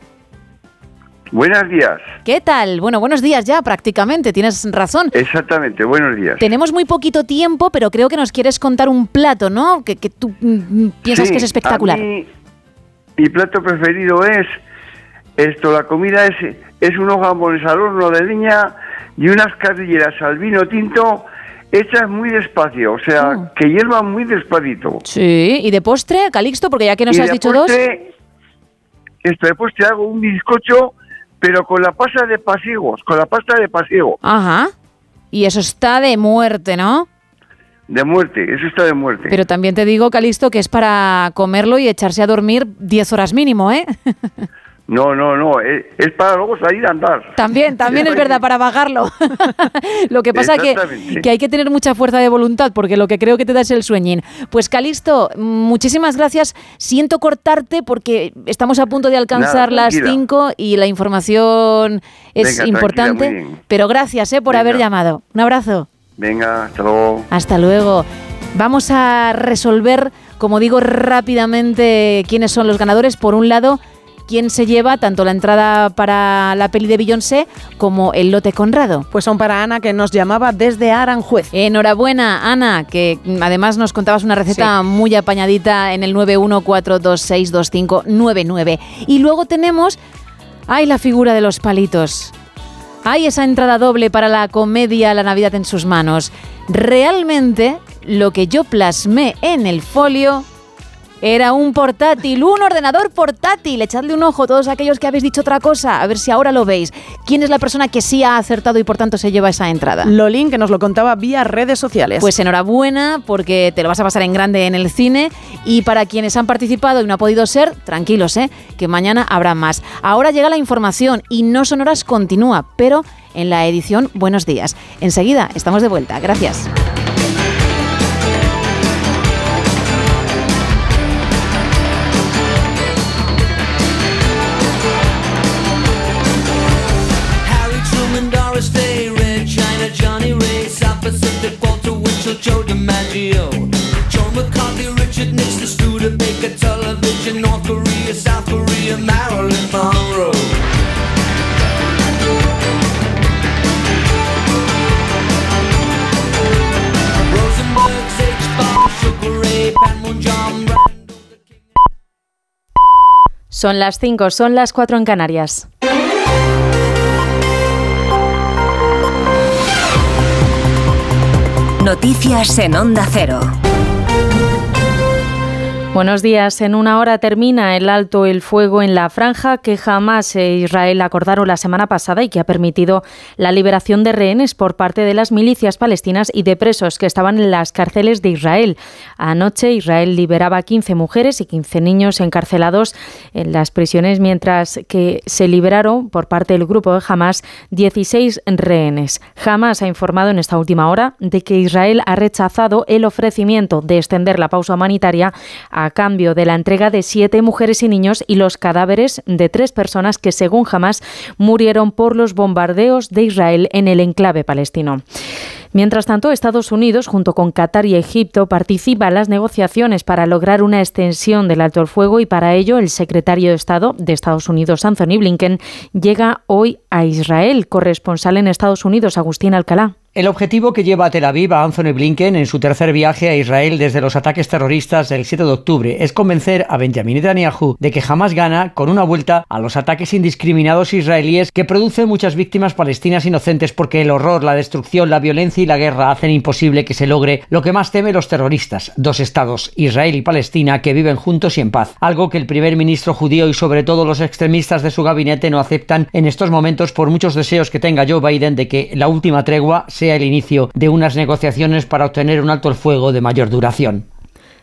Buenos días. ¿Qué tal? Bueno, buenos días ya prácticamente. Tienes razón. Exactamente, buenos días. Tenemos muy poquito tiempo, pero creo que nos quieres contar un plato, ¿no? Que, que tú mm, piensas Sí, que es espectacular. a mí, mi plato preferido es esto, la comida es, es unos jamones al horno de leña y unas carrilleras al vino tinto hechas muy despacio, o sea, Oh. que hiervan muy despacito. Sí, y de postre, Calixto, porque ya que nos Y has de dicho dos. postre, Esto de postre hago un bizcocho, pero con la pasta de pasigos, con la pasta de pasiego, Ajá. Y eso está de muerte, ¿no? de muerte, eso está de muerte. Pero también te digo, Calixto, que es para comerlo y echarse a dormir 10 horas mínimo, ¿eh? *laughs* No, no, no, es, es para luego salir a andar. También, también es verdad, para bajarlo. *laughs* lo que pasa que, que hay que tener mucha fuerza de voluntad, porque lo que creo que te da es el sueñín. Pues Calixto, muchísimas gracias. Siento cortarte porque estamos a punto de alcanzar Nada, las tranquila. 5 y la información es Venga, importante. Pero gracias eh, por haber llamado. Un abrazo. Venga, hasta luego. Hasta luego. Vamos a resolver, como digo, rápidamente quiénes son los ganadores. Por un lado, quién se lleva tanto la entrada para la peli de Beyoncé como el lote Conrado. Pues son para Ana que nos llamaba desde Aranjuez. Enhorabuena, Ana, que además nos contabas una receta muy apañadita en el 914262599. Y luego tenemos, ay, la figura de los palitos. Hay esa entrada doble para la comedia La Navidad en sus manos. Realmente, lo que yo plasmé en el folio era un portátil, un ordenador portátil. Echadle un ojo todos aquellos que habéis dicho otra cosa, a ver si ahora lo veis. ¿Quién es la persona que sí ha acertado y por tanto se lleva esa entrada? Lolín, que nos lo contaba vía redes sociales. Pues enhorabuena porque te lo vas a pasar en grande en el cine y para quienes han participado y no ha podido ser, tranquilos, ¿eh? que mañana habrá más. Ahora llega la información y No Sonoras continúa, pero en la edición Buenos Días. Enseguida estamos de vuelta. Gracias. Studebaker, Television, North Korea, South Korea, Marilyn Monroe. Rosenberg, Sage Bomb, Sugar Ray, Panmunjom, Son las 5, son las 4 en Canarias. Noticias en Onda Cero. Buenos días. En una hora termina el alto el fuego en la franja que jamás e Israel acordaron la semana pasada y que ha permitido la liberación de rehenes por parte de las milicias palestinas y de presos que estaban en las cárceles de Israel. Anoche Israel liberaba a 15 mujeres y 15 niños encarcelados en las prisiones, mientras que se liberaron por parte del grupo de Hamas 16 rehenes. Hamas ha informado en esta última hora de que Israel ha rechazado el ofrecimiento de extender la pausa humanitaria cambio de la entrega de siete mujeres y niños y los cadáveres de tres personas que, según Hamas, murieron por los bombardeos de Israel en el enclave palestino. Mientras tanto, Estados Unidos, junto con Qatar y Egipto, participa en las negociaciones para lograr una extensión del alto el fuego y para ello el secretario de Estado de Estados Unidos, Anthony Blinken, llega hoy a Israel. Corresponsal en Estados Unidos, Agustín Alcalá. El objetivo que lleva a Tel Aviv a Anthony Blinken en su tercer viaje a Israel desde los ataques terroristas del 7 de octubre es convencer a Benjamin Netanyahu de que jamás gana con una vuelta a los ataques indiscriminados israelíes que producen muchas víctimas palestinas inocentes porque el horror, la destrucción, la violencia y la guerra hacen imposible que se logre lo que más temen los terroristas, dos estados, Israel y Palestina, que viven juntos y en paz, algo que el primer ministro judío y sobre todo los extremistas de su gabinete no aceptan en estos momentos por muchos deseos que tenga Joe Biden de que la última tregua sea el inicio de unas negociaciones para obtener un alto el fuego de mayor duración.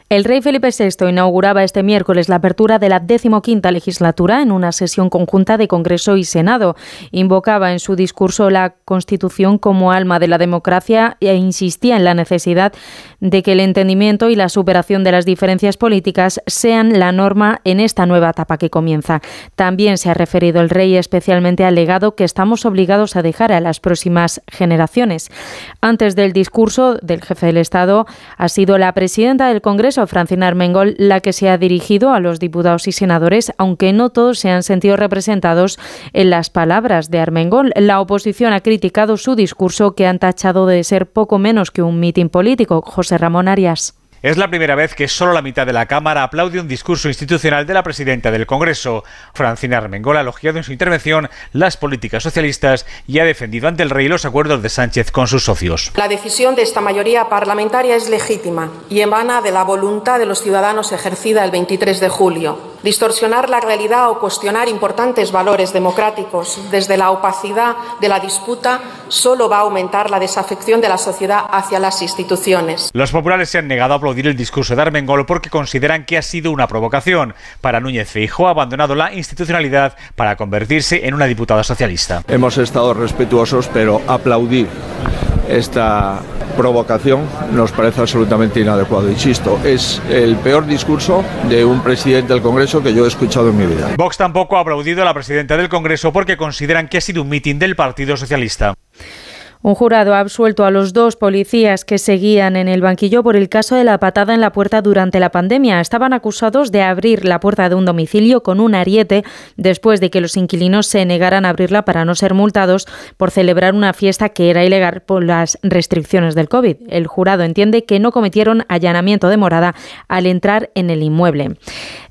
El rey Felipe VI inauguraba este miércoles la apertura de la decimoquinta legislatura en una sesión conjunta de Congreso y Senado. Invocaba en su discurso la Constitución como alma de la democracia e insistía en la necesidad de que el entendimiento y la superación de las diferencias políticas sean la norma en esta nueva etapa que comienza. También se ha referido el rey especialmente al legado que estamos obligados a dejar a las próximas generaciones. Antes del discurso del jefe del Estado ha sido la presidenta del Congreso Francina Armengol, la que se ha dirigido a los diputados y senadores, aunque no todos se han sentido representados en las palabras de Armengol. La oposición ha criticado su discurso, que han tachado de ser poco menos que un mitin político. José Ramón Arias. Es la primera vez que solo la mitad de la Cámara aplaude un discurso institucional de la presidenta del Congreso. Francina Armengol ha elogiado en su intervención las políticas socialistas y ha defendido ante el rey los acuerdos de Sánchez con sus socios. La decisión de esta mayoría parlamentaria es legítima y emana de la voluntad de los ciudadanos ejercida el 23 de julio. Distorsionar la realidad o cuestionar importantes valores democráticos desde la opacidad de la disputa solo va a aumentar la desafección de la sociedad hacia las instituciones. Los populares se han negado a aplaudir el discurso de Armengol porque consideran que ha sido una provocación. Para Núñez Feijóo ha abandonado la institucionalidad para convertirse en una diputada socialista. Hemos estado respetuosos, pero aplaudir esta provocación nos parece absolutamente inadecuado. Insisto, es el peor discurso de un presidente del Congreso que yo he escuchado en mi vida. Vox tampoco ha aplaudido a la presidenta del Congreso porque consideran que ha sido un mitin del Partido Socialista. Un jurado ha absuelto a los dos policías que seguían en el banquillo por el caso de la patada en la puerta durante la pandemia. Estaban acusados de abrir la puerta de un domicilio con un ariete después de que los inquilinos se negaran a abrirla para no ser multados por celebrar una fiesta que era ilegal por las restricciones del COVID. El jurado entiende que no cometieron allanamiento de morada al entrar en el inmueble.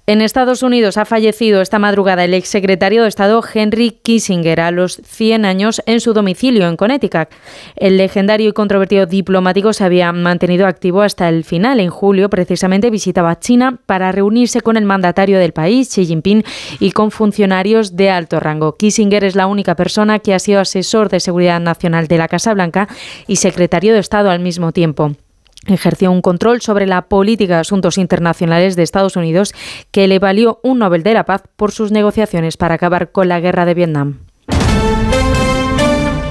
En Estados Unidos ha fallecido esta madrugada el exsecretario de Estado Henry Kissinger a los 100 años en su domicilio en Connecticut. El legendario y controvertido diplomático se había mantenido activo hasta el final. En julio, precisamente, visitaba China para reunirse con el mandatario del país, Xi Jinping, y con funcionarios de alto rango. Kissinger es la única persona que ha sido asesor de seguridad nacional de la Casa Blanca y secretario de Estado al mismo tiempo ejerció un control sobre la política de asuntos internacionales de Estados Unidos que le valió un Nobel de la Paz por sus negociaciones para acabar con la guerra de Vietnam.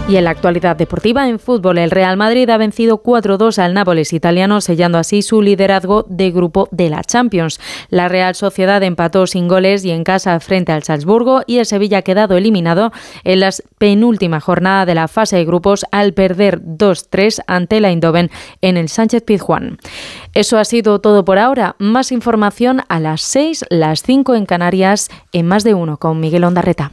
Y en la actualidad deportiva, en fútbol, el Real Madrid ha vencido 4-2 al Nápoles italiano, sellando así su liderazgo de grupo de la Champions. La Real Sociedad empató sin goles y en casa frente al Salzburgo y el Sevilla ha quedado eliminado en la penúltima jornada de la fase de grupos al perder 2-3 ante la Eindhoven en el Sánchez Pizjuán. Eso ha sido todo por ahora. Más información a las 6, las 5 en Canarias, en más de uno con Miguel Ondarreta.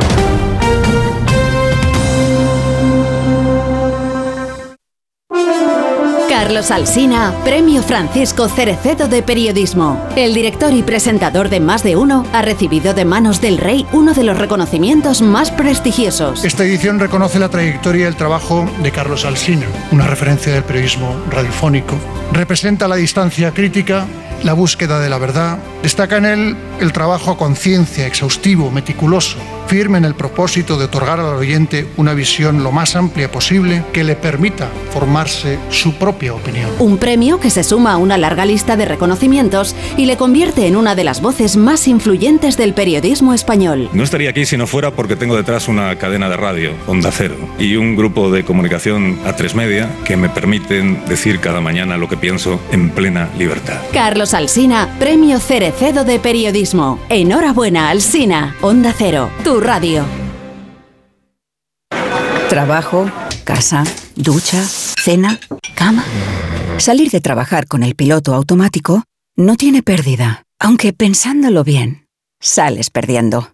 Carlos Alsina, Premio Francisco Cerecedo de Periodismo. El director y presentador de Más de Uno ha recibido de manos del rey uno de los reconocimientos más prestigiosos. Esta edición reconoce la trayectoria y el trabajo de Carlos Alsina, una referencia del periodismo radiofónico. Representa la distancia crítica, la búsqueda de la verdad. Destaca en él el trabajo a conciencia, exhaustivo, meticuloso, firme en el propósito de otorgar al oyente una visión lo más amplia posible que le permita formarse su propia opinión. Un premio que se suma a una larga lista de reconocimientos y le convierte en una de las voces más influyentes del periodismo español. No estaría aquí si no fuera porque tengo detrás una cadena de radio, Onda Cero, y un grupo de comunicación a tres media que me permiten decir cada mañana lo que pienso en plena libertad. Carlos Alsina, Premio Cerecedo de Periodismo. Enhorabuena, Alsina. Onda Cero, tu radio. Trabajo, casa, ducha, cena, cama. Salir de trabajar con el piloto automático no tiene pérdida, aunque pensándolo bien, sales perdiendo.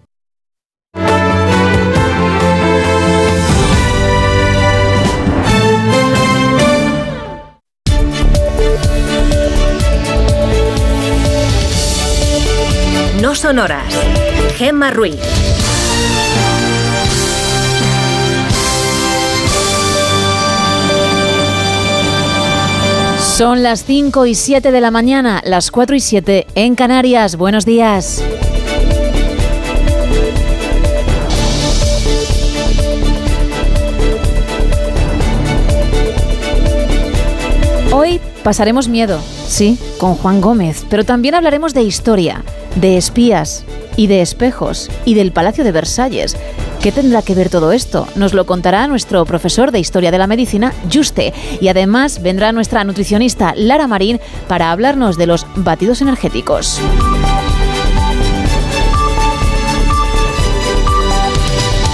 No son horas. Gemma Ruiz. Son las 5 y 7 de la mañana, las 4 y 7 en Canarias. Buenos días. Hoy pasaremos miedo, sí, con Juan Gómez, pero también hablaremos de historia, de espías y de espejos y del Palacio de Versalles. ¿Qué tendrá que ver todo esto? Nos lo contará nuestro profesor de Historia de la Medicina, Juste, y además vendrá nuestra nutricionista Lara Marín para hablarnos de los batidos energéticos.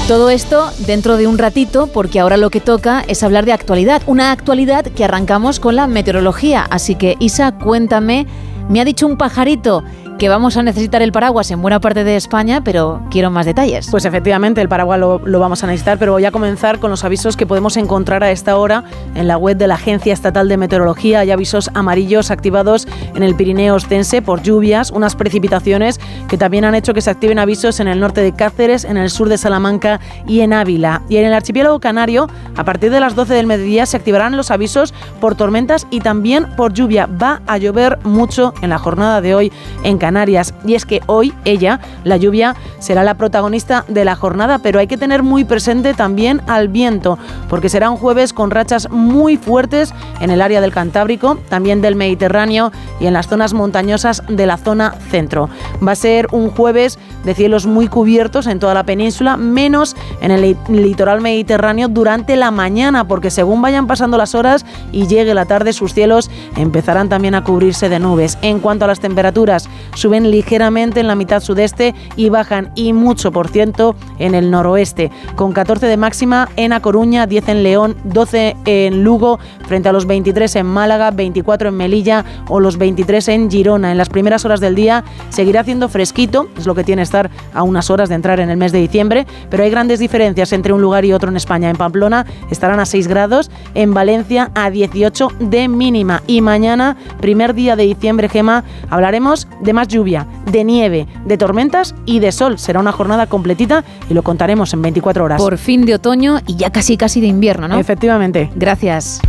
Todo esto dentro de un ratito, porque ahora lo que toca es hablar de actualidad. Una actualidad que arrancamos con la meteorología. Así que, Isa, cuéntame. Me ha dicho un pajarito que vamos a necesitar el paraguas en buena parte de España, pero quiero más detalles. Pues efectivamente, el paraguas lo, lo, vamos a necesitar, pero voy a comenzar con los avisos que podemos encontrar a esta hora en la web de la Agencia Estatal de Meteorología. Hay avisos amarillos activados en el Pirineo Ostense por lluvias, unas precipitaciones que también han hecho que se activen avisos en el norte de Cáceres, en el sur de Salamanca y en Ávila. Y en el archipiélago canario, a partir de las 12 del mediodía, se activarán los avisos por tormentas y también por lluvia. Va a llover mucho en la jornada de hoy en Canarias. Canarias. Y es que hoy ella, la lluvia, será la protagonista de la jornada, pero hay que tener muy presente también al viento, porque será un jueves con rachas muy fuertes en el área del Cantábrico, también del Mediterráneo y en las zonas montañosas de la zona centro. Va a ser un jueves de cielos muy cubiertos en toda la península, menos en el litoral mediterráneo durante la mañana, porque según vayan pasando las horas y llegue la tarde, sus cielos empezarán también a cubrirse de nubes. En cuanto a las temperaturas, suben ligeramente en la mitad sudeste y bajan y mucho por ciento en el noroeste, con 14 de máxima en A Coruña, 10 en León, 12 en Lugo, frente a los 23 en Málaga, 24 en Melilla o los 23 en Girona. En las primeras horas del día seguirá haciendo fresquito, es lo que tiene estar a unas horas de entrar en el mes de diciembre, pero hay grandes diferencias entre un lugar y otro en España. En Pamplona estarán a 6 grados, en Valencia a 18 de mínima y mañana, primer día de diciembre, Gema, hablaremos de más lluvia, de nieve, de tormentas y de sol. Será una jornada completita y lo contaremos en 24 horas. Por fin de otoño y ya casi casi de invierno, ¿no? Efectivamente. Gracias.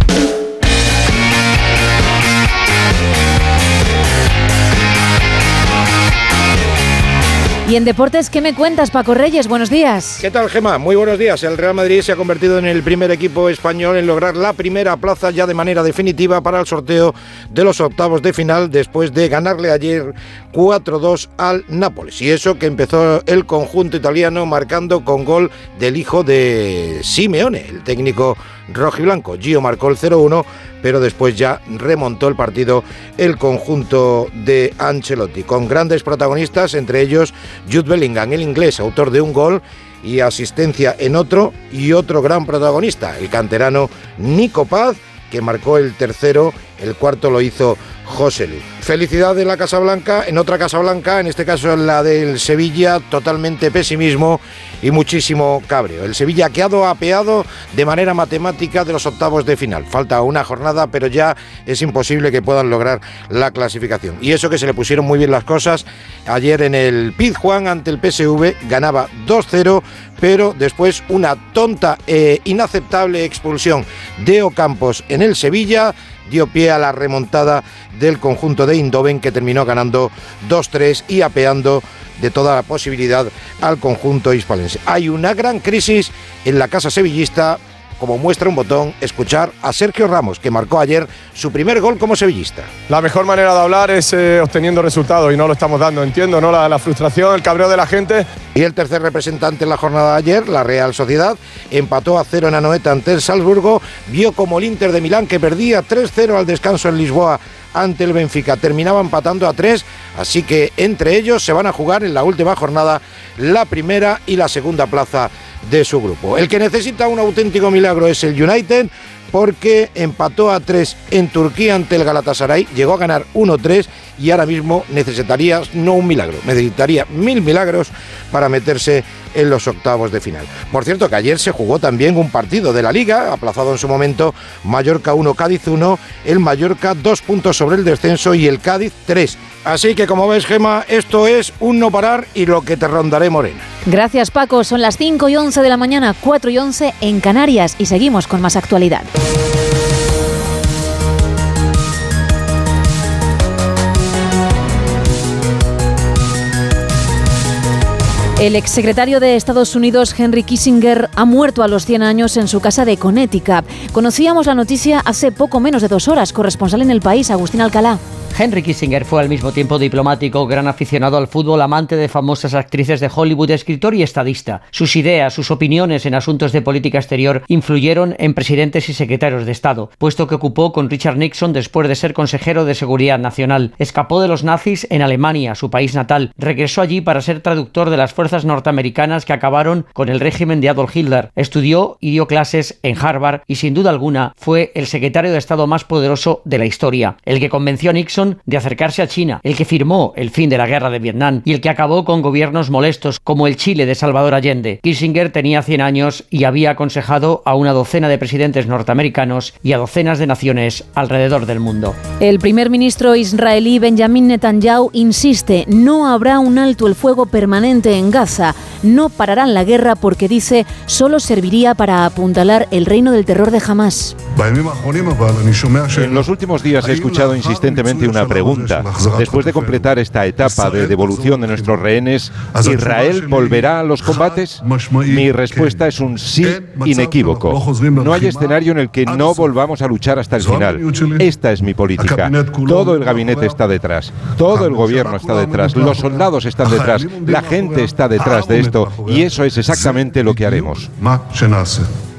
Y en deportes, ¿qué me cuentas, Paco Reyes? Buenos días. ¿Qué tal, Gema? Muy buenos días. El Real Madrid se ha convertido en el primer equipo español en lograr la primera plaza ya de manera definitiva para el sorteo de los octavos de final después de ganarle ayer 4-2 al Nápoles. Y eso que empezó el conjunto italiano marcando con gol del hijo de Simeone, el técnico rojiblanco. Gio marcó el 0-1, pero después ya remontó el partido el conjunto de Ancelotti, con grandes protagonistas, entre ellos Jude Bellingham, el inglés, autor de un gol y asistencia en otro, y otro gran protagonista, el canterano Nico Paz, que marcó el tercero, el cuarto lo hizo José Lu. Felicidad de la Casa Blanca, en otra Casa Blanca, en este caso la del Sevilla, totalmente pesimismo y muchísimo cabreo. El Sevilla ha quedado apeado de manera matemática de los octavos de final. Falta una jornada, pero ya es imposible que puedan lograr la clasificación. Y eso que se le pusieron muy bien las cosas ayer en el Pizjuán ante el PSV, ganaba 2-0, pero después una tonta e inaceptable expulsión de Ocampos en el Sevilla dio pie a la remontada del conjunto de Indoven que terminó ganando 2-3 y apeando de toda la posibilidad al conjunto hispalense. Hay una gran crisis en la casa sevillista, como muestra un botón, escuchar a Sergio Ramos, que marcó ayer su primer gol como sevillista. La mejor manera de hablar es eh, obteniendo resultados y no lo estamos dando. Entiendo, ¿no? La, la frustración, el cabreo de la gente. Y el tercer representante en la jornada de ayer, la Real Sociedad, empató a cero en Anoeta ante el Salzburgo, vio como el Inter de Milán, que perdía 3-0 al descanso en Lisboa ante el Benfica, terminaba empatando a tres, así que entre ellos se van a jugar en la última jornada la primera y la segunda plaza de su grupo. El que necesita un auténtico milagro es el United, porque empató a 3 en Turquía ante el Galatasaray, llegó a ganar 1-3 y ahora mismo necesitaría no un milagro, necesitaría mil milagros para meterse en los octavos de final. Por cierto que ayer se jugó también un partido de la liga, aplazado en su momento, Mallorca 1, Cádiz 1, el Mallorca 2 puntos sobre el descenso y el Cádiz 3. Así que como ves, Gema, esto es un no parar y lo que te rondaré morena. Gracias Paco, son las 5 y 11 de la mañana, 4 y 11 en Canarias y seguimos con más actualidad. El exsecretario de Estados Unidos, Henry Kissinger, ha muerto a los 100 años en su casa de Connecticut. Conocíamos la noticia hace poco menos de dos horas. Corresponsal en el país, Agustín Alcalá. Henry Kissinger fue al mismo tiempo diplomático, gran aficionado al fútbol, amante de famosas actrices de Hollywood, escritor y estadista. Sus ideas, sus opiniones en asuntos de política exterior influyeron en presidentes y secretarios de Estado, puesto que ocupó con Richard Nixon después de ser consejero de Seguridad Nacional. Escapó de los nazis en Alemania, su país natal. Regresó allí para ser traductor de las fuerzas norteamericanas que acabaron con el régimen de Adolf Hitler. Estudió y dio clases en Harvard y sin duda alguna fue el secretario de Estado más poderoso de la historia, el que convenció a Nixon de acercarse a China, el que firmó el fin de la guerra de Vietnam y el que acabó con gobiernos molestos como el Chile de Salvador Allende. Kissinger tenía 100 años y había aconsejado a una docena de presidentes norteamericanos y a docenas de naciones alrededor del mundo. El primer ministro israelí Benjamin Netanyahu insiste, no habrá un alto el fuego permanente en Gaza, no pararán la guerra porque dice solo serviría para apuntalar el reino del terror de Hamas. En los últimos días he escuchado insistentemente una pregunta. Después de completar esta etapa de devolución de nuestros rehenes, ¿Israel volverá a los combates? Mi respuesta es un sí inequívoco. No hay escenario en el que no volvamos a luchar hasta el final. Esta es mi política. Todo el gabinete está detrás. Todo el gobierno está detrás. Los soldados están detrás. La gente está detrás de esto. Y eso es exactamente lo que haremos.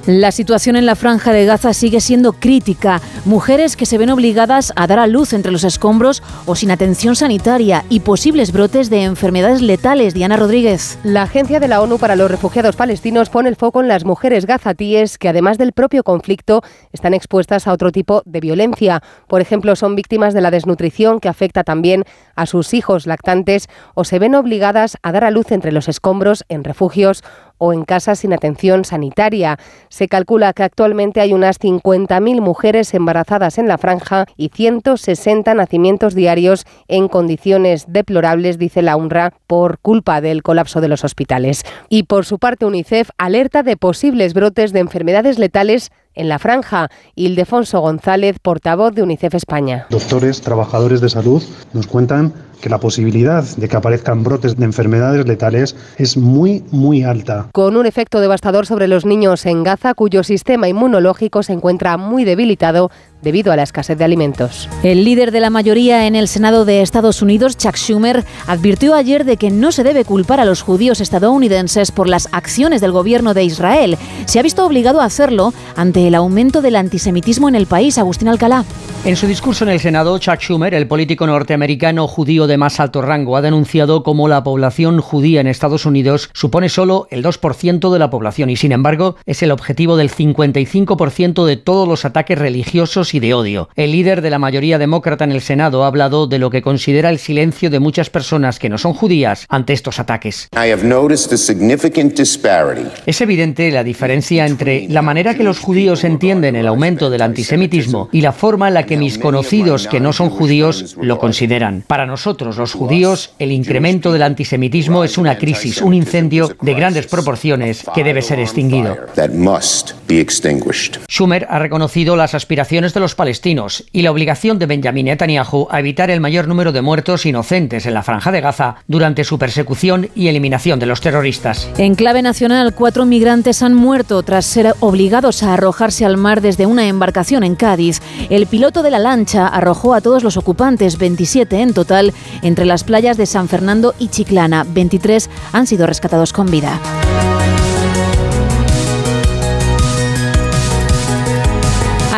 La situación en la franja de Gaza sigue siendo crítica. Mujeres que se ven obligadas a dar a luz entre los escombros o sin atención sanitaria y posibles brotes de enfermedades letales. Diana Rodríguez. La Agencia de la ONU para los Refugiados Palestinos pone el foco en las mujeres gazatíes que además del propio conflicto están expuestas a otro tipo de violencia. Por ejemplo, son víctimas de la desnutrición que afecta también a sus hijos lactantes o se ven obligadas a dar a luz entre los escombros en refugios o en casas sin atención sanitaria. Se calcula que actualmente hay unas 50.000 mujeres embarazadas en la franja y 160 nacimientos diarios en condiciones deplorables, dice la UNRWA, por culpa del colapso de los hospitales. Y por su parte, UNICEF alerta de posibles brotes de enfermedades letales en la franja. Ildefonso González, portavoz de UNICEF España. Doctores, trabajadores de salud nos cuentan que la posibilidad de que aparezcan brotes de enfermedades letales es muy, muy alta. Con un efecto devastador sobre los niños en Gaza, cuyo sistema inmunológico se encuentra muy debilitado debido a la escasez de alimentos. El líder de la mayoría en el Senado de Estados Unidos, Chuck Schumer, advirtió ayer de que no se debe culpar a los judíos estadounidenses por las acciones del gobierno de Israel. Se ha visto obligado a hacerlo ante el aumento del antisemitismo en el país. Agustín Alcalá. En su discurso en el Senado, Chuck Schumer, el político norteamericano judío de más alto rango, ha denunciado cómo la población judía en Estados Unidos supone solo el 2% de la población y, sin embargo, es el objetivo del 55% de todos los ataques religiosos y de odio. El líder de la mayoría demócrata en el Senado ha hablado de lo que considera el silencio de muchas personas que no son judías ante estos ataques. Es evidente la diferencia entre la manera que los judíos entienden el aumento del antisemitismo y la forma en la que mis conocidos que no son judíos lo consideran. Para nosotros, los judíos, el incremento del antisemitismo es una crisis, un incendio de grandes proporciones que debe ser extinguido. Schumer ha reconocido las aspiraciones de los palestinos y la obligación de Benjamin Netanyahu a evitar el mayor número de muertos inocentes en la franja de Gaza durante su persecución y eliminación de los terroristas. En clave nacional, cuatro migrantes han muerto tras ser obligados a arrojarse al mar desde una embarcación en Cádiz. El piloto de la lancha arrojó a todos los ocupantes, 27 en total, entre las playas de San Fernando y Chiclana. 23 han sido rescatados con vida.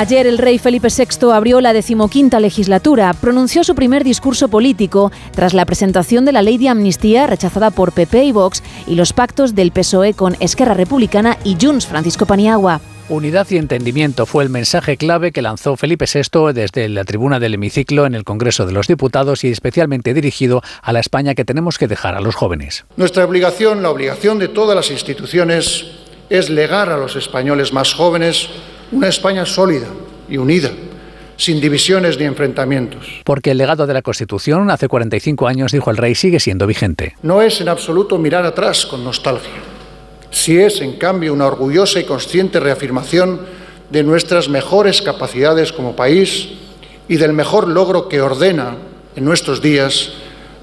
Ayer el rey Felipe VI abrió la decimoquinta legislatura, pronunció su primer discurso político tras la presentación de la ley de amnistía rechazada por PP y Vox y los pactos del PSOE con Esquerra Republicana y Junts Francisco Paniagua. Unidad y entendimiento fue el mensaje clave que lanzó Felipe VI desde la tribuna del hemiciclo en el Congreso de los Diputados y especialmente dirigido a la España que tenemos que dejar a los jóvenes. Nuestra obligación, la obligación de todas las instituciones, es legar a los españoles más jóvenes una España sólida y unida, sin divisiones ni enfrentamientos. Porque el legado de la Constitución hace 45 años, dijo el rey, sigue siendo vigente. No es en absoluto mirar atrás con nostalgia. Sí es, en cambio, una orgullosa y consciente reafirmación de nuestras mejores capacidades como país y del mejor logro que ordena en nuestros días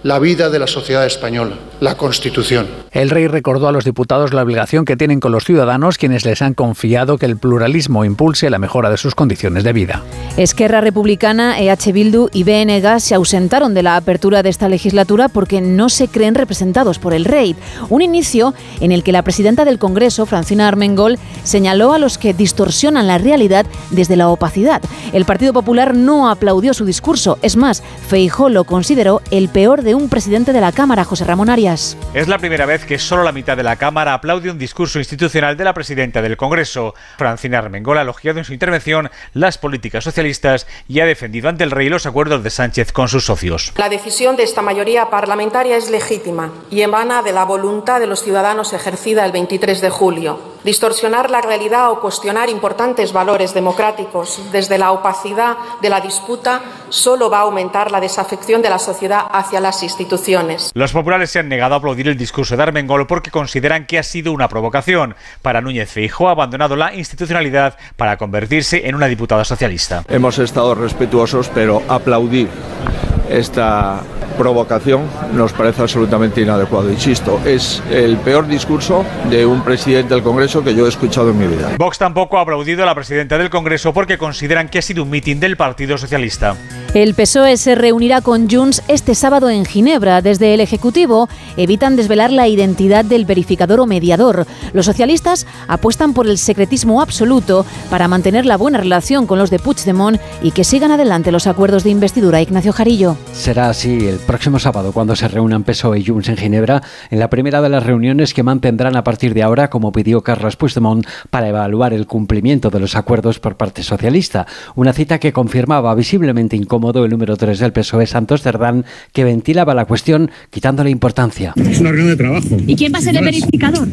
la vida de la sociedad española, la Constitución. El rey recordó a los diputados la obligación que tienen con los ciudadanos quienes les han confiado que el pluralismo impulse la mejora de sus condiciones de vida. Esquerra Republicana, EH Bildu y BNG se ausentaron de la apertura de esta legislatura porque no se creen representados por el rey. Un inicio en el que la presidenta del Congreso, Francina Armengol, señaló a los que distorsionan la realidad desde la opacidad. El Partido Popular no aplaudió su discurso. Es más, Feijó lo consideró el peor de un presidente de la Cámara, José Ramón Arias. Es la primera vez que solo la mitad de la Cámara aplaude un discurso institucional de la presidenta del Congreso. Francina Armengol ha elogiado en su intervención las políticas socialistas y ha defendido ante el rey los acuerdos de Sánchez con sus socios. La decisión de esta mayoría parlamentaria es legítima y emana de la voluntad de los ciudadanos ejercida el 23 de julio. Distorsionar la realidad o cuestionar importantes valores democráticos desde la opacidad de la disputa solo va a aumentar la desafección de la sociedad hacia las instituciones. Los populares se han negado a aplaudir el discurso de Armengol porque consideran que ha sido una provocación. Para Núñez Feijóo ha abandonado la institucionalidad para convertirse en una diputada socialista. Hemos estado respetuosos, pero aplaudir esta provocación nos parece absolutamente inadecuado. Insisto, es el peor discurso de un presidente del Congreso que yo he escuchado en mi vida. Vox tampoco ha aplaudido a la presidenta del Congreso porque consideran que ha sido un mitin del Partido Socialista. El PSOE se reunirá con Junts este sábado en Ginebra. Desde el Ejecutivo evitan desvelar la identidad del verificador o mediador. Los socialistas apuestan por el secretismo absoluto para mantener la buena relación con los de Puigdemont y que sigan adelante los acuerdos de investidura. Ignacio Jarillo. Será así el próximo sábado cuando se reúnan PSOE y Junts en Ginebra, en la primera de las reuniones que mantendrán a partir de ahora, como pidió Carlos Puigdemont, para evaluar el cumplimiento de los acuerdos por parte socialista. Una cita que confirmaba visiblemente incómodo el número 3 del PSOE, Santos Cerdán, que ventilaba la cuestión quitándole importancia. Es una reunión de trabajo. ¿Y quién va a ser el verificador?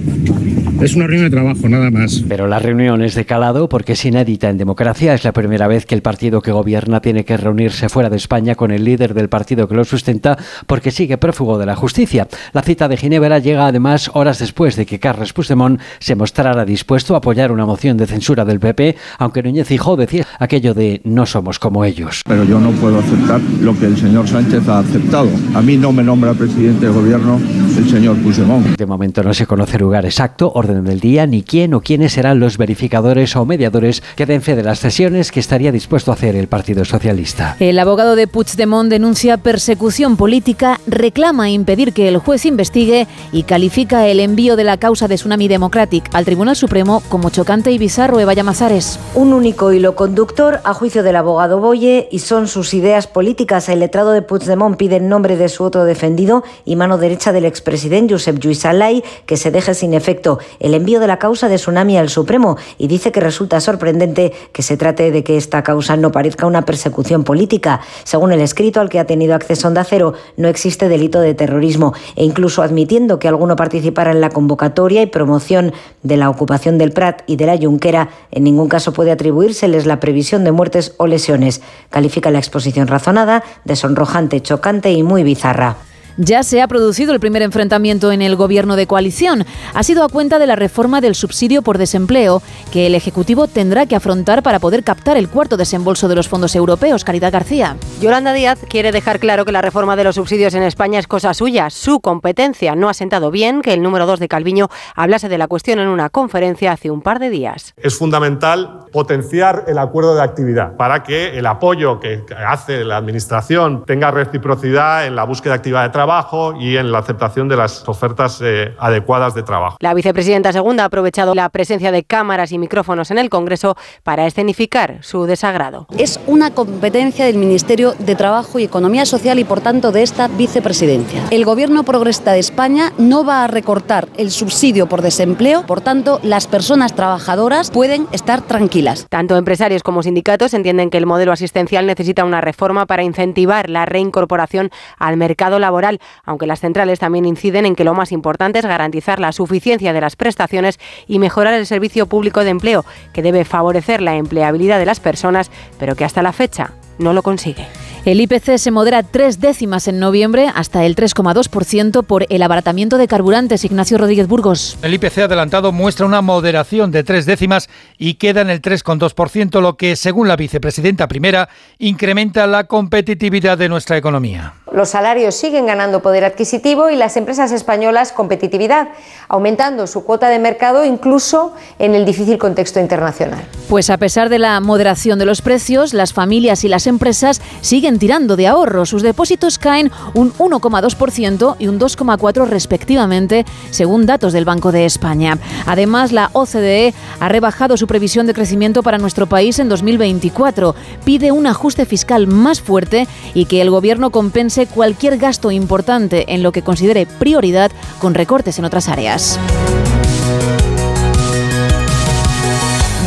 Es una reunión de trabajo, nada más. Pero la reunión es de calado porque es inédita en democracia. Es la primera vez que el partido que gobierna tiene que reunirse fuera de España con el líder del partido que lo sustenta porque sigue prófugo de la justicia. La cita de Ginebra llega además horas después de que Carles Puigdemont se mostrara dispuesto a apoyar una moción de censura del PP, aunque Núñez Fijó decía aquello de no somos como ellos. Pero yo no puedo aceptar lo que el señor Sánchez ha aceptado. A mí no me nombra presidente de gobierno el señor Puigdemont. De momento no se conoce lugar exacto, orden del día, ni quién o quiénes serán los verificadores o mediadores que den fe de las sesiones que estaría dispuesto a hacer el Partido Socialista. El abogado de Puigdemont denuncia persecución política, reclama impedir que el juez investigue y califica el envío de la causa de Tsunami Democratic al Tribunal Supremo como chocante y bizarro. Eva Llamazares. Un único hilo conductor a juicio del abogado Boye y son sus ideas políticas. El letrado de Puigdemont pide en nombre de su otro defendido y mano derecha del expresidente Josep Lluís Alay que se deje sin efecto el envío de la causa de Tsunami al Supremo y dice que resulta sorprendente que se trate de que esta causa no parezca una persecución política. Según el escrito al que ha tenido acceso Onda Cero, no existe delito de terrorismo e incluso admitiendo que alguno participara en la convocatoria y promoción de la ocupación del Prat y de la Junquera, en ningún caso puede atribuírseles la previsión de muertes o lesiones. Califica la exposición razonada, desonrojante, chocante y muy bizarra. Ya se ha producido el primer enfrentamiento en el gobierno de coalición. Ha sido a cuenta de la reforma del subsidio por desempleo que el Ejecutivo tendrá que afrontar para poder captar el cuarto desembolso de los fondos europeos. Caridad García. Yolanda Díaz quiere dejar claro que la reforma de los subsidios en España es cosa suya, su competencia. No ha sentado bien que el número 2 de Calviño hablase de la cuestión en una conferencia hace un par de días. Es fundamental potenciar el acuerdo de actividad para que el apoyo que hace la Administración tenga reciprocidad en la búsqueda de actividad de trabajo trabajo y en la aceptación de las ofertas eh, adecuadas de trabajo. La vicepresidenta segunda ha aprovechado la presencia de cámaras y micrófonos en el Congreso para escenificar su desagrado. Es una competencia del Ministerio de Trabajo y Economía Social y por tanto de esta vicepresidencia. El Gobierno progresista de España no va a recortar el subsidio por desempleo, por tanto las personas trabajadoras pueden estar tranquilas. Tanto empresarios como sindicatos entienden que el modelo asistencial necesita una reforma para incentivar la reincorporación al mercado laboral aunque las centrales también inciden en que lo más importante es garantizar la suficiencia de las prestaciones y mejorar el servicio público de empleo, que debe favorecer la empleabilidad de las personas, pero que hasta la fecha no lo consigue. El IPC se modera tres décimas en noviembre hasta el 3,2% por el abaratamiento de carburantes. Ignacio Rodríguez Burgos. El IPC adelantado muestra una moderación de tres décimas y queda en el 3,2%, lo que, según la vicepresidenta primera, incrementa la competitividad de nuestra economía. Los salarios siguen ganando poder adquisitivo y las empresas españolas competitividad, aumentando su cuota de mercado incluso en el difícil contexto internacional. Pues a pesar de la moderación de los precios, las familias y las empresas siguen tirando de ahorro. Sus depósitos caen un 1,2% y un 2,4% respectivamente, según datos del Banco de España. Además, la OCDE ha rebajado su previsión de crecimiento para nuestro país en 2024. Pide un ajuste fiscal más fuerte y que el Gobierno compense cualquier gasto importante en lo que considere prioridad con recortes en otras áreas.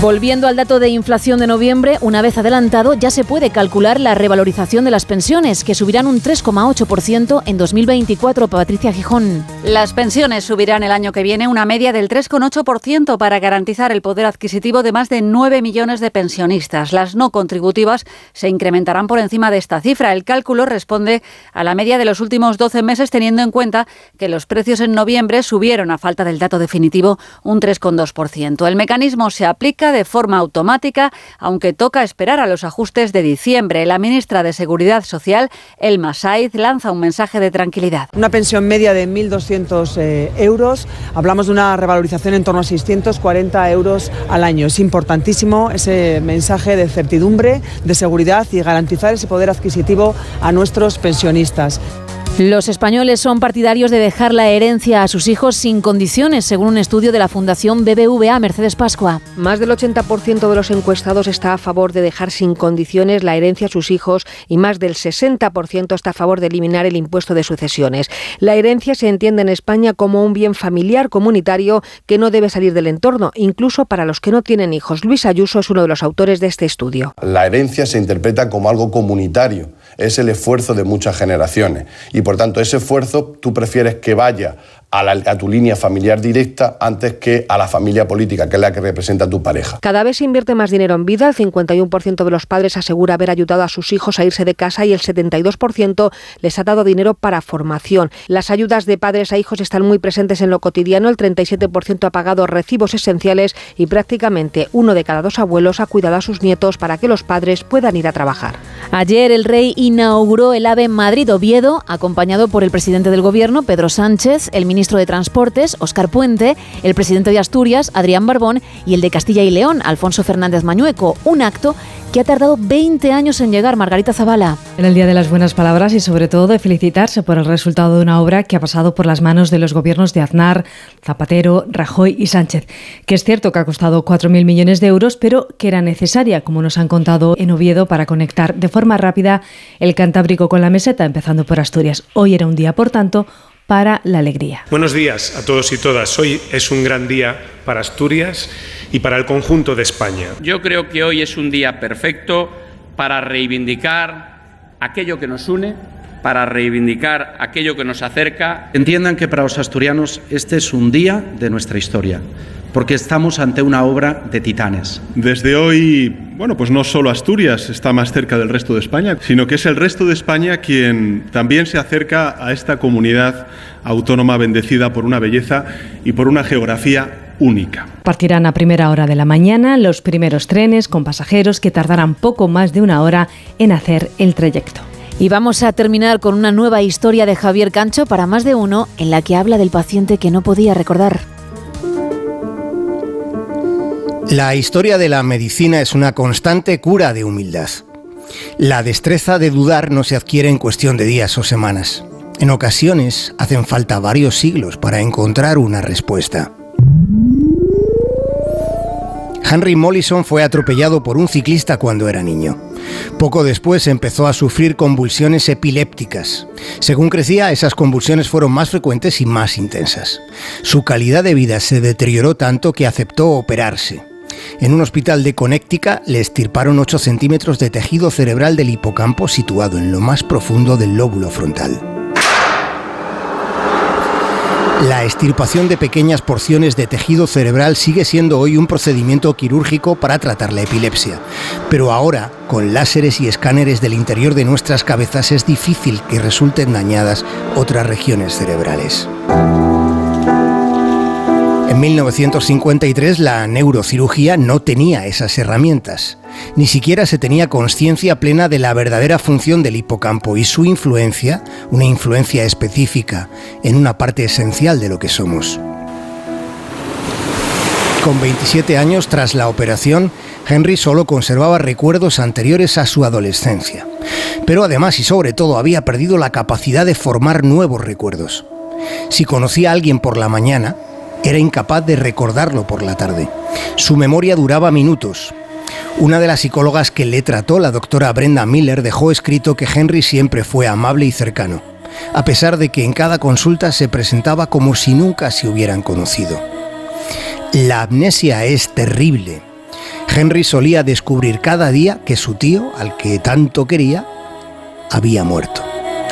Volviendo al dato de inflación de noviembre, una vez adelantado, ya se puede calcular la revalorización de las pensiones, que subirán un 3,8% en 2024. Patricia Gijón. Las pensiones subirán el año que viene una media del 3,8% para garantizar el poder adquisitivo de más de 9 millones de pensionistas. Las no contributivas se incrementarán por encima de esta cifra. El cálculo responde a la media de los últimos 12 meses, teniendo en cuenta que los precios en noviembre subieron, a falta del dato definitivo, un 3,2%. El mecanismo se aplica de forma automática, aunque toca esperar a los ajustes de diciembre. La ministra de Seguridad Social, Elma Saiz, lanza un mensaje de tranquilidad. Una pensión media de 1.200 eh, euros. Hablamos de una revalorización en torno a 640 euros al año. Es importantísimo ese mensaje de certidumbre, de seguridad y garantizar ese poder adquisitivo a nuestros pensionistas. Los españoles son partidarios de dejar la herencia a sus hijos sin condiciones, según un estudio de la Fundación BBVA Mercedes Pascua. Más del 80% de los encuestados está a favor de dejar sin condiciones la herencia a sus hijos y más del 60% está a favor de eliminar el impuesto de sucesiones. La herencia se entiende en España como un bien familiar comunitario que no debe salir del entorno, incluso para los que no tienen hijos. Luis Ayuso es uno de los autores de este estudio. La herencia se interpreta como algo comunitario es el esfuerzo de muchas generaciones. Y por tanto, ese esfuerzo tú prefieres que vaya a, tu línea familiar directa antes que a la familia política, que es la que representa a tu pareja. Cada vez se invierte más dinero en vida. El 51% de los padres asegura haber ayudado a sus hijos a irse de casa y el 72% les ha dado dinero para formación. Las ayudas de padres a hijos están muy presentes en lo cotidiano. El 37% ha pagado recibos esenciales y prácticamente uno de cada dos abuelos ha cuidado a sus nietos para que los padres puedan ir a trabajar. Ayer el rey inauguró el AVE Madrid-Oviedo, acompañado por el presidente del gobierno, Pedro Sánchez, el ministro ministro de Transportes, Óscar Puente, el presidente de Asturias, Adrián Barbón, y el de Castilla y León, Alfonso Fernández Mañueco. Un acto que ha tardado 20 años en llegar, Margarita Zavala. En el Día de las Buenas Palabras y sobre todo de felicitarse por el resultado de una obra que ha pasado por las manos de los gobiernos de Aznar, Zapatero, Rajoy y Sánchez, que es cierto que ha costado 4.000 millones de euros, pero que era necesaria, como nos han contado en Oviedo, para conectar de forma rápida el Cantábrico con la meseta, empezando por Asturias. Hoy era un día, por tanto, para la alegría. Buenos días a todos y todas. Hoy es un gran día para Asturias y para el conjunto de España. Yo creo que hoy es un día perfecto para reivindicar aquello que nos une, para reivindicar aquello que nos acerca. Entiendan que para los asturianos este es un día de nuestra historia, porque estamos ante una obra de titanes. Desde hoy, bueno, pues no solo Asturias está más cerca del resto de España, sino que es el resto de España quien también se acerca a esta comunidad autónoma bendecida por una belleza y por una geografía única. Partirán a primera hora de la mañana los primeros trenes con pasajeros que tardarán poco más de una hora en hacer el trayecto. Y vamos a terminar con una nueva historia de Javier Cancho para más de uno en la que habla del paciente que no podía recordar. La historia de la medicina es una constante cura de humildad. La destreza de dudar no se adquiere en cuestión de días o semanas. En ocasiones hacen falta varios siglos para encontrar una respuesta. Henry Mollison fue atropellado por un ciclista cuando era niño. Poco después empezó a sufrir convulsiones epilépticas. Según crecía, esas convulsiones fueron más frecuentes y más intensas. Su calidad de vida se deterioró tanto que aceptó operarse. En un hospital de Connecticut le estirparon 8 centímetros de tejido cerebral del hipocampo situado en lo más profundo del lóbulo frontal. La extirpación de pequeñas porciones de tejido cerebral sigue siendo hoy un procedimiento quirúrgico para tratar la epilepsia, pero ahora, con láseres y escáneres del interior de nuestras cabezas, es difícil que resulten dañadas otras regiones cerebrales. En 1953 la neurocirugía no tenía esas herramientas. Ni siquiera se tenía conciencia plena de la verdadera función del hipocampo y su influencia, una influencia específica, en una parte esencial de lo que somos. Con 27 años tras la operación, Henry solo conservaba recuerdos anteriores a su adolescencia. Pero además y sobre todo había perdido la capacidad de formar nuevos recuerdos. Si conocía a alguien por la mañana, era incapaz de recordarlo por la tarde. Su memoria duraba minutos. Una de las psicólogas que le trató, la doctora Brenda Miller, dejó escrito que Henry siempre fue amable y cercano, a pesar de que en cada consulta se presentaba como si nunca se hubieran conocido. La amnesia es terrible. Henry solía descubrir cada día que su tío, al que tanto quería, había muerto.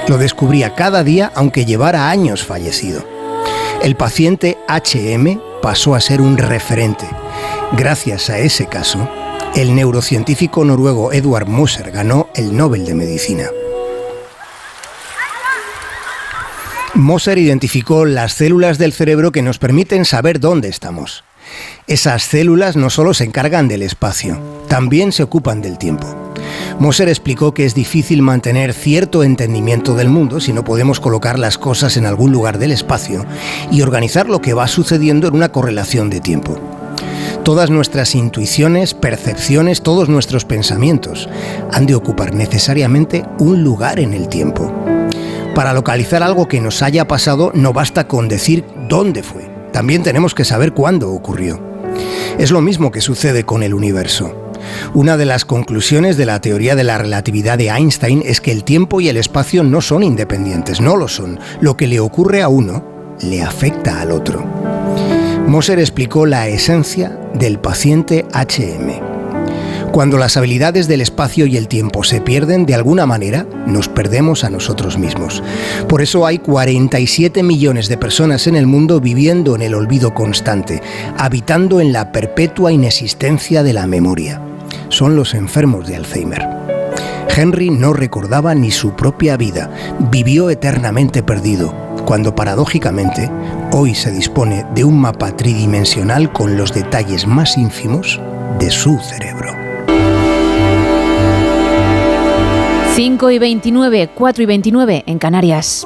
Lo descubría cada día aunque llevara años fallecido. El paciente HM pasó a ser un referente. Gracias a ese caso, el neurocientífico noruego Edward Moser ganó el Nobel de Medicina. Moser identificó las células del cerebro que nos permiten saber dónde estamos. Esas células no solo se encargan del espacio, también se ocupan del tiempo. Moser explicó que es difícil mantener cierto entendimiento del mundo si no podemos colocar las cosas en algún lugar del espacio y organizar lo que va sucediendo en una correlación de tiempo. Todas nuestras intuiciones, percepciones, todos nuestros pensamientos han de ocupar necesariamente un lugar en el tiempo. Para localizar algo que nos haya pasado no basta con decir dónde fue, también tenemos que saber cuándo ocurrió. Es lo mismo que sucede con el universo. Una de las conclusiones de la teoría de la relatividad de Einstein es que el tiempo y el espacio no son independientes, no lo son. Lo que le ocurre a uno le afecta al otro. Moser explicó la esencia del paciente HM. Cuando las habilidades del espacio y el tiempo se pierden de alguna manera, nos perdemos a nosotros mismos. Por eso hay 47 millones de personas en el mundo viviendo en el olvido constante, habitando en la perpetua inexistencia de la memoria. Son los enfermos de Alzheimer. Henry no recordaba ni su propia vida, vivió eternamente perdido, cuando paradójicamente hoy se dispone de un mapa tridimensional con los detalles más ínfimos de su cerebro. 5 y 29, 4 y 29 en Canarias.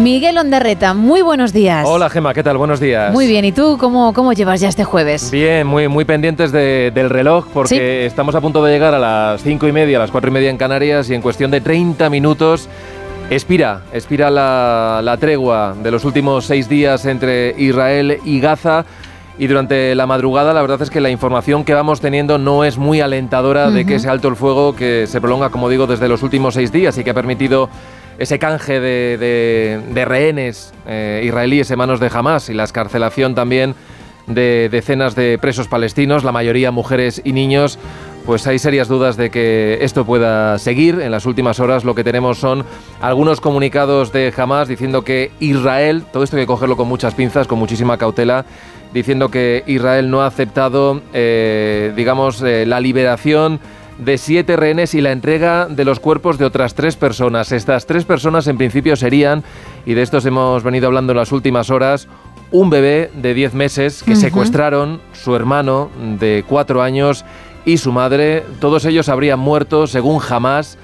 Miguel Ondarreta, muy buenos días. Hola Gema, ¿qué tal? Buenos días. Muy bien, ¿y tú cómo, cómo llevas ya este jueves? Bien, muy, muy pendientes del reloj porque estamos a punto de llegar a las 5 y media, a las 4 y media en Canarias y en cuestión de 30 minutos expira, expira la, la tregua de los últimos seis días entre Israel y Gaza y durante la madrugada la verdad es que la información que vamos teniendo no es muy alentadora de que ese alto el fuego que se prolonga, como digo, desde los últimos seis días y que ha permitido ese canje de, rehenes eh, israelíes en manos de Hamas y la escarcelación también de decenas de presos palestinos, la mayoría mujeres y niños, pues hay serias dudas de que esto pueda seguir. En las últimas horas lo que tenemos son algunos comunicados de Hamas diciendo que Israel, todo esto hay que cogerlo con muchas pinzas, con muchísima cautela, diciendo que Israel no ha aceptado, eh, digamos, eh, la liberación de siete rehenes y la entrega de los cuerpos de otras tres personas. Estas tres personas en principio serían, y de estos hemos venido hablando en las últimas horas, un bebé de 10 meses que secuestraron, su hermano de 4 años y su madre. Todos ellos habrían muerto, según Hamas,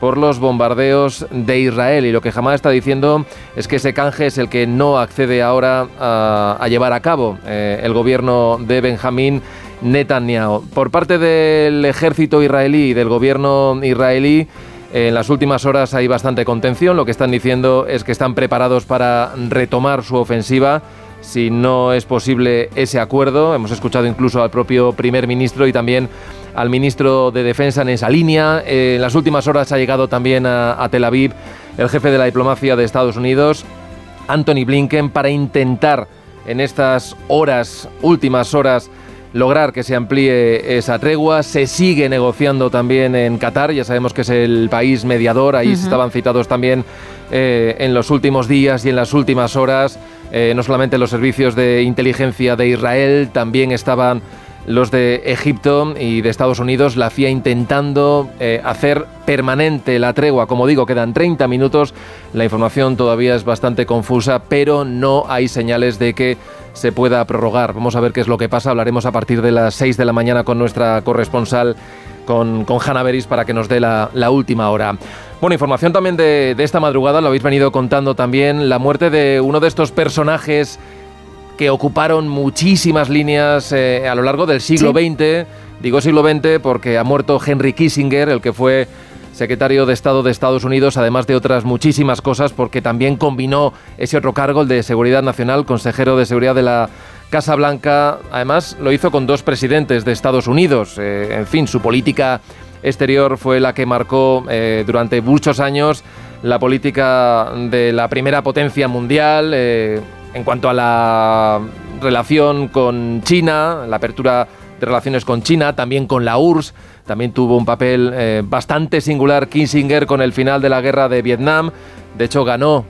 por los bombardeos de Israel. Y lo que Hamas está diciendo es que ese canje es el que no accede ahora a, llevar a cabo eh, el gobierno de Benjamín Netanyahu. Por parte del ejército israelí y del gobierno israelí, en las últimas horas hay bastante contención. Lo que están diciendo es que están preparados para retomar su ofensiva si no es posible ese acuerdo. Hemos escuchado incluso al propio primer ministro y también al ministro de Defensa en esa línea. en las últimas horas ha llegado también a, Tel Aviv el jefe de la diplomacia de Estados Unidos, Anthony Blinken, para intentar en estas horas, últimas horas, lograr que se amplíe esa tregua. Se sigue negociando también en Qatar, ya sabemos que es el país mediador, ahí estaban citados también eh, en los últimos días y en las últimas horas. Eh, no solamente los servicios de inteligencia de Israel, también estaban los de Egipto y de Estados Unidos, la CIA intentando eh, hacer permanente la tregua. Como digo, quedan 30 minutos, la información todavía es bastante confusa, pero no hay señales de que se pueda prorrogar. Vamos a ver qué es lo que pasa. Hablaremos a partir de las 6 de la mañana con nuestra corresponsal, con, con Hanna Beris, para que nos dé la, última hora. Bueno, información también de, esta madrugada, lo habéis venido contando también, la muerte de uno de estos personajes que ocuparon muchísimas líneas eh, a lo largo del siglo XX. Digo siglo XX porque ha muerto Henry Kissinger, el que fue secretario de Estado de Estados Unidos, además de otras muchísimas cosas, porque también combinó ese otro cargo, el de Seguridad Nacional, consejero de Seguridad de la Casa Blanca. Además, lo hizo con dos presidentes de Estados Unidos. Eh, en fin, su política exterior fue la que marcó eh, durante muchos años la política de la primera potencia mundial eh, en cuanto a la relación con China, la apertura de relaciones con China, también con la URSS. También tuvo un papel eh, bastante singular Kissinger con el final de la guerra de Vietnam. De hecho, ganó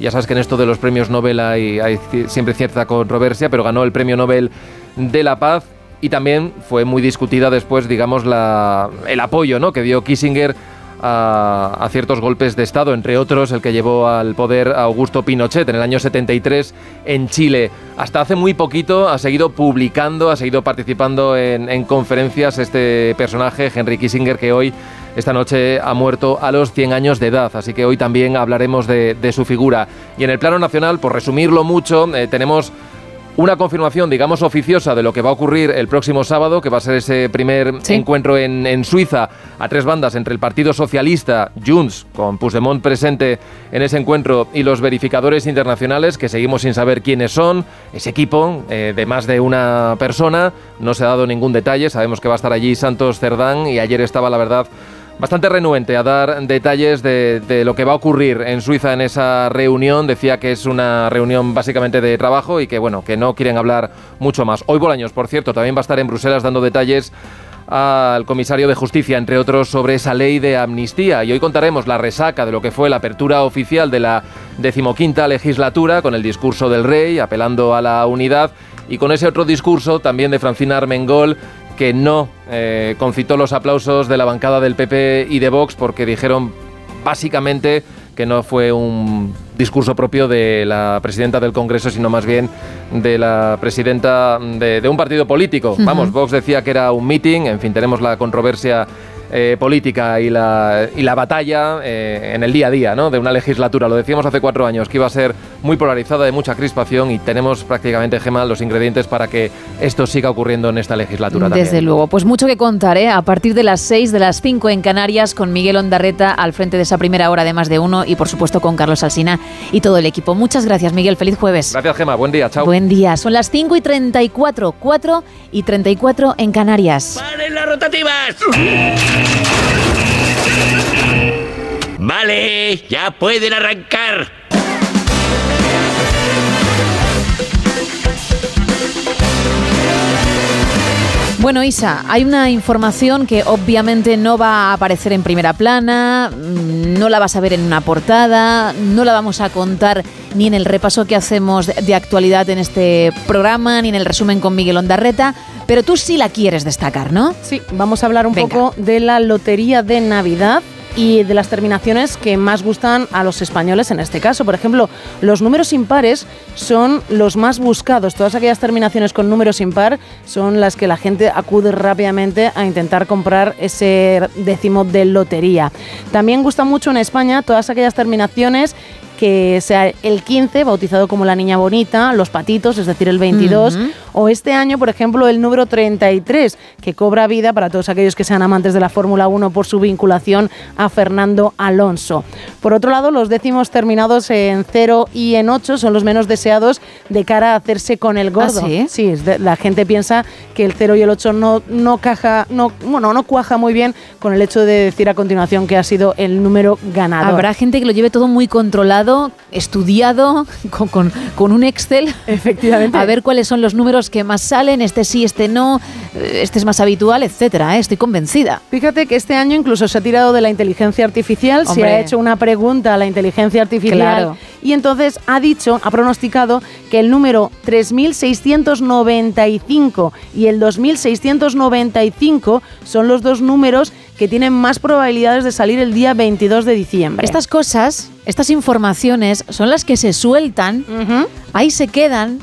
ya sabes que en esto de los premios Nobel hay, hay, siempre cierta controversia, pero ganó el premio Nobel de la Paz y también fue muy discutida después, digamos, la, el apoyo ¿no? que dio Kissinger a, ciertos golpes de Estado, entre otros el que llevó al poder a Augusto Pinochet en el año 73 en Chile. Hasta hace muy poquito ha seguido publicando, ha seguido participando en, conferencias este personaje, Henry Kissinger, que hoy, esta noche, ha muerto a los 100 años de edad. Así que hoy también hablaremos de, su figura. Y en el plano nacional, por resumirlo mucho, eh, tenemos una confirmación, digamos, oficiosa de lo que va a ocurrir el próximo sábado, que va a ser ese primer encuentro en, Suiza a tres bandas entre el Partido Socialista, Junts, con Puigdemont presente en ese encuentro, y los verificadores internacionales, que seguimos sin saber quiénes son. Ese equipo eh, de más de una persona, no se ha dado ningún detalle, sabemos que va a estar allí Santos Cerdán, y ayer estaba, la verdad, bastante renuente a dar detalles de, lo que va a ocurrir en Suiza en esa reunión. Decía que es una reunión básicamente de trabajo y que bueno, que no quieren hablar mucho más. Hoy Bolaños, por cierto, también va a estar en Bruselas dando detalles al comisario de justicia, entre otros, sobre esa ley de amnistía. Y hoy contaremos la resaca de lo que fue la apertura oficial de la decimoquinta legislatura, con el discurso del rey, apelando a la unidad, y con ese otro discurso también de Francina Armengol, que no eh, concitó los aplausos de la bancada del PP y de Vox porque dijeron básicamente que no fue un discurso propio de la presidenta del Congreso, sino más bien de la presidenta de, un partido político. Vamos, Vox decía que era un meeting, en fin, tenemos la controversia eh, política y la, y la batalla eh, en el día a día ¿no? de una legislatura. Lo decíamos hace cuatro años, que iba a ser muy polarizada, de mucha crispación y tenemos prácticamente, Gema, los ingredientes para que esto siga ocurriendo en esta legislatura. Desde luego, pues mucho que contar, ¿eh? a partir de las seis, de las cinco en Canarias, con Miguel Ondarreta al frente de esa primera hora de más de uno y por supuesto con Carlos Alsina y todo el equipo. Muchas gracias, Miguel. Feliz jueves. Gracias, Gema. Buen día. Chao. Buen día. Son las 5 y 34, 4 y 34 en Canarias. ¡Paren las rotativas! Vale, ya pueden arrancar. Bueno, Isa, hay una información que obviamente no va a aparecer en primera plana, mm, no la vas a ver en una portada, no la vamos a contar ni en el repaso que hacemos de actualidad en este programa, ni en el resumen con Miguel Ondarreta, pero tú sí la quieres destacar, ¿no? Sí, vamos a hablar un poco de la Lotería de Navidad y de las terminaciones que más gustan a los españoles en este caso. Por ejemplo, los números impares son los más buscados. Todas aquellas terminaciones con números impar son las que la gente acude rápidamente a intentar comprar ese décimo de lotería. También gusta mucho en España todas aquellas terminaciones que sea el 15, bautizado como la niña bonita, los patitos, es decir, el 22, o este año, por ejemplo, el número 33, que cobra vida para todos aquellos que sean amantes de la Fórmula 1 por su vinculación a Fernando Alonso. Por otro lado, los décimos terminados en 0 y en 8 son los menos deseados de cara a hacerse con el gordo. ¿Ah, sí? la gente piensa que el 0 y el 8 no, no caja, no, bueno, no cuaja muy bien con el hecho de decir a continuación que ha sido el número ganador. Habrá gente que lo lleve todo muy controlado estudiado, con, con, un Excel. Efectivamente. A ver cuáles son los números que más salen, este sí, este no, eh, este es más habitual, etcétera. ¿eh? Estoy convencida. Fíjate que este año incluso se ha tirado de la inteligencia artificial, se ha hecho una pregunta a la inteligencia artificial y entonces ha dicho, ha pronosticado que el número 3695 y el 2695 son los dos números que tienen más probabilidades de salir el día 22 de diciembre. Estas cosas, estas informaciones son las que se sueltan, ahí se quedan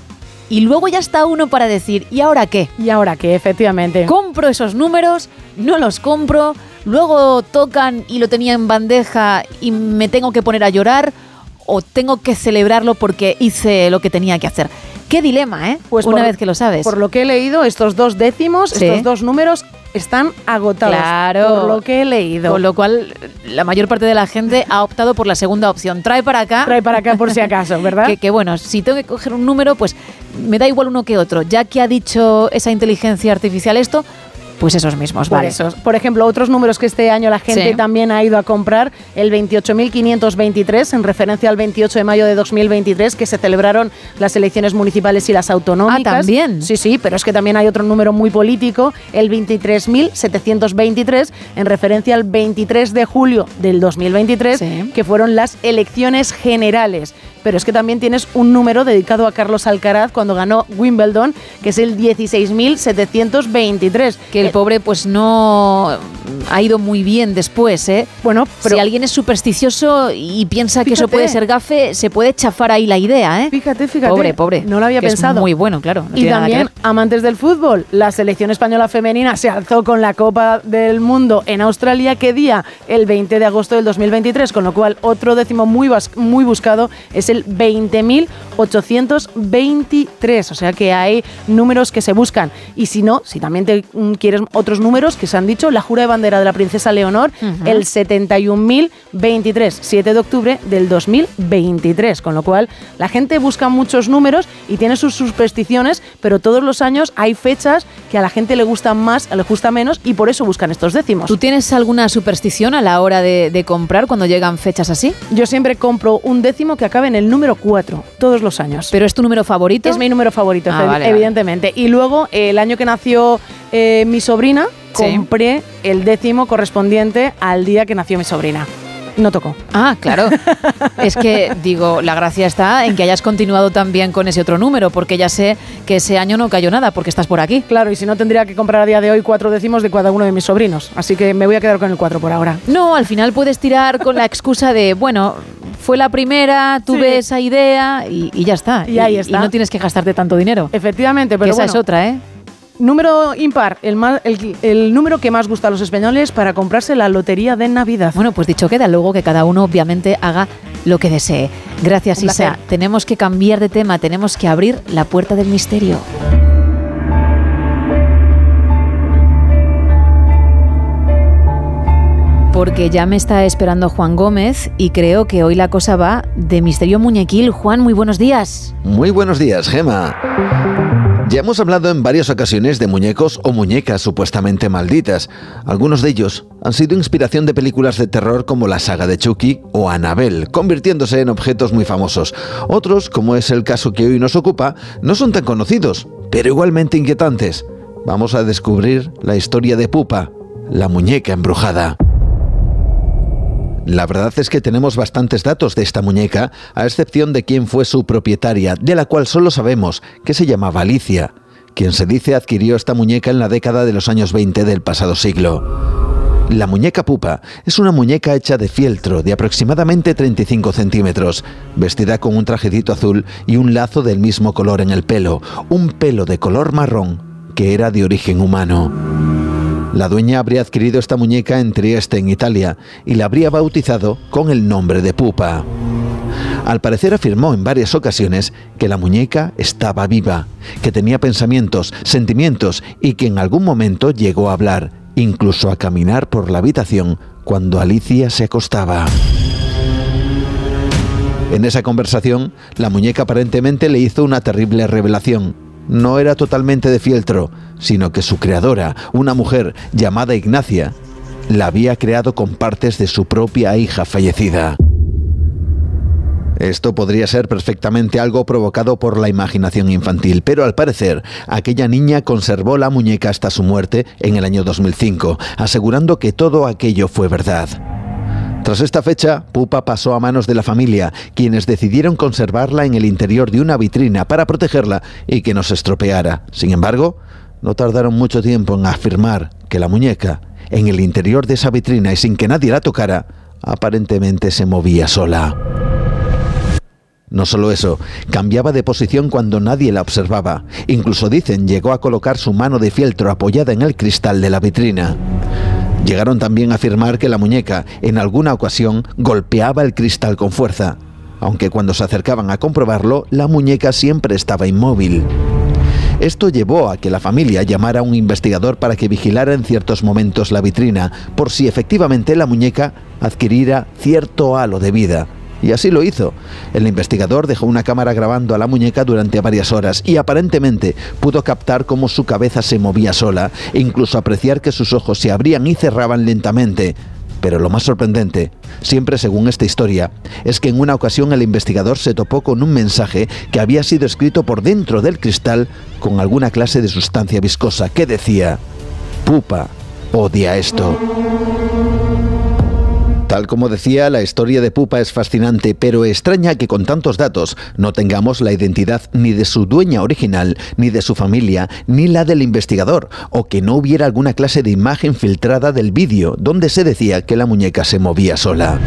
y luego ya está uno para decir, ¿y ahora qué? ¿Y ahora qué? Efectivamente. ¿Compro esos números? ¿No los compro? Luego tocan y lo tenía en bandeja y me tengo que poner a llorar o tengo que celebrarlo porque hice lo que tenía que hacer. Qué dilema, ¿eh? Pues una vez que lo sabes. Por lo que he leído, estos dos décimos, estos dos números están agotados. Claro. Por lo que he leído. Con lo cual, la mayor parte de la gente ha optado por la segunda opción. Trae para acá. Trae para acá por si acaso, *laughs* ¿verdad? que, que, bueno, si tengo que coger un número, pues me da igual uno que otro. Ya que ha dicho esa inteligencia artificial esto, pues esos mismos, vale. Por ejemplo, otros números que este año la gente también ha ido a comprar, el 28.523, en referencia al 28 de mayo de 2023, que se celebraron las elecciones municipales y las autonómicas. Ah, también. Sí, sí, pero es que también hay otro número muy político, el 23.723, en referencia al 23 de julio del 2023, que fueron las elecciones generales pero es que también tienes un número dedicado a Carlos Alcaraz cuando ganó Wimbledon, que es el 16.723. Que el pobre pues no ha ido muy bien después, ¿eh? Bueno, pero si alguien es supersticioso y piensa que eso puede ser gafe, se puede chafar ahí la idea, ¿eh? Fíjate, fíjate. Pobre, pobre. No lo había pensado. Es muy bueno, claro. y también, amantes del fútbol, la selección española femenina se alzó con la Copa del Mundo en Australia. ¿Qué día? El 20 de agosto del 2023, con lo cual otro décimo muy, muy buscado es el 20.823. O sea que hay números que se buscan. Y si no, si también te mm, quieres otros números que se han dicho, la jura de bandera de la princesa Leonor, el 71.023, 7 de octubre del 2023. Con lo cual, la gente busca muchos números y tiene sus supersticiones, pero todos los años hay fechas que a la gente le gustan más, le gusta menos y por eso buscan estos décimos. ¿Tú tienes alguna superstición a la hora de, de comprar cuando llegan fechas así? Yo siempre compro un décimo que acabe en el número 4, todos los años. ¿Pero es tu número favorito? Es mi número favorito, ah, evidentemente. Y luego, el año que nació eh, mi sobrina, compré el décimo correspondiente al día que nació mi sobrina no tocó. Ah, claro. *laughs* es que, digo, la gracia está en que hayas continuado también con ese otro número, porque ya sé que ese año no cayó nada, porque estás por aquí. Claro, y si no tendría que comprar a día de hoy cuatro décimos de cada uno de mis sobrinos. Así que me voy a quedar con el cuatro por ahora. No, al final puedes tirar con la excusa de, bueno, fue la primera, tuve esa idea y, ya está. Y, ahí está. Y no tienes que gastarte tanto dinero. Efectivamente, pero esa es otra, ¿eh? Número impar, el, el, número que más gusta a los españoles para comprarse la lotería de Navidad. Bueno, pues dicho queda, luego que cada uno obviamente haga lo que desee. Gracias, Isa. Tenemos que cambiar de tema, tenemos que abrir la puerta del misterio. porque ya me está esperando Juan Gómez y creo que hoy la cosa va de misterio muñequil. Juan, muy buenos días. Muy buenos días, Gema. Ya hemos hablado en varias ocasiones de muñecos o muñecas supuestamente malditas. Algunos de ellos han sido inspiración de películas de terror como la saga de Chucky o Annabelle, convirtiéndose en objetos muy famosos. Otros, como es el caso que hoy nos ocupa, no son tan conocidos, pero igualmente inquietantes. Vamos a descubrir la historia de Pupa, la muñeca embrujada. La verdad es que tenemos bastantes datos de esta muñeca, a excepción de quién fue su propietaria, de la cual solo sabemos que se llamaba Alicia, quien se dice adquirió esta muñeca en la década de los años 20 del pasado siglo. La muñeca pupa es una muñeca hecha de fieltro de aproximadamente 35 centímetros, vestida con un trajecito azul y un lazo del mismo color en el pelo, un pelo de color marrón que era de origen humano. La dueña habría adquirido esta muñeca en Trieste, en Italia, y la habría bautizado con el nombre de Pupa. Al parecer afirmó en varias ocasiones que la muñeca estaba viva, que tenía pensamientos, sentimientos y que en algún momento llegó a hablar, incluso a caminar por la habitación cuando Alicia se acostaba. En esa conversación, la muñeca aparentemente le hizo una terrible revelación no era totalmente de fieltro, sino que su creadora, una mujer llamada Ignacia, la había creado con partes de su propia hija fallecida. Esto podría ser perfectamente algo provocado por la imaginación infantil, pero al parecer aquella niña conservó la muñeca hasta su muerte en el año 2005, asegurando que todo aquello fue verdad. Tras esta fecha, Pupa pasó a manos de la familia, quienes decidieron conservarla en el interior de una vitrina para protegerla y que no se estropeara. Sin embargo, no tardaron mucho tiempo en afirmar que la muñeca, en el interior de esa vitrina y sin que nadie la tocara, aparentemente se movía sola. No solo eso, cambiaba de posición cuando nadie la observaba. Incluso dicen llegó a colocar su mano de fieltro apoyada en el cristal de la vitrina. Llegaron también a afirmar que la muñeca en alguna ocasión golpeaba el cristal con fuerza, aunque cuando se acercaban a comprobarlo, la muñeca siempre estaba inmóvil. Esto llevó a que la familia llamara a un investigador para que vigilara en ciertos momentos la vitrina, por si efectivamente la muñeca adquiriera cierto halo de vida. Y así lo hizo. El investigador dejó una cámara grabando a la muñeca durante varias horas y aparentemente pudo captar cómo su cabeza se movía sola e incluso apreciar que sus ojos se abrían y cerraban lentamente. Pero lo más sorprendente, siempre según esta historia, es que en una ocasión el investigador se topó con un mensaje que había sido escrito por dentro del cristal con alguna clase de sustancia viscosa que decía, Pupa odia esto. Como decía, la historia de Pupa es fascinante, pero extraña que con tantos datos no tengamos la identidad ni de su dueña original, ni de su familia, ni la del investigador, o que no hubiera alguna clase de imagen filtrada del vídeo donde se decía que la muñeca se movía sola.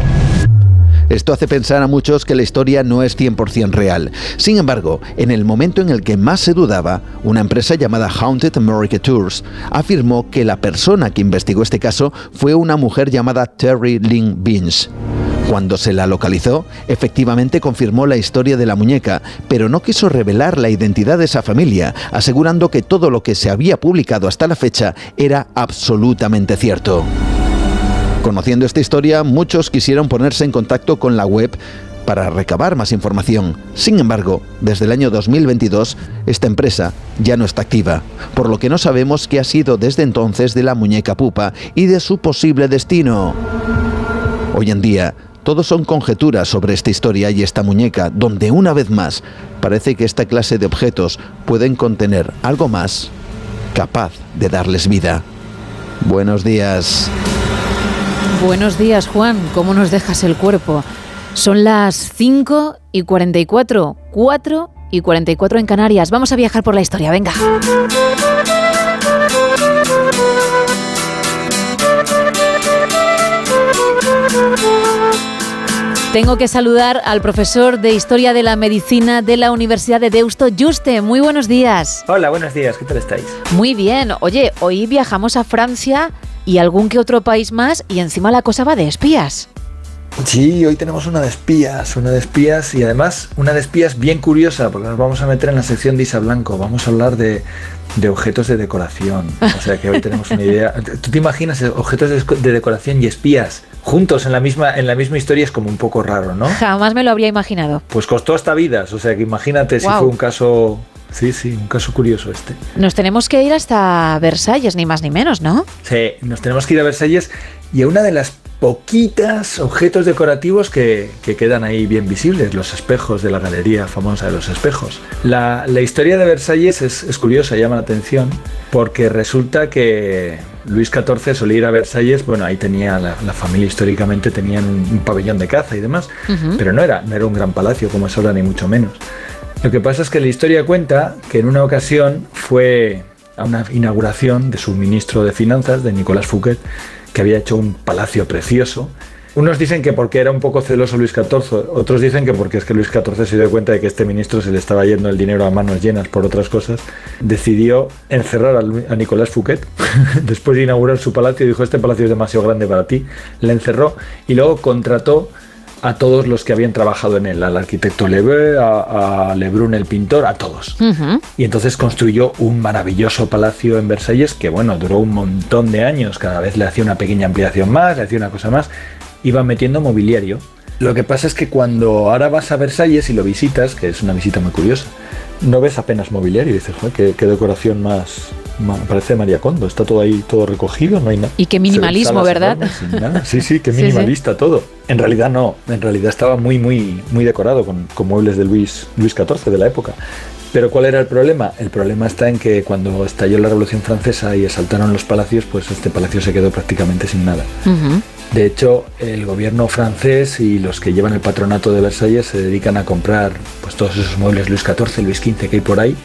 Esto hace pensar a muchos que la historia no es 100% real. Sin embargo, en el momento en el que más se dudaba, una empresa llamada Haunted America Tours afirmó que la persona que investigó este caso fue una mujer llamada Terry Lynn Beans. Cuando se la localizó, efectivamente confirmó la historia de la muñeca, pero no quiso revelar la identidad de esa familia, asegurando que todo lo que se había publicado hasta la fecha era absolutamente cierto. Conociendo esta historia, muchos quisieron ponerse en contacto con la web para recabar más información. Sin embargo, desde el año 2022, esta empresa ya no está activa, por lo que no sabemos qué ha sido desde entonces de la muñeca pupa y de su posible destino. Hoy en día, todo son conjeturas sobre esta historia y esta muñeca, donde una vez más parece que esta clase de objetos pueden contener algo más capaz de darles vida. Buenos días. Buenos días, Juan. ¿Cómo nos dejas el cuerpo? Son las 5 y 44, 4 y 44 en Canarias. Vamos a viajar por la historia, venga. Tengo que saludar al profesor de Historia de la Medicina de la Universidad de Deusto, Juste. Muy buenos días. Hola, buenos días. ¿Qué tal estáis? Muy bien. Oye, hoy viajamos a Francia y algún que otro país más y encima la cosa va de espías. Sí, hoy tenemos una de espías, una de espías y además una de espías bien curiosa porque nos vamos a meter en la sección de Isa Blanco, vamos a hablar de, objetos de decoración, o sea que hoy tenemos una idea. *laughs* ¿Tú te imaginas objetos de, decoración y espías juntos en la misma en la misma historia es como un poco raro, ¿no? Jamás me lo habría imaginado. Pues costó hasta vidas, o sea que imagínate si fue un caso Sí, sí, un caso curioso este. Nos tenemos que ir hasta Versalles, ni más ni menos, ¿no? Sí, nos tenemos que ir a Versalles y a una de las poquitas objetos decorativos que, quedan ahí bien visibles, los espejos de la galería famosa de los espejos. La, historia de Versalles es, curiosa, llama la atención, porque resulta que Luis XIV solía ir a Versalles, bueno, ahí tenía la, familia históricamente tenían un, pabellón de caza y demás, pero no era, no era un gran palacio como es ahora, ni mucho menos. Lo que pasa es que la historia cuenta que en una ocasión fue a una inauguración de su ministro de Finanzas, de Nicolás Fouquet, que había hecho un palacio precioso. Unos dicen que porque era un poco celoso Luis XIV, otros dicen que porque es que Luis XIV se dio cuenta de que este ministro se le estaba yendo el dinero a manos llenas por otras cosas, decidió encerrar a, Nicolás Fouquet. *laughs* Después de inaugurar su palacio, dijo, este palacio es demasiado grande para ti, le encerró y luego contrató a todos los que habían trabajado en él, al arquitecto Lebrun, a, Lebrun el pintor, a todos. Y entonces construyó un maravilloso palacio en Versalles que, bueno, duró un montón de años, cada vez le hacía una pequeña ampliación más, le hacía una cosa más, iba metiendo mobiliario. Lo que pasa es que cuando ahora vas a Versalles y lo visitas, que es una visita muy curiosa, no ves apenas mobiliario y dices, qué, qué decoración más, parece María Condo, está todo ahí, todo recogido, no hay nada. Y qué minimalismo, ¿verdad? Sí, sí, qué *laughs* minimalista todo. En realidad no, en realidad estaba muy, muy, muy decorado con, muebles de Luis, Luis XIV de la época. Pero ¿cuál era el problema? El problema está en que cuando estalló la Revolución Francesa y asaltaron los palacios, pues este palacio se quedó prácticamente sin nada. De hecho, el gobierno francés y los que llevan el patronato de Versalles se dedican a comprar pues, todos esos muebles Luis XIV, Luis XV que hay por ahí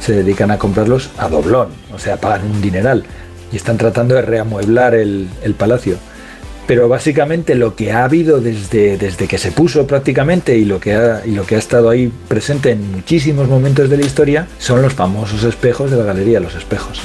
se dedican a comprarlos a doblón, o sea, pagan un dineral y están tratando de reamueblar el, palacio. Pero básicamente lo que ha habido desde, desde que se puso prácticamente y lo, que ha, y lo que ha estado ahí presente en muchísimos momentos de la historia son los famosos espejos de la galería, los espejos.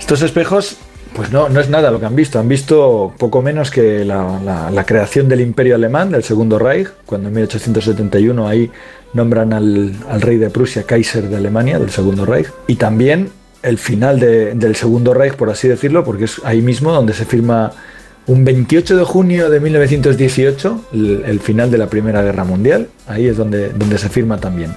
Estos espejos pues no, no es nada lo que han visto. Han visto poco menos que la, creación del imperio alemán, del Segundo Reich, cuando en 1871 ahí nombran al, rey de Prusia Kaiser de Alemania, del Segundo Reich, y también el final del Segundo Reich, por así decirlo, porque es ahí mismo donde se firma un 28 de junio de 1918, el, final de la Primera Guerra Mundial, ahí es donde, donde se firma también.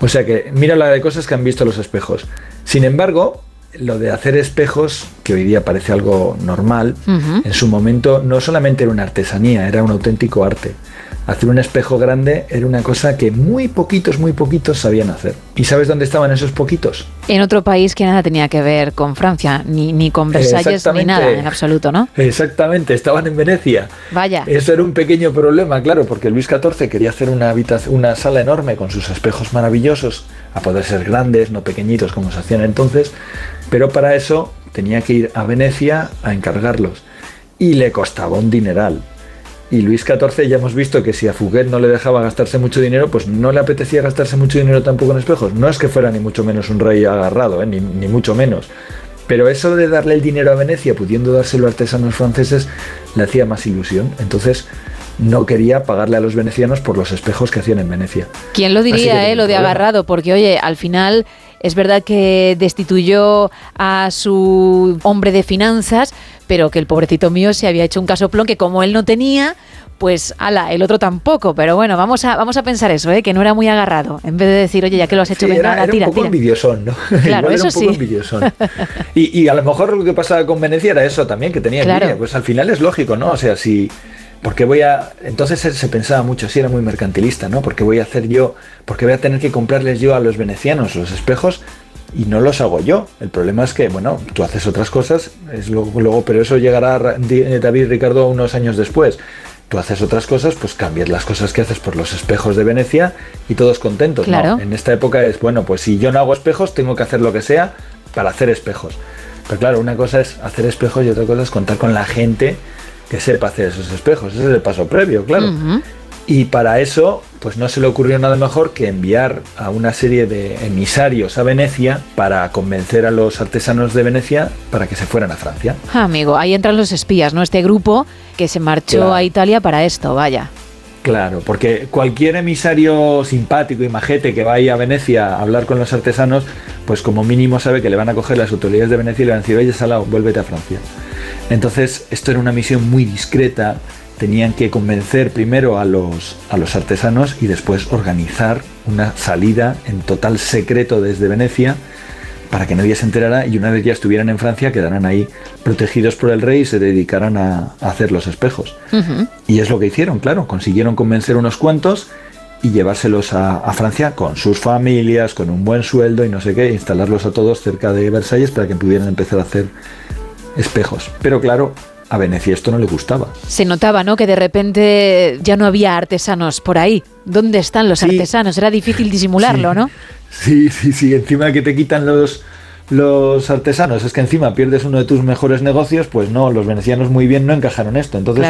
O sea que mira la de cosas que han visto los espejos. Sin embargo, lo de hacer espejos, que hoy día parece algo normal, en su momento no solamente era una artesanía, era un auténtico arte hacer un espejo grande era una cosa que muy poquitos, muy poquitos sabían hacer. ¿Y sabes dónde estaban esos poquitos? En otro país que nada tenía que ver con Francia, ni, ni con Versalles, ni nada, en absoluto, ¿no? Exactamente, estaban en Venecia. Vaya. Eso era un pequeño problema, claro, porque Luis XIV quería hacer una, una sala enorme con sus espejos maravillosos, a poder ser grandes, no pequeñitos como se hacían entonces, pero para eso tenía que ir a Venecia a encargarlos. Y le costaba un dineral. Y Luis XIV ya hemos visto que si a Fouquet no le dejaba gastarse mucho dinero, pues no le apetecía gastarse mucho dinero tampoco en espejos. No es que fuera ni mucho menos un rey agarrado, ¿eh? ni, ni mucho menos. Pero eso de darle el dinero a Venecia, pudiendo dárselo a artesanos franceses, le hacía más ilusión. Entonces no quería pagarle a los venecianos por los espejos que hacían en Venecia. ¿Quién lo diría, eh, lo de agarrado? Porque, oye, al final es verdad que destituyó a su hombre de finanzas, pero que el pobrecito mío se había hecho un casoplón que como él no tenía, pues ala, el otro tampoco. Pero bueno, vamos a, vamos a pensar eso, ¿eh? que no era muy agarrado. En vez de decir, oye, ya que lo has hecho, sí, venga, era, tira, *laughs* un poco envidiosón, ¿no? Claro, eso era un poco envidiosón. Y, y, a lo mejor lo que pasaba con Venecia era eso también, que tenía claro. Pues al final es lógico, ¿no? O sea, si porque voy a entonces se pensaba mucho si era muy mercantilista no porque voy a hacer yo porque voy a tener que comprarles yo a los venecianos los espejos y no los hago yo. El problema es que, bueno, tú haces otras cosas, es luego, pero eso llegará David Ricardo unos años después. Tú haces otras cosas, pues cambias las cosas que haces por los espejos de Venecia y todos contentos. Claro. En esta época es, bueno, pues si yo no hago espejos, tengo que hacer lo que sea para hacer espejos. Pero claro, una cosa es hacer espejos y otra cosa es contar con la gente que sepa hacer esos espejos. Ese es el paso previo, claro. Y para eso, pues no se le ocurrió nada mejor que enviar a una serie de emisarios a Venecia para convencer a los artesanos de Venecia para que se fueran a Francia. Ah, amigo, ahí entran los espías, ¿no? Este grupo que se marchó a Italia para esto, vaya. Claro, porque cualquier emisario simpático y majete que vaya a Venecia a hablar con los artesanos, pues como mínimo sabe que le van a coger las autoridades de Venecia y le van a decir, oye, Salao, vuélvete a Francia. Entonces, esto era una misión muy discreta tenían que convencer primero a los, a los artesanos y después organizar una salida en total secreto desde Venecia para que nadie se enterara y una vez ya estuvieran en Francia quedaran ahí protegidos por el rey y se dedicaran a, hacer los espejos. Y es lo que hicieron, claro, consiguieron convencer unos cuantos y llevárselos a, a, Francia con sus familias, con un buen sueldo y no sé qué, instalarlos a todos cerca de Versalles para que pudieran empezar a hacer espejos. Pero claro, a Venecia esto no le gustaba. Se notaba, ¿no? Que de repente ya no había artesanos por ahí. ¿Dónde están los artesanos? Era difícil disimularlo, ¿no? Sí, sí, sí. Encima que te quitan los, los artesanos, es que encima pierdes uno de tus mejores negocios, pues no, los venecianos muy bien no encajaron esto. Entonces,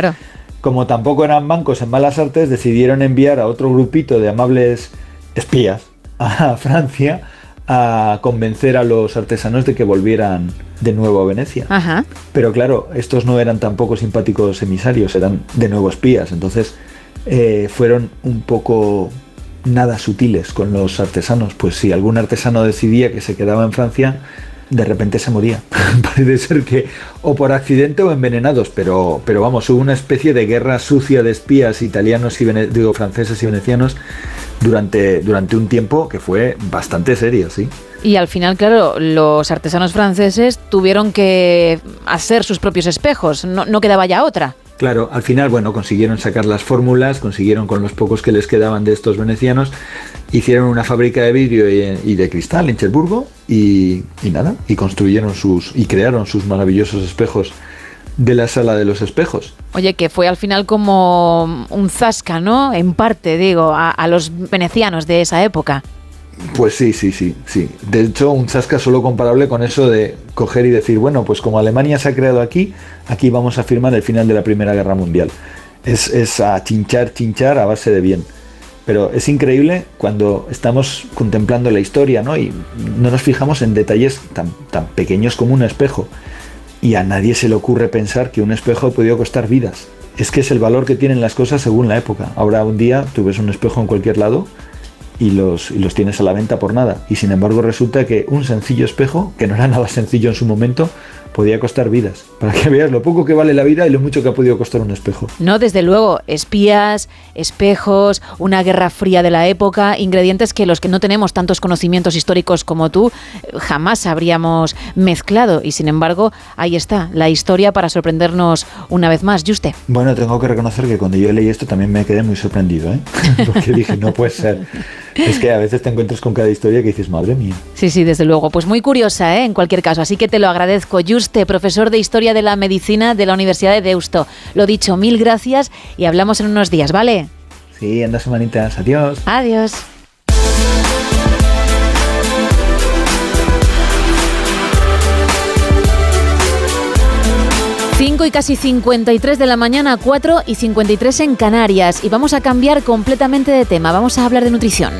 como tampoco eran bancos en malas artes, decidieron enviar a otro grupito de amables espías a Francia a convencer a los artesanos de que volvieran de nuevo a Venecia. Pero claro, estos no eran tampoco simpáticos emisarios, eran de nuevo espías, entonces eh, fueron un poco nada sutiles con los artesanos, pues si algún artesano decidía que se quedaba en Francia, de repente se moría. *laughs* Parece ser que o por accidente o envenenados, pero, pero vamos, hubo una especie de guerra sucia de espías italianos y digo, franceses y venecianos durante, durante un tiempo que fue bastante serio, sí. Y al final, claro, los artesanos franceses tuvieron que hacer sus propios espejos, no, no quedaba ya otra. Claro, al final, bueno, consiguieron sacar las fórmulas, consiguieron con los pocos que les quedaban de estos venecianos, hicieron una fábrica de vidrio y, de cristal en Cherburgo y, y, nada, y construyeron sus y crearon sus maravillosos espejos de la sala de los espejos. Oye, que fue al final como un zasca, ¿no? En parte, digo, a, los venecianos de esa época. Pues sí, sí, sí, sí. De hecho, un zasca solo comparable con eso de coger y decir, bueno, pues como Alemania se ha creado aquí, aquí vamos a firmar el final de la Primera Guerra Mundial. Es, es a chinchar, chinchar a base de bien. Pero es increíble cuando estamos contemplando la historia, ¿no? Y no nos fijamos en detalles tan, tan pequeños como un espejo. Y a nadie se le ocurre pensar que un espejo ha podido costar vidas. Es que es el valor que tienen las cosas según la época. Ahora un día tú ves un espejo en cualquier lado y los, los tienes a la venta por nada. Y sin embargo resulta que un sencillo espejo, que no era nada sencillo en su momento, podía costar vidas. *laughs* Para que veas lo poco que vale la vida y lo mucho que ha podido costar un espejo. No, desde luego, espías, espejos, una guerra fría de la época, ingredientes que los que no tenemos tantos conocimientos históricos como tú jamás habríamos mezclado. Y sin embargo, ahí está, la historia para sorprendernos una vez más. Juste. Bueno, tengo que reconocer que cuando yo leí esto también me quedé muy sorprendido, ¿eh? *laughs* porque dije, no puede ser. Es que a veces te encuentras con cada historia que dices, madre mía. Sí, sí, desde luego. Pues muy curiosa, ¿eh? en cualquier caso. Así que te lo agradezco. Juste, profesor de Historia de la Medicina de la Universidad de Deusto. Lo dicho, mil gracias y hablamos en unos días, ¿vale? Sí, en dos semanitas. Adiós. Adiós. Cinco y casi 53 de la mañana, 4 y 53 en Canarias. Y vamos a cambiar completamente de tema. Vamos a hablar de nutrición.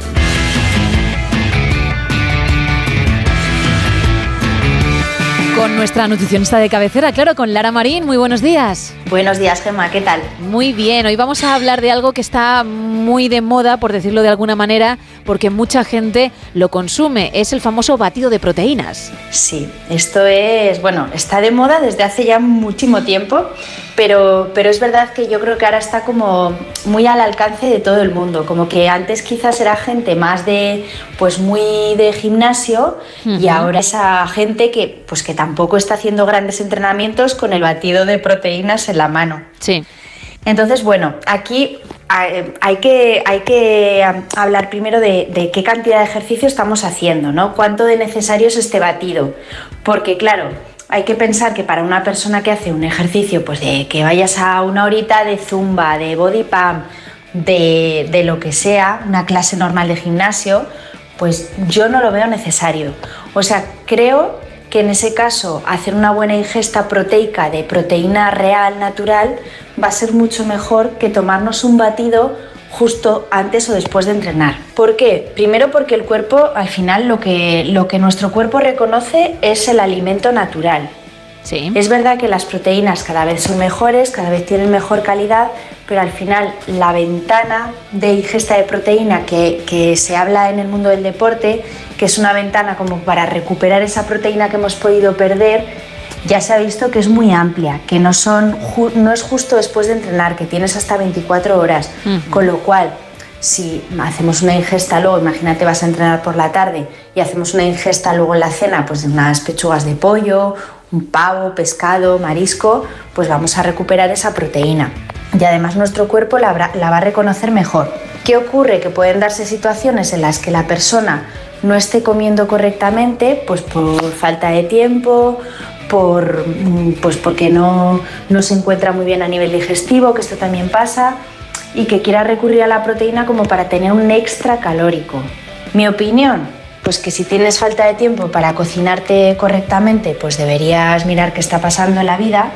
Nuestra nutricionista de cabecera, claro, con Lara Marín. Muy buenos días. Buenos días, Gemma, ¿qué tal? Muy bien, hoy vamos a hablar de algo que está muy de moda, por decirlo de alguna manera, porque mucha gente lo consume. Es el famoso batido de proteínas. Sí, esto es, bueno, está de moda desde hace ya muchísimo tiempo, pero, pero es verdad que yo creo que ahora está como muy al alcance de todo el mundo. Como que antes quizás era gente más de, pues muy de gimnasio y ahora esa gente que, pues que tampoco está haciendo grandes entrenamientos con el batido de proteínas en la mano. Sí. Entonces, bueno, aquí hay que, hay que hablar primero de, qué cantidad de ejercicio estamos haciendo, ¿no? ¿Cuánto de necesario es este batido? Porque, claro, hay que pensar que para una persona que hace un ejercicio, pues de que vayas a una horita de zumba, de body pump, de, de lo que sea, una clase normal de gimnasio, pues yo no lo veo necesario. O sea, creo que en ese caso hacer una buena ingesta proteica de proteína real, natural, va a ser mucho mejor que tomarnos un batido justo antes o después de entrenar. ¿Por qué? Primero porque el cuerpo, al final, lo que, lo que nuestro cuerpo reconoce es el alimento natural. Sí. Es verdad que las proteínas cada vez son mejores, cada vez tienen mejor calidad, pero al final la ventana de ingesta de proteína que, que se habla en el mundo del deporte que es una ventana como para recuperar esa proteína que hemos podido perder, ya se ha visto que es muy amplia, que no, son, no es justo después de entrenar, que tienes hasta 24 horas, con lo cual si hacemos una ingesta luego, imagínate vas a entrenar por la tarde y hacemos una ingesta luego en la cena, pues de unas pechugas de pollo, pavo, pescado, marisco, pues vamos a recuperar esa proteína. Y además nuestro cuerpo la, la va a reconocer mejor. ¿Qué ocurre? Que pueden darse situaciones en las que la persona no esté comiendo correctamente, pues por falta de tiempo, por, mm, pues porque no, no se encuentra muy bien a nivel digestivo, que esto también pasa, y que quiera recurrir a la proteína como para tener un extra calórico. Mi opinión, pues que si tienes falta de tiempo para cocinarte correctamente, pues deberías mirar qué está pasando en la vida.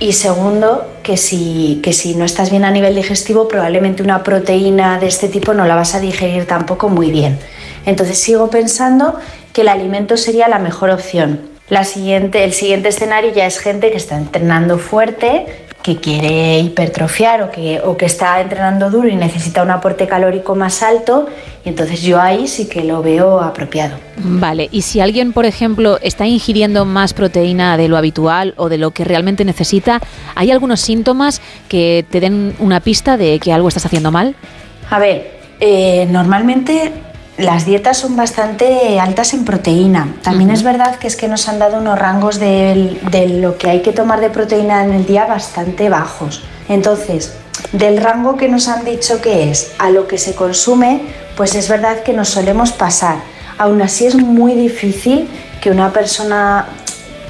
Y segundo, que si, que si no estás bien a nivel digestivo, probablemente una proteína de este tipo no la vas a digerir tampoco muy bien. Entonces sigo pensando que el alimento sería la mejor opción. La siguiente, el siguiente escenario ya es gente que está entrenando fuerte, que quiere hipertrofiar o que, o que está entrenando duro y necesita un aporte calórico más alto, y entonces yo ahí sí que lo veo apropiado. Vale, y si alguien, por ejemplo, está ingiriendo más proteína de lo habitual o de lo que realmente necesita, ¿hay algunos síntomas que te den una pista de que algo estás haciendo mal? A ver, eh, normalmente las dietas son bastante altas en proteína. También es verdad que es que nos han dado unos rangos de, lo que hay que tomar de proteína en el día bastante bajos. Entonces, del rango que nos han dicho que es a lo que se consume, pues es verdad que nos solemos pasar. Aún así es muy difícil que una persona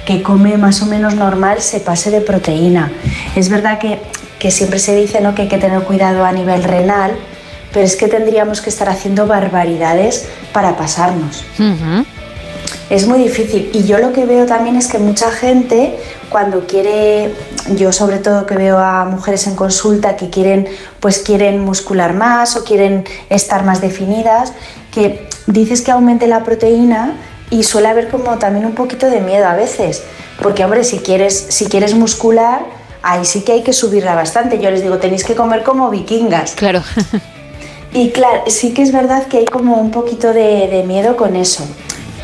que come más o menos normal se pase de proteína. Es verdad que, que siempre se dice ¿no? que hay que tener cuidado a nivel renal, pero es que tendríamos que estar haciendo barbaridades para pasarnos. Es muy difícil y yo lo que veo también es que mucha gente cuando quiere, yo sobre todo que veo a mujeres en consulta que quieren, pues quieren muscular más o quieren estar más definidas, que dices que aumente la proteína y suele haber como también un poquito de miedo a veces, porque hombre, si quieres, si quieres muscular, ahí sí que hay que subirla bastante. Yo les digo, tenéis que comer como vikingas. Claro. *laughs* Y claro, sí que es verdad que hay como un poquito de, miedo con eso.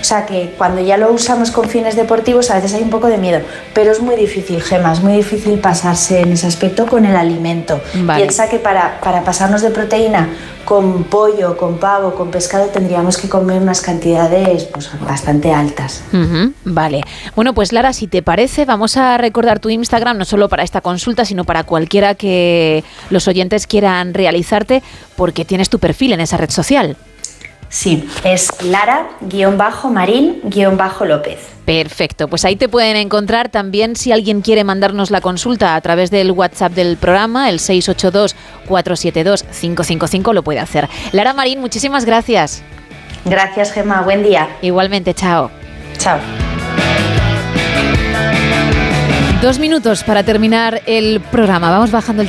O sea que cuando ya lo usamos con fines deportivos a veces hay un poco de miedo, pero es muy difícil, Gema, es muy difícil pasarse en ese aspecto con el alimento. Piensa que para, para pasarnos de proteína con pollo, con pavo, con pescado tendríamos que comer unas cantidades pues, bastante altas. vale. Bueno, pues Lara, si te parece, vamos a recordar tu Instagram, no solo para esta consulta, sino para cualquiera que los oyentes quieran realizarte, porque tienes tu perfil en esa red social. Sí, es Lara-Marín-López. Perfecto, pues ahí te pueden encontrar también si alguien quiere mandarnos la consulta a través del WhatsApp del programa, el 682-472-555, lo puede hacer. Lara Marín, muchísimas gracias. Gracias, Gemma, buen día. Igualmente, chao. Chao. Dos minutos para terminar el programa. Vamos bajando el teléfono.